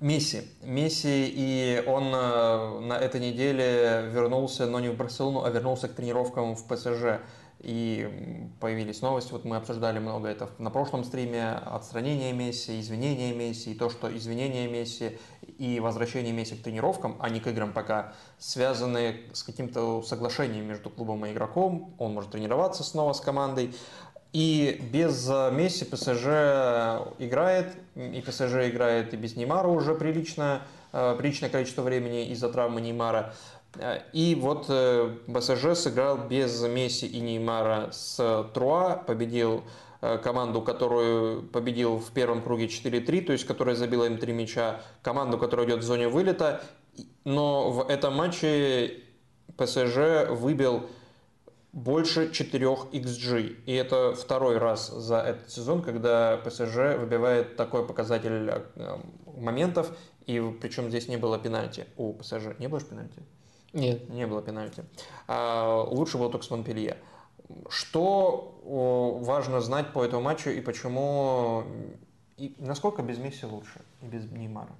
Speaker 2: Месси. Месси, и он на этой неделе вернулся, но не в Барселону, а вернулся к тренировкам в ПСЖ и появились новости, вот мы обсуждали много это на прошлом стриме, отстранение Месси, извинения Месси, и то, что извинения Месси и возвращение Месси к тренировкам, а не к играм пока, связаны с каким-то соглашением между клубом и игроком, он может тренироваться снова с командой, и без Месси ПСЖ играет, и ПСЖ играет и без Неймара уже прилично, э, приличное количество времени из-за травмы Неймара. Э, и вот э, БСЖ сыграл без Месси и Неймара с Труа, победил э, команду, которую победил в первом круге 4-3, то есть которая забила им три мяча, команду, которая идет в зоне вылета. Но в этом матче ПСЖ выбил больше 4 XG. И это второй раз за этот сезон, когда ПСЖ выбивает такой показатель моментов. И причем здесь не было пенальти у ПСЖ. Не было же пенальти?
Speaker 1: Нет.
Speaker 2: Не было пенальти. А, лучше был только с Монпелье. Что важно знать по этому матчу и почему... И насколько без Месси лучше и без Неймара?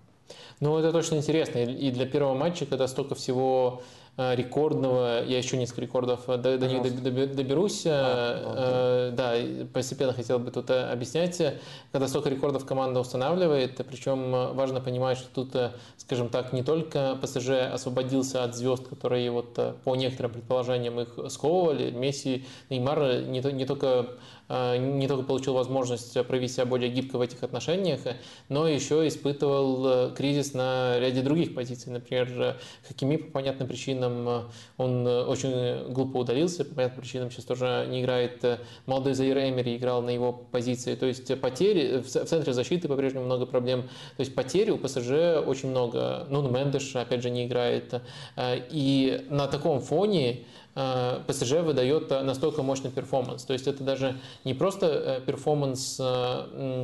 Speaker 1: Ну, это точно интересно. И для первого матча, когда столько всего рекордного, я еще несколько рекордов э, до, до них доберусь. А, э, да, постепенно хотел бы тут объяснять, когда столько рекордов команда устанавливает, причем важно понимать, что тут, скажем так, не только ПСЖ освободился от звезд, которые вот по некоторым предположениям их сковывали, Месси, Неймар не, не только не только получил возможность проявить себя более гибко в этих отношениях, но еще испытывал э, кризис на ряде других позиций. Например, Хакими по понятным причинам, э, он э, очень глупо удалился, по понятным причинам сейчас тоже не играет. Молодой Заир Эмери играл на его позиции. То есть потери, в центре защиты по-прежнему много проблем. То есть потери у ПСЖ очень много. Ну, Мендеш, опять же, не играет. И на таком фоне Э, ПСЖ выдает э, настолько мощный перформанс. То есть это даже не просто э, перформанс,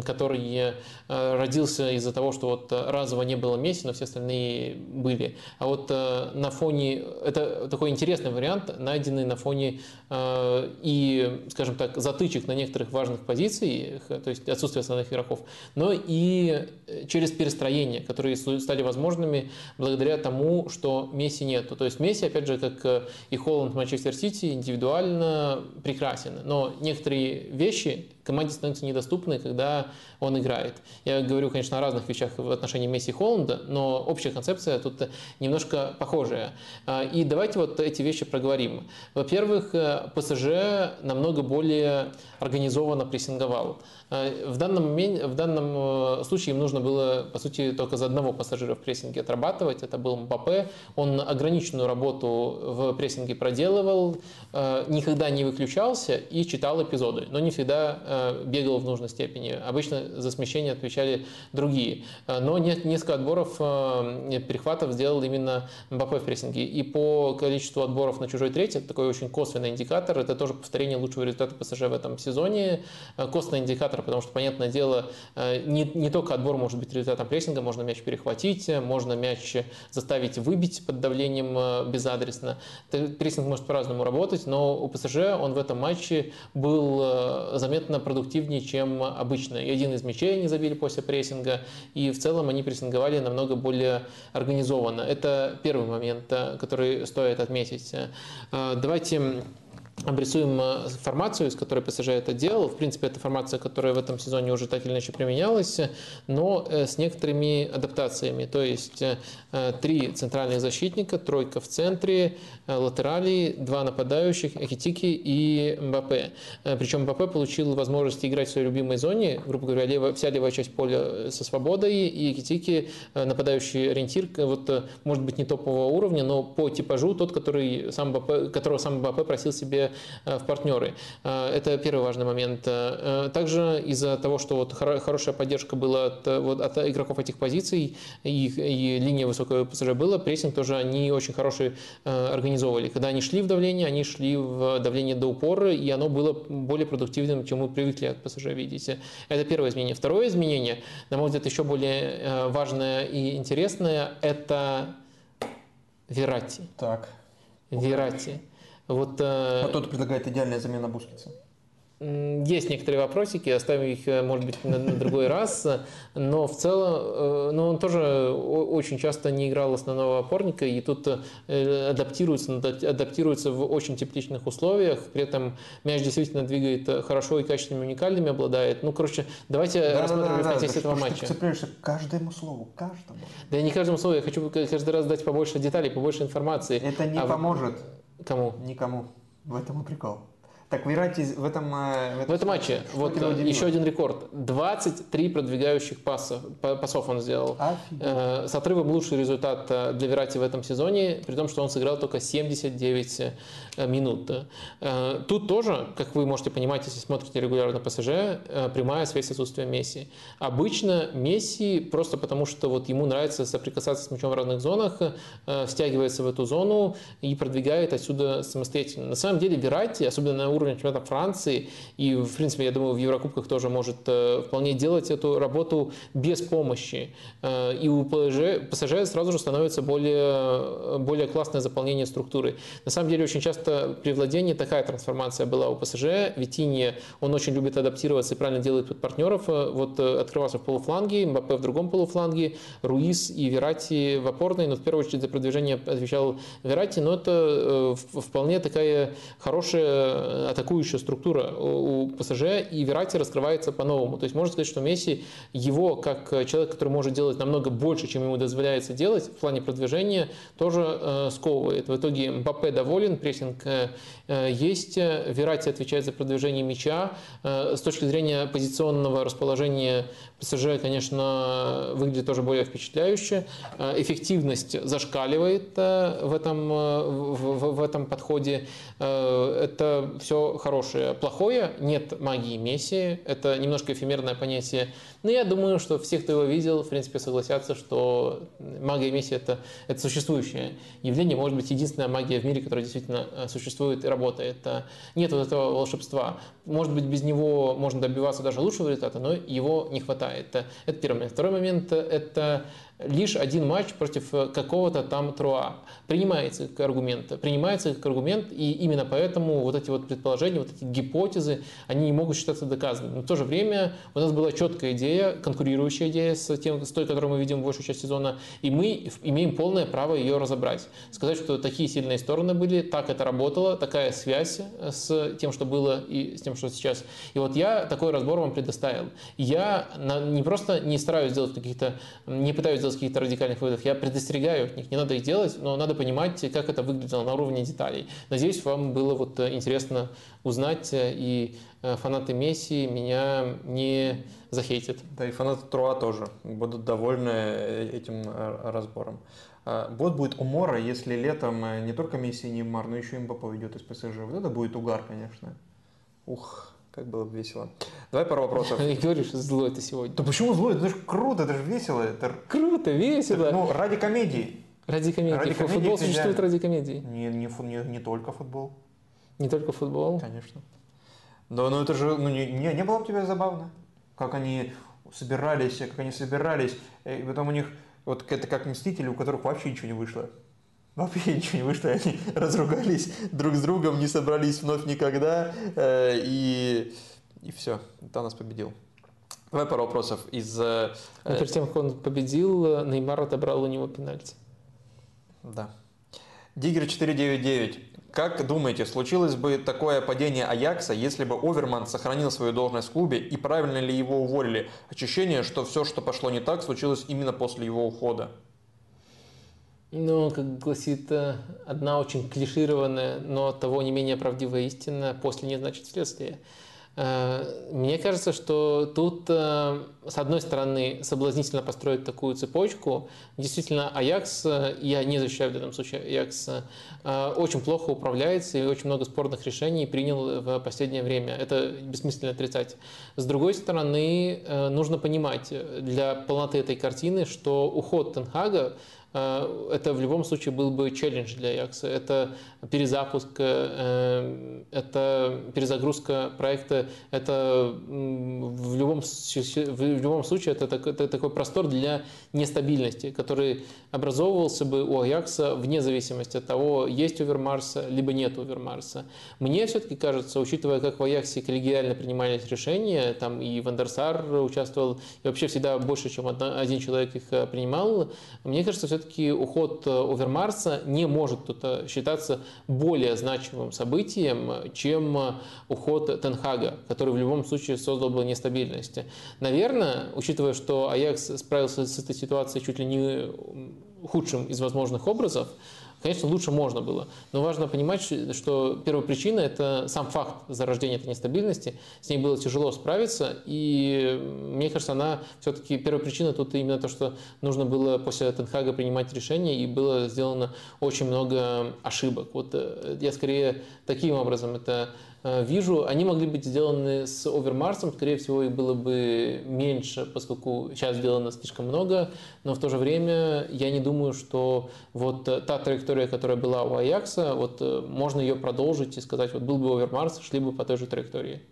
Speaker 1: который родился из-за того, что вот разово не было Месси, но все остальные были. А вот на фоне, это такой интересный вариант, найденный на фоне и, скажем так, затычек на некоторых важных позициях, то есть отсутствие основных игроков, но и через перестроения, которые стали возможными благодаря тому, что Месси нету. То есть Месси, опять же, как и Холланд Манчестер Сити индивидуально прекрасен, но некоторые вещи команде становятся недоступны, когда он играет. Я говорю, конечно, о разных вещах в отношении Месси и Холланда, но общая концепция тут немножко похожая. А, и давайте вот эти вещи проговорим. Во-первых, э, ПСЖ намного более организованно прессинговал. А, в данном, в данном э, случае им нужно было, по сути, только за одного пассажира в прессинге отрабатывать. Это был Мбаппе. Он ограниченную работу в прессинге проделывал, э, никогда не выключался и читал эпизоды, но не всегда бегал в нужной степени. Обычно за смещение отвечали другие. Э, но несколько отборов э, перехватов сделал именно Мбаппе в прессинге. И по количеству отборов на чужой треть, это такой очень косвенный индикатор, это тоже повторение лучшего результата ПСЖ в этом сезоне. Э, косвенный индикатор, потому что, понятное дело, не, не только отбор может быть результатом прессинга, можно мяч перехватить, можно мяч заставить выбить под давлением безадресно. Прессинг может по-разному работать, но у ПСЖ он в этом матче был заметно продуктивнее, чем обычно. И один из мячей они забили после прессинга, и в целом они прессинговали намного более организованно. Это первый момент, э, который стоит отметить. Э, давайте обрисуем э, формацию, из которой ПСЖ это делал. В принципе, это формация, которая в этом сезоне уже так или иначе применялась, но э, с некоторыми адаптациями. То есть э, три центральных защитника, тройка в центре, латерали, два нападающих, Экитики и Мбаппе. Причем Мбаппе получил возможность играть в своей любимой зоне, грубо говоря, левая, вся левая часть поля со свободой, и Экитики, нападающий ориентир, вот, может быть, не топового уровня, но по типажу тот, который сам Мбаппе, которого сам Мбаппе просил себе Э, в партнеры. Э, это первый важный момент. Э, также из-за того, что вот хорошая поддержка была от, вот, от игроков этих позиций и, и линия высокого ПСЖ была, прессинг тоже они очень хороший организовывали. Когда они шли в давление, они шли в давление до упора, и оно было более продуктивным, чем мы привыкли от ПСЖ видеть. Это первое изменение. Второе изменение, на мой взгляд, еще более важное и интересное, это Верати.
Speaker 2: Так.
Speaker 1: Верати. Вот,
Speaker 2: а кто-то предлагает идеальная замена Бускетса.
Speaker 1: Есть некоторые вопросики, оставим их, э, может быть, на, на другой раз, но в целом, э, ну, он тоже очень часто не играл основного опорника, и тут э, адаптируется, адаптируется в очень тепличных условиях, при этом мяч действительно двигает хорошо и качественными уникальными обладает. Ну, короче, давайте да, рассмотрим да, да, в контексте да, этого матча.
Speaker 2: Ты цепляешься к каждому слову, каждому.
Speaker 1: Да не каждому слову, я хочу каждый раз дать побольше деталей, побольше информации.
Speaker 2: Это не а поможет.
Speaker 1: Кому?
Speaker 2: Никому. В этом и прикол. Так, Верати в этом...
Speaker 1: Э, в, в этом матче, вот еще один рекорд. 23 продвигающих пасов, пасов он сделал. Офигеть. Э, с отрывом лучший результат э, для Верати в этом сезоне, при том, что он сыграл только 79 минут. Тут тоже, как вы можете понимать, если смотрите регулярно ПСЖ, прямая связь с отсутствием Месси. Обычно Месси просто потому, что вот ему нравится соприкасаться с мячом в разных зонах, стягивается в эту зону и продвигает отсюда самостоятельно. На самом деле Верати, особенно на уровня чемпионата Франции, и, в принципе, я думаю, в Еврокубках тоже может э, вполне делать эту работу без помощи. Э, и у ПСЖ, ПСЖ сразу же становится более, более классное заполнение структуры. На самом деле, очень часто при владении такая трансформация была у ПСЖ. Витинье, он очень любит адаптироваться и правильно делает под партнеров. Э, вот открывался в полуфланге, Мбаппе в другом полуфланге, Руис и Верати в опорной, но в первую очередь за продвижение отвечал Верати, но это вполне такая хорошая атакующая структура у ПСЖ, и Верати раскрывается по-новому. То есть можно сказать, что Месси, его как человек, который может делать намного больше, чем ему дозволяется делать в плане продвижения, тоже э, сковывает. В итоге Мбаппе доволен, прессинг э, есть, Верати отвечает за продвижение мяча. Э, с точки зрения позиционного расположения ПСЖ, конечно, выглядит тоже более впечатляюще. Э, эффективность зашкаливает э, в этом, э, в, в этом подходе. Это все хорошее. Плохое нет магии Месси. Это немножко эфемерное понятие. Но я думаю, что все, кто его видел, в принципе, согласятся, что магия Месси это, это существующее явление. Может быть, единственная магия в мире, которая действительно существует и работает. Нет вот этого волшебства. Может быть, без него можно добиваться даже лучшего результата, но его не хватает это, это первый момент. Второй момент – это лишь один матч против э, какого-то там Труа. Принимается как аргумент. Принимается как аргумент, и именно поэтому вот эти вот предположения, вот эти гипотезы, они не могут считаться доказанными. Но в то же время у нас была четкая идея, конкурирующая идея с, тем, с той, которую мы видим большую часть сезона, и мы имеем полное право ее разобрать. Сказать, что такие сильные стороны были, так это работало, такая связь с тем, что было и с тем, что сейчас. И вот я такой разбор вам предоставил. Я не просто не стараюсь сделать каких-то, не пытаюсь сделать каких-то радикальных выводов. Я предостерегаю от них, не надо их делать, но надо понимать, как это выглядело на уровне деталей. Надеюсь, вам было вот э, интересно узнать, э, и э, фанаты Месси меня не захейтят.
Speaker 2: Да, и фанаты Труа тоже будут довольны этим разбором. А, вот будет умора, если летом не только Месси и Неймар, но еще и Мбаппе уйдет из ПСЖ. Вот это будет угар, конечно. Ух, как было бы весело. Давай пару вопросов.
Speaker 1: И говоришь, злой ты сегодня.
Speaker 2: Да почему злой? Это же круто, это же весело. Это...
Speaker 1: Круто, весело.
Speaker 2: Ну, ради комедии.
Speaker 1: Ради комедии. Ради комедии футбол существует ради комедии.
Speaker 2: Не, не, не, не только футбол.
Speaker 1: Не только футбол?
Speaker 2: Конечно. Да, ну это же, ну не, не, не было бы тебе забавно? Как они собирались, как они собирались, и потом у них, вот это как Мстители, у которых вообще ничего не вышло. Вообще ничего не вышло, они разругались друг с другом, не собрались вновь никогда, э, и, и все, Танос победил. Давай пару вопросов из... Э,
Speaker 1: Но перед тем, как он победил, Неймар отобрал у него пенальти.
Speaker 2: Да. Дигер 499. Как думаете, случилось бы такое падение Аякса, если бы Оверман сохранил свою должность в клубе и правильно ли его уволили? Ощущение, что все, что пошло не так, случилось именно после его ухода.
Speaker 1: Ну, как гласит э, одна очень клишированная, но того не менее правдивая истина, после не значит следствие. Э, мне кажется, что тут, э, с одной стороны, соблазнительно построить такую цепочку. Действительно, Аякс, я не защищаю в данном случае Аякс, очень плохо управляется и очень много спорных решений принял в последнее время. Это бессмысленно отрицать. С другой стороны, нужно понимать для полноты этой картины, что уход Тенхага это в любом случае был бы челлендж для Аякса. Это перезапуск, э, это перезагрузка проекта, это в любом, в любом случае это, такой простор для нестабильности, который образовывался бы у Аякса вне зависимости от того, есть Овермарса, либо нет Овермарса. Мне все-таки кажется, учитывая, как в Аяксе коллегиально принимались решения, там и Вандерсар участвовал, и вообще всегда больше, чем один человек их э, принимал, мне кажется, все-таки уход э, Овермарса не может тут э, считаться более значимым событием, чем уход Тенхага, который в любом случае создал бы нестабильность. Наверное, учитывая, что Аякс справился с этой ситуацией чуть ли не худшим из возможных образов, Конечно, лучше можно было, но важно понимать, что первая причина – это сам факт зарождения этой нестабильности. С ней было тяжело справиться, и мне кажется, она все-таки первая причина тут именно то, что нужно было после Тенхага принимать решение, и было сделано очень много ошибок. Вот э, я скорее таким образом это вижу, они могли быть сделаны с овермарсом, скорее всего, их было бы меньше, поскольку сейчас сделано слишком много, но в то же время я не думаю, что вот та траектория, которая была у Аякса, вот э, можно ее продолжить и сказать, вот был бы овермарс, шли бы по той же траектории.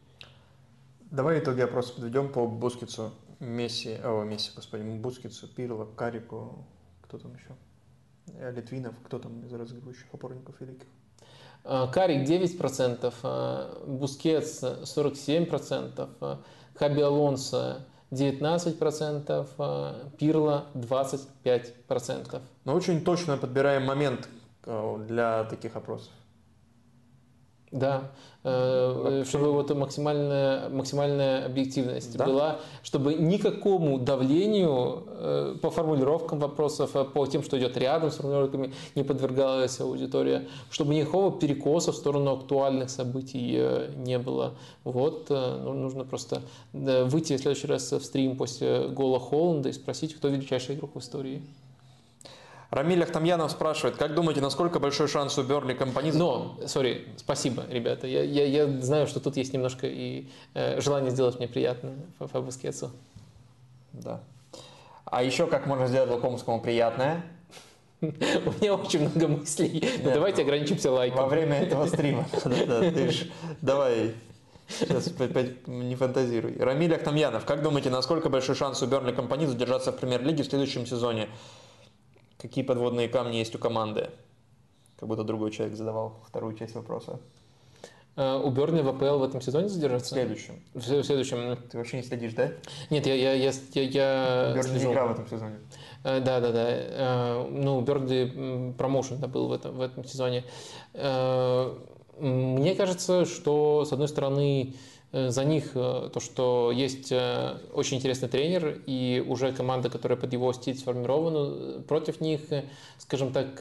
Speaker 2: Давай итоги опроса подведем по Бускетсу, Месси, о, Месси, господи, Бускетсу, Пирло, Каррику, кто там еще? Э, Литвинов, кто там из разыгрывающих опорников великих?
Speaker 1: Э, Каррик 9%, э, Бускетс 47%, э, Хаби Алонсо 19%, Пирло 25%.
Speaker 2: Но очень точно подбираем момент для таких опросов.
Speaker 1: Да, чтобы вот максимальная, максимальная объективность да? была, чтобы никакому давлению э, по формулировкам вопросов, а по тем, что идет рядом с формулировками, не подвергалась аудитория, чтобы никакого перекоса в сторону актуальных событий э, не было. Вот, ну, нужно просто выйти в следующий раз в стрим после гола Холланда и спросить, кто величайший игрок в истории.
Speaker 2: Рамиль Ахтамьянов спрашивает, как думаете, насколько большой шанс у Берли компании?
Speaker 1: Но, сори, спасибо, ребята. Я, я, я знаю, что тут есть немножко и э, желание сделать мне приятно по Бускетсу.
Speaker 2: Да. А еще как можно сделать Лукомскому приятное?
Speaker 1: У меня очень много мыслей. Но давайте ограничимся лайком.
Speaker 2: Во время этого стрима. Давай, Сейчас не фантазируй. Рамиль Ахтамьянов, как думаете, насколько большой шанс у Берли компании задержаться в премьер-лиге в следующем сезоне? Какие подводные камни есть у команды? Как будто другой человек задавал вторую часть вопроса.
Speaker 1: Э, у Берни в АПЛ в этом сезоне задержаться?
Speaker 2: В следующем.
Speaker 1: В следующем.
Speaker 2: Ты вообще не следишь, да?
Speaker 1: Нет, я... я, я, я, я
Speaker 2: Берни не играл в этом сезоне.
Speaker 1: Э, да, да, да. Э, ну, Берди промоушен был в этом, в этом сезоне. Мне кажется, что, с одной стороны, за них э, то, что есть э, очень интересный тренер и уже команда, которая под его стиль сформирована, против них, скажем так,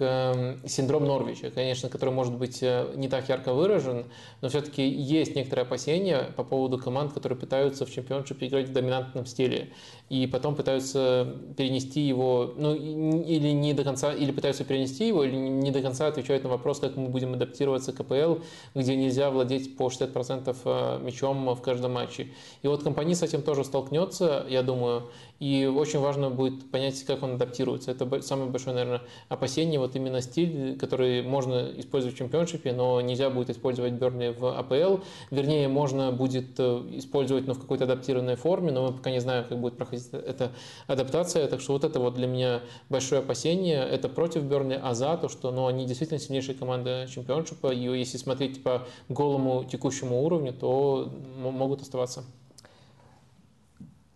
Speaker 1: синдром Норвича, конечно, который может быть не так ярко выражен, но все-таки есть некоторые опасения по поводу команд, которые пытаются в чемпионшипе играть в доминантном стиле и потом пытаются перенести его, ну, или не до конца, или пытаются перенести его, или не до конца отвечают на вопрос, как мы будем адаптироваться к КПЛ, где нельзя владеть по 60% мячом в каждом матче. И вот компания с этим тоже столкнется, я думаю, и очень важно будет понять, как он адаптируется. Это самое большое, наверное, опасение, вот именно стиль, который можно использовать в чемпионшипе, но нельзя будет использовать Берни в АПЛ. Вернее, можно будет э, использовать, но в какой-то адаптированной форме, но мы пока не знаем, как будет проходить эта адаптация. Так что вот это вот для меня большое опасение. Это против Берни, а за то, что ну, они действительно сильнейшая команда чемпионшипа. И если смотреть по голому текущему уровню, то могут оставаться.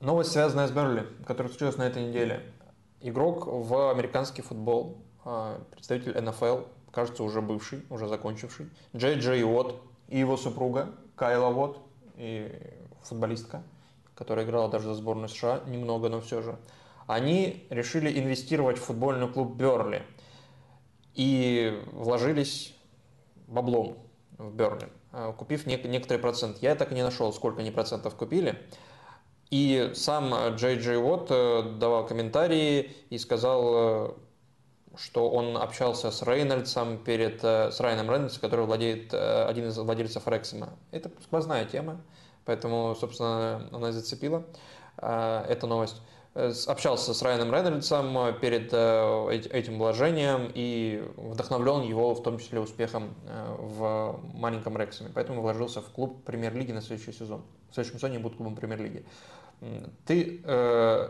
Speaker 2: Новость, связанная с Берли, которая случилась на этой неделе. Игрок в американский футбол, а, представитель НФЛ, кажется, уже бывший, уже закончивший, Джей Джей Уотт и его супруга Кайла Уотт, и футболистка, которая играла даже за сборную США, немного, но все же, они решили инвестировать в футбольный клуб Берли и вложились баблом в Берли, а, купив некоторый процент. Я так и не нашел, сколько они процентов купили. И сам Джей Джей Уотт э, давал комментарии и сказал, э, что он общался с Рейнольдсом перед, э, с Райаном Рейнольдсом, который владеет, один из владельцев Рексима. Это сквозная тема, поэтому, собственно, она зацепила эта новость. общался с Райаном Рейнольдсом перед этим вложением и вдохновлен его в том числе успехом в маленьком Рексами. Поэтому вложился в клуб премьер-лиги на следующий сезон. В следующем сезоне будет клубом премьер-лиги. Ты э,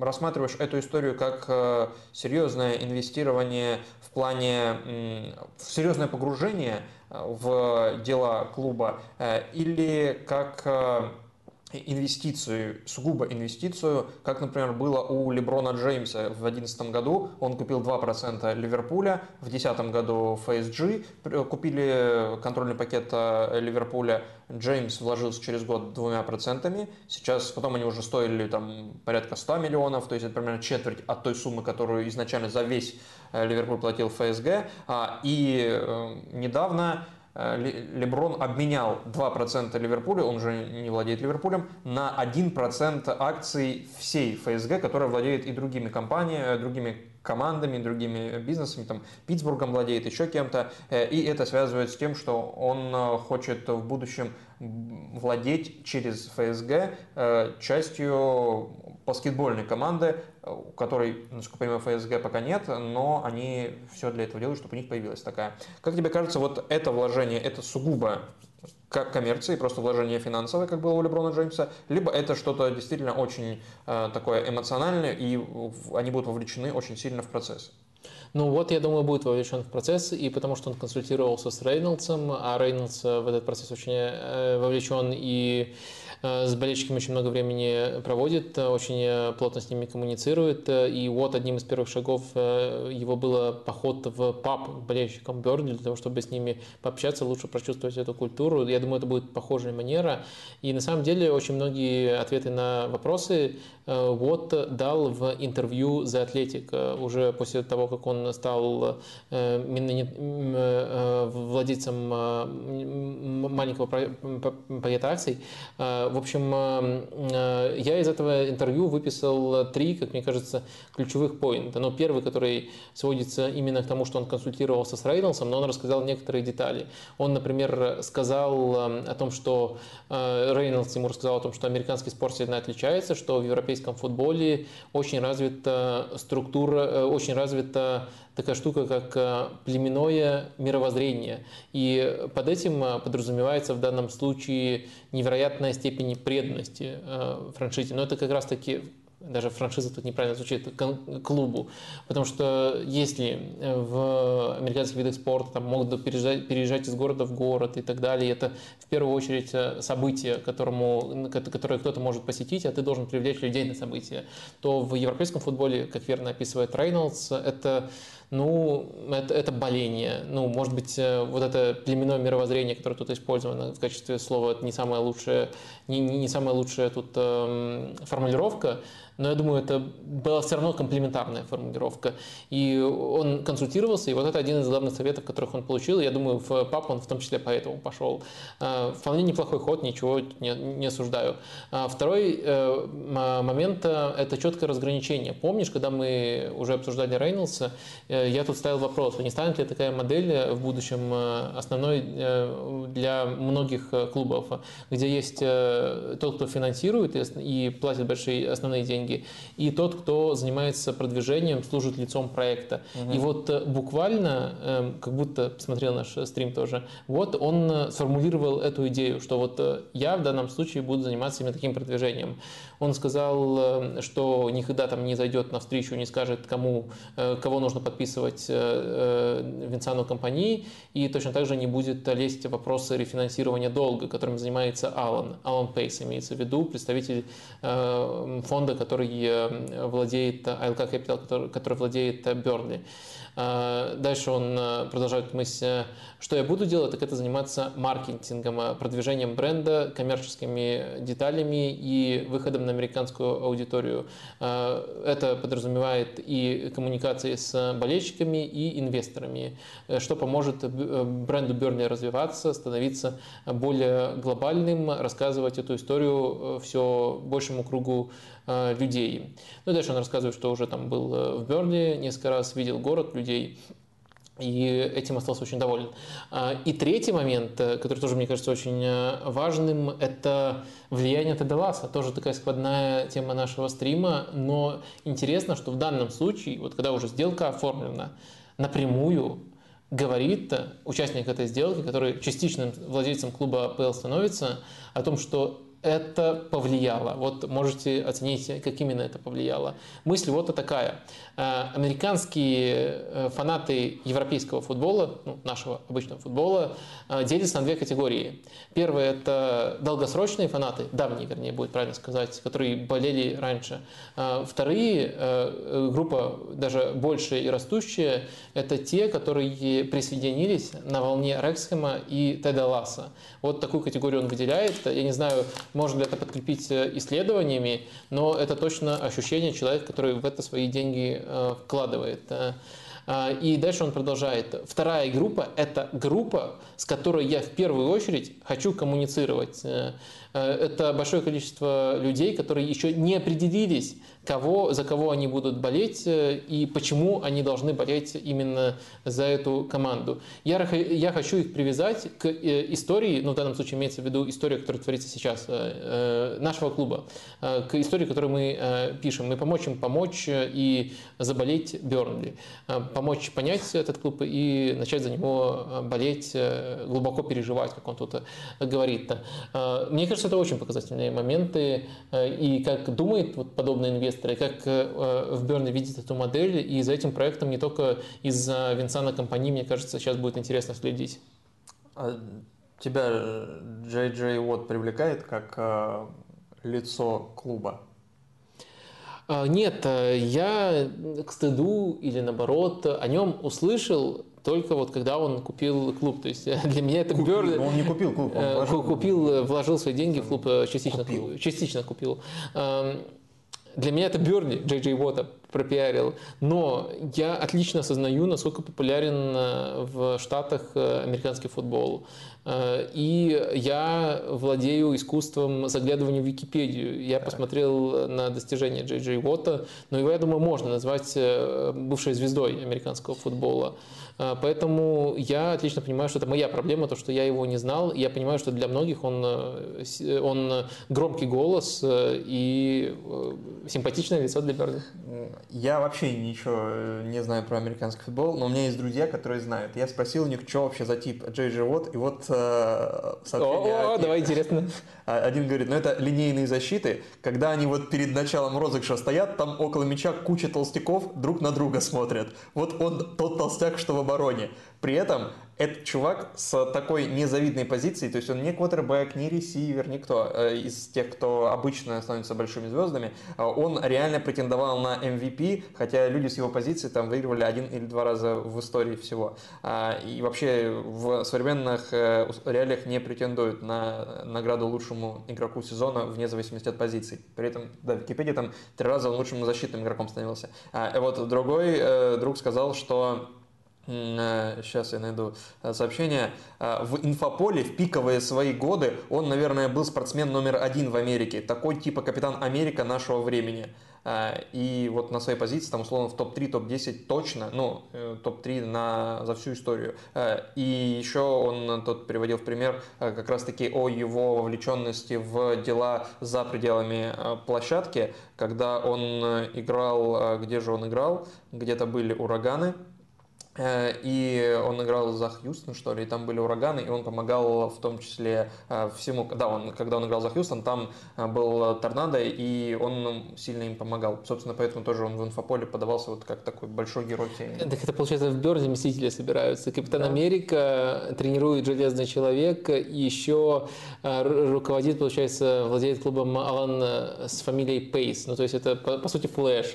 Speaker 2: рассматриваешь эту историю как э, серьезное инвестирование в плане, э, серьезное погружение в дела клуба э, или как э, инвестицию, сугубо инвестицию, как, например, было у Леброна Джеймса в 2011 году. Он купил 2% Ливерпуля, в 2010 году FSG купили контрольный пакет э, Ливерпуля. Джеймс вложился через год двумя процентами. Сейчас, потом они уже стоили там порядка 100 миллионов, то есть это примерно четверть от той суммы, которую изначально за весь э, Ливерпуль платил ФСГ. А, и э, недавно Леброн обменял 2% Ливерпуля, он же не владеет Ливерпулем, на 1% акций всей ФСГ, которая владеет и другими компаниями, э, другими командами, другими бизнесами, там, Питтсбургом владеет, еще кем-то, э, и это связывает с тем, что он хочет в будущем владеть через ФСГ частью баскетбольной команды, у которой, насколько я понимаю, ФСГ пока нет, но они все для этого делают, чтобы у них появилась такая. Как тебе кажется, вот это вложение, это сугубо как коммерции, просто вложение финансовое, как было у Леброна Джеймса, либо это что-то действительно очень э, такое эмоциональное, и они будут вовлечены очень сильно в процесс.
Speaker 1: Ну вот, я думаю, будет вовлечен в процесс, и потому что он консультировался с Рейнольдсом, а Рейнольдс в этот процесс очень э, вовлечен и Э, с болельщиками очень много времени проводит, э, очень э, плотно с ними коммуницирует. И вот одним из первых шагов его было поход в паб к болельщикам Бернли, для того, чтобы с ними пообщаться, лучше прочувствовать эту культуру. Я думаю, это будет похожая манера. И на самом деле очень многие ответы на вопросы вот дал в интервью за Атлетик уже после того, как он стал владельцем маленького пакета акций в общем, э, э, я из этого интервью выписал три, как мне кажется, ключевых поинта. Но первый, который сводится именно к тому, что он консультировался с Рейнольдсом, но он рассказал некоторые детали. Он, например, сказал э, о том, что Рейнольдс ему рассказал о том, что американский спорт сильно отличается, что в европейском футболе очень развита структура, очень развита такая штука, как э, племенное мировоззрение. И под этим э, подразумевается в данном случае невероятная степень преданности э, франшизе. Но это как раз-таки даже франшиза тут неправильно звучит, клубу. Потому что если в американских видах спорта там, могут переезжать, переезжать из города в город и так далее, это в первую очередь событие, которому, которое кто-то может посетить, а ты должен привлечь людей на событие, то в европейском футболе, как верно описывает Рейнольдс, это ну, это, это боление. Ну, может быть, э, вот это племенное мировоззрение, которое тут использовано в качестве слова, это не самая лучшая, не, не самая лучшая тут э, формулировка, но я думаю, это была все равно комплементарная формулировка. И он консультировался, и вот это один из главных советов, которых он получил. Я думаю, в ПАП он в том числе поэтому пошел. А, вполне неплохой ход, ничего не, не осуждаю. А второй э, момент э, – это четкое разграничение. Помнишь, когда мы уже обсуждали Рейнольдса, э, я тут ставил вопрос, не станет ли такая модель в будущем основной для многих клубов, где есть тот, кто финансирует и платит большие основные деньги, и тот, кто занимается продвижением, служит лицом проекта. Угу. И вот э, буквально, эм, как будто смотрел наш стрим тоже, вот он э, сформулировал эту идею, что вот э, я в данном случае буду заниматься именно таким продвижением. Он сказал, что никогда там не зайдет на встречу, не скажет, кому, кого нужно подписывать Винсану компании, и точно так же не будет лезть в вопросы рефинансирования долга, которым занимается Алан. Алан Пейс имеется в виду, представитель фонда, который э, владеет, ALK Capital, который, который владеет Бернли. А, дальше он э, продолжает мысль, э, что я буду делать, так это заниматься маркетингом, э, продвижением бренда, коммерческими деталями и выходом на американскую аудиторию. Это подразумевает и коммуникации с болельщиками и инвесторами, что поможет бренду Берни развиваться, становиться более глобальным, рассказывать эту историю все большему кругу людей. Ну и дальше он рассказывает, что уже там был в Берли несколько раз, видел город, людей. и этим остался очень доволен. А, и третий момент, э, который тоже, мне кажется, очень э, важным, это влияние Тедаласа. Тоже такая складная тема нашего стрима, но интересно, что в данном случае, вот когда уже сделка оформлена, напрямую говорит участник этой сделки, который частичным владельцем клуба АПЛ становится, о том, что это повлияло? Вот можете оценить, как именно это повлияло. Мысль вот такая. Э, американские э, фанаты европейского футбола, ну, нашего обычного футбола, э, делятся на две категории. Первые – это долгосрочные фанаты, давние, вернее, будет правильно сказать, которые болели раньше. Вторые, группа даже большая и растущая, это те, которые присоединились на волне Рексхема и Теда Ласса. Вот такую категорию он выделяет. Я не знаю, можно ли это подкрепить исследованиями, но это точно ощущение человека, который в это свои деньги Э, вкладывает. Э, э, и дальше он продолжает. Вторая группа – это группа, с которой я в первую очередь хочу коммуницировать. Это большое количество людей, которые еще не определились кого, за кого они будут болеть э, и почему они должны болеть именно за эту команду. Я, я хочу их привязать к э, истории, ну в данном случае имеется в виду история, которая творится сейчас, э, нашего клуба, к истории, которую мы пишем. Мы помочь им помочь и заболеть Бернли, помочь понять этот клуб и начать за него болеть, глубоко переживать, как он тут говорит. Мне кажется, это очень показательные моменты, и как думает вот подобный инвестор, инвесторы, как э, в Берне видит эту модель, и за этим проектом не только из-за Винсана компании, мне кажется, сейчас будет интересно следить.
Speaker 2: А тебя Джей Джей Уотт привлекает как э, лицо клуба?
Speaker 1: А, нет, э, я к стыду или наоборот о нем услышал только вот когда он купил клуб. То есть для меня это
Speaker 2: купил, Берли... Он не купил клуб, он
Speaker 1: вложил. Купил, вложил свои деньги в клуб, частично купил. Частично купил. Для меня это Берни, Джей Джей Уотта пропиарил, но я отлично осознаю, насколько популярен э, в Штатах э, американский футбол. Э, и я владею искусством заглядывания в Википедию. Я посмотрел на достижения Джей Джей Уотта, но его, я думаю, можно назвать бывшей звездой американского футбола. А, поэтому я отлично понимаю, что это моя проблема, то, что я его не знал. Я понимаю, что для многих он, э, он громкий голос э, и э, симпатичное лицо для Берни.
Speaker 2: Я вообще ничего не знаю про американский футбол, но у меня есть друзья, которые знают. Я спросил у них, что вообще за тип Джей Джей Уотт, и вот.
Speaker 1: О, о давай, интересно.
Speaker 2: А, один говорит, ну это линейные защиты, когда они вот перед началом розыгрыша стоят, там около мяча куча толстяков друг на друга смотрят. Вот он тот толстяк, что в обороне. При этом этот чувак с такой незавидной позицией, то есть он не квотербек, не ресивер, никто э, из тех, кто обычно становится большими звездами, э, он реально претендовал на MVP, хотя люди с его позиции там выигрывали один или два раза в истории всего. А, и вообще в современных э, реалиях не претендуют на награду лучшему игроку сезона вне зависимости от позиций. При этом, да, в Википедии там три раза он лучшим защитным игроком становился. А вот другой друг сказал, что Сейчас э, я найду э, сообщение. Э, в инфополе в пиковые свои годы он, наверное, был спортсмен номер один в Америке. Такой типа капитан Америка нашего времени. И вот на своей позиции, там, условно, в топ-3, топ-10 точно, ну, топ-3 на, за всю историю. И еще он тут приводил в пример как раз-таки о его вовлеченности в дела за пределами площадки, когда он играл, где же он играл, где-то были ураганы, и он играл за Хьюстон, что ли, и там были ураганы, и он помогал в том числе э, всему, да, он, когда он играл за Хьюстон, там э, был торнадо, и он сильно им помогал. Собственно, поэтому тоже он в инфополе подавался вот как такой большой герой тени.
Speaker 1: Так это, получается, в Берне мстители собираются. Капитан да. Америка тренирует Железный Человек, и еще руководит, получается, владеет клубом Алан с фамилией Пейс. Ну, то есть это, по, по сути, Флэш.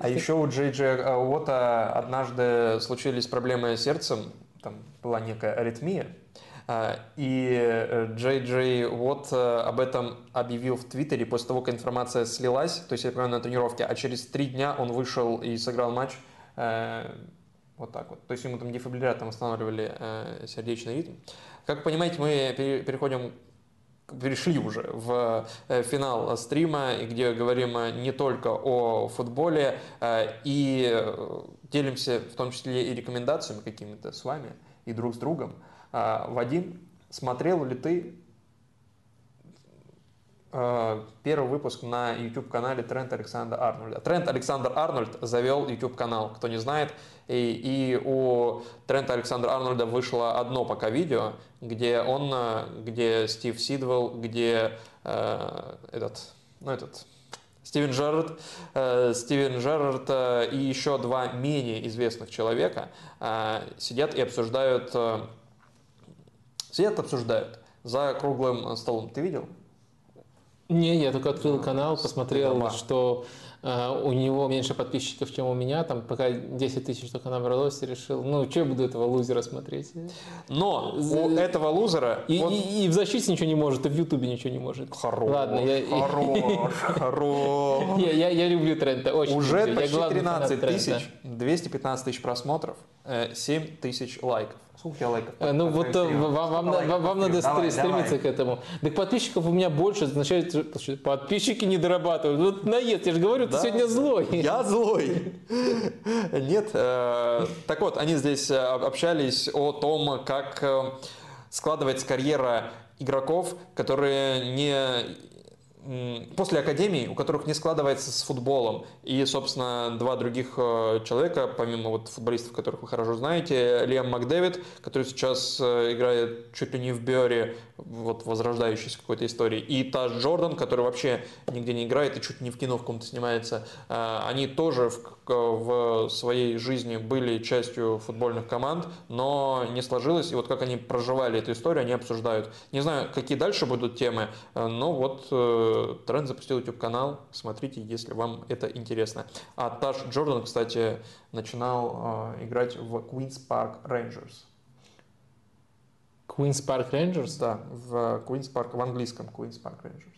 Speaker 2: А еще у Джей Джей Уотта однажды случились проблемы с сердцем, там была некая аритмия, а, и э, Джей Джей Вот э, об этом объявил в Твиттере после того, как информация слилась, то есть я понимаю, на тренировке, а через три дня он вышел и сыграл матч э, вот так вот. То есть ему там дефибриллятором восстанавливали сердечный ритм. Как понимаете, мы переходим перешли уже в финал стрима, где говорим не только о футболе и делимся в том числе и рекомендациями какими-то с вами и друг с другом. Вадим, смотрел ли ты Э, первый выпуск на YouTube-канале Тренд Александр Арнольда. Тренд Александр Арнольд завел YouTube-канал, кто не знает. И, и у Трента Александра Арнольда вышло одно пока видео, где он, э, где Стив Сидвелл, где э, этот, ну этот, Стивен Джерард, э, Стивен Джерард э, и еще два менее известных человека э, сидят и обсуждают, э, сидят обсуждают за круглым столом. Ты видел?
Speaker 1: Не, я только открыл канал, посмотрел, что у него меньше подписчиков, чем у меня. Там пока 10 тысяч только набралось, и решил, ну, что я буду этого лузера смотреть?
Speaker 2: Но у этого лузера...
Speaker 1: И, вот... и, и в защите ничего не может, и в Ютубе ничего не может.
Speaker 2: Хорош, Ладно, я... хорош, хорош.
Speaker 1: Я, я, я люблю тренды, очень
Speaker 2: Уже
Speaker 1: люблю.
Speaker 2: почти 13 тысяч, 215 тысяч просмотров, 7 э, тысяч лайков.
Speaker 1: Сколько тебя лайков? Э, ну вот э, вам, вам, вам, вам надо давай, стремиться давай. к этому. Так подписчиков у меня больше, означает, подписчики не дорабатывают. Вот наезд, я же говорю, да? ты сегодня злой.
Speaker 2: Я злой. Нет, э, так вот, они здесь общались о том, как складывается карьера игроков, которые не после академии, у которых не складывается с футболом. И, собственно, два других э, человека, помимо вот футболистов, которых вы хорошо знаете, Лиам Макдэвид, который сейчас э, играет чуть ли не в Бёре, вот возрождающейся какой-то истории, и Таш Джордан, который вообще нигде не играет и чуть не в кино в каком-то снимается, э, они тоже в, в своей жизни были частью футбольных команд, но не сложилось, и вот как они проживали эту историю, они обсуждают. Не знаю, какие дальше будут темы, но вот Тренд запустил YouTube-канал, смотрите, если вам это интересно. А Таш Джордан, кстати, начинал э, играть в Queen's Park Rangers.
Speaker 1: Queen's Park Rangers?
Speaker 2: Да, в Queen's Park, в английском Queen's Park Rangers.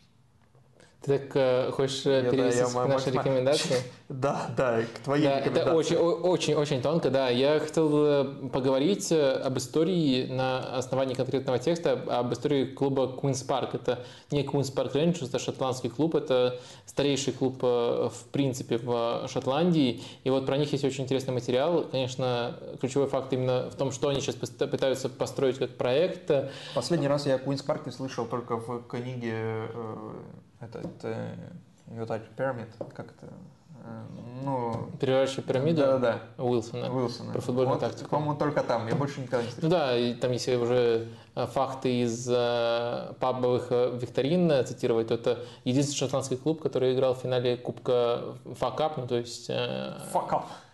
Speaker 1: Ты так э, хочешь э, я, перевести да, я, к нашей рекомендации?
Speaker 2: Да, да, к твоей да,
Speaker 1: рекомендации. Это очень, очень, очень тонко, да. Я хотел э, поговорить об истории на основании конкретного текста, об истории клуба Queen's Park. Это не Queen's Park Rangers, это шотландский клуб, это старейший клуб в принципе в Шотландии. И вот про них есть очень интересный материал. Конечно, ключевой факт именно в том, что они сейчас пытаются построить как проект.
Speaker 2: Последний раз я Queen's Park слышал только в книге этот э, Ютай Пирамид, как это,
Speaker 1: э, ну... Переворачивая пирамиду
Speaker 2: да, да,
Speaker 1: да. Уилсона.
Speaker 2: Уилсона.
Speaker 1: Про футбольную вот, тактику.
Speaker 2: По-моему, только там. Я больше никогда не слышал.
Speaker 1: Ну да, и там если уже э, факты из э, пабовых э, викторин цитировать, то это единственный шотландский клуб, который играл в финале Кубка Факап, ну то есть... Э,
Speaker 2: Факап.
Speaker 1: Э,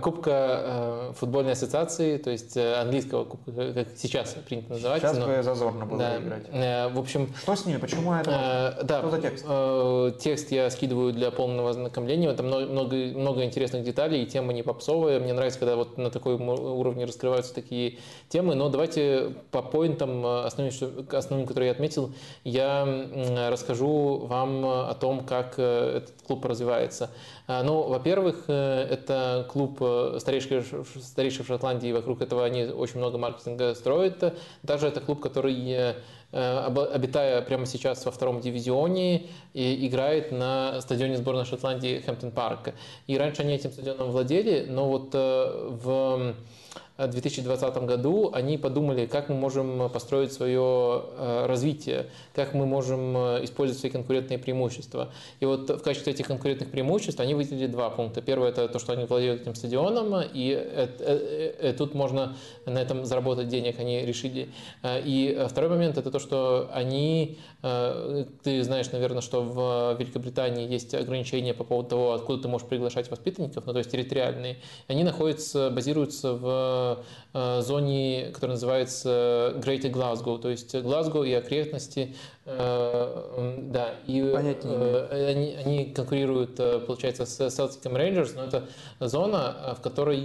Speaker 1: кубка э, футбольной ассоциации, то есть э, английского кубка, как сейчас принято называть.
Speaker 2: Сейчас но, бы зазорно было да,
Speaker 1: играть. В общем...
Speaker 2: Что с ними? Почему это?
Speaker 1: Да,
Speaker 2: Что за
Speaker 1: текст? Текст я скидываю для полного ознакомления. Там много, много, много интересных деталей, и тема не попсовая. Мне нравится, когда вот на такой уровне раскрываются такие темы. Но давайте по поинтам, основным, основным которые я отметил, я расскажу вам о том, как этот клуб развивается. Ну, во-первых, это клуб э, старейший, старейший в Шотландии, вокруг этого они очень много маркетинга строят. Даже это клуб, который э, обитая прямо сейчас во втором дивизионе, и играет на стадионе сборной Шотландии Хэмптон Парк. И раньше они этим стадионом владели, но вот э, в 2020 году они подумали, как мы можем построить свое э, развитие, как мы можем э, использовать свои конкурентные преимущества. И вот в качестве этих конкурентных преимуществ они выделили два пункта. Первое – это то, что они владеют этим стадионом, и тут можно на этом заработать денег, они решили. Э, и второй момент – это то, что они, ты знаешь, наверное, что в Великобритании есть ограничения по поводу того, откуда ты можешь приглашать воспитанников, ну то есть территориальные. Они находятся, базируются в Э, зоне, которая называется Greater Glasgow, то есть Глазго и окрестности, э, да, и э, они, они конкурируют, получается, с Celtic Rangers, но это зона, в которой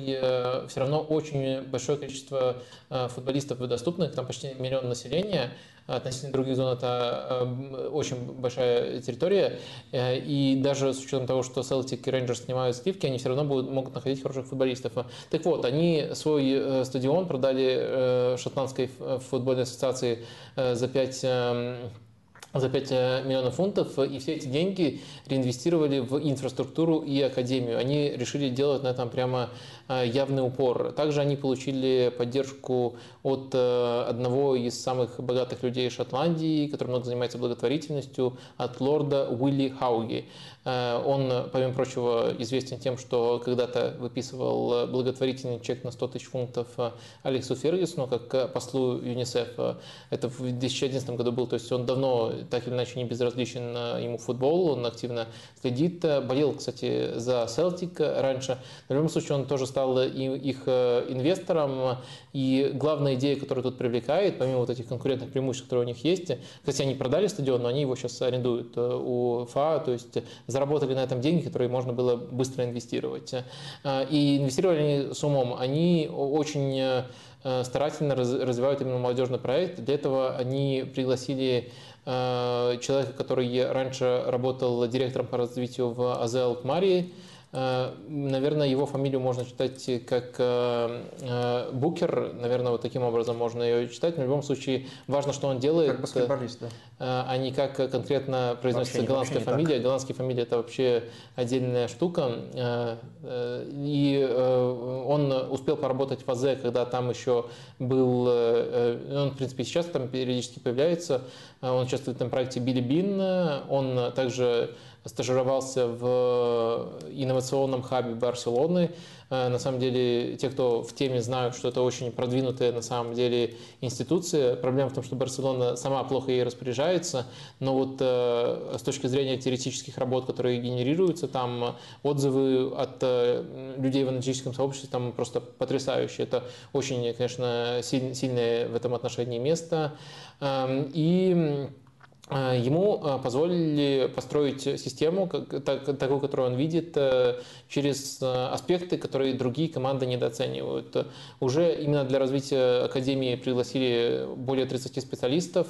Speaker 1: все равно очень большое количество футболистов доступных, там почти миллион населения, относительно других зон это очень большая территория. И даже с учетом того, что Celtic и Rangers снимают сливки, они все равно будут, могут находить хороших футболистов. Так вот, они свой стадион продали шотландской футбольной ассоциации за 5 за 5 э, миллионов фунтов, и все эти деньги реинвестировали в инфраструктуру и академию. Они решили делать на этом прямо э, явный упор. Также они получили поддержку от э, одного из самых богатых людей Шотландии, который много занимается благотворительностью, от лорда Уилли Хауги. Он, помимо прочего, известен тем, что когда-то выписывал благотворительный чек на 100 тысяч фунтов Алексу Фергюсону, как послу ЮНИСЕФ. Это в 2011 году был, то есть он давно так или иначе не безразличен э, ему футбол, он активно следит. Э, болел, кстати, за Селтик раньше. Но в любом случае он тоже стал их э, инвестором. И главная идея, которая тут привлекает, помимо вот этих конкурентных преимуществ, которые у них есть, кстати, они продали стадион, но они его сейчас арендуют у ФА, то есть заработали на этом деньги, которые можно было быстро инвестировать. И инвестировали они с умом. Они очень старательно развивают именно молодежный проект. Для этого они пригласили Э, человека, который раньше работал директором по развитию в АЗЛ Марии, Э, наверное, его фамилию можно читать как э, э, Букер, наверное, вот таким образом можно ее читать, но в любом случае важно, что он делает.
Speaker 2: Как баскетболист, да.
Speaker 1: А не как конкретно произносится вообще, голландская вообще фамилия. Так. Голландская фамилия – это вообще отдельная штука. И он успел поработать в АЗ, когда там еще был, он, в принципе, сейчас там периодически появляется, он участвует в этом проекте Билли Бин, он также стажировался в инновационном хабе Барселоны. Э, на самом деле, те, кто в теме знают, что это очень продвинутая на самом деле институция. Проблема в том, что Барселона сама плохо ей распоряжается, но вот э, с точки зрения теоретических работ, которые генерируются, там отзывы от э, людей в аналитическом сообществе там просто потрясающие. Это очень, конечно, сильное в этом отношении место. Эм, и ему а, позволили построить систему, такую, которую он видит, э, через э, аспекты, которые другие команды недооценивают. Уже именно для развития Академии пригласили более 30 специалистов.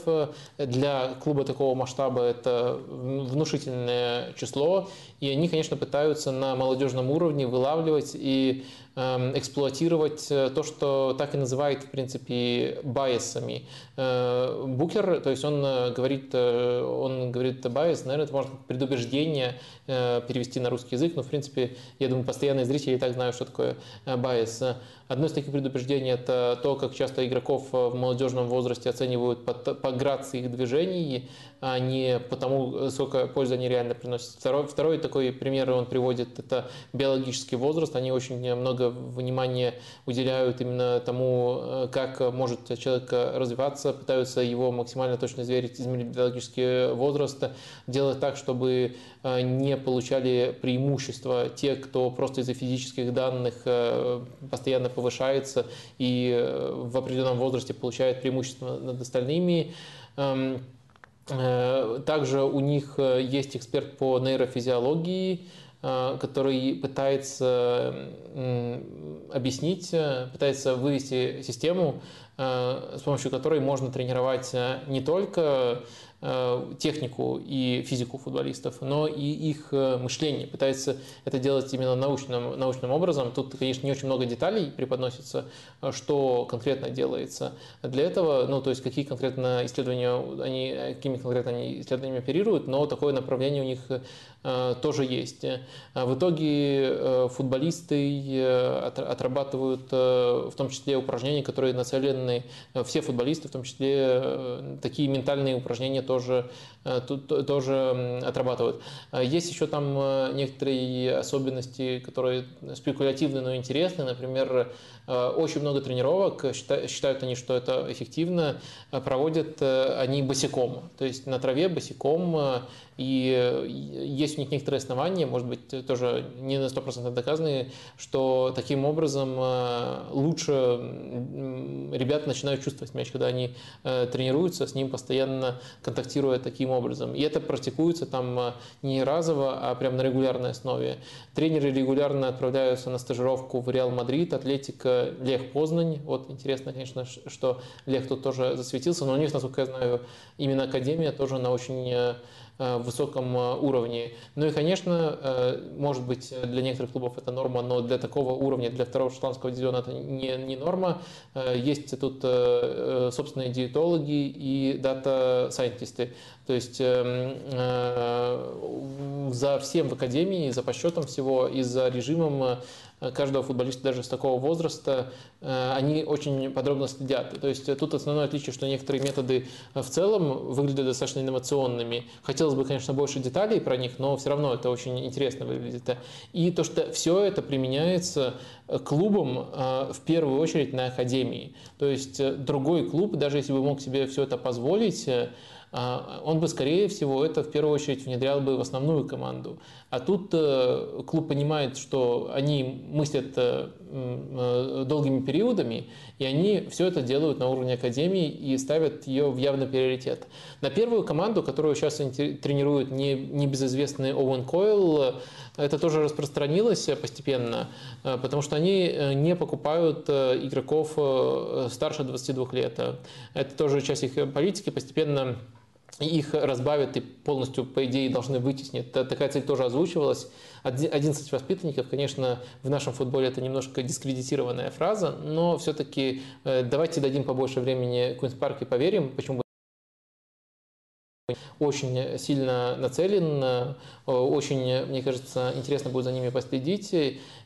Speaker 1: Для клуба такого масштаба это внушительное число. И они, конечно, пытаются на молодежном уровне вылавливать и эксплуатировать э, то, что так и называет, в принципе, байесами. Э, Букер, то есть он э, говорит, он говорит байес, наверное, это можно предубеждение перевести на русский язык, но, в принципе, я думаю, постоянные зрители и так знают, что такое байес. Одно из таких предупреждений – это то, как часто игроков в молодежном возрасте оценивают по, по грации их движений, а не потому, сколько пользы они реально приносят. Второй, второй такой пример он приводит – это биологический возраст. Они очень много внимания уделяют именно тому, как может человек развиваться, пытаются его максимально точно измерить, измерить биологический возраст, делать так, чтобы Э, не получали преимущества те, кто просто из-за физических данных э, постоянно повышается и э, в определенном возрасте получает преимущество над остальными. Эм, также у них есть эксперт по нейрофизиологии, который пытается объяснить, пытается вывести систему, с помощью которой можно тренировать не только Э, технику и физику футболистов, но и их э, мышление. Пытается это делать именно научным, научным образом. Тут, конечно, не очень много деталей преподносится, э, что конкретно делается. Для этого, ну, то есть какие конкретно исследования, они, какими конкретно они исследованиями оперируют, но такое направление у них тоже есть. В итоге футболисты отрабатывают в том числе упражнения, которые нацелены, все футболисты, в том числе такие ментальные упражнения тоже, э, тоже отрабатывают. Э, есть еще там э, некоторые особенности, которые спекулятивны, но интересны. Например, очень много тренировок, считают они, что это эффективно, проводят они босиком. То есть на траве босиком и есть у них некоторые основания, может быть, тоже не на 100% доказанные, что таким образом лучше ребята начинают чувствовать мяч, когда они э, тренируются, с ним постоянно контактируя таким образом. И это практикуется там э, не разово, а прям на регулярной основе. Тренеры регулярно отправляются на стажировку в Реал Мадрид, Атлетика, Лех Познань. Вот интересно, конечно, что Лех тут тоже засветился, но у них, насколько я знаю, именно Академия тоже на очень э, Э, высоком э, уровне. Ну и, конечно, э, может быть, для некоторых клубов это норма, но для такого уровня, для второго шотландского дивизиона это не, не норма. Есть тут собственные диетологи и дата-сайентисты. То есть эм, за всем в академии, за подсчетом всего и за режимом Э, каждого футболиста даже с такого возраста, э, они очень подробно следят. То есть тут основное отличие, что некоторые методы э, в целом выглядят достаточно инновационными. Хотелось бы, конечно, больше деталей про них, но все равно это очень интересно выглядит. И то, что все это применяется клубом в первую очередь на академии. То есть другой клуб, даже если бы мог себе все это позволить, он бы, скорее всего, это в первую очередь внедрял бы в основную команду. А тут э, клуб понимает, что они мыслят э, э, долгими периодами, и они все это делают на уровне академии и ставят ее в явный приоритет. На первую команду, которую сейчас тренирует не, небезызвестный Оуэн Койл, это тоже распространилось постепенно, потому что они не покупают игроков старше 22 лет. Это тоже часть их политики, постепенно их разбавят и полностью, по идее, должны вытеснить. Такая цель тоже озвучивалась. 11 воспитанников, конечно, в нашем футболе это немножко дискредитированная фраза, но все-таки э, давайте дадим побольше времени Куинс Парк и поверим, почему очень сильно нацелен, э, очень, мне кажется, интересно будет за ними последить.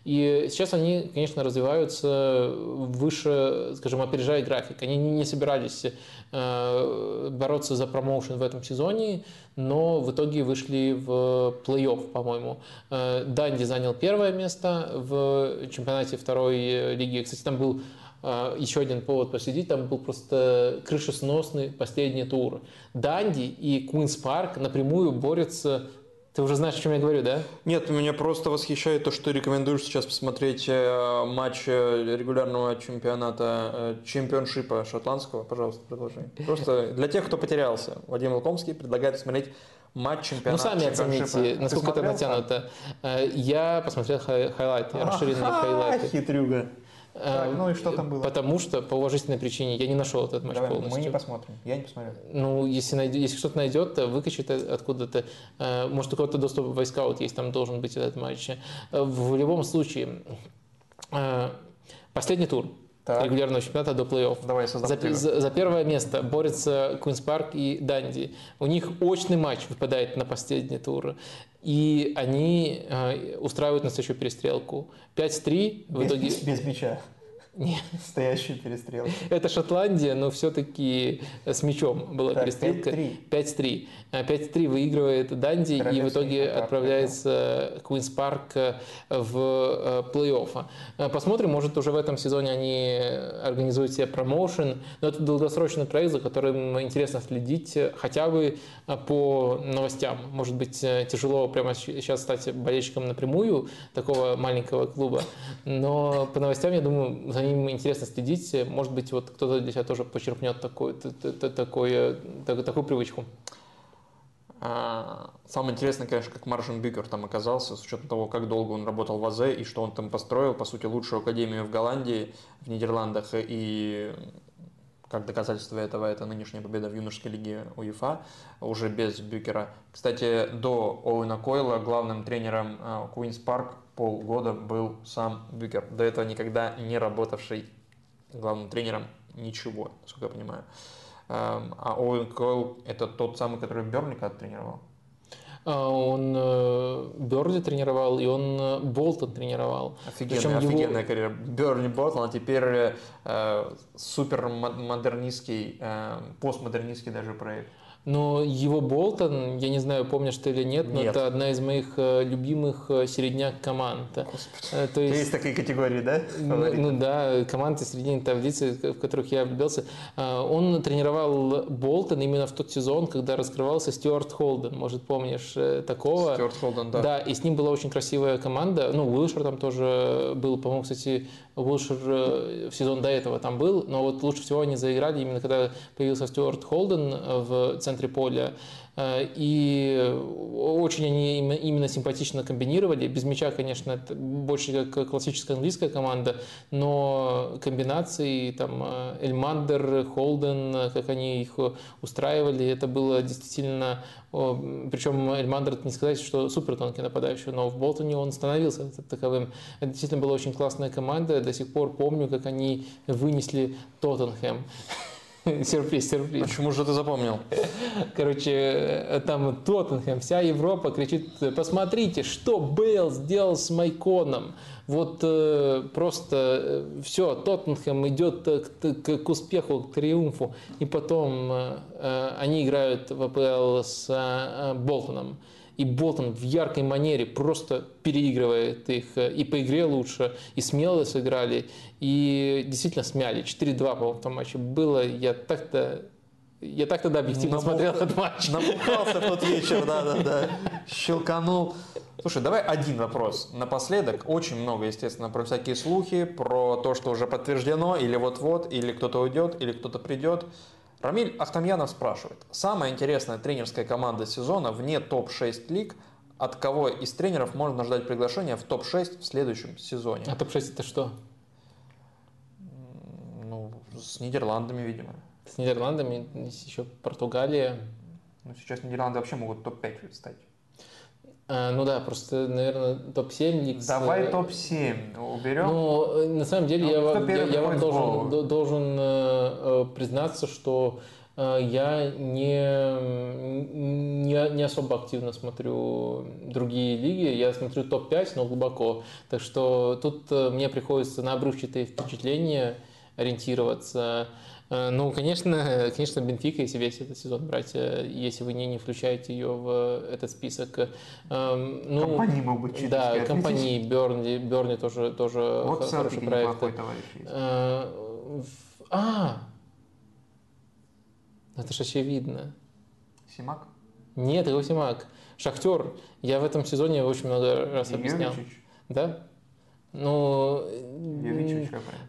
Speaker 1: И сейчас они, конечно, развиваются выше, скажем, опережая график. Они не собирались э, бороться за промоушен в этом сезоне, но в итоге вышли в плей-офф, по-моему. Э, Данди занял первое место в чемпионате второй лиги. Кстати, там был еще один повод посидеть, там был просто крышесносный последний тур. Данди и Куинс Парк напрямую борются ты уже знаешь, о чем я говорю, да?
Speaker 2: Нет, меня просто восхищает то, что ты рекомендуешь сейчас посмотреть э, матч э, регулярного чемпионата, э, чемпионшипа шотландского. Пожалуйста, продолжай. Просто для тех, кто потерялся. Вадим Лукомский предлагает посмотреть матч чемпионата.
Speaker 1: Ну, сами оцените, насколько это натянуто. Я посмотрел хай хайлайты, расширенные хайлайты.
Speaker 2: Хитрюга.
Speaker 3: Так, ну и что там было?
Speaker 1: Потому что по уважительной причине я не нашел этот матч
Speaker 3: Давай,
Speaker 1: полностью.
Speaker 3: Мы не посмотрим. Я не посмотрел.
Speaker 1: Ну, если, найдет, если что-то найдет, выкачает откуда-то. Э, может, у кого-то доступ в Wyscout есть, там должен быть этот матч. Э, в любом случае, э, последний тур так. регулярного чемпионата до плей-офф.
Speaker 3: Давай
Speaker 1: за, за, за первое место борются Куинс Парк и Данди. У них очный матч выпадает на последний тур. И они э, устраивают настоящую перестрелку. 5-3
Speaker 3: в без, итоге... Без мяча. Нет. Стоящую перестрелку.
Speaker 1: Это Шотландия, но все-таки с мячом была так, перестрелка. 5-3. 5-3 выигрывает Данди и в итоге отправляется Куинс Парк э, в э, плей-офф. Э, посмотрим, может уже в этом сезоне они организуют себе промоушен. Но это долгосрочный проект, за которым интересно следить хотя бы по новостям. Может быть, тяжело прямо сейчас стать болельщиком напрямую такого маленького клуба, но по новостям, я думаю, за ним интересно следить. Может быть, вот кто-то для себя тоже почерпнет такую, такую, такую привычку.
Speaker 2: А, самое интересное, конечно, как Маршин Бикер там оказался, с учетом того, как долго он работал в АЗ и что он там построил, по сути, лучшую академию в Голландии, в Нидерландах, и как доказательство этого это нынешняя победа в юношеской лиге УЕФА, уже без Бюкера. Кстати, до Оуэна Койла главным тренером Куинс Парк полгода был сам Бюкер, до этого никогда не работавший главным тренером ничего, насколько я понимаю. Эм, а Оуэн Койл это тот самый, который Бернли тренировал?
Speaker 1: А, он э, Бернли тренировал, и он э, Болтон тренировал.
Speaker 2: Офигенная, Причем офигенная его... карьера. Бернли, Болтон, а теперь э, супер модернистский, э, постмодернистский даже проект.
Speaker 1: Но его Болтон, я не знаю, помнишь ты или нет, но
Speaker 2: Нет.
Speaker 1: это одна из моих э, любимых э, середняк команд. Э, То
Speaker 3: Есть такие категории, да?
Speaker 1: ну, ну да, команды середины таблицы, в которых я влюбился. Он тренировал Болтон именно в тот сезон, когда раскрывался Стюарт Холден. Может, помнишь такого?
Speaker 2: Стюарт Холден, да.
Speaker 1: Да, и с ним была очень красивая команда. Ну, Уилшер там тоже был, по-моему, кстати, Уилшер в сезон до этого там был, но вот лучше всего они заиграли именно когда появился Стюарт Холден в центре поля. Э, И очень они им- именно симпатично комбинировали. Без мяча, конечно, это больше как классическая английская команда, но комбинации, там, э, Эльмандер, Холден, как они их устраивали, это было действительно... Причем Эльмандер, не сказать, что супер тонкий нападающий, но в Болтоне он становился таковым. Это действительно была очень классная команда. До сих пор помню, как они вынесли Тоттенхэм. Сюрприз, сюрприз.
Speaker 2: Почему же ты запомнил?
Speaker 1: Короче, э, там Тоттенхэм, вся Европа кричит, посмотрите, что Бейл сделал с Майконом. Вот э, просто все, Тоттенхэм идет э, к, к- к успеху, к триумфу. И потом э, э, они играют в АПЛ с э, э, Болтоном. И Болтон в яркой манере просто переигрывает их э, и по игре лучше, и смело сыграли, и действительно смяли. 4-2, по-моему, в том матче было. Я так-то я так тогда объективно
Speaker 3: Набух-
Speaker 1: смотрел этот матч.
Speaker 3: Набухался тот вечер, да-да-да. Щелканул.
Speaker 2: Слушай, давай один вопрос. Напоследок, очень много, естественно, про всякие слухи, про то, что уже подтверждено, или вот-вот, или кто-то уйдет, или кто-то придет. Рамиль Ахтамьянов спрашивает. Самая интересная тренерская команда сезона вне топ-6 лиг. От кого из тренеров можно ждать приглашения в топ-6 в следующем сезоне?
Speaker 1: А топ-6 это что?
Speaker 2: Ну, с Нидерландами, видимо.
Speaker 1: С Нидерландами, еще Португалия.
Speaker 2: Ну, сейчас Нидерланды вообще могут топ-5 стать.
Speaker 1: А, ну да, просто, наверное, топ-7 лиг. с-
Speaker 3: Давай топ-7 уберем.
Speaker 1: Ну, э, на самом деле,
Speaker 3: Ну,
Speaker 1: я, я, я вам должен, должен э, э, признаться, что э, я не, не, не особо активно смотрю другие лиги. Я смотрю топ-5, но глубоко. Так что тут э, мне приходится на обрывчатые впечатления ориентироваться. Э, Ну, конечно, конечно, Бенфика, если весь этот сезон брать, э, если вы не, не включаете ее в этот список. Эм, Ну,
Speaker 3: Компании могут быть чуть
Speaker 1: да, компании Бернли, Бернли тоже, тоже
Speaker 3: Вот
Speaker 1: хо- хороший проект. Э, А! Это же очевидно.
Speaker 3: Симак?
Speaker 1: Нет, это Симак. Шахтер. Я в этом сезоне очень много раз объяснял. Да? Ну...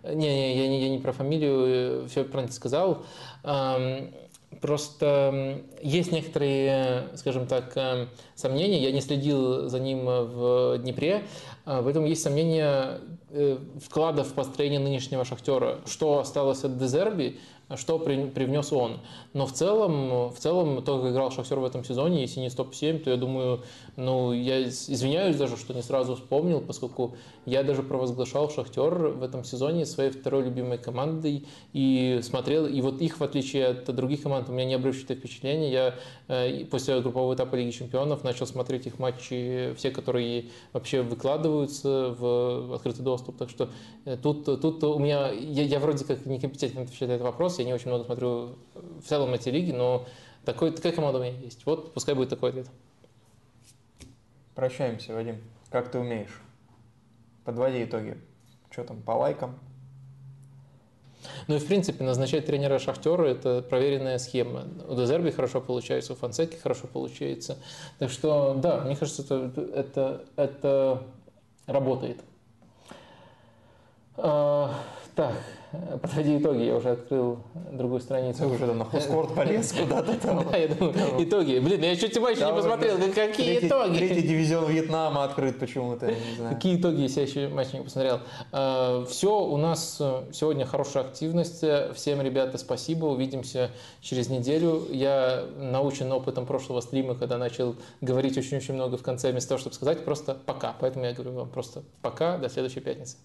Speaker 1: Не, не, я не, я не про фамилию, все правильно сказал. Просто есть некоторые, скажем так, сомнения. Я не следил за ним в Днепре, а, поэтому есть сомнения э, вклада в построение нынешнего шахтера. Что осталось от Дезерби, а что при- привнес он. Но в целом, в целом, то, как играл Шахтер в этом сезоне, если не топ-7, то я думаю, ну, я из- извиняюсь даже, что не сразу вспомнил, поскольку я даже провозглашал Шахтер в этом сезоне своей второй любимой командой и смотрел, и вот их, в отличие от других команд, у меня не обрывчатое впечатление. Я э, после группового этапа Лиги Чемпионов начал смотреть их матчи, все, которые вообще выкладываются в открытый доступ. Так что э, тут, тут у меня, я, я вроде как некомпетентен отвечать на этот вопрос, я не очень много смотрю в целом эти лиги, но такой, такая команда у меня есть. Вот пускай будет такой ответ.
Speaker 2: Прощаемся, Вадим. Как ты умеешь? Подводи итоги. Что там, по лайкам?
Speaker 1: Ну и в принципе назначать тренера Шахтера это проверенная схема. У Дезерби хорошо получается, у Фонсеки хорошо получается. Так что да, мне кажется, это, это, это работает. А, так, подводи итоги, я уже открыл другую
Speaker 2: Ты
Speaker 1: страницу.
Speaker 2: уже там на Хоскорт полез куда-то там.
Speaker 1: Да, я думаю, итоги. Блин, я чуть матч не
Speaker 2: Да, уже
Speaker 1: посмотрел. Какие итоги?
Speaker 2: третий дивизион Вьетнама открыт почему-то, я не знаю.
Speaker 1: Какие итоги, если я еще матч не посмотрел? Все, у нас э, сегодня хорошая активность. Всем, ребята, спасибо. Увидимся через неделю. Я научен опытом прошлого стрима, когда начал говорить очень-очень много в конце, вместо того, чтобы сказать просто пока. Поэтому я говорю вам просто пока, до следующей пятницы.